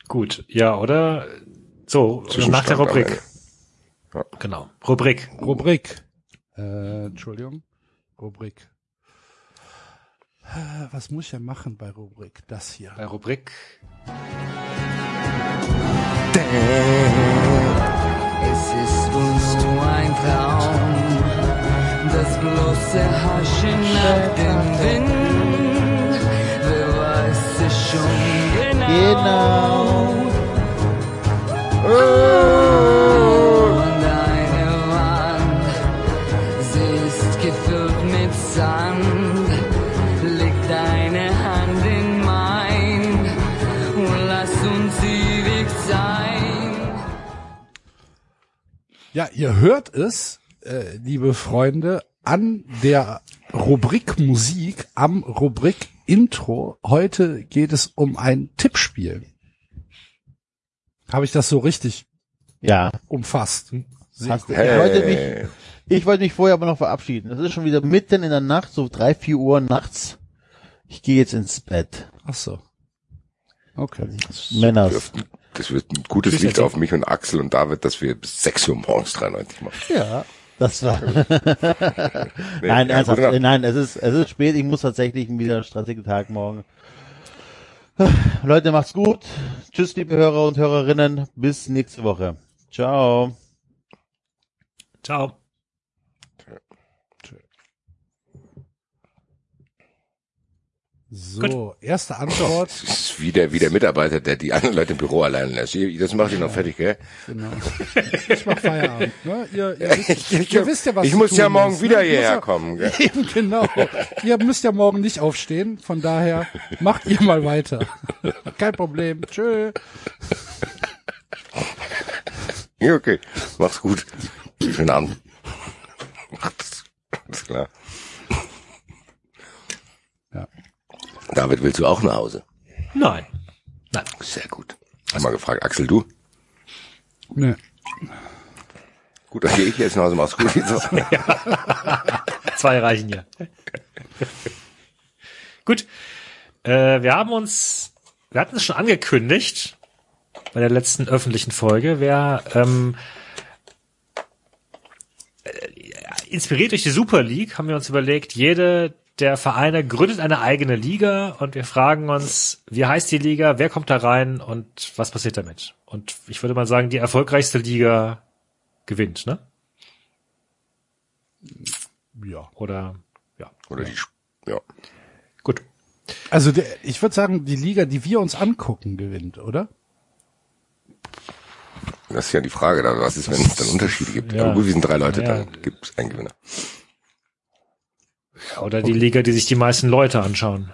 Gut, ja, oder? So, nach der Rubrik. Ja. Genau. Rubrik. Rubrik. Äh, Entschuldigung. Rubrik. Äh, Was muss ich denn machen bei Rubrik? Das hier. Bei Rubrik. Es ist wohl nur ein Traum, das bloße Haschen nach dem Wind. Wer weiß es schon genau? Und eine Wand, sie ist gefüllt mit Sand. Leg deine Hand in mein und lass uns ewig sein. Ja, ihr hört es, äh, liebe Freunde, an der Rubrik Musik, am Rubrik Intro. Heute geht es um ein Tippspiel. Habe ich das so richtig Ja. umfasst? Hast du, Hey. ich, wollte mich, ich wollte mich vorher aber noch verabschieden. Es ist schon wieder mitten in der Nacht, so drei, vier Uhr nachts. Ich gehe jetzt ins Bett. Ach so. Okay. Männers. Dürften- Das wird ein gutes Licht auf mich und Axel und David, dass wir bis 6 Uhr morgens 93 machen. Ja. Das war. <laughs> Nee, nein, ja, ernsthaft. Nacht. Nein, es ist, es ist spät. Ich muss tatsächlich wieder einen stressigen Tag morgen. <sighs> Leute, macht's gut. Tschüss, liebe Hörer und Hörerinnen. Bis nächste Woche. Ciao. Ciao. So, erste Antwort. Das ist wie der, wie der Mitarbeiter, der die anderen Leute im Büro allein lässt. Das macht ihn noch fertig, gell? Genau. Ich mach Feierabend. Ne? Ihr, ihr, wisst, ihr wisst ja, was ich muss tun ja morgen ist, wieder ne? Ich muss hierher ja- kommen, gell? <laughs> Eben genau. Ihr müsst ja morgen nicht aufstehen. Von daher macht ihr mal weiter. Kein Problem. Tschö. Ja, okay. Mach's gut. Schönen Abend. Macht's. Alles klar. David, willst du auch nach Hause? Nein. Nein. Sehr gut. Hab mal gefragt, Axel, du? Ne. Gut, dann gehe ich jetzt nach Hause, mach's gut. <laughs> <laughs> Zwei reichen ja. Gut. Äh, wir haben uns, wir hatten es schon angekündigt bei der letzten öffentlichen Folge. Wer ähm, äh, inspiriert durch die Super League haben wir uns überlegt, jede der Vereine gründet eine eigene Liga und wir fragen uns, wie heißt die Liga, wer kommt da rein und was passiert damit? Und ich würde mal sagen, die erfolgreichste Liga gewinnt, ne? Ja. Oder ja, Oder die, ja. gut. Also der, ich würde sagen, die Liga, die wir uns angucken, gewinnt, oder? Das ist ja die Frage, da, was ist, wenn es dann Unterschiede gibt? Ja. Aber gut, wir sind drei Leute, Ja. dann gibt's einen Gewinner. Ja, Oder die Liga, die sich die meisten Leute anschauen.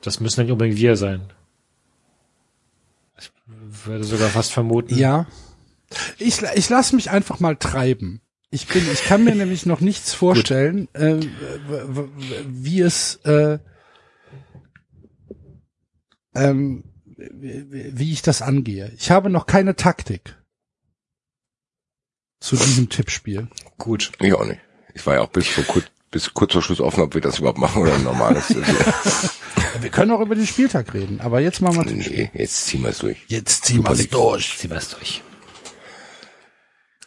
Das müssen nicht unbedingt wir sein. Ich würde sogar fast vermuten. Ja. Ich, ich lasse mich einfach mal treiben. Ich bin, ich kann mir <laughs> nämlich noch nichts vorstellen, äh, wie es, äh, ähm, wie wie ich das angehe. Ich habe noch keine Taktik zu diesem Tippspiel. Gut. Ich auch nicht. Ich war ja auch bis vor kurz, bis kurz vor Schluss offen, ob wir das überhaupt machen oder ein normales. <laughs> Wir können auch über den Spieltag reden, aber jetzt machen wir nee, jetzt ziehen wir es durch. Jetzt ziehen wir es durch. Ziehen wir es durch.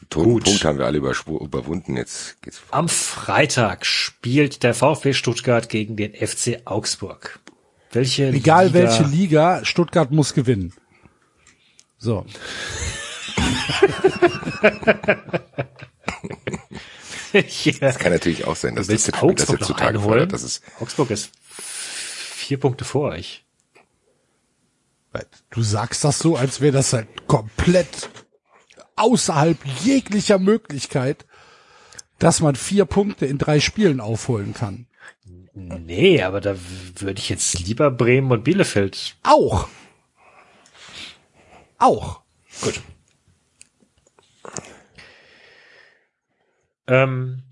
Toten Gut. Punkt haben wir alle überwunden. Jetzt geht's. Am Freitag spielt der VfB Stuttgart gegen den FC Augsburg. Welche Egal Liga, welche Liga, Stuttgart muss gewinnen. So. <laughs> <laughs> ja. Kann natürlich auch sein, dass das willst jetzt, das Augsburg jetzt zutage fördert. Das ist, Augsburg ist vier Punkte vor euch. Du sagst das so, als wäre das halt komplett außerhalb jeglicher Möglichkeit, dass man vier Punkte in drei Spielen aufholen kann. Nee, aber da würde ich jetzt lieber Bremen und Bielefeld. Auch. Auch. Gut. Ähm,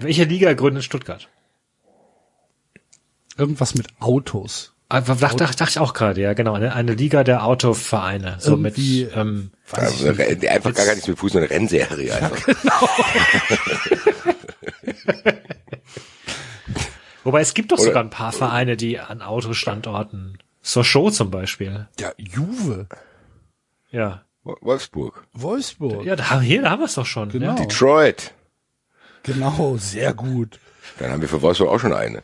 welche Liga gründet Stuttgart? Irgendwas mit Autos. Ah, Dachte, dachte ich auch gerade, ja, genau. Eine, eine Liga der Autovereine. So mit, Irgendwie- ähm, also, Re- einfach gar nichts mit Fuß, eine Rennserie einfach. <laughs> wobei es gibt doch Oder- sogar ein paar Vereine, die an Autostandorten. Sochaux zum Beispiel. Ja, Juve. Ja. Wo- Wolfsburg. Wolfsburg. Ja, da, hier, da haben wir es doch schon. Genau. Ja. Detroit. Genau, sehr gut. Dann haben wir für Wolfsburg auch schon eine.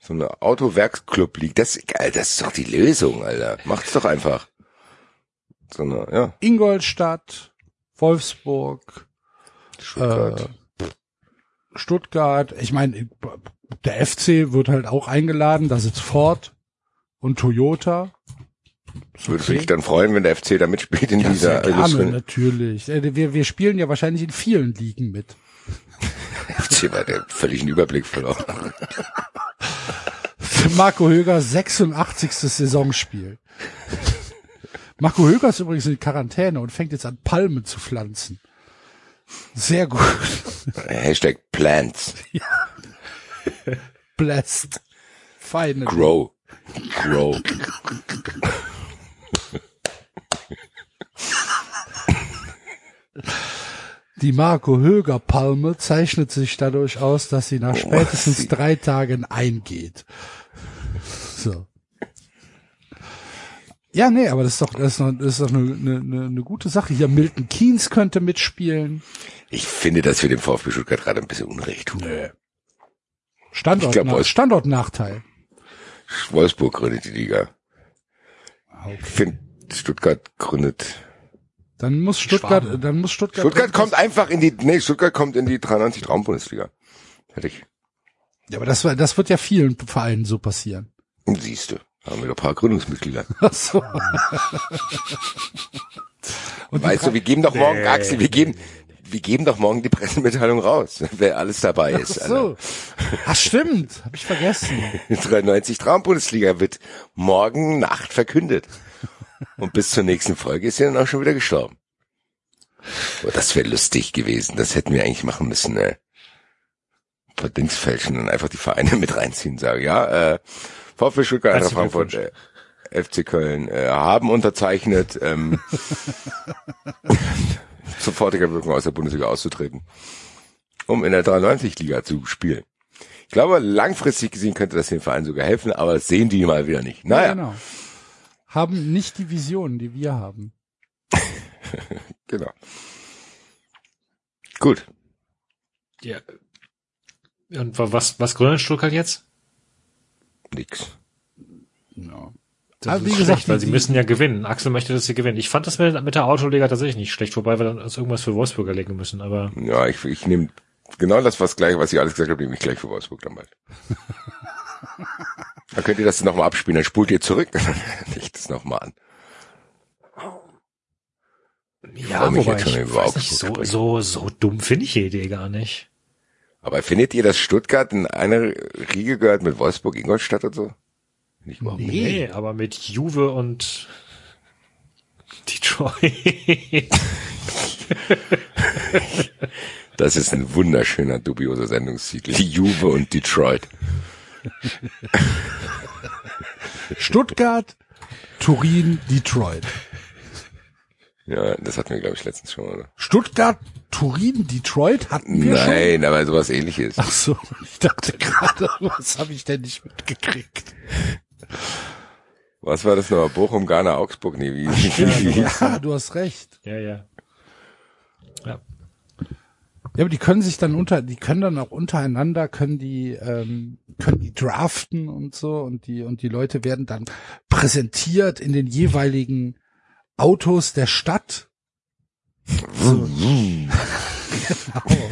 So eine Autowerksclub liegt. Das, das ist doch die Lösung, Alter. Macht's doch einfach. So eine, ja, Ingolstadt, Wolfsburg, Stuttgart. äh, Stuttgart. Ich meine, der FC wird halt auch eingeladen. Da sitzt Ford und Toyota. Würde mich dann freuen, wenn der FC da mitspielt in Ja, dieser sehr gerne, natürlich. Äh, Wir, wir spielen ja wahrscheinlich in vielen Ligen mit. FC war der völligen Überblick verloren. Marco Höger 86. Saisonspiel. Marco Höger ist übrigens in Quarantäne und fängt jetzt an Palmen zu pflanzen. Sehr gut. Hashtag Plants. Blessed. Feine. Grow. Grow. Die Marco Höger Palme zeichnet sich dadurch aus, dass sie nach Oh, spätestens drei Tagen eingeht. So. Ja, nee, aber das ist doch, das ist doch, das ist doch eine, eine, eine, gute Sache. Hier Milton Keynes könnte mitspielen. Ich finde, dass wir dem VfB Stuttgart gerade ein bisschen Unrecht tun. Standort, Ich glaub, Wolfs- Standortnachteil. Wolfsburg gründet die Liga. Ah, Ich finde, Stuttgart gründet. Dann muss Stuttgart, Schwaben. dann muss Stuttgart. Stuttgart kommt einfach in die, nee, Stuttgart kommt in die 93 Traumbundesliga. Fertig. Ja, aber das, war- das wird ja vielen Vereinen so passieren. Siehst du, haben wir doch ein paar Gründungsmitglieder. <laughs> Ach so. <laughs> Weißt du, wir geben doch morgen, Axel, wir geben, wir geben doch morgen die Pressemitteilung raus, <laughs> wer alles dabei Ach ist. so. Ach stimmt, hab ich vergessen. Alter. 93 Traumbundesliga wird morgen Nacht verkündet. Und bis zur nächsten Folge ist sie dann auch schon wieder gestorben. Oh, das wäre lustig gewesen. Das hätten wir eigentlich machen müssen, ne? Ein paar Dings fälschen und einfach die Vereine mit reinziehen, sagen, ja, äh, VfB Stuttgart, Eintracht Frankfurt, äh, FC Köln, äh, haben unterzeichnet, ähm, <laughs> sofortiger Wirkung aus der Bundesliga auszutreten, um in der 93-Liga zu spielen. Ich glaube, langfristig gesehen könnte das den Verein sogar helfen, aber das sehen die mal wieder nicht. Ja, Naja, genau. Haben nicht die Visionen, die wir haben. <laughs> genau. Gut. Ja. Und wa- was, was gründet Stuttgart jetzt? Nix. Ja. Das Aber ist wie gesagt, schlecht, weil die- sie müssen ja gewinnen. Axel möchte, dass sie gewinnen. Ich fand das mit, mit der Autoliga tatsächlich nicht schlecht, wobei wir dann uns irgendwas für Wolfsburg erlegen müssen, aber Ja, ich, ich nehme genau das, was gleich, was ihr alles gesagt habt, nehme ich gleich für Wolfsburg dann bald. <laughs> dann könnt ihr das nochmal abspielen, dann spult ihr zurück, <laughs> dann ich das nochmal an. ja, freu mich wobei ich weiß nicht, so, so, so dumm finde ich die Idee gar nicht. Aber findet ihr, dass Stuttgart in eine Riege gehört mit Wolfsburg, Ingolstadt und so? Nicht nicht. Nee, aber mit Juve und Detroit. Das ist ein wunderschöner, dubioser Sendungstitel. Juve und Detroit. Stuttgart, Turin, Detroit. Ja, das hatten wir, glaube ich, letztens schon oder? Stuttgart, Turin, Detroit hatten wir schon. Nein, aber sowas ähnliches. Ach so, ich dachte gerade, was habe ich denn nicht mitgekriegt? Was war das noch? Bochum, Ghana, Augsburg? Nee, wie, wie, Ja, du hast recht. ja, ja. Ja. Ja, aber die können sich dann unter, die können dann auch untereinander, können die, ähm, können die draften und so und die und die Leute werden dann präsentiert in den jeweiligen Autos der Stadt. So. <laughs> genau.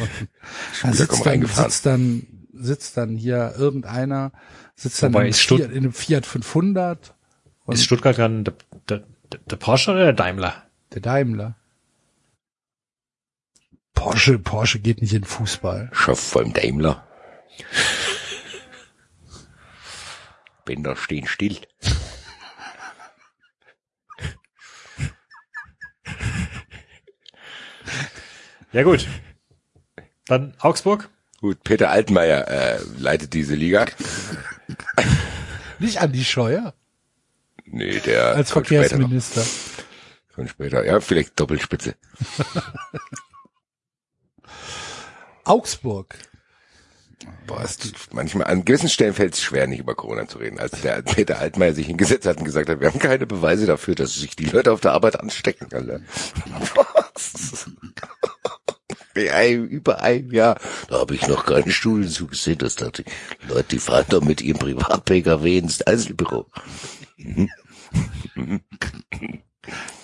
Da sitzt dann, sitzt dann, sitzt dann hier irgendeiner, sitzt dann in Wobei Stutt- Fiat, in einem Fiat 500 und Ist Stuttgart dann der, der, der Porsche oder der Daimler? der Daimler. Porsche, Porsche geht nicht in Fußball. Chef vom Daimler. Bänder stehen still. Ja gut. Dann Augsburg. Gut, Peter Altmaier äh, leitet diese Liga. Nicht an die Scheuer Nee, der als. Verkehrsminister. Kommt später. Ja, vielleicht Doppelspitze. <laughs> Augsburg. Boah, es tut manchmal an gewissen Stellen fällt es schwer, nicht über Corona zu reden. Als der Peter Altmaier sich hingesetzt hat und gesagt hat, wir haben keine Beweise dafür, dass sich die Leute auf der Arbeit anstecken. Alter. Was? <laughs> Über ein Jahr. Da habe ich noch keine Studien zugesehen, dass da die Leute, die fahren doch mit ihrem Privat-Pkw ins Einzelbüro.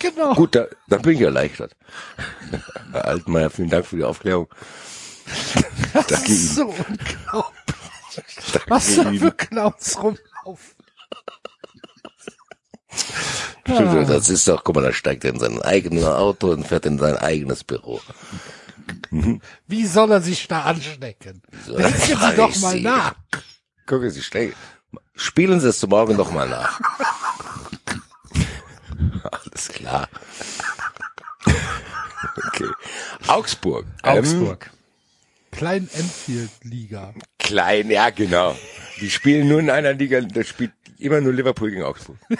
Genau. Gut, da, da bin ich erleichtert. Herr Altmaier, vielen Dank für die Aufklärung. Das danke ist so unglaublich. Danke Was da für Clowns rumlaufen. Stimmt, Das ist doch, guck mal, da steigt er in sein eigenes Auto und fährt in sein eigenes Büro. Wie soll er sich da anstecken? So, Denken Sie doch mal Sie. nach. Gucken Sie, stell, spielen Sie es Morgen noch mal nach. <laughs> Alles klar. Okay. Augsburg. Ähm, Augsburg. Klein Enfield Liga. klein, ja, genau. Die spielen nur in einer Liga, da spielt immer nur Liverpool gegen Augsburg. <laughs>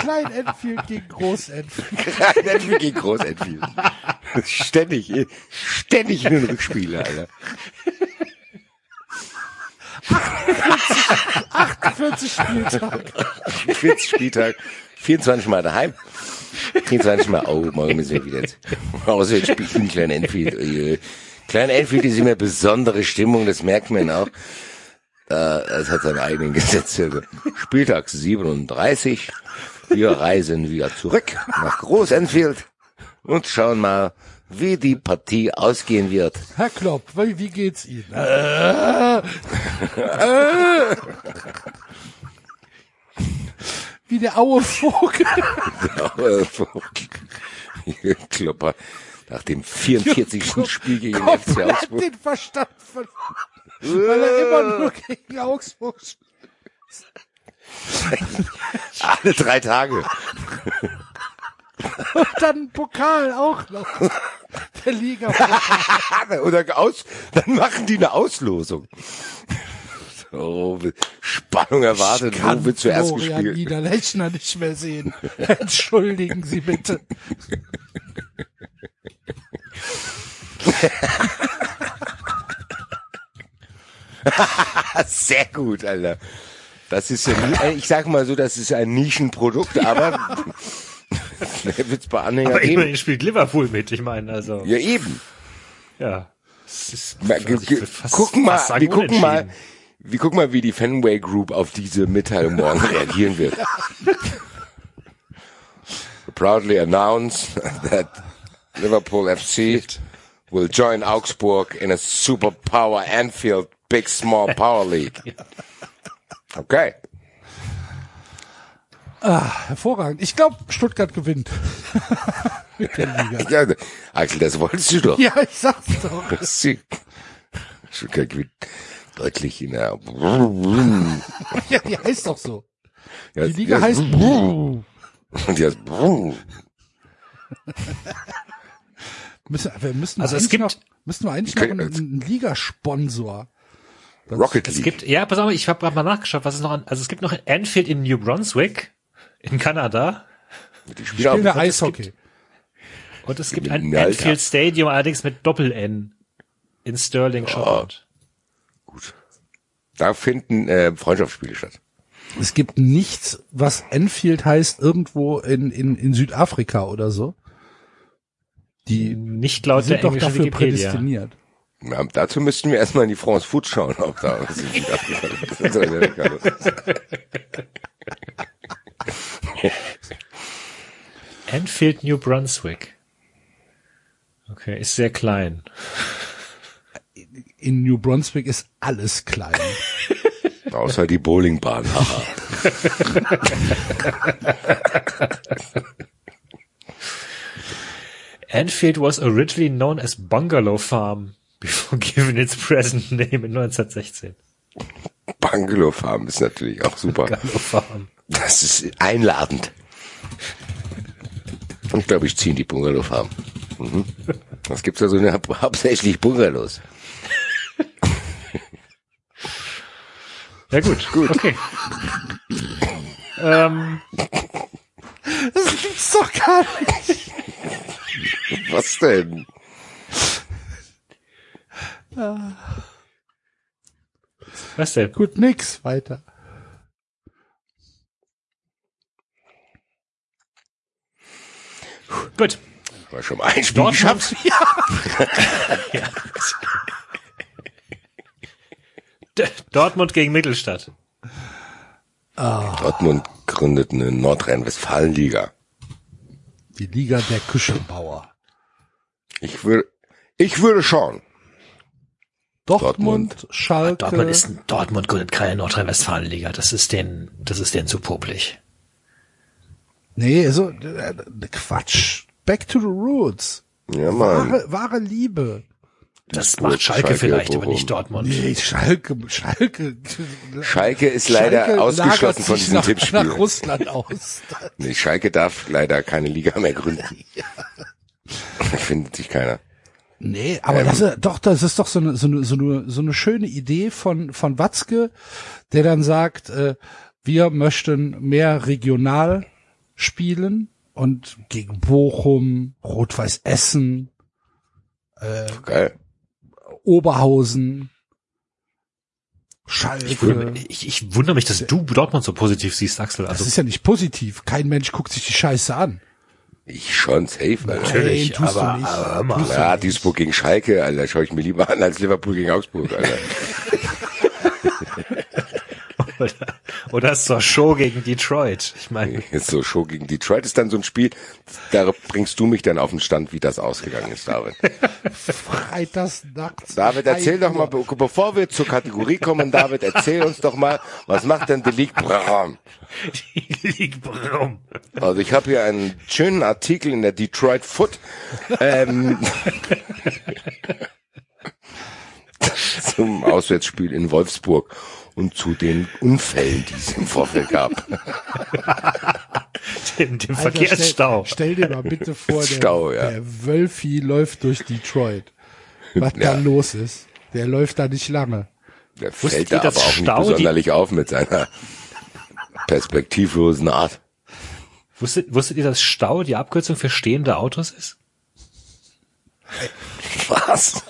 Klein Enfield gegen Groß Enfield. <laughs> Klein Enfield gegen Groß Enfield. Ständig, ständig in den Rückspiele, Alter. 40 Spieltage. 40 Spieltag, 24 Mal daheim. 24 Mal, oh, morgen müssen wir wieder jetzt. Außer jetzt spielt ein kleiner Enfield. Uiui. Kleiner Enfield ist immer besondere Stimmung, das merkt man auch. Äh, Es hat seine eigenen Gesetze. Spieltag 37. Wir reisen wieder zurück nach Groß Enfield und schauen mal, wie die Partie ausgehen wird. Herr Klopp, wie, wie geht's Ihnen? Äh, <laughs> äh. <laughs> <laughs> Wie der Aue Vogel. <laughs> <laughs> Klopper. Nach dem 44. Spiel gegen den FC Augsburg. den Verstand verloren. Weil er immer nur gegen Augsburg spielt. Alle drei Tage. Und dann Pokal auch noch. Der Liga. <laughs> Oder aus, dann machen die eine Auslosung. So, Spannung erwartet, wo wird zuerst Florian gespielt? Niederlechner nicht mehr sehen. <laughs> Entschuldigen Sie bitte. <laughs> Sehr gut, Alter. Das ist ja, nie- äh, ich sag mal so, das ist ein Nischenprodukt, aber <laughs> wird's bei Anhängern Aber geben. immerhin spielt Liverpool mit, ich meine, also, Ja, eben. ja. Ist, Mal, also ich gucken mal, wir gucken mal. Wir gucken mal, wie die Fenway Group auf diese Mitteilung morgen reagieren wird. We proudly announce that Liverpool FC will join Augsburg in a superpower Anfield Big Small Power League. Okay. Hervorragend. Ich glaube, Stuttgart gewinnt. <laughs> mit der Liga. Ja, Axel, das wolltest du doch. Ja, ich sag's doch. <laughs> Das ist deutlich in der <laughs> Ja, die heißt doch so. Ja, Die Liga ja, heißt Und die heißt Müssen, wir müssen Also es gibt- noch, müssen wir eigentlich noch einen, einen Ligasponsor. Das- Rocket Es League. gibt, ja, pass auf, ich habe gerade mal nachgeschaut, was es noch an, also es gibt noch in Anfield in New Brunswick, in Kanada, die Spielen es Eishockey. und es gibt In ein Alter. Anfield Stadium, allerdings mit Doppel-N in Stirling, Schottland. Gut. Da finden äh, Freundschaftsspiele statt. Es gibt nichts, was Enfield heißt, irgendwo in, in, in Südafrika oder so. Die Nicht laut der sind doch englischen dafür Wikipedia. prädestiniert. Ja, dazu müssten wir erstmal in die France Food schauen, ob da was in Südafrika ist. Anfield, New Brunswick. Okay, ist sehr klein. In New Brunswick ist alles klein. Außer die Bowlingbahn. Anfield was originally known as Bungalow Farm before given its present name in 1916. Bungalow Farm ist natürlich auch super. Bungalow Farm. Das ist einladend. Ich glaube, ich ziehe in die Bungalow Farm. Mhm. Was gibt's da so eine, hauptsächlich Bungalows? Ja gut, gut. Okay. ähm, Das gibt's doch gar nicht. Was denn? was denn? Gut, nix. Weiter. Gut. War schon mal ein Spiel geschafft. <laughs> <laughs> D Dortmund gegen Mittelstadt. Dortmund gründet eine Nordrhein-Westfalen-Liga. Die Liga der Küchenbauer. Ich würde, ich würde schauen. Dortmund, Dortmund. Schalke. Dortmund ist Dortmund gründet keine Nordrhein-Westfalen-Liga. Das ist denen, das ist denen zu popelig. nee, so äh, Quatsch. Back to the roots. Ja, Mann. Wahre, wahre Liebe. Das Duisburg, macht Schalke, Schalke, vielleicht, aber Bochum. nicht Dortmund. Nee, Schalke, Schalke. Schalke ist leider Schalke ausgeschlossen von diesem nach, Tippspiel. Nach Russland aus. <laughs> Nee, Schalke darf leider keine Liga mehr gründen. <laughs> <laughs> Findet sich keiner. Nee, aber Ähm. das ist, doch, das ist doch so eine, so eine, so eine, so eine schöne Idee von, von Watzke, der dann sagt, äh, wir möchten mehr regional spielen und gegen Bochum, Rot-Weiß Essen, Geil. Oberhausen, Schalke. Ich, wundere- ich, ich wundere mich, dass du Dortmund so positiv siehst, Axel. das Also ist ja nicht positiv. Kein Mensch guckt sich die Scheiße an. Ich schon, safe, Alter. natürlich, Nein, tust du aber, nicht. aber hör mal. Tust du Ja, nicht. Duisburg gegen Schalke, Alter, schaue ich mir lieber an als Liverpool gegen Augsburg, Alter. <laughs> Oder, oder zur Show gegen Detroit. Ich meine, <laughs> so Show gegen Detroit ist dann so ein Spiel, da bringst du mich dann auf den Stand, wie das ausgegangen ist, David. Freitags nachts. David, erzähl doch mal, bevor wir zur Kategorie kommen, David, erzähl uns doch mal, was macht denn die League Braun? die liegt brumm. Also ich habe hier einen schönen Artikel in der Detroit Foot ähm, <laughs> zum Auswärtsspiel in Wolfsburg und zu den Unfällen, die es im Vorfeld gab. <laughs> Dem, dem Alter, Verkehrsstau. Stell, stell dir mal bitte vor, der, Stau, ja. der Wölfi läuft durch Detroit. Was Ja. da los ist. Der läuft da nicht lange. Der Wusstet fällt da aber auch nicht Stau die- besonderlich auf mit seiner perspektivlosen Art. Wusstet, wusstet ihr, dass Stau die Abkürzung für stehende Autos ist? Was?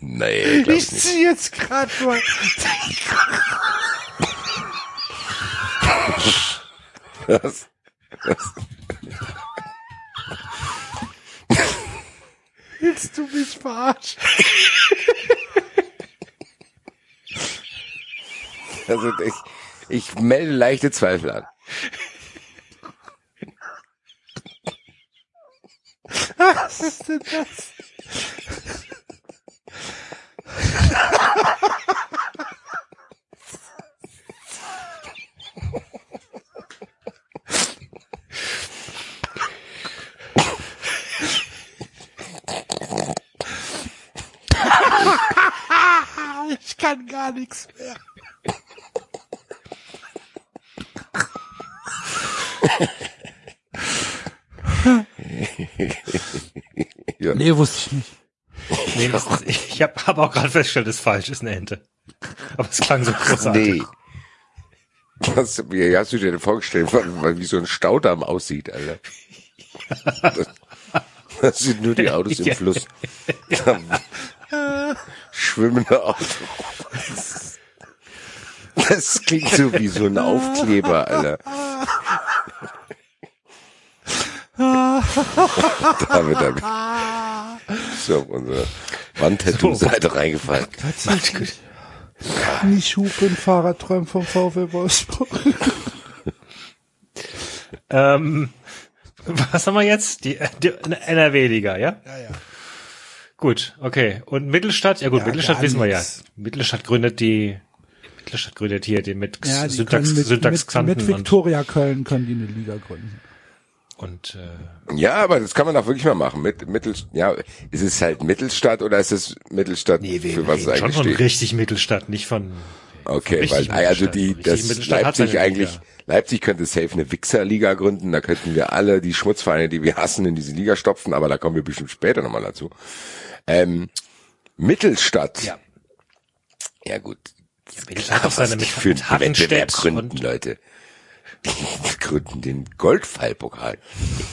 Nee, Ich zieh jetzt gerade nur. Was? Willst du mich verarschen? Also ich, ich melde leichte Zweifel an. Was ist denn das? ich kann gar nichts mehr. Nee, wusste ich nicht. <laughs> Nee, das ich habe hab auch gerade festgestellt, das ist falsch, ist eine Ente. Aber es klang so großartig. Nee. Was, wie hast du dir denn vorgestellt, wie so ein Staudamm aussieht, Alter? Das, das sind nur die Autos im Ja. Fluss. Schwimmende Autos. Das klingt so wie so ein Aufkleber, Alter. Damit habe ich so auf unsere Wandtattoo-Seite reingefallen. Die Schupen Fahrradträumen vom VfL Wolfsburg. Ähm, was haben wir jetzt? Die, die NRW-Liga, ja? Ja, ja. Gut, okay. Und Mittelstadt? Ja gut, Ja, Mittelstadt wissen wir ja. Mittelstadt gründet die, Mittelstadt gründet hier den mit Ja, die Syntax, mit, Syntax mit, mit und, Viktoria Köln können die eine Liga gründen. Und äh, Ja, aber das kann man doch wirklich mal machen. Mit, Mittel, ja, ist es halt Mittelstadt oder ist es Mittelstadt nee, wir für was es reden schon eigentlich von steht? richtig Mittelstadt, nicht von Okay, richtig weil also die das Leipzig eigentlich Liga. Leipzig könnte safe eine Wichserliga gründen, da könnten wir alle die Schmutzvereine, die wir hassen, in diese Liga stopfen, aber da kommen wir bestimmt später nochmal dazu. Ähm, Mittelstadt. Ja. Ja gut. Mittelstadt hat seine Was die mit, für mit einen Wettbewerb gründen, und Leute. Die gründen den Goldfallpokal.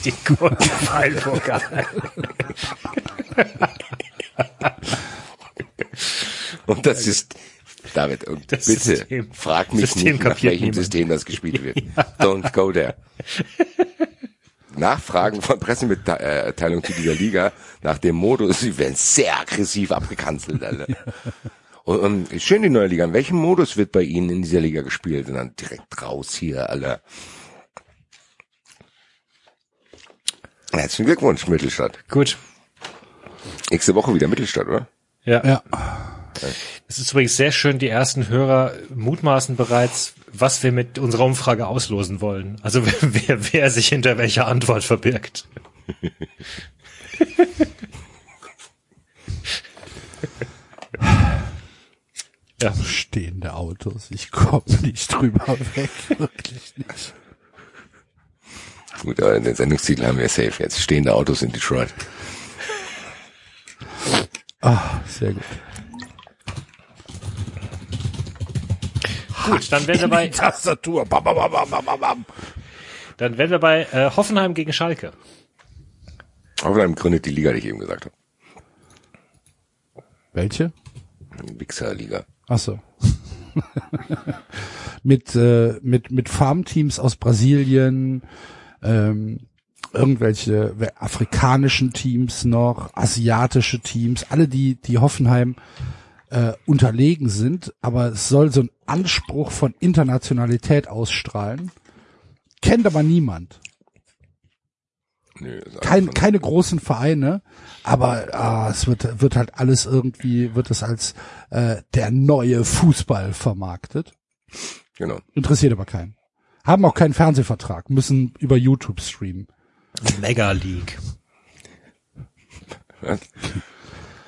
die Goldpfeilpokal. Und das ist, David, und Das bitte System- frag mich System nicht, nach welchem niemand. System das gespielt wird. Don't go there. Nachfragen von Pressemitteilung zu dieser Liga nach dem Modus, sie werden sehr aggressiv abgekanzelt, Alter. Und, und schön die neue Liga. In welchem Modus wird bei Ihnen in dieser Liga gespielt? Und dann direkt raus hier, Alter. Herzlichen Glückwunsch, Mittelstadt. Gut. Nächste Woche wieder Mittelstadt, oder? Ja. Ja. Es ist übrigens sehr schön, die ersten Hörer mutmaßen bereits, was wir mit unserer Umfrage auslosen wollen. Also <laughs> wer, wer, wer sich hinter welcher Antwort verbirgt. <laughs> ja, Stehende Autos. Ich komme nicht drüber weg. Wirklich nicht. Gut, aber den Sendungstitel haben wir safe jetzt. Stehende Autos in Detroit. Ah, sehr gut. gut, dann wären wir bei, <laughs> Tastatur. Bam, bam, bam, bam, bam, bam. dann wären wir bei äh, Hoffenheim gegen Schalke. Hoffenheim gründet die Liga, die ich eben gesagt habe. Welche? Die Wichser-Liga. Ach so. <laughs> mit, äh, mit, mit Farmteams aus Brasilien, ähm, irgendwelche afrikanischen Teams noch, asiatische Teams, alle die, die Hoffenheim äh, unterlegen sind, aber es soll so ein Anspruch von Internationalität ausstrahlen. Kennt aber niemand. Nö, Kein, keine großen Vereine, aber ah, es wird, wird halt alles irgendwie, wird es als äh, der neue Fußball vermarktet. Genau. Interessiert aber keinen. Haben auch keinen Fernsehvertrag, müssen über YouTube streamen. Mega League. Was?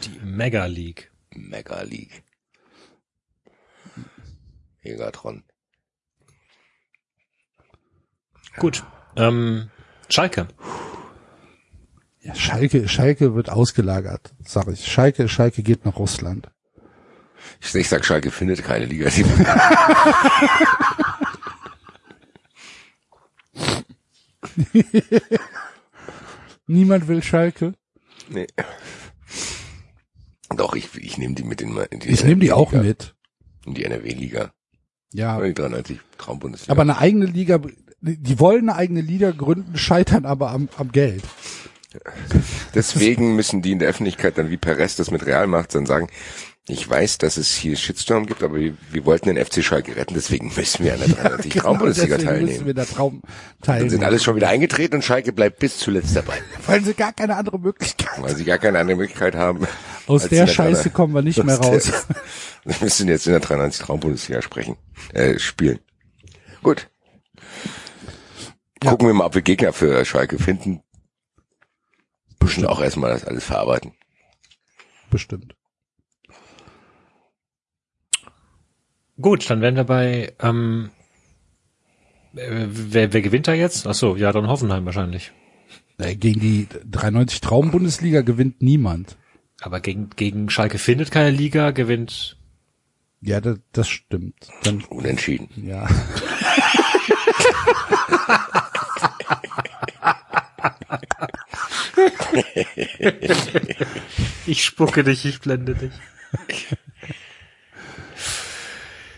Die Mega League. Mega League. Megatron. Gut. Ähm, Schalke. Ja, Schalke, Schalke wird ausgelagert, sag ich. Schalke, Schalke geht nach Russland. Ich, ich sag, Schalke findet keine Liga. Die, <laughs> Niemand will Schalke. nee. Doch, ich, ich nehme die mit in, in die Ich nehme die auch mit. In die NRW-Liga. Ja, die 93 Traumbundesliga. aber eine eigene Liga, die wollen eine eigene Liga gründen, scheitern aber am, am Geld. Deswegen müssen die in der Öffentlichkeit dann, wie Perez das mit Real macht, dann sagen, ich weiß, dass es hier Shitstorm gibt, aber wir, wir wollten den FC Schalke retten, deswegen müssen wir an der <laughs> 93 Traumbundesliga Genau, müssen teilnehmen. wir da Traum Dann teilnehmen. sind alles schon wieder eingetreten und Schalke bleibt bis zuletzt dabei, <laughs> weil sie gar keine andere Möglichkeit. weil sie gar keine andere Möglichkeit haben. Aus der Scheiße 93 kommen wir nicht mehr aus der- raus. <laughs> Wir müssen jetzt in der 93 Traumbundesliga sprechen, äh, spielen. Gut. Gucken wir mal, ob wir Gegner für Schalke finden. Müssen auch erstmal das alles verarbeiten. Bestimmt. Gut, dann werden wir bei, ähm, äh, wer, wer gewinnt da jetzt? Ach so, ja, dann Hoffenheim wahrscheinlich. Äh, Gegen die 93 Traum-Bundesliga gewinnt niemand. Aber gegen, gegen Schalke findet keine Liga, gewinnt, Ja, das, das stimmt. Dann, Unentschieden. ja. <laughs> <laughs> <laughs> ich spucke dich, ich blende dich.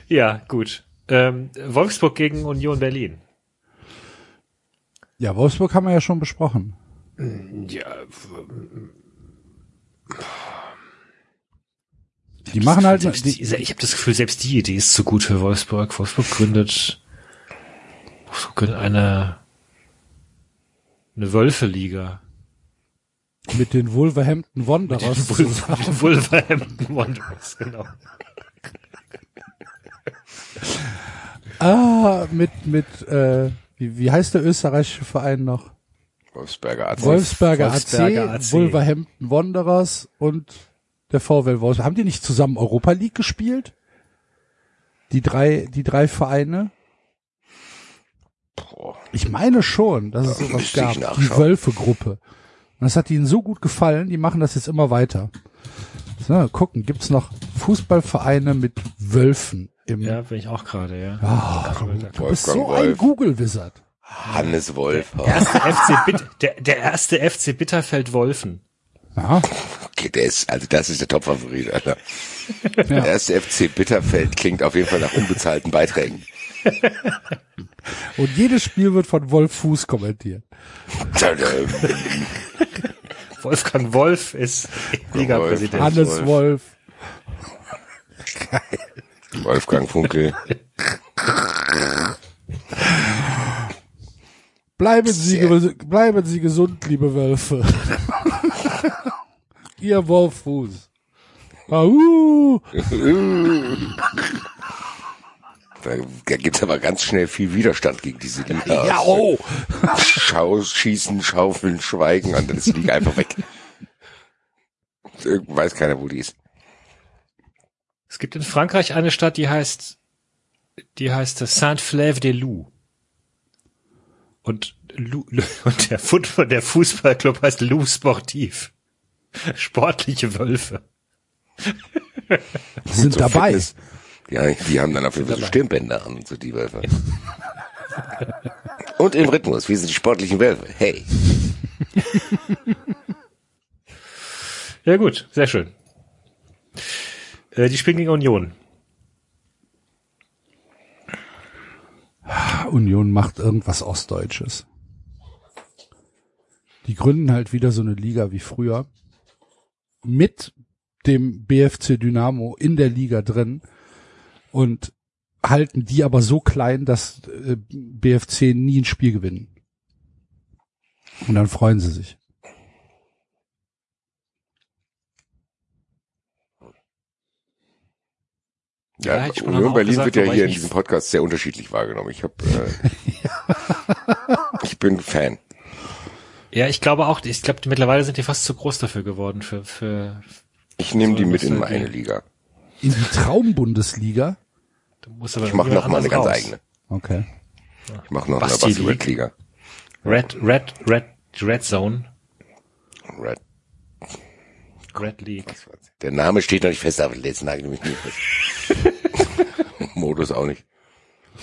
ja, gut. Ähm, Wolfsburg gegen Union Berlin. Ja, Wolfsburg haben wir ja schon besprochen. Ja, Die machen halt, selbst die, ich habe das Gefühl, selbst die Idee ist zu gut für Wolfsburg. Wolfsburg gründet, Wolfsburg gründet eine, eine Wölfe-Liga. Mit den Wolverhampton Wanderers. Wolf- Wolverhampton Wanderers, genau. ah, mit, mit, äh, wie, wie heißt der österreichische Verein noch? Wolfsberger AC. Wolfsberger, Wolfsberger AC, AC. Wolverhampton Wanderers und der VW Wolfsburg. Haben die nicht zusammen Europa League gespielt? Die drei, die drei Vereine? Boah. Ich meine schon, dass es sowas gab. Die. Wölfe-Gruppe. Und das hat ihnen so gut gefallen, die machen das jetzt immer weiter. So, gucken, gibt's noch Fußballvereine mit Wölfen im Ja, bin ich auch gerade, ja. Ah, du bist so ein. Google-Wizard. Hannes Wolf. Erste FC Bitt, der, der erste FC Bitterfeld Wolfen. Ja, Okay, der ist, also das ist der Top-Favorit, Alter. Der erste FC Bitterfeld klingt auf jeden Fall nach unbezahlten Beiträgen. <laughs> und jedes Spiel wird von Wolf Fuß kommentiert. Wolfgang Wolf ist Liga-Präsident. Hannes Wolf. Wolf. Wolfgang Funkel. Bleiben Sie, bleiben Sie gesund, liebe Wölfe. <laughs> Ihr Wolf Fuß. <laughs> Da, da gibt's aber ganz schnell viel Widerstand gegen diese Liga. Ja, oh. Schau, schießen, schaufeln, schweigen und dann ist die Liga einfach weg. Irgend- Weiß keiner, wo die ist. Es gibt in Frankreich eine Stadt, die heißt, die heißt Saint-Flève-des-Loups. Und, Lou, <laughs> und der, Football, der Fußballclub heißt Loup Sportif. Sportliche Wölfe. Sind So dabei. Fitness. Ja, die haben dann auf jeden Fall so. Stirnbänder an, so die Wölfe. Und im Rhythmus, wir sind die sportlichen Wölfe. Hey. Ja gut, sehr schön. Äh, die spielen gegen Union. Union macht irgendwas Ostdeutsches. Die gründen halt wieder so eine Liga wie früher. Mit dem BFC Dynamo in der Liga drin und halten die aber so klein, dass äh, BFC nie ein Spiel gewinnen. Und dann freuen sie sich. Ja, Ja, Union Berlin gesagt, wird ja hier in diesem Podcast sehr unterschiedlich wahrgenommen. Ich hab, äh, <laughs> ich bin Fan. Ja, ich glaube auch, ich glaube, mittlerweile sind die fast zu groß dafür geworden für, für, Ich nehme So, die mit in meine. Liga. In die Traumbundesliga? Du musst aber Ich mache noch mal eine ganz raus. eigene. Okay. Ich mache noch Basti eine Basti. Red Liga. Red, Red, Red, Red Zone, Red. Red League. Der Name steht noch nicht fest, aber jetzt nagel mich nie fest. <laughs> Modus auch nicht.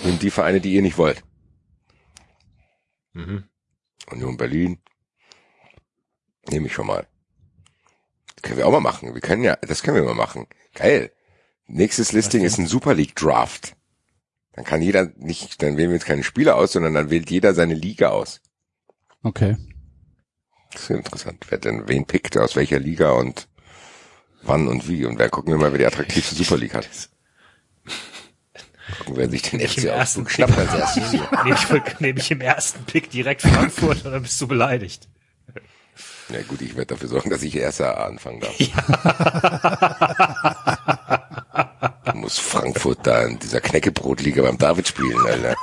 Nehmt die Vereine, die ihr nicht wollt. Mhm. Union Berlin. Nehme ich schon mal. können wir auch mal machen. Wir können ja, das können wir mal machen. Geil. Nächstes Listing ist ein Super League Draft. Dann kann jeder nicht, dann wählen wir jetzt keine Spieler aus, sondern dann wählt jeder seine Liga aus. Okay. Das ist interessant. Wer denn, wen pickt, aus welcher Liga und wann und wie. Und wer gucken wir mal, wer die attraktivste Super League hat. Gucken, wer sich den Im FC ersten Augsburg schnappt als erstes. <laughs> Nehme ich, nehm ich im ersten Pick direkt Frankfurt und dann bist du beleidigt. Ja gut, ich werde dafür sorgen, dass ich erster anfangen darf. <laughs> Muss Frankfurt da in dieser Knäckebrotliga beim David spielen, Alter.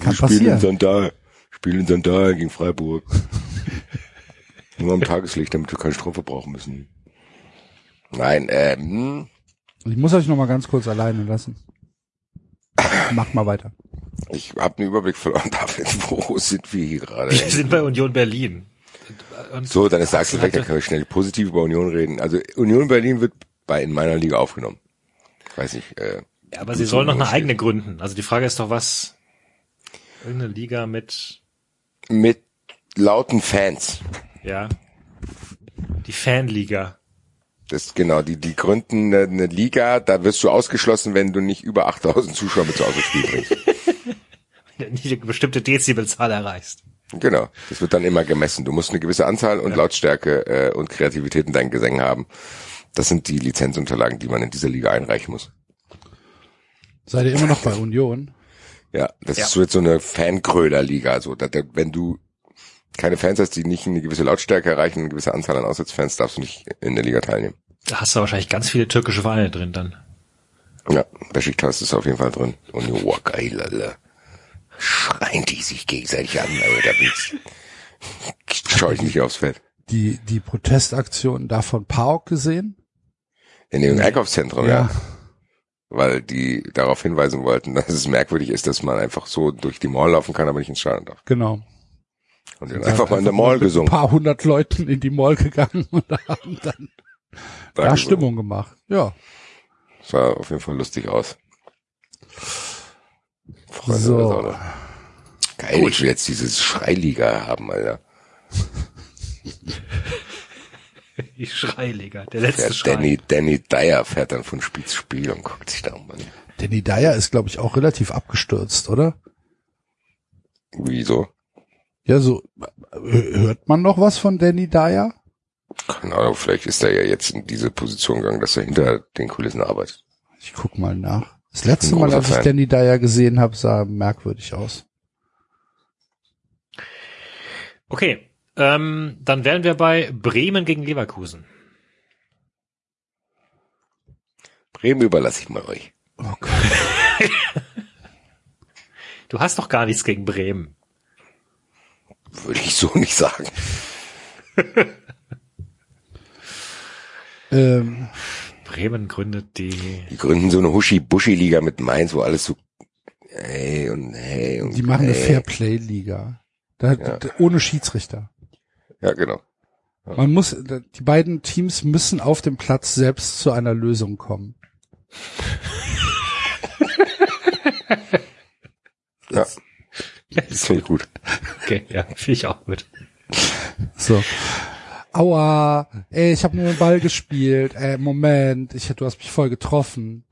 Kann Spielen in passieren. Sandal. Spielen in Sandal gegen Freiburg. Nur am Tageslicht, damit wir keinen Strom verbrauchen müssen. Nein, ähm, Ich muss euch noch mal ganz kurz alleine lassen. Mach mal weiter. Ich habe den Überblick verloren, <laughs> David. Wo sind wir hier gerade? Wir sind bei Union Berlin. Und So, dann ist der Axel weg, dann können wir schnell positiv über Union reden. Also Union Berlin wird bei in meiner Liga aufgenommen. Ich weiß nicht. Äh, Ja, aber sie sollen noch eine eigene gründen. Also die Frage ist doch, was irgendeine Liga mit, mit lauten Fans. ja, die Fanliga. Das genau, die die gründen eine, eine Liga, da wirst du ausgeschlossen, wenn du nicht über 8000 Zuschauer mit zu Hause ins Spiel bringst. Nicht eine bestimmte Dezibelzahl erreichst. Genau, das wird dann immer gemessen. Du musst eine gewisse Anzahl und Lautstärke äh, und Kreativität in deinen Gesängen haben. Das sind die Lizenzunterlagen, die man in dieser Liga einreichen muss. Seid ihr immer noch bei Union? Ja, das Ja. ist wird so eine Fangröler-Liga. So, da, da, wenn du keine Fans hast, die nicht eine gewisse Lautstärke erreichen, eine gewisse Anzahl an Auswärtsfans, darfst du nicht in der Liga teilnehmen. Da hast du wahrscheinlich ganz viele türkische Vereine drin dann. Ja, Besiktas ist auf jeden Fall drin. Und oh, geil, Alter. Schreien die sich gegenseitig an, Alter. Da bin's. <laughs> Schau ich nicht aufs Feld. Die, die Protestaktion da von PAOK gesehen? In dem Einkaufszentrum, ja. Weil die darauf hinweisen wollten, <laughs> dass es merkwürdig ist, dass man einfach so durch die Mall laufen kann, aber nicht ins Stadion darf. Genau. Und haben einfach mal in der Mall mit Ein gesungen. paar hundert Leuten in die Mall gegangen und <laughs> haben dann Da da gesungen. Stimmung gemacht. Ja. Sah auf jeden Fall lustig aus. Freunde So. Geil, ich will jetzt dieses Schreiliga haben, Alter. Die Schreiliga, der letzte Schrei. Danny, Danny Dyer fährt dann von Spiel zu Spiel und guckt sich da um. an. Danny Dyer ist, glaube ich, auch relativ abgestürzt, oder? Wieso? Ja, so hört man noch was von Danny Dyer? Keine Ahnung, vielleicht ist er ja jetzt in diese Position gegangen, dass er hinter den Kulissen arbeitet. Ich guck mal nach. Das letzte Mal, als ich. Danny Dyer gesehen habe, sah er merkwürdig aus. Okay, ähm, dann wären wir bei Bremen gegen Leverkusen. Bremen überlasse ich mal euch. Oh <laughs> Gott. Du hast doch gar nichts gegen Bremen. Würde ich so nicht sagen. <laughs> Ähm, Bremen gründet die. Die gründen so eine Huschi-Buschi-Liga mit Mainz, wo alles so hey und hey und die machen eine hey. Fairplay-Liga. Da, Ja. ohne Schiedsrichter. Ja, genau. Man muss, die beiden Teams müssen auf dem Platz selbst zu einer Lösung kommen. Ja. Das finde ich gut. Okay, ja, finde ich auch gut. So. Aua, ey, ich habe nur den Ball gespielt. Ey, Moment, ich, du hast mich voll getroffen.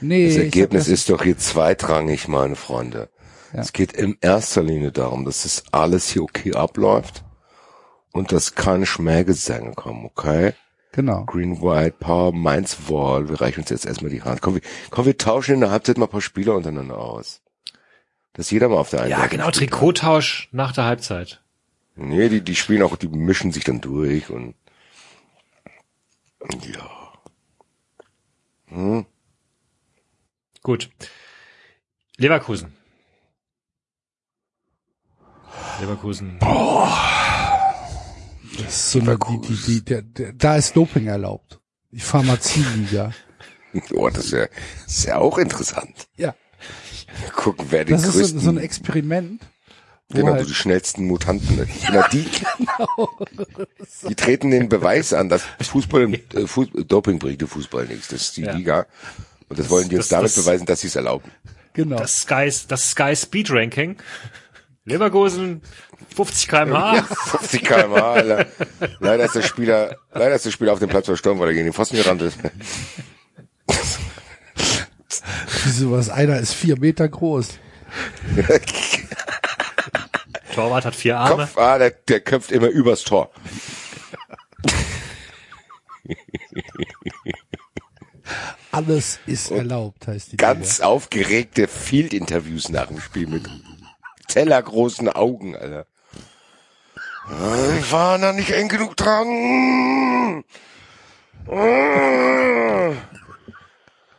Nee, Das Ergebnis das- ist doch hier zweitrangig, meine Freunde. Ja. Es geht in erster Linie darum, dass das alles hier okay abläuft und dass keine Schmähgesänge kommen, okay? Genau. Green, White, Power, Mainz, Wall. Wir reichen uns jetzt erstmal die Hand. Komm, wir, komm, wir tauschen in der Halbzeit mal ein paar Spieler untereinander aus. Dass jeder mal auf der einen Ja, Seite genau. Trikottausch nach der Halbzeit. Nee, die, die spielen auch, die mischen sich dann durch und ja. Hm. Gut. Leverkusen. Leverkusen. Das ist so eine, die, die, die, der, der, da ist Doping erlaubt. Die Pharmazieliga. <laughs> Oh, das ist ja, das ist ja auch interessant. Ja. Gucken, wer die Das ist größten, so, so ein Experiment. genau, halt- die schnellsten Mutanten. <laughs> Genau, die, die treten den Beweis an, dass Fußball, äh, Fußball Doping bringt der Fußball nichts. Das ist die Ja. Liga. Und das wollen die uns das- damit das- beweisen, dass sie es erlauben. Genau. Das Sky, das Sky Speed Ranking. Leverkusen 50 kmh. 50 km/h, Alter. Leider ist der Spieler, leider ist der Spieler auf dem Platz verstorben, weil er gegen den Pfosten gerannt ist. Wieso was? Einer ist vier Meter groß. Torwart hat vier Arme. Kopf, ah, der, der köpft immer übers Tor. Alles ist erlaubt, heißt die Ganz aufgeregte Field-Interviews nach dem Spiel mit tellergroßen Augen, Alter. Ich war da nicht eng genug dran. Ah.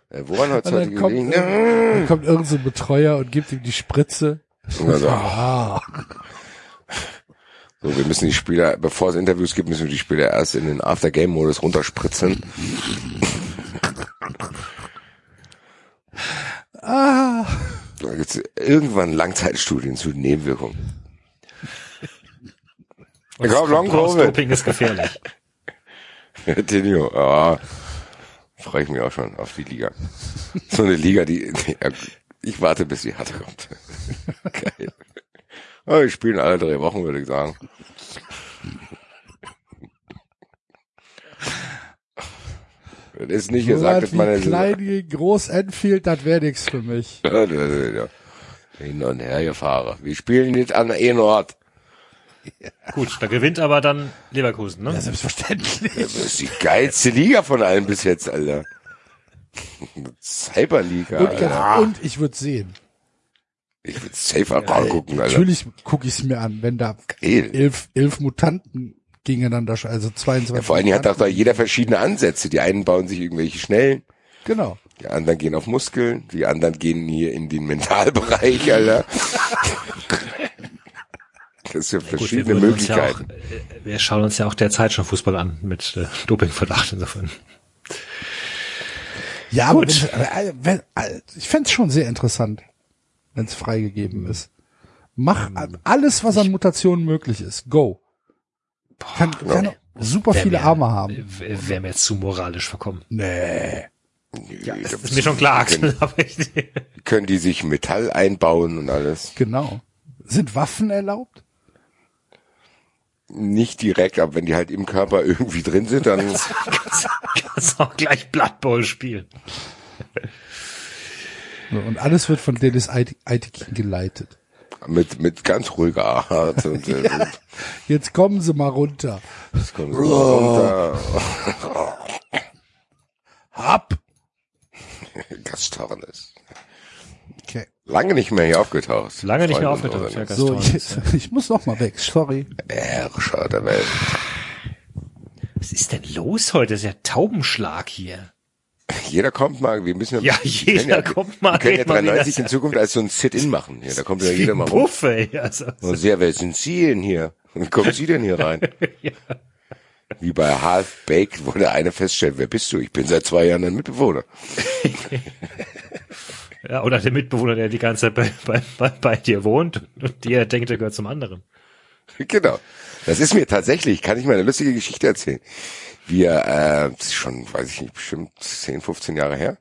Äh, Woran hat's heute dann kommt, gelegen? dann kommt irgend so ein Betreuer und gibt ihm die Spritze. Also, Ah, so, wir müssen die Spieler, bevor es Interviews gibt, müssen wir die Spieler erst in den After-Game-Modus runterspritzen. Ah, Da gibt's irgendwann Langzeitstudien zu Nebenwirkungen. Ich glaub, Long Covid. Doping ist gefährlich. <laughs> Tenio, ja, freue ich mich auch schon auf die Liga. So eine Liga, die, ich warte, bis sie hart kommt. <laughs> Geil. Aber wir spielen alle drei Wochen, würde ich sagen. Das ist nicht so gesagt, dass meine wie klein gegen groß Enfield, das wäre nix für mich. <laughs> Ja, ja, ja, ja. hin und her gefahren. Wir spielen jetzt an einem Ort. Gut, da gewinnt aber dann Leverkusen, ne? Ja, selbstverständlich. Das ist die geilste Liga von allen bis jetzt, Alter. Cyberliga. Und, Alter. und ich würde sehen. Ich will safe auch angucken, Alter. Natürlich gucke ich es mir an, wenn da Geil. elf, elf Mutanten gegeneinander, also 22. Ja, vor allen Dingen hat auch da jeder verschiedene Ansätze. Die einen bauen sich irgendwelche Schnellen, Genau. die anderen gehen auf Muskeln, die anderen gehen hier in den Mentalbereich, <laughs> Alter. Das sind Gut, wir, verschiedene würden uns ja auch, Möglichkeiten. äh, wir schauen uns ja auch derzeit schon Fußball an mit äh, Dopingverdacht insofern. Ja, aber Gut. wenn, äh, wenn, ich fänd's schon sehr interessant, wenn es freigegeben ist. Mach Hm. äh, alles, was an Mutationen möglich ist. Go. Kann, kann super Wär viele mir- Arme haben. Wäre mir jetzt zu moralisch verkommen. Nee. Ja, Das ist mir schon klar, Axel, <laughs> Können die sich Metall einbauen und alles? Genau. Sind Waffen erlaubt? Nicht direkt, aber wenn die halt im Körper irgendwie drin sind, dann <laughs> kannst auch gleich Blood Bowl spielen. So, Und alles wird von Dennis Eitikin geleitet. Mit, mit ganz ruhiger Art und <laughs> äh, Jetzt kommen sie mal runter. das kommt so runter. <laughs> Ab. Gastornis. Okay. Lange nicht mehr hier aufgetaucht. Lange nicht mehr aufgetaucht, ja, Freunde. So, jetzt, <laughs> ich muss noch mal weg. Sorry. Herrscher der Welt. Was ist denn los heute? Das ist ja Taubenschlag hier. Jeder kommt mal, wir müssen Ja, jeder ja, kommt mal, Wir können ja red mal wieder. 93 in Zukunft als so ein Sit-In machen. Hier, da kommt ja jeder mal rum. Puff, ey. Also, Und sehr, wer sind Sie denn hier? Und kommen Sie denn hier <laughs> rein? Wie bei Half Baked, wo der eine feststellt, wer bist du? Ich bin seit zwei Jahren ein Mitbewohner. <laughs> ja, oder der Mitbewohner, der die ganze Zeit bei, bei, bei, bei dir wohnt und dir denkt, er gehört zum anderen. Genau. Das ist mir tatsächlich, kann ich mal eine lustige Geschichte erzählen. Wir, äh, schon, weiß ich nicht, bestimmt 10, 15 Jahre her.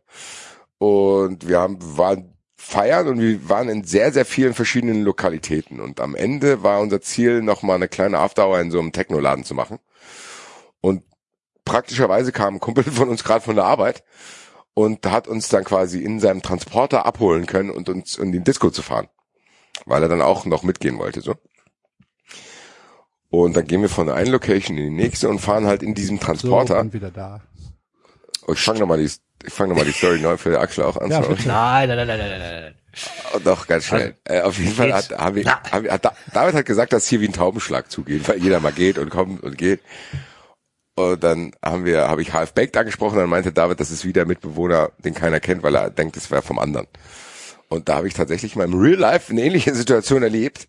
Und wir haben, waren feiern und wir waren in sehr, sehr vielen verschiedenen Lokalitäten. Und am Ende war unser Ziel, nochmal eine kleine Afterhour in so einem Technoladen zu machen. Und praktischerweise kam ein Kumpel <laughs> von uns gerade von der Arbeit und hat uns dann quasi in seinem Transporter abholen können und uns in den Disco zu fahren. Weil er dann auch noch mitgehen wollte, so. Und dann gehen wir von der einen Location in die nächste und fahren halt in diesem So, Transporter. und wieder da. Oh, ich fange nochmal die, ich fange noch mal die Story neu für Axel auch an. Ja, So. Nein, nein, nein, nein, nein, nein, nein. Oh, doch, ganz schnell. Äh, auf jeden Fall hat, haben wir, haben wir, hat, Da- David hat gesagt, dass hier wie ein Taubenschlag zugeht, weil jeder mal geht und kommt und geht. Und dann haben wir, habe ich Half Baked angesprochen, dann meinte David, das ist wieder ein Mitbewohner, den keiner kennt, weil er denkt, es wäre vom anderen. Und da habe ich tatsächlich mal im Real Life eine ähnliche Situation erlebt,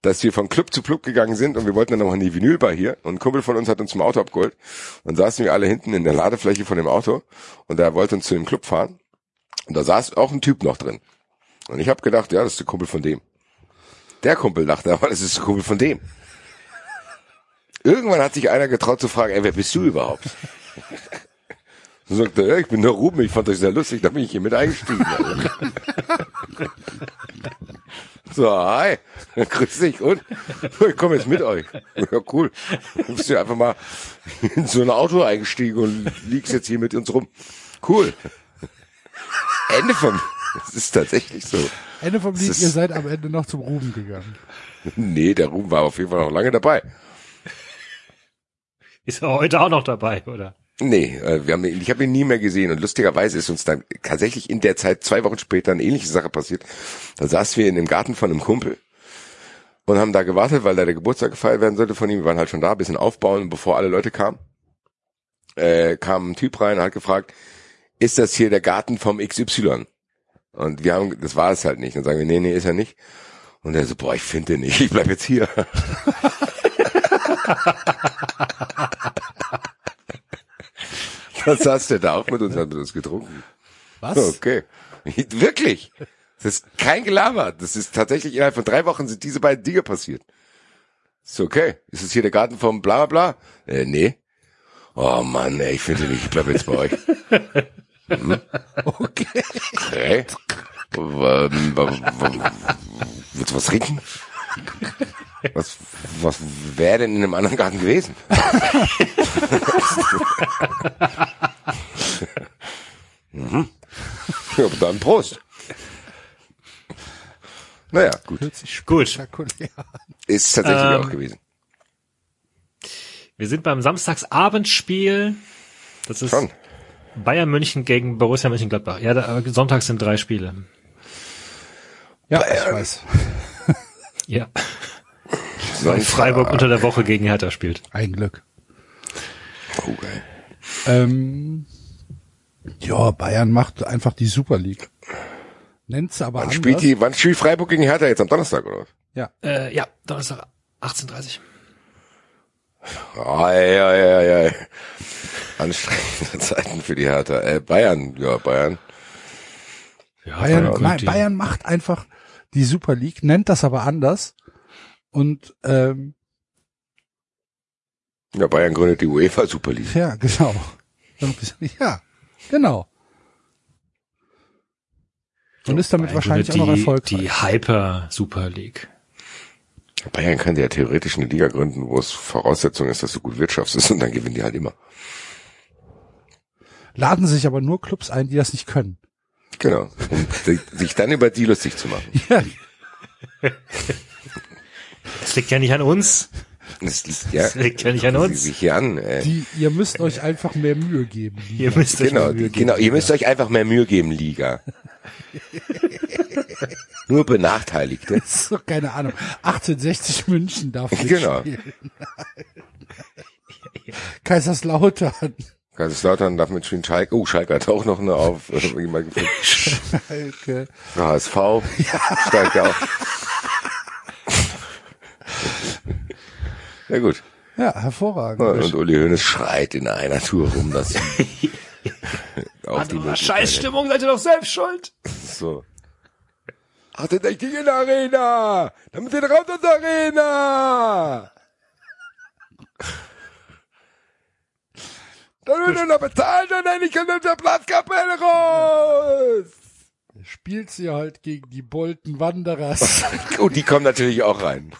dass wir von Club zu Club gegangen sind und wir wollten dann noch in die Vinylbar hier und ein Kumpel von uns hat uns zum Auto abgeholt und saßen wir alle hinten in der Ladefläche von dem Auto und er wollte uns zu dem Club fahren und da saß auch ein Typ noch drin. Und ich habe gedacht, ja, das ist der Kumpel von dem. Der Kumpel dachte <laughs> aber, das ist der Kumpel von dem. Irgendwann hat sich einer getraut zu fragen, ey, wer bist du überhaupt? <laughs> So sagte er, ja, ich bin der Ruben, ich fand euch sehr lustig, da bin ich hier mit eingestiegen. Alter. <laughs> so, hi, <laughs> grüß dich und ich komme jetzt mit euch. Ja, cool. Du bist ja einfach mal in so ein Auto eingestiegen und liegst jetzt hier mit uns rum. Cool. Ende vom, das ist tatsächlich so. Ende vom Lied, ihr seid am Ende noch zum Ruben gegangen. Nee, der Ruben war auf jeden Fall noch lange dabei. Ist er heute auch noch dabei, oder? Nee, äh, wir haben ihn, ich habe ihn nie mehr gesehen und lustigerweise ist uns dann tatsächlich in der Zeit zwei Wochen später eine ähnliche Sache passiert. Da saßen wir in dem Garten von einem Kumpel und haben da gewartet, weil da der Geburtstag gefeiert werden sollte von ihm. Wir waren halt schon da, ein bisschen aufbauen, und bevor alle Leute kamen. Äh, kam ein Typ rein und hat gefragt, ist das hier der Garten vom XY? Und wir haben, das war es halt nicht. Dann sagen wir, nee, nee, ist er nicht. Und er so, boah, ich finde den nicht, ich bleib jetzt hier. <laughs> <laughs> Was hast du da auch mit uns, hat uns getrunken? Was? Okay. <laughs> Wirklich. Das ist kein Gelaber. Das ist tatsächlich innerhalb von drei Wochen sind diese beiden Dinge passiert. Ist okay. Ist es hier der Garten vom bla bla bla? Äh, nee. Oh Mann, ey, ich finde nicht, ich bleib jetzt bei euch. Hm? Okay. Okay. Ähm, Willst du was trinken? Was, was wäre denn in einem anderen Garten gewesen? mhm. Ja, dann Prost. Naja, gut. Hört sich Gut. Ist tatsächlich Ähm, auch gewesen. Wir sind beim Samstagsabendspiel. Das ist Schon. Bayern München gegen Borussia Mönchengladbach. Ja, da, Sonntags sind drei Spiele. Ja, ich weiß. Ja. <laughs> Sonntag. Freiburg unter der Woche gegen Hertha spielt. Ein Glück. Oh, geil. Ähm, ja, Bayern macht einfach die Super League. Nennt's aber Wann anders. spielt die, wann spielt Freiburg gegen Hertha jetzt am Donnerstag, oder? was? Ja, Äh, ja, Donnerstag 18.30 Ah, ja, ja, ja, ja. Anstrengende <laughs> Zeiten für die Hertha. Äh, Bayern, ja, Bayern. Ja, Bayern, Bayern macht einfach die Super League, nennt das aber anders. Und ähm, Ja, Bayern gründet die UEFA Super League. ja, genau. Ja, genau. Und ist damit Bayern wahrscheinlich auch noch erfolgreich. Die Hyper Super League. Bayern könnte ja theoretisch eine Liga gründen, wo es Voraussetzung ist, dass du gut wirtschaftest <laughs> und dann gewinnen die halt immer. Laden sich aber nur Clubs ein, die das nicht können. Genau. Um si- sich dann über die lustig zu machen. <laughs> <laughs> Ja, Das liegt ja nicht an uns. Das liegt, ja, Das liegt ja nicht an uns. sich hier an. Äh. die, ihr müsst euch einfach mehr Mühe geben. Die, Ihr müsst euch Genau, mal Mühe genau. geben. Ihr müsst euch einfach mehr Mühe geben, Liga. <laughs> Nur Benachteiligte. das ist doch keine Ahnung. 1860 München darf nicht Genau. spielen. <laughs> Kaiserslautern. Kaiserslautern darf mitspielen. Schalke. Oh, Schalke hat auch noch eine auf. Äh. <laughs> Schalke. HSV. Steigt ja Ja gut. Ja, hervorragend. Ja, Und Uli Hoeneß schreit in einer Tour rum, dass auch <laughs> die Ah, Möglichkeit Scheißstimmung, seid ihr doch selbst schuld. So. Achtet euch nicht in der Arena! Damit ihr raus aus der Arena! Dann wird er noch bezahlt und dann ich aus der Platzkapelle raus! Spielt sie halt gegen die Bolton Wanderers. <laughs> Und die kommen natürlich auch rein.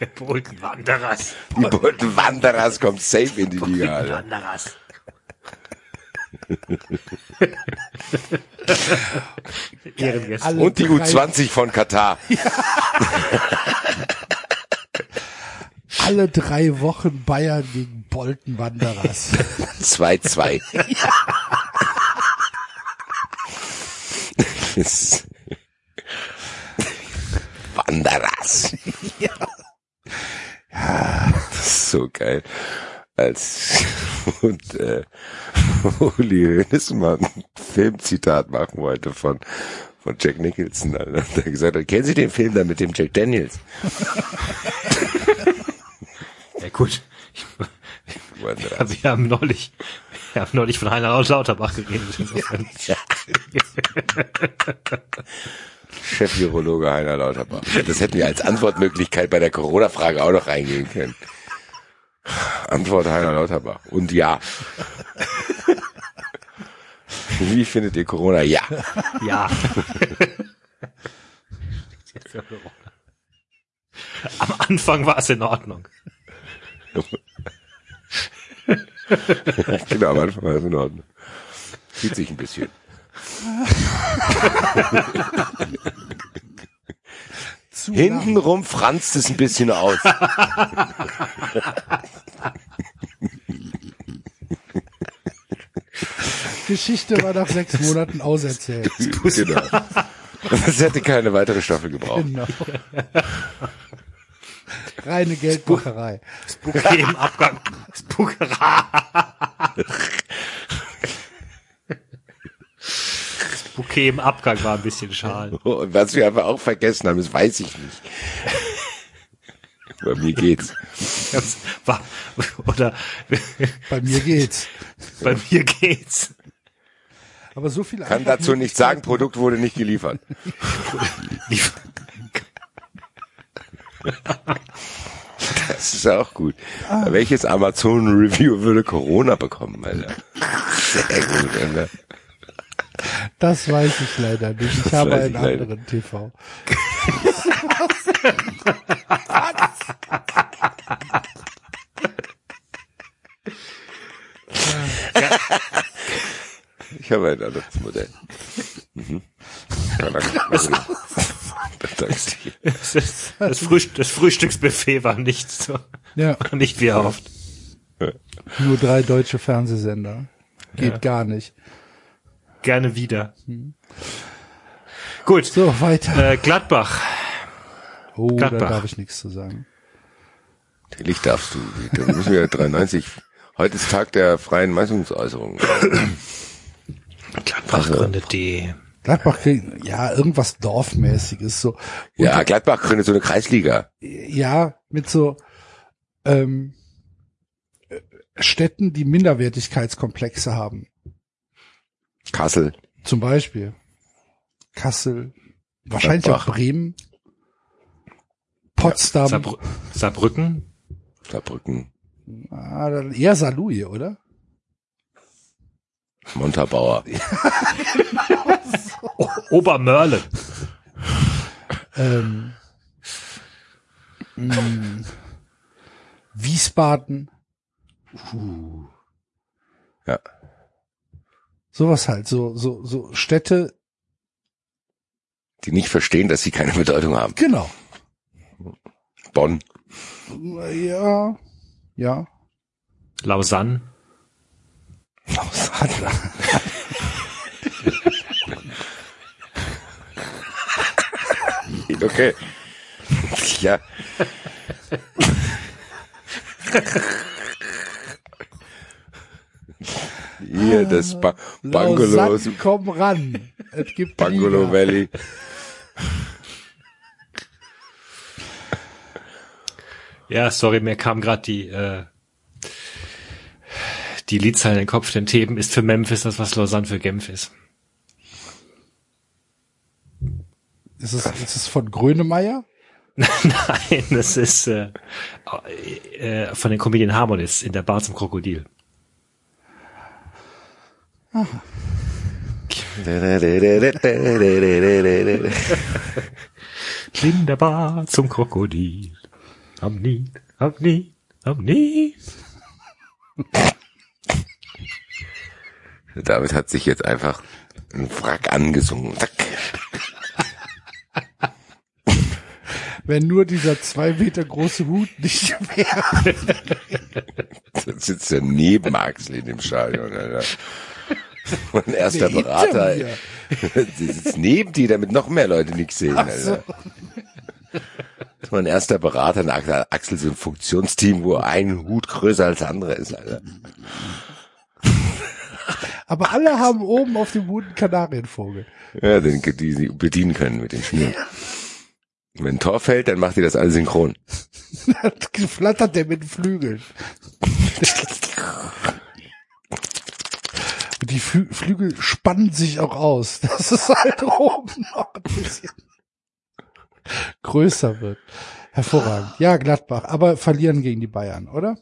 Der Bolton Wanderers. Die Bolton Wanderers kommt safe in die Liga, Alter. Wanderers. <laughs> Alle Und die drei- U20 von Katar. <laughs> Alle drei Wochen Bayern gegen Bolton Wanderers. 2-2. Das- <laughs> Wanderers. <laughs> Das ist so geil. Als <laughs> und äh, Uli Hoeneß mal ein Filmzitat machen wollte von von Jack Nicholson, Alter. der gesagt hat, kennen Sie den Film da mit dem Jack Daniels? Ja gut. Wanderers. Wir haben neulich, wir haben neulich von Heiner Lauterbach geredet. <laughs> Chef-Virologe Heiner Lauterbach. Das hätten wir als Antwortmöglichkeit bei der Corona-Frage auch noch reingehen können. Antwort Heiner Lauterbach. Und ja. Wie findet ihr Corona? Ja. Ja. <laughs> Am Anfang war es in Ordnung. <laughs> genau, am Anfang war das in Ordnung. Zieht sich ein bisschen. Hintenrum franzt es ein bisschen aus. Geschichte war nach sechs Monaten auserzählt. genau. Das hätte keine weitere Staffel gebraucht. Genau. <laughs> Reine Geldbucherei. Bouquet im Abgang. Das Das Bouquet im Abgang war ein bisschen schal. Und was wir aber auch vergessen haben, das weiß ich nicht. Bei mir geht's. Oder Bei mir geht's. bei mir geht's. Aber so viel Kann dazu nicht sagen, Produkt wurde nicht geliefert. Das ist auch gut. Welches Amazon-Review würde Corona bekommen, Alter? Sehr gut, Alter. Das weiß ich leider nicht. Ich habe weiß einen ich leider. anderen TV. Ich habe ein anderes Modell. Mhm. Das, ist- das, Frühst das Frühstücksbuffet war nicht so, Ja, war nicht wie erhofft. nur drei deutsche Fernsehsender. Geht Ja. gar nicht. Gerne wieder. Gut. So, weiter. Äh, Gladbach. Oh, da Gladbach. darf ich nichts zu sagen. Natürlich darfst du. Da müssen wir 93. Heute ist Tag der freien Meinungsäußerung. <laughs> Gladbach gründet die. Gladbach kriegt, ja, irgendwas Dorfmäßiges, so. Ja, Gladbach gründet so eine Kreisliga. ja, mit so ähm, äh, Städten, die Minderwertigkeitskomplexe haben. Kassel. Zum Beispiel Kassel, wahrscheinlich Gladbach. auch Bremen, Potsdam, Saarbrü Saarbrücken. Saarbrücken. ah, dann eher Saarlouis, oder? Montabaur. O <laughs> Obermörlen. Ähm, mh, Wiesbaden, Ja. sowas halt, so so so Städte, Die nicht verstehen, dass sie keine Bedeutung haben. genau. Bonn. Ja, ja. Lausanne. Hat, <laughs> Okay. Ja. Hier, das ba Bungalow, Lausanne, komm ran. Es gibt Bungalow Liga. Valley. Ja, sorry, mir kam gerade die äh, die in den Kopf, denn Theben ist für Memphis das, was Lausanne für Genf ist. Ist es, ist es von Grönemeyer? <laughs> Nein, das ist äh, äh, von den Comedian Harmonists in der Bar zum Krokodil. In der Bar zum Krokodil. Am nie, am nie, am nie. David hat sich jetzt einfach ein Wrack angesungen. Zack. Wenn nur dieser zwei Meter große Hut nicht wäre. Dann sitzt er neben Axel in dem Stadion. Alter. Mein erster Nee, Berater. Sie sitzt neben dir, damit noch mehr Leute nichts sehen. So. Alter. Das ist mein erster Berater. Axel, Axel so ein Funktionsteam, wo ein Hut größer als der andere ist. Alter. Aber alle haben oben auf dem Hut einen Kanarienvogel. Ja, den, die sie bedienen können mit den Schnüren. Wenn ein Tor fällt, dann macht ihr das alle synchron. Dann flattert der mit den Flügeln. Und die Flü Flügel spannen sich auch aus, dass es halt oben noch ein bisschen größer wird. Hervorragend. Ja, Gladbach, aber verlieren gegen die Bayern, oder?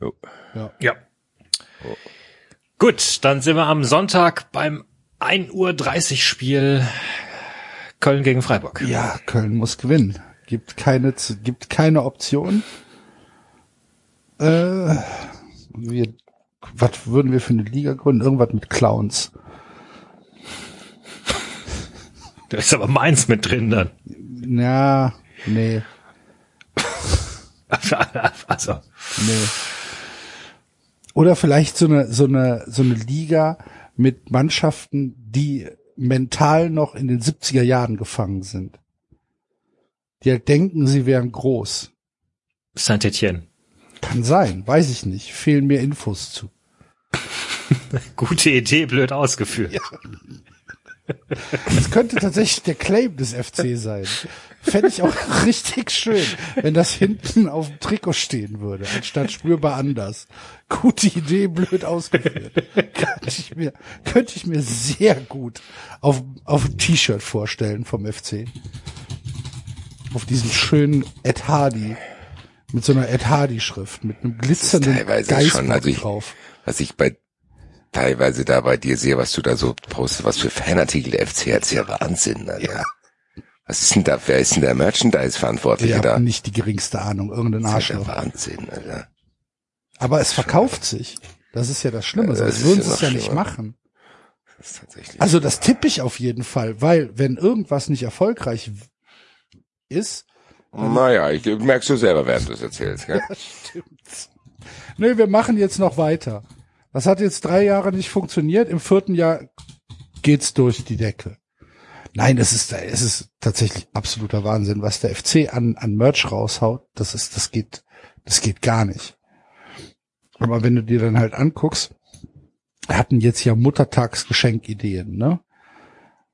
Jo. Ja. Gut, dann sind wir am Sonntag beim 1.30 Uhr Spiel Köln gegen Freiburg. Ja, Köln muss gewinnen. Gibt keine, gibt keine Option. Äh, wir, was würden wir für eine Liga gründen? Irgendwas mit Clowns. Da ist aber Mainz mit drin dann. Ja, nee, <laughs> Also, nee. Oder vielleicht so eine, so eine, so eine Liga mit Mannschaften, die mental noch in den 70er Jahren gefangen sind. Die halt denken, sie wären groß. Saint-Etienne. Kann sein, weiß ich nicht. Fehlen mir Infos zu. <laughs> Gute Idee, blöd ausgeführt. Das könnte tatsächlich der Claim des FC sein. Fände ich auch <laughs> richtig schön, wenn das hinten auf dem Trikot stehen würde, anstatt spürbar anders. Gute Idee, blöd ausgeführt. könnte ich mir, könnte ich mir sehr gut auf, auf ein T-Shirt vorstellen vom FC. Auf diesen schönen Ed Hardy. Mit so einer Ed Hardy Schrift, mit einem glitzernden Geist also drauf. Was ich bei teilweise da bei dir sehe, was du da so postest, was für Fanartikel der FC hat, ist ja Wahnsinn, Alter. Ja. Was ist denn da, wer ist denn der Merchandise-Verantwortliche Ich da? habe nicht die geringste Ahnung, irgendein Das ist ja Arschloch. Wahnsinn, Alter. Aber es verkauft sich. Das ist ja das Schlimme, Ja, das sonst würden ja sie es ja nicht machen. Das. Also das tippe ich auf jeden Fall, weil wenn irgendwas nicht erfolgreich ist, naja, ich merkst du selber, während du es erzählst, gell? <laughs> stimmt's. Nee, wir machen jetzt noch weiter. Das hat jetzt drei Jahre nicht funktioniert. Im vierten Jahr geht's durch die Decke. Nein, es ist, es ist tatsächlich absoluter Wahnsinn, was der FC an, an Merch raushaut. Das ist, das geht, das geht gar nicht. Aber wenn du dir dann halt anguckst, hatten jetzt ja Muttertagsgeschenkideen, ne?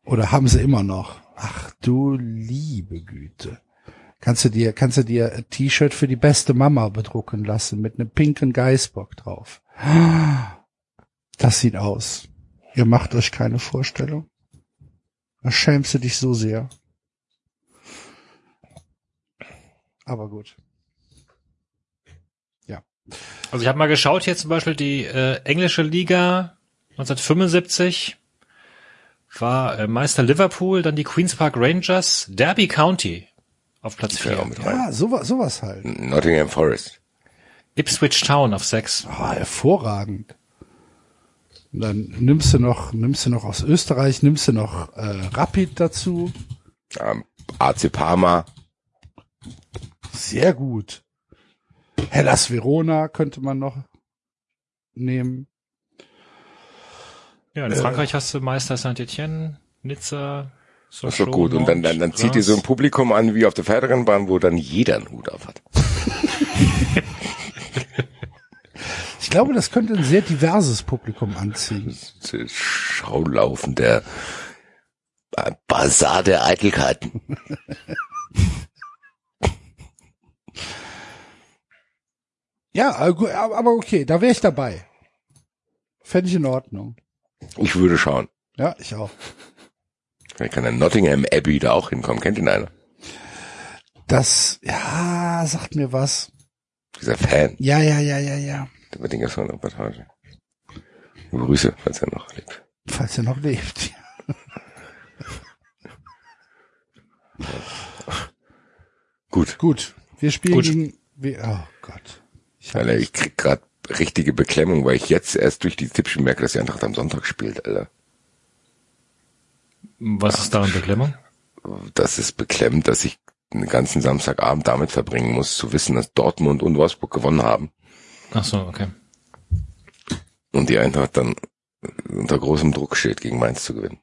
Oder haben sie immer noch? Ach du liebe Güte. Kannst du dir, kannst du dir ein T-Shirt für die beste Mama bedrucken lassen mit einem pinken Geißbock drauf. Das sieht aus. Ihr macht euch keine Vorstellung. Da schämst du dich so sehr. Aber gut. Also ich habe mal geschaut hier zum Beispiel die äh, englische Liga 1975 war äh, Meister Liverpool, dann die Queens Park Rangers, Derby County auf Platz Ich will auch 4, mit rein. Ja, sowas, sowas halt. Nottingham Forest. Ipswich Town auf 6. Ah, hervorragend. Und dann nimmst du noch, nimmst du noch aus Österreich, nimmst du noch äh, Rapid dazu. Ähm, AC Parma. Sehr gut. Hellas Verona könnte man noch nehmen. Ja, in Frankreich hast du Meister Saint-Etienne, Nizza, Das ist doch gut. Und dann, dann, dann zieht ihr so ein Publikum an wie auf der Pferderennbahn, wo dann jeder einen Hut auf hat. <laughs> <laughs> Ich glaube, das könnte ein sehr diverses Publikum anziehen. Das Schaulaufen der äh, Bazar der Eitelkeiten. Ja, aber aber okay, da wäre ich dabei. Fände ich in Ordnung. Ich würde schauen. Ja, ich auch. Vielleicht kann der Nottingham Abbey da auch hinkommen. Kennt ihn einer? Das, ja, sagt mir was. Dieser Fan. Ja, ja, ja, ja, ja. Der wird den gestern eine Reportage. Grüße, falls er noch lebt. Falls er noch lebt. Gut. Gut, wir spielen Gut. gegen, wir, oh Gott. Ich Alter, ich krieg grad richtige Beklemmung, weil ich jetzt erst durch die Tippspiel merke, dass die Eintracht am Sonntag spielt, Alter. Was ist da in Beklemmung? Das ist beklemmt, dass ich den ganzen Samstagabend damit verbringen muss, zu wissen, dass Dortmund und Wolfsburg gewonnen haben Ach so, okay. und die Eintracht dann unter großem Druck steht, gegen Mainz zu gewinnen.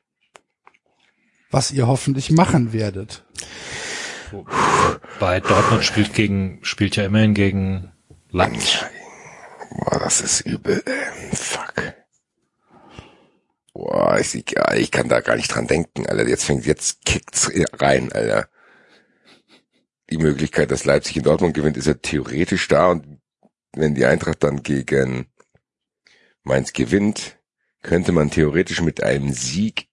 was ihr hoffentlich machen werdet. Bei Dortmund spielt gegen, spielt ja immerhin gegen Leipzig. Boah, das ist übel. Fuck. Boah, ich, ich kann da gar nicht dran denken, Alter. Jetzt fängt, jetzt kickt's rein, Alter. Die Möglichkeit, dass Leipzig in Dortmund gewinnt, ist ja theoretisch da und wenn die Eintracht dann gegen Mainz gewinnt, könnte man theoretisch mit einem Sieg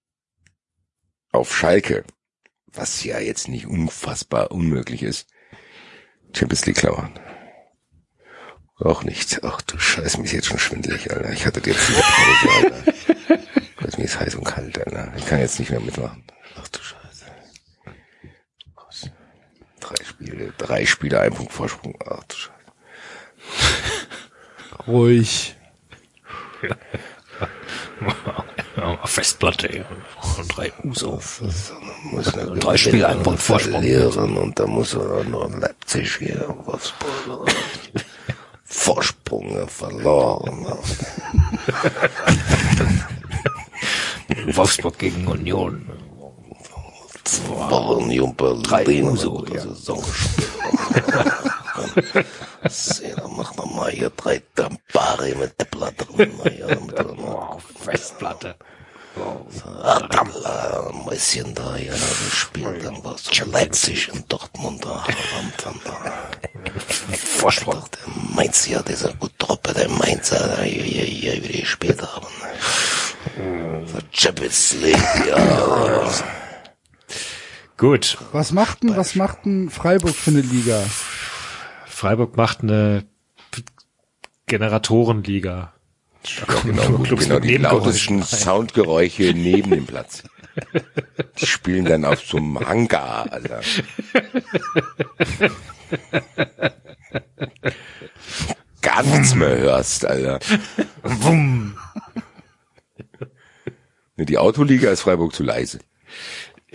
auf Schalke, was ja jetzt nicht unfassbar unmöglich ist, Champions League klammern. Auch nicht. Ach du Scheiße, mir ist jetzt schon schwindelig, Alter. Ich hatte jetzt Pause, Alter. Mir ist heiß und kalt, Alter. Ich kann jetzt nicht mehr mitmachen. Ach du Scheiße. Gott. Drei Spiele, drei Spiele, ein Punkt Vorsprung. Ach du Scheiße. <laughs> Ruhig. Festplatte. Und drei Uso. Muss er Drei Spiele, ein Punkt Vorsprung. verlieren und da muss er noch Leipzig hier, Wolfsburg. <laughs> Vorsprung verloren. Wolfsburg gegen Union. Jumper Drei Uso, ja. Saison Seh, dann machen wir mal hier drei Dampari mit der Platte drin. Noch- Wow, Festplatte. Verdammt, ein bisschen da, ja, wir spielen dann was. Leipzig und Dortmund, da, verdammt, da. Vorsprung. Der Mainz, ja, dieser gute Truppe, der Mainzer, ja, ja, ja, wie die gespielt haben. So Champions League, ja. Gut. Was macht denn, was macht denn Freiburg für eine Liga? Freiburg macht eine Generatorenliga. Ja, genau, Clubs genau mit die lautesten. Soundgeräusche neben dem Platz. <laughs> Die spielen dann auf so einem Hangar, Alter. Gar nichts mehr hörst, Alter. Wumm. Die Autoliga ist Freiburg zu leise.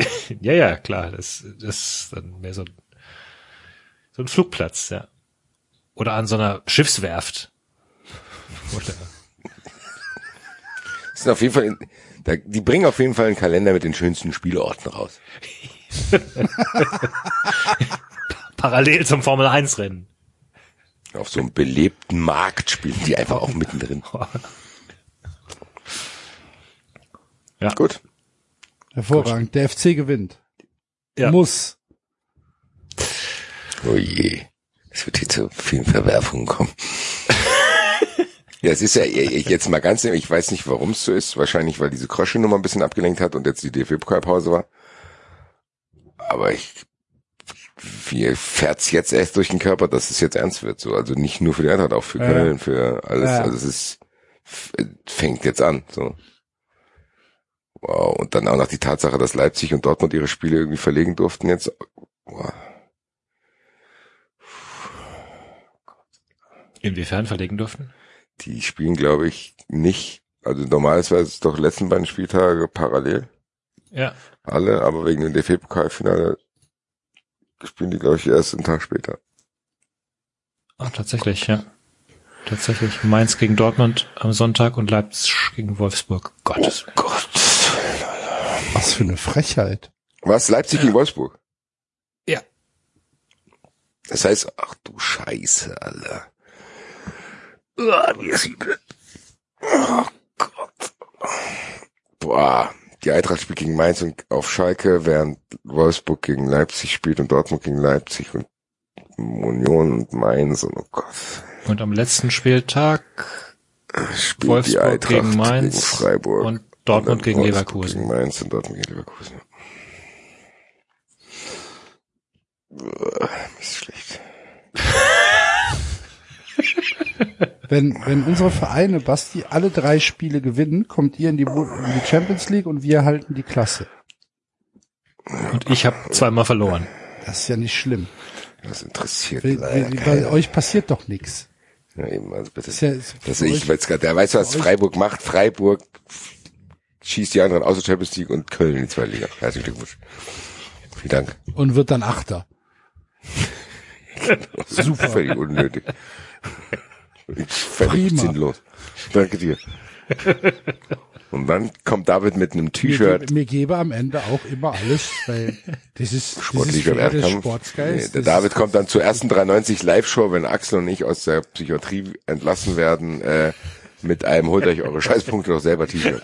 <laughs> Ja, ja, klar. Das, das ist dann mehr so ein, so ein Flugplatz, ja. Oder an so einer Schiffswerft. Oder, Das sind auf jeden Fall, in, da, die bringen auf jeden Fall einen Kalender mit den schönsten Spielorten raus. <laughs> parallel zum Formel 1 Rennen. Auf so einem belebten Markt spielen die einfach auch mittendrin. <laughs> Ja. Gut. Hervorragend. Der FC gewinnt. Ja. Muss. Oh je. Es wird hier zu vielen Verwerfungen kommen. <laughs> ja, es ist ja jetzt mal ganz, ich weiß nicht, warum es so ist. Wahrscheinlich, weil diese Krosche-Nummer ein bisschen abgelenkt hat und jetzt die DFB-Pokalpause war. Aber ich, wie fährt's jetzt erst durch den Körper, dass es jetzt ernst wird, so. Also nicht nur für die Eintracht, auch für Ja. Köln, für alles. Ja. Also es ist, fängt jetzt an, so. Wow. Und dann auch noch die Tatsache, dass Leipzig und Dortmund ihre Spiele irgendwie verlegen durften jetzt. Wow. Inwiefern verlegen durften? Die spielen, glaube ich, nicht. Also normalerweise ist es doch letzten beiden Spieltage parallel. Ja. Alle, aber wegen dem DFB-Pokalfinale spielen die, glaube ich, erst einen Tag später. Ah, tatsächlich, ja. Tatsächlich Mainz gegen Dortmund am Sonntag und Leipzig gegen Wolfsburg. Gottes Willen. Gott. Was für eine Frechheit. Was? Leipzig gegen Wolfsburg? Ja. Das heißt, ach du Scheiße, Alter. Uah, mir ist übel. Oh Gott. Boah. Die Eintracht spielt gegen Mainz und auf Schalke, während Wolfsburg gegen Leipzig spielt und Dortmund gegen Leipzig und Union und Mainz und oh Gott. Und am letzten Spieltag Spielt Wolfsburg gegen Mainz gegen Freiburg und Dortmund gegen Wolfsburg Leverkusen. Gegen Mainz und Dortmund gegen Leverkusen. Uah, Ist schlecht. Wenn, wenn unsere Vereine, Basti, alle drei Spiele gewinnen, kommt ihr in die, in die Champions League und wir halten die Klasse. Und ich habe zweimal verloren. Das ist ja nicht schlimm. Das interessiert Weil, leider keiner. euch passiert doch nichts. Ja, eben, also bitte. Ist ja, ist Das für ich weiß gerade, der weiß, was Freiburg macht. Freiburg schießt die anderen aus der Champions League und Köln in die zweite Liga. Herzlichen Glückwunsch. Vielen Dank. und wird dann Achter. <laughs> Super. Völlig unnötig. Völlig Prima. sinnlos. Danke dir. Und dann kommt David mit einem Mir, T-Shirt. ge- mir gebe am Ende auch immer alles, weil das ist, ist Wettkampf. Sportsgeist. Nee, der David kommt dann zur ersten 93 Live-Show, wenn Axel und ich aus der Psychiatrie entlassen werden, äh, mit einem holt euch eure Scheißpunkte doch selber T-Shirt.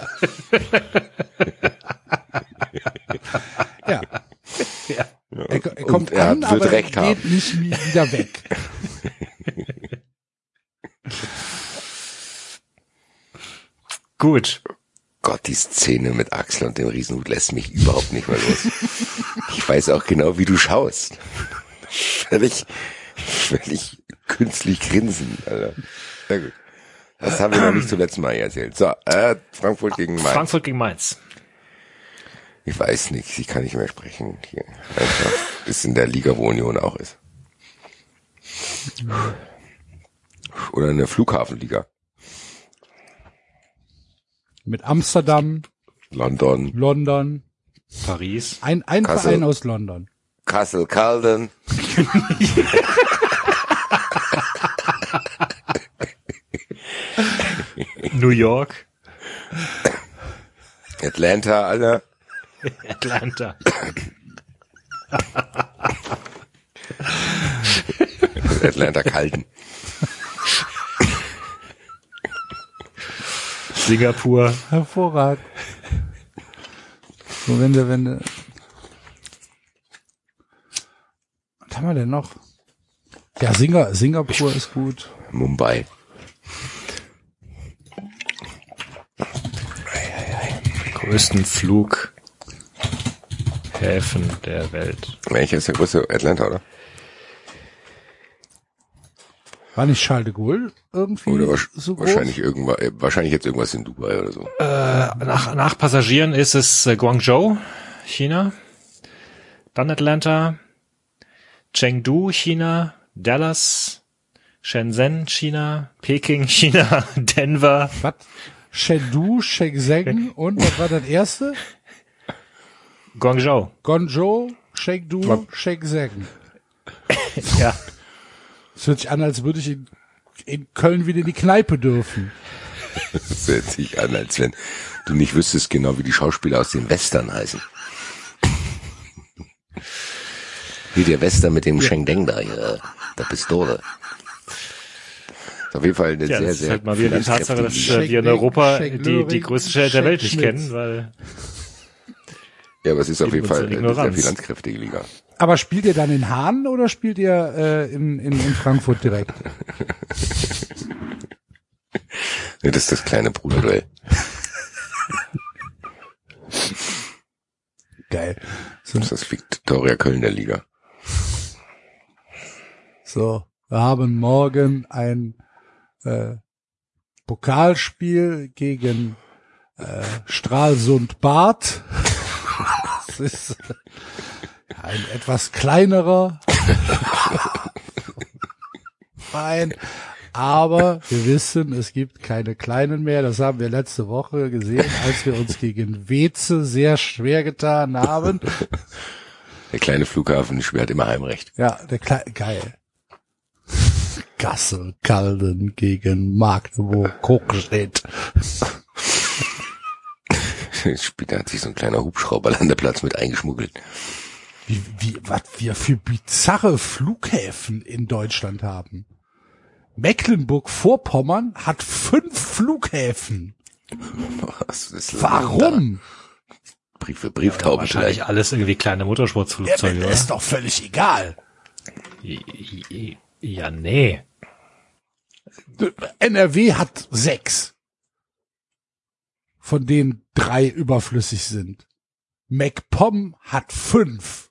Ja. Er, er kommt er an, wird aber recht geht haben. nicht wie- wieder weg. <laughs> Gut. Gott, die Szene mit Axel und dem Riesenhut lässt mich überhaupt nicht mehr los. Ich weiß auch genau, wie du schaust. Völlig, völlig künstlich grinsen, Alter. Sehr gut. Das haben wir noch nicht zum letzten Mal hier erzählt. So, äh, Frankfurt gegen Mainz. Frankfurt gegen Mainz. Ich weiß nicht, ich kann nicht mehr sprechen. Hier. Einfach ist in der Liga, wo Union auch ist. Oder in der Flughafenliga. Mit Amsterdam, London, London, Paris. ein, ein Kassel. Verein aus London. Kassel, <laughs> New York. Atlanta, Alter. Atlanta. <laughs> Atlanta Calden. Singapur. Hervorragend. So, wenn du, wenn was haben wir denn noch? Ja, Singa, Singapur ist gut. Mumbai. Größten Flughäfen der Welt. Welcher ist der größte? Atlanta, oder? War nicht Charles de Gaulle irgendwie Oder wasch- so groß? wahrscheinlich irgendwas, äh, wahrscheinlich jetzt irgendwas in Dubai oder so. Äh, nach, nach Passagieren ist es äh, Guangzhou, China, dann Atlanta, Chengdu, China, Dallas, Shenzhen, China, Peking, <laughs> China, Denver, Was? Chengdu, Shenzhen und was war das erste? Guangzhou. Guangzhou, Chengdu, Shenzhen. Ja. Es <laughs> hört sich an, als würde ich in, in Köln wieder in die Kneipe dürfen. Das hört sich an, als wenn du nicht wüsstest genau, wie die Schauspieler aus den Western heißen. Wie der Western mit dem Sheng Deng da, hier, der Pistole. Auf jeden Fall eine Ja, sehr, das ist sehr halt mal wieder die Tatsache, dass äh, wir in Schenk- Europa Schenk die, die größten Städte der Welt nicht Schenk kennen, weil Ja, aber es ist auf jeden Fall in eine sehr finanzkräftige Liga. Aber spielt ihr dann in Hahn oder spielt ihr äh, in, in, in Frankfurt direkt? <laughs> Das ist das kleine Bruderduell. Geil. So, Das ist das Victoria Köln der Liga. so, wir haben morgen ein äh, Pokalspiel gegen äh, Stralsund Bad. Das ist ein etwas kleinerer Verein. Aber wir wissen, es gibt keine kleinen mehr. Das haben wir letzte Woche gesehen, als wir uns gegen Weze sehr schwer getan haben. Der kleine Flughafen hat immer Heimrecht. Ja, der Kle geil. Gassel Calden gegen Magdeburg Hochstedt. <laughs> Später hat sich so ein kleiner Hubschrauberlandeplatz mit eingeschmuggelt. Wie, wie, was wir für bizarre Flughäfen in Deutschland haben. Mecklenburg-Vorpommern hat fünf Flughäfen. Was ist Warum? Brief für Brieftauben wahrscheinlich vielleicht. alles irgendwie kleine Ja, Motorsportflugzeuge, oder? ist doch völlig egal. Ja, nee. NRW hat sechs. Von denen drei überflüssig sind. MacPom hat fünf.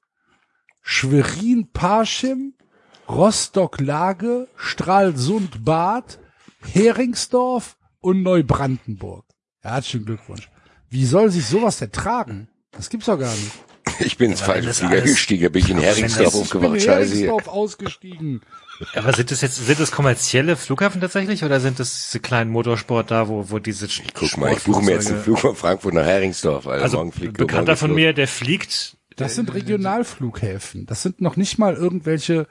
Schwerin Parchim, Rostock Lage, Stralsund Bad, Heringsdorf und Neubrandenburg. Herzlichen Glückwunsch. Wie soll sich sowas ertragen? Das gibt's doch gar nicht. Ich bin ins falsche Flieger gestiegen, bin ich in Heringsdorf das- Ich bin aufgewacht. in. Heringsdorf ausgestiegen. Aber sind das jetzt, sind das kommerzielle Flughafen tatsächlich oder sind das diese kleinen Motorsport da, wo, wo diese Guck mal, ich buche mir jetzt einen Flug von Frankfurt nach Heringsdorf. Alter. Also, morgen fliegt ein Bekannter morgen von mir, der fliegt, Das sind Regionalflughäfen. Das sind noch nicht mal irgendwelche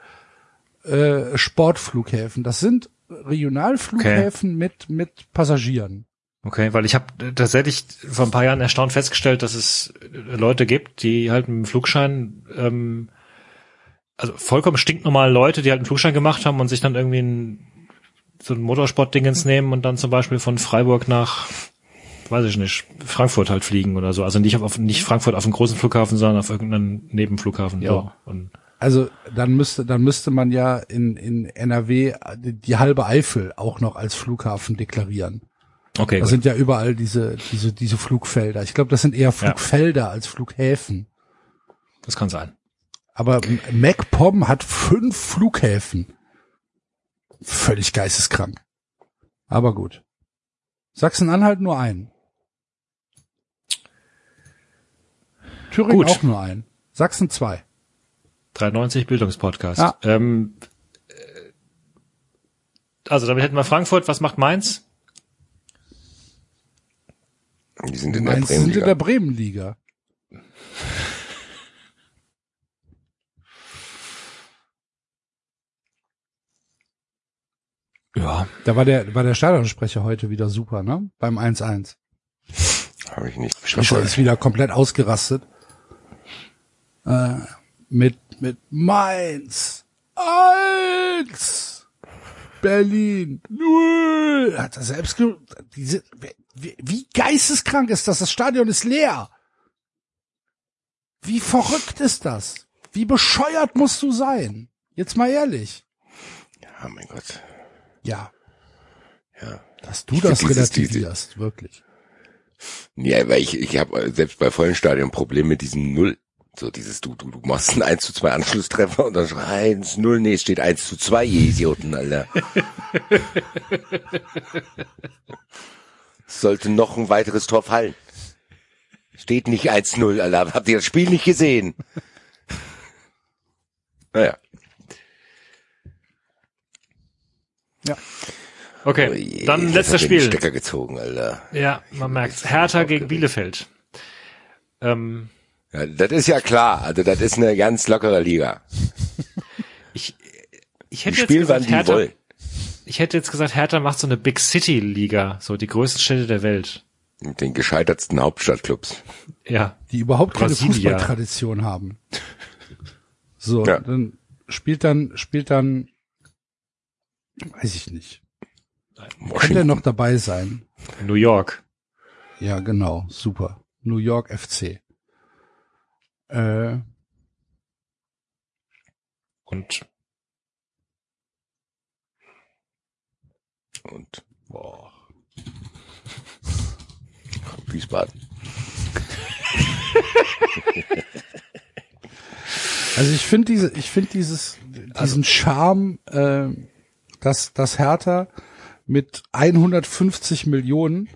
äh, Sportflughäfen. Das sind Regionalflughäfen mit mit Passagieren. okay, weil ich habe tatsächlich vor ein paar Jahren erstaunt festgestellt, dass es Leute gibt, die halt mit dem Flugschein, ähm, also vollkommen stinknormale Leute, die halt einen Flugschein gemacht haben und sich dann irgendwie ein, so ein Motorsportdingens nehmen und dann zum Beispiel von Freiburg nach weiß ich nicht, Frankfurt halt fliegen oder so. Also nicht auf nicht Frankfurt auf einem großen Flughafen, sondern auf irgendeinen Nebenflughafen. Ja. So. Und Also dann müsste dann müsste man ja in in NRW die, halbe Eifel auch noch als Flughafen deklarieren. okay, Da gut. sind ja überall diese diese diese Flugfelder. Ich glaube, das sind eher Flugfelder als Flughäfen. das kann sein. Aber MacPom hat fünf Flughäfen. Völlig geisteskrank. Aber gut. Sachsen-Anhalt nur einen. Thüringen Gut. auch nur einen. Sachsen zwei. 93 Bildungspodcast. Ja. Ähm, äh, also damit hätten wir Frankfurt. Was macht Mainz? Die sind in der Mainz sind in Bremenliga. der Bremenliga. Ja. Da war der, war der Stadionsprecher heute wieder super, ne? Beim 1-1. Habe ich nicht verfolgt. ist wieder komplett ausgerastet. Äh, mit, mit Mainz. Eins. Berlin. Null. Hat er selbst ge diese, wie, wie geisteskrank ist das? Das Stadion ist leer. Wie verrückt ist das? Wie bescheuert musst du sein? Jetzt mal ehrlich. Ja, mein Gott. Ja, Ja. dass du Ich das relativierst, wirklich. Ja, weil ich, ich habe selbst bei vollen Stadion ein Problem mit diesem Null. So dieses, du, du, du machst einen 1 zu 2 Anschlusstreffer und dann schreibst 1 0, nee, es steht 1 zu 2, ihr Idioten, Alter. Sollte noch ein weiteres Tor fallen. Steht nicht 1-0, Alter. Habt ihr das Spiel nicht gesehen? Naja. Okay, Oje, dann letztes Spiel. Stecker gezogen, Alter. Ja, man merkt's. Hertha gegen Bielefeld. Ähm, Ja, das ist ja klar. Also das ist eine ganz lockere Liga. <laughs> ich, ich hätte jetzt gesagt, die Hertha, wollen. ich hätte jetzt gesagt, Hertha macht so eine Big City Liga, so die größten Städte der Welt. Mit den gescheitertsten Hauptstadtclubs. Ja, Die überhaupt keine Brasilia. Fußballtradition haben. So, Ja. dann spielt dann, spielt dann, weiß ich nicht. Kann der Washington. noch dabei sein? New York. Ja, genau, super. New York FC. Äh, Und Und boah. Wiesbaden. Also ich finde diese, ich finde dieses, diesen Charme, äh, dass dass Hertha mit 150 Millionen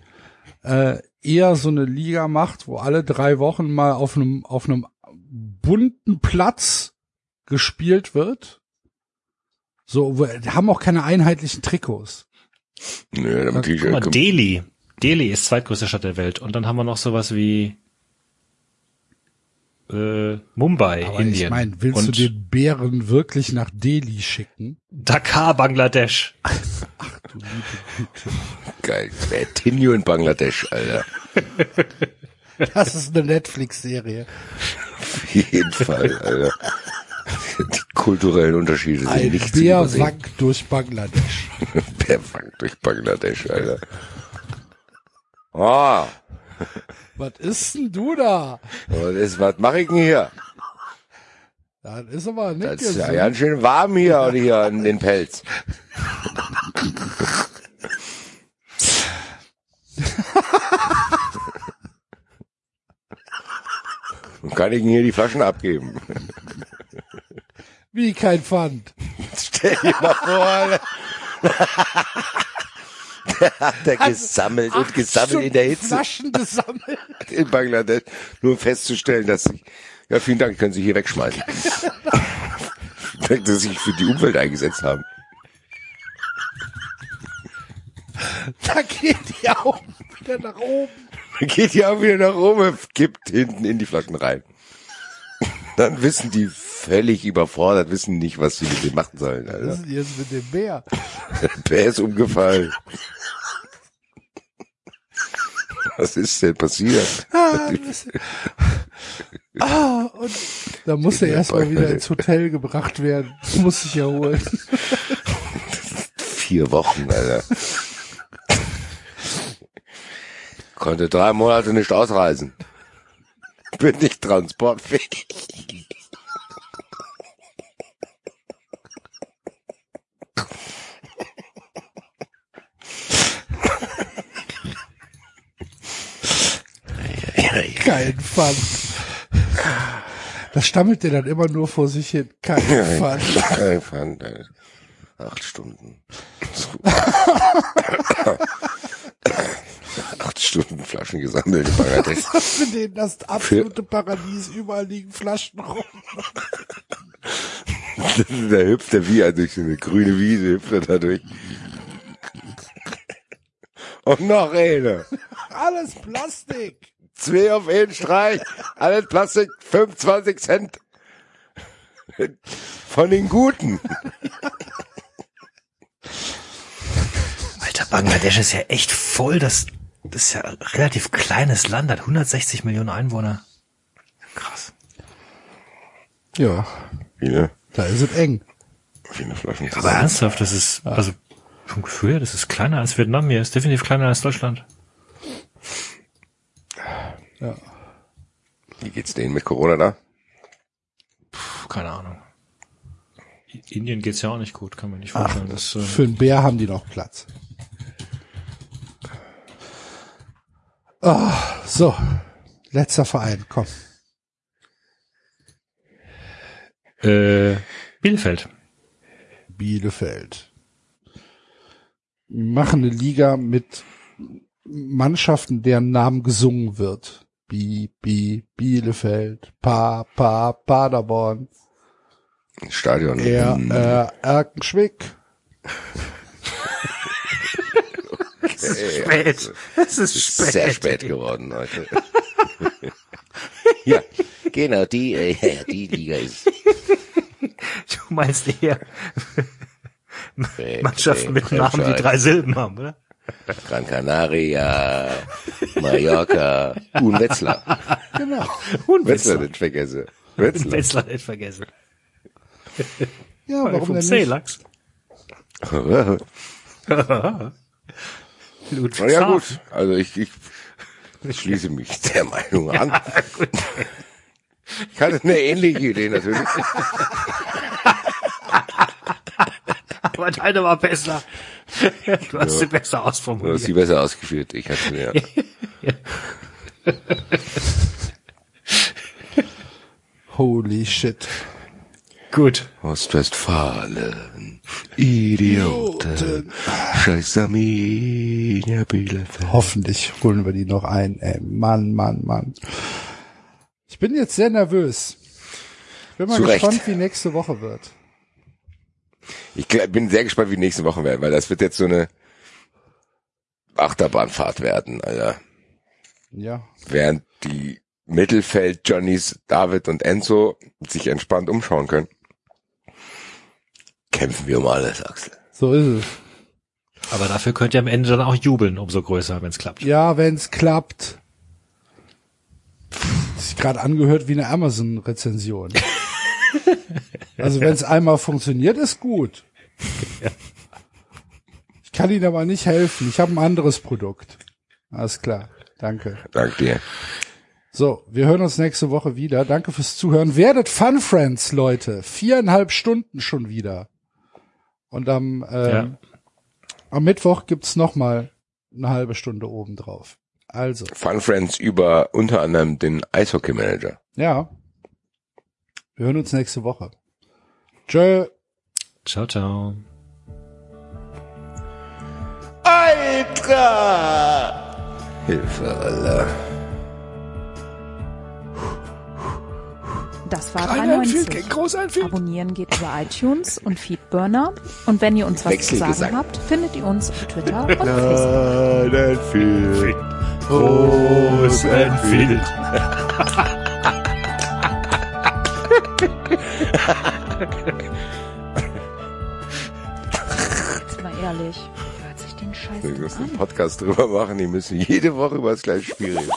äh, eher so eine Liga macht, wo alle drei Wochen mal auf einem auf einem bunten Platz gespielt wird. So, die haben auch keine einheitlichen Trikots. Nö, damit die, guck mal, Delhi. Delhi ist zweitgrößte Stadt der Welt. Und dann haben wir noch sowas wie äh, Mumbai, Aber Indien. ich meine, willst und du den Bären wirklich nach Delhi schicken? Dakar, Bangladesch. Du liebe Güte. geil. Wer Tinio in Bangladesch, Alter. Das ist eine Netflix-Serie. Auf jeden Fall, Alter. Die kulturellen Unterschiede sind Ein nicht zu Bär übersehen. wankt durch Bangladesch. <laughs> Bär wankt durch Bangladesch, Alter. Oh, Was ist denn du da? was, ist, was mach ich denn hier? Das ist aber nicht Das ist ja ganz schön warm hier, oder hier in den Pelz. Und kann ich Ihnen hier die Flaschen abgeben? Wie kein Pfand. Stell dir mal vor, Hat er gesammelt und gesammelt in der Hitze Flaschen gesammelt. in Bangladesch, nur um festzustellen, dass sie, ja, vielen Dank, können Sie hier wegschmeißen. <laughs> Dass Sie sich für die Umwelt eingesetzt haben. Da geht die Augen wieder nach oben. Dann geht die auch wieder nach oben, kippt hinten in die Flaschen rein. Dann wissen die völlig überfordert, wissen nicht, was sie mit dem machen sollen. Was Alter. ist denn jetzt mit dem Bär? <laughs> Der ist umgefallen. Was ist denn passiert? Ah, ah, und da muss er erstmal wieder ins Hotel gebracht werden. Muss sich erholen. Vier Wochen, Alter. Konnte drei Monate nicht ausreisen. Bin nicht transportfähig. Kein Pfand. Das stammelt der dann immer nur vor sich hin. Kein Pfand. Kein Pfand, Alter. Acht Stunden. Acht Stunden Flaschen gesammelt in Bangladesch. Für den das absolute Paradies. Überall liegen Flaschen rum. Da hüpft er wie durch so eine grüne Wiese, hüpft er da durch. Und noch eine. Alles Plastik. Zwei auf einen Streich. Alles Plastik, 25 Cent. Von den Guten. Alter, Bangladesch ist ja echt voll. Das, das ist ja ein relativ kleines Land, hat 160 Millionen Einwohner. Krass. Ja, Viele, da ist es eng. viele Flaschen. Aber ernsthaft, das ist, also vom Gefühl her, das ist kleiner als Vietnam hier, ist definitiv kleiner als Deutschland. Ja. Wie geht's denen mit Corona da? Puh, keine Ahnung. I- Indien geht's ja auch nicht gut, kann man nicht vorstellen. das, äh, Für einen Bär haben die noch Platz. Ah, so, letzter Verein, komm. Äh, Bielefeld. Bielefeld. Wir machen eine Liga mit Mannschaften, deren Namen gesungen wird. Bi, Bi, Bielefeld, Pa, Pa, Paderborn, Stadion. Er, Hm, äh, Erkenschwick. spät. Es ist Ist sehr spät geworden heute. <laughs> ja, genau, die, äh, ja, die Liga ist <laughs> Du meinst eher Mannschaften mit Namen, die drei Silben haben, oder? Gran Canaria, Mallorca und Wetzlar. Genau. Und Wetzlar nicht vergessen. Wetzlar. Wetzlar nicht vergessen. Ja, warum Vom denn nicht? Seelachs. <laughs> Na Ludwigshafen. ja gut, also ich, ich schließe mich der Meinung an. Ich hatte eine ähnliche Idee natürlich. Aber deine war besser. Du hast sie besser Du hast ausformuliert. sie besser ausgeführt. Ich hatte ja. <laughs> Holy shit. Gut. Ostwestfalen, Idioten, Scheiß Arminia Bielefeld. Hoffentlich holen wir die noch ein. Ey, Mann, Mann, Mann. Ich bin jetzt sehr nervös. Ich bin mal Zu Recht. gespannt, wie nächste Woche wird. Ich bin sehr gespannt, wie die nächsten Wochen werden, weil das wird jetzt so eine Achterbahnfahrt werden, Alter. Ja. Während die Mittelfeld-Johnnies, David und Enzo sich entspannt umschauen können, kämpfen wir um alles, Axel. So ist es. Aber dafür könnt ihr am Ende dann auch jubeln, umso größer, wenn es klappt. Ja, wenn's klappt. Ist gerade angehört wie eine Amazon-Rezension. also wenn's einmal funktioniert, ist gut. Ich kann Ihnen aber nicht helfen. Ich habe ein anderes Produkt. Alles klar. Danke. Dank dir. So, wir hören uns nächste Woche wieder. Danke fürs Zuhören. Werdet Fun Friends, Leute. Viereinhalb Stunden schon wieder. Und am, ähm, Ja. am Mittwoch gibt's noch mal eine halbe Stunde obendrauf. Also, Fun Friends über unter anderem den Eishockey-Manager. ja. Wir hören uns nächste Woche. Tschö. Ciao, ciao. Alter! Hilfe, Alter. Das war 93. Abonnieren geht über iTunes und Feedburner. Und wenn ihr uns was zu sagen habt, findet ihr uns auf Twitter und Facebook. Groß Enfield. Jetzt mal ehrlich, hört sich den Scheiß Wir müssen einen. Podcast drüber machen, die müssen jede Woche über das gleiche Spiel reden.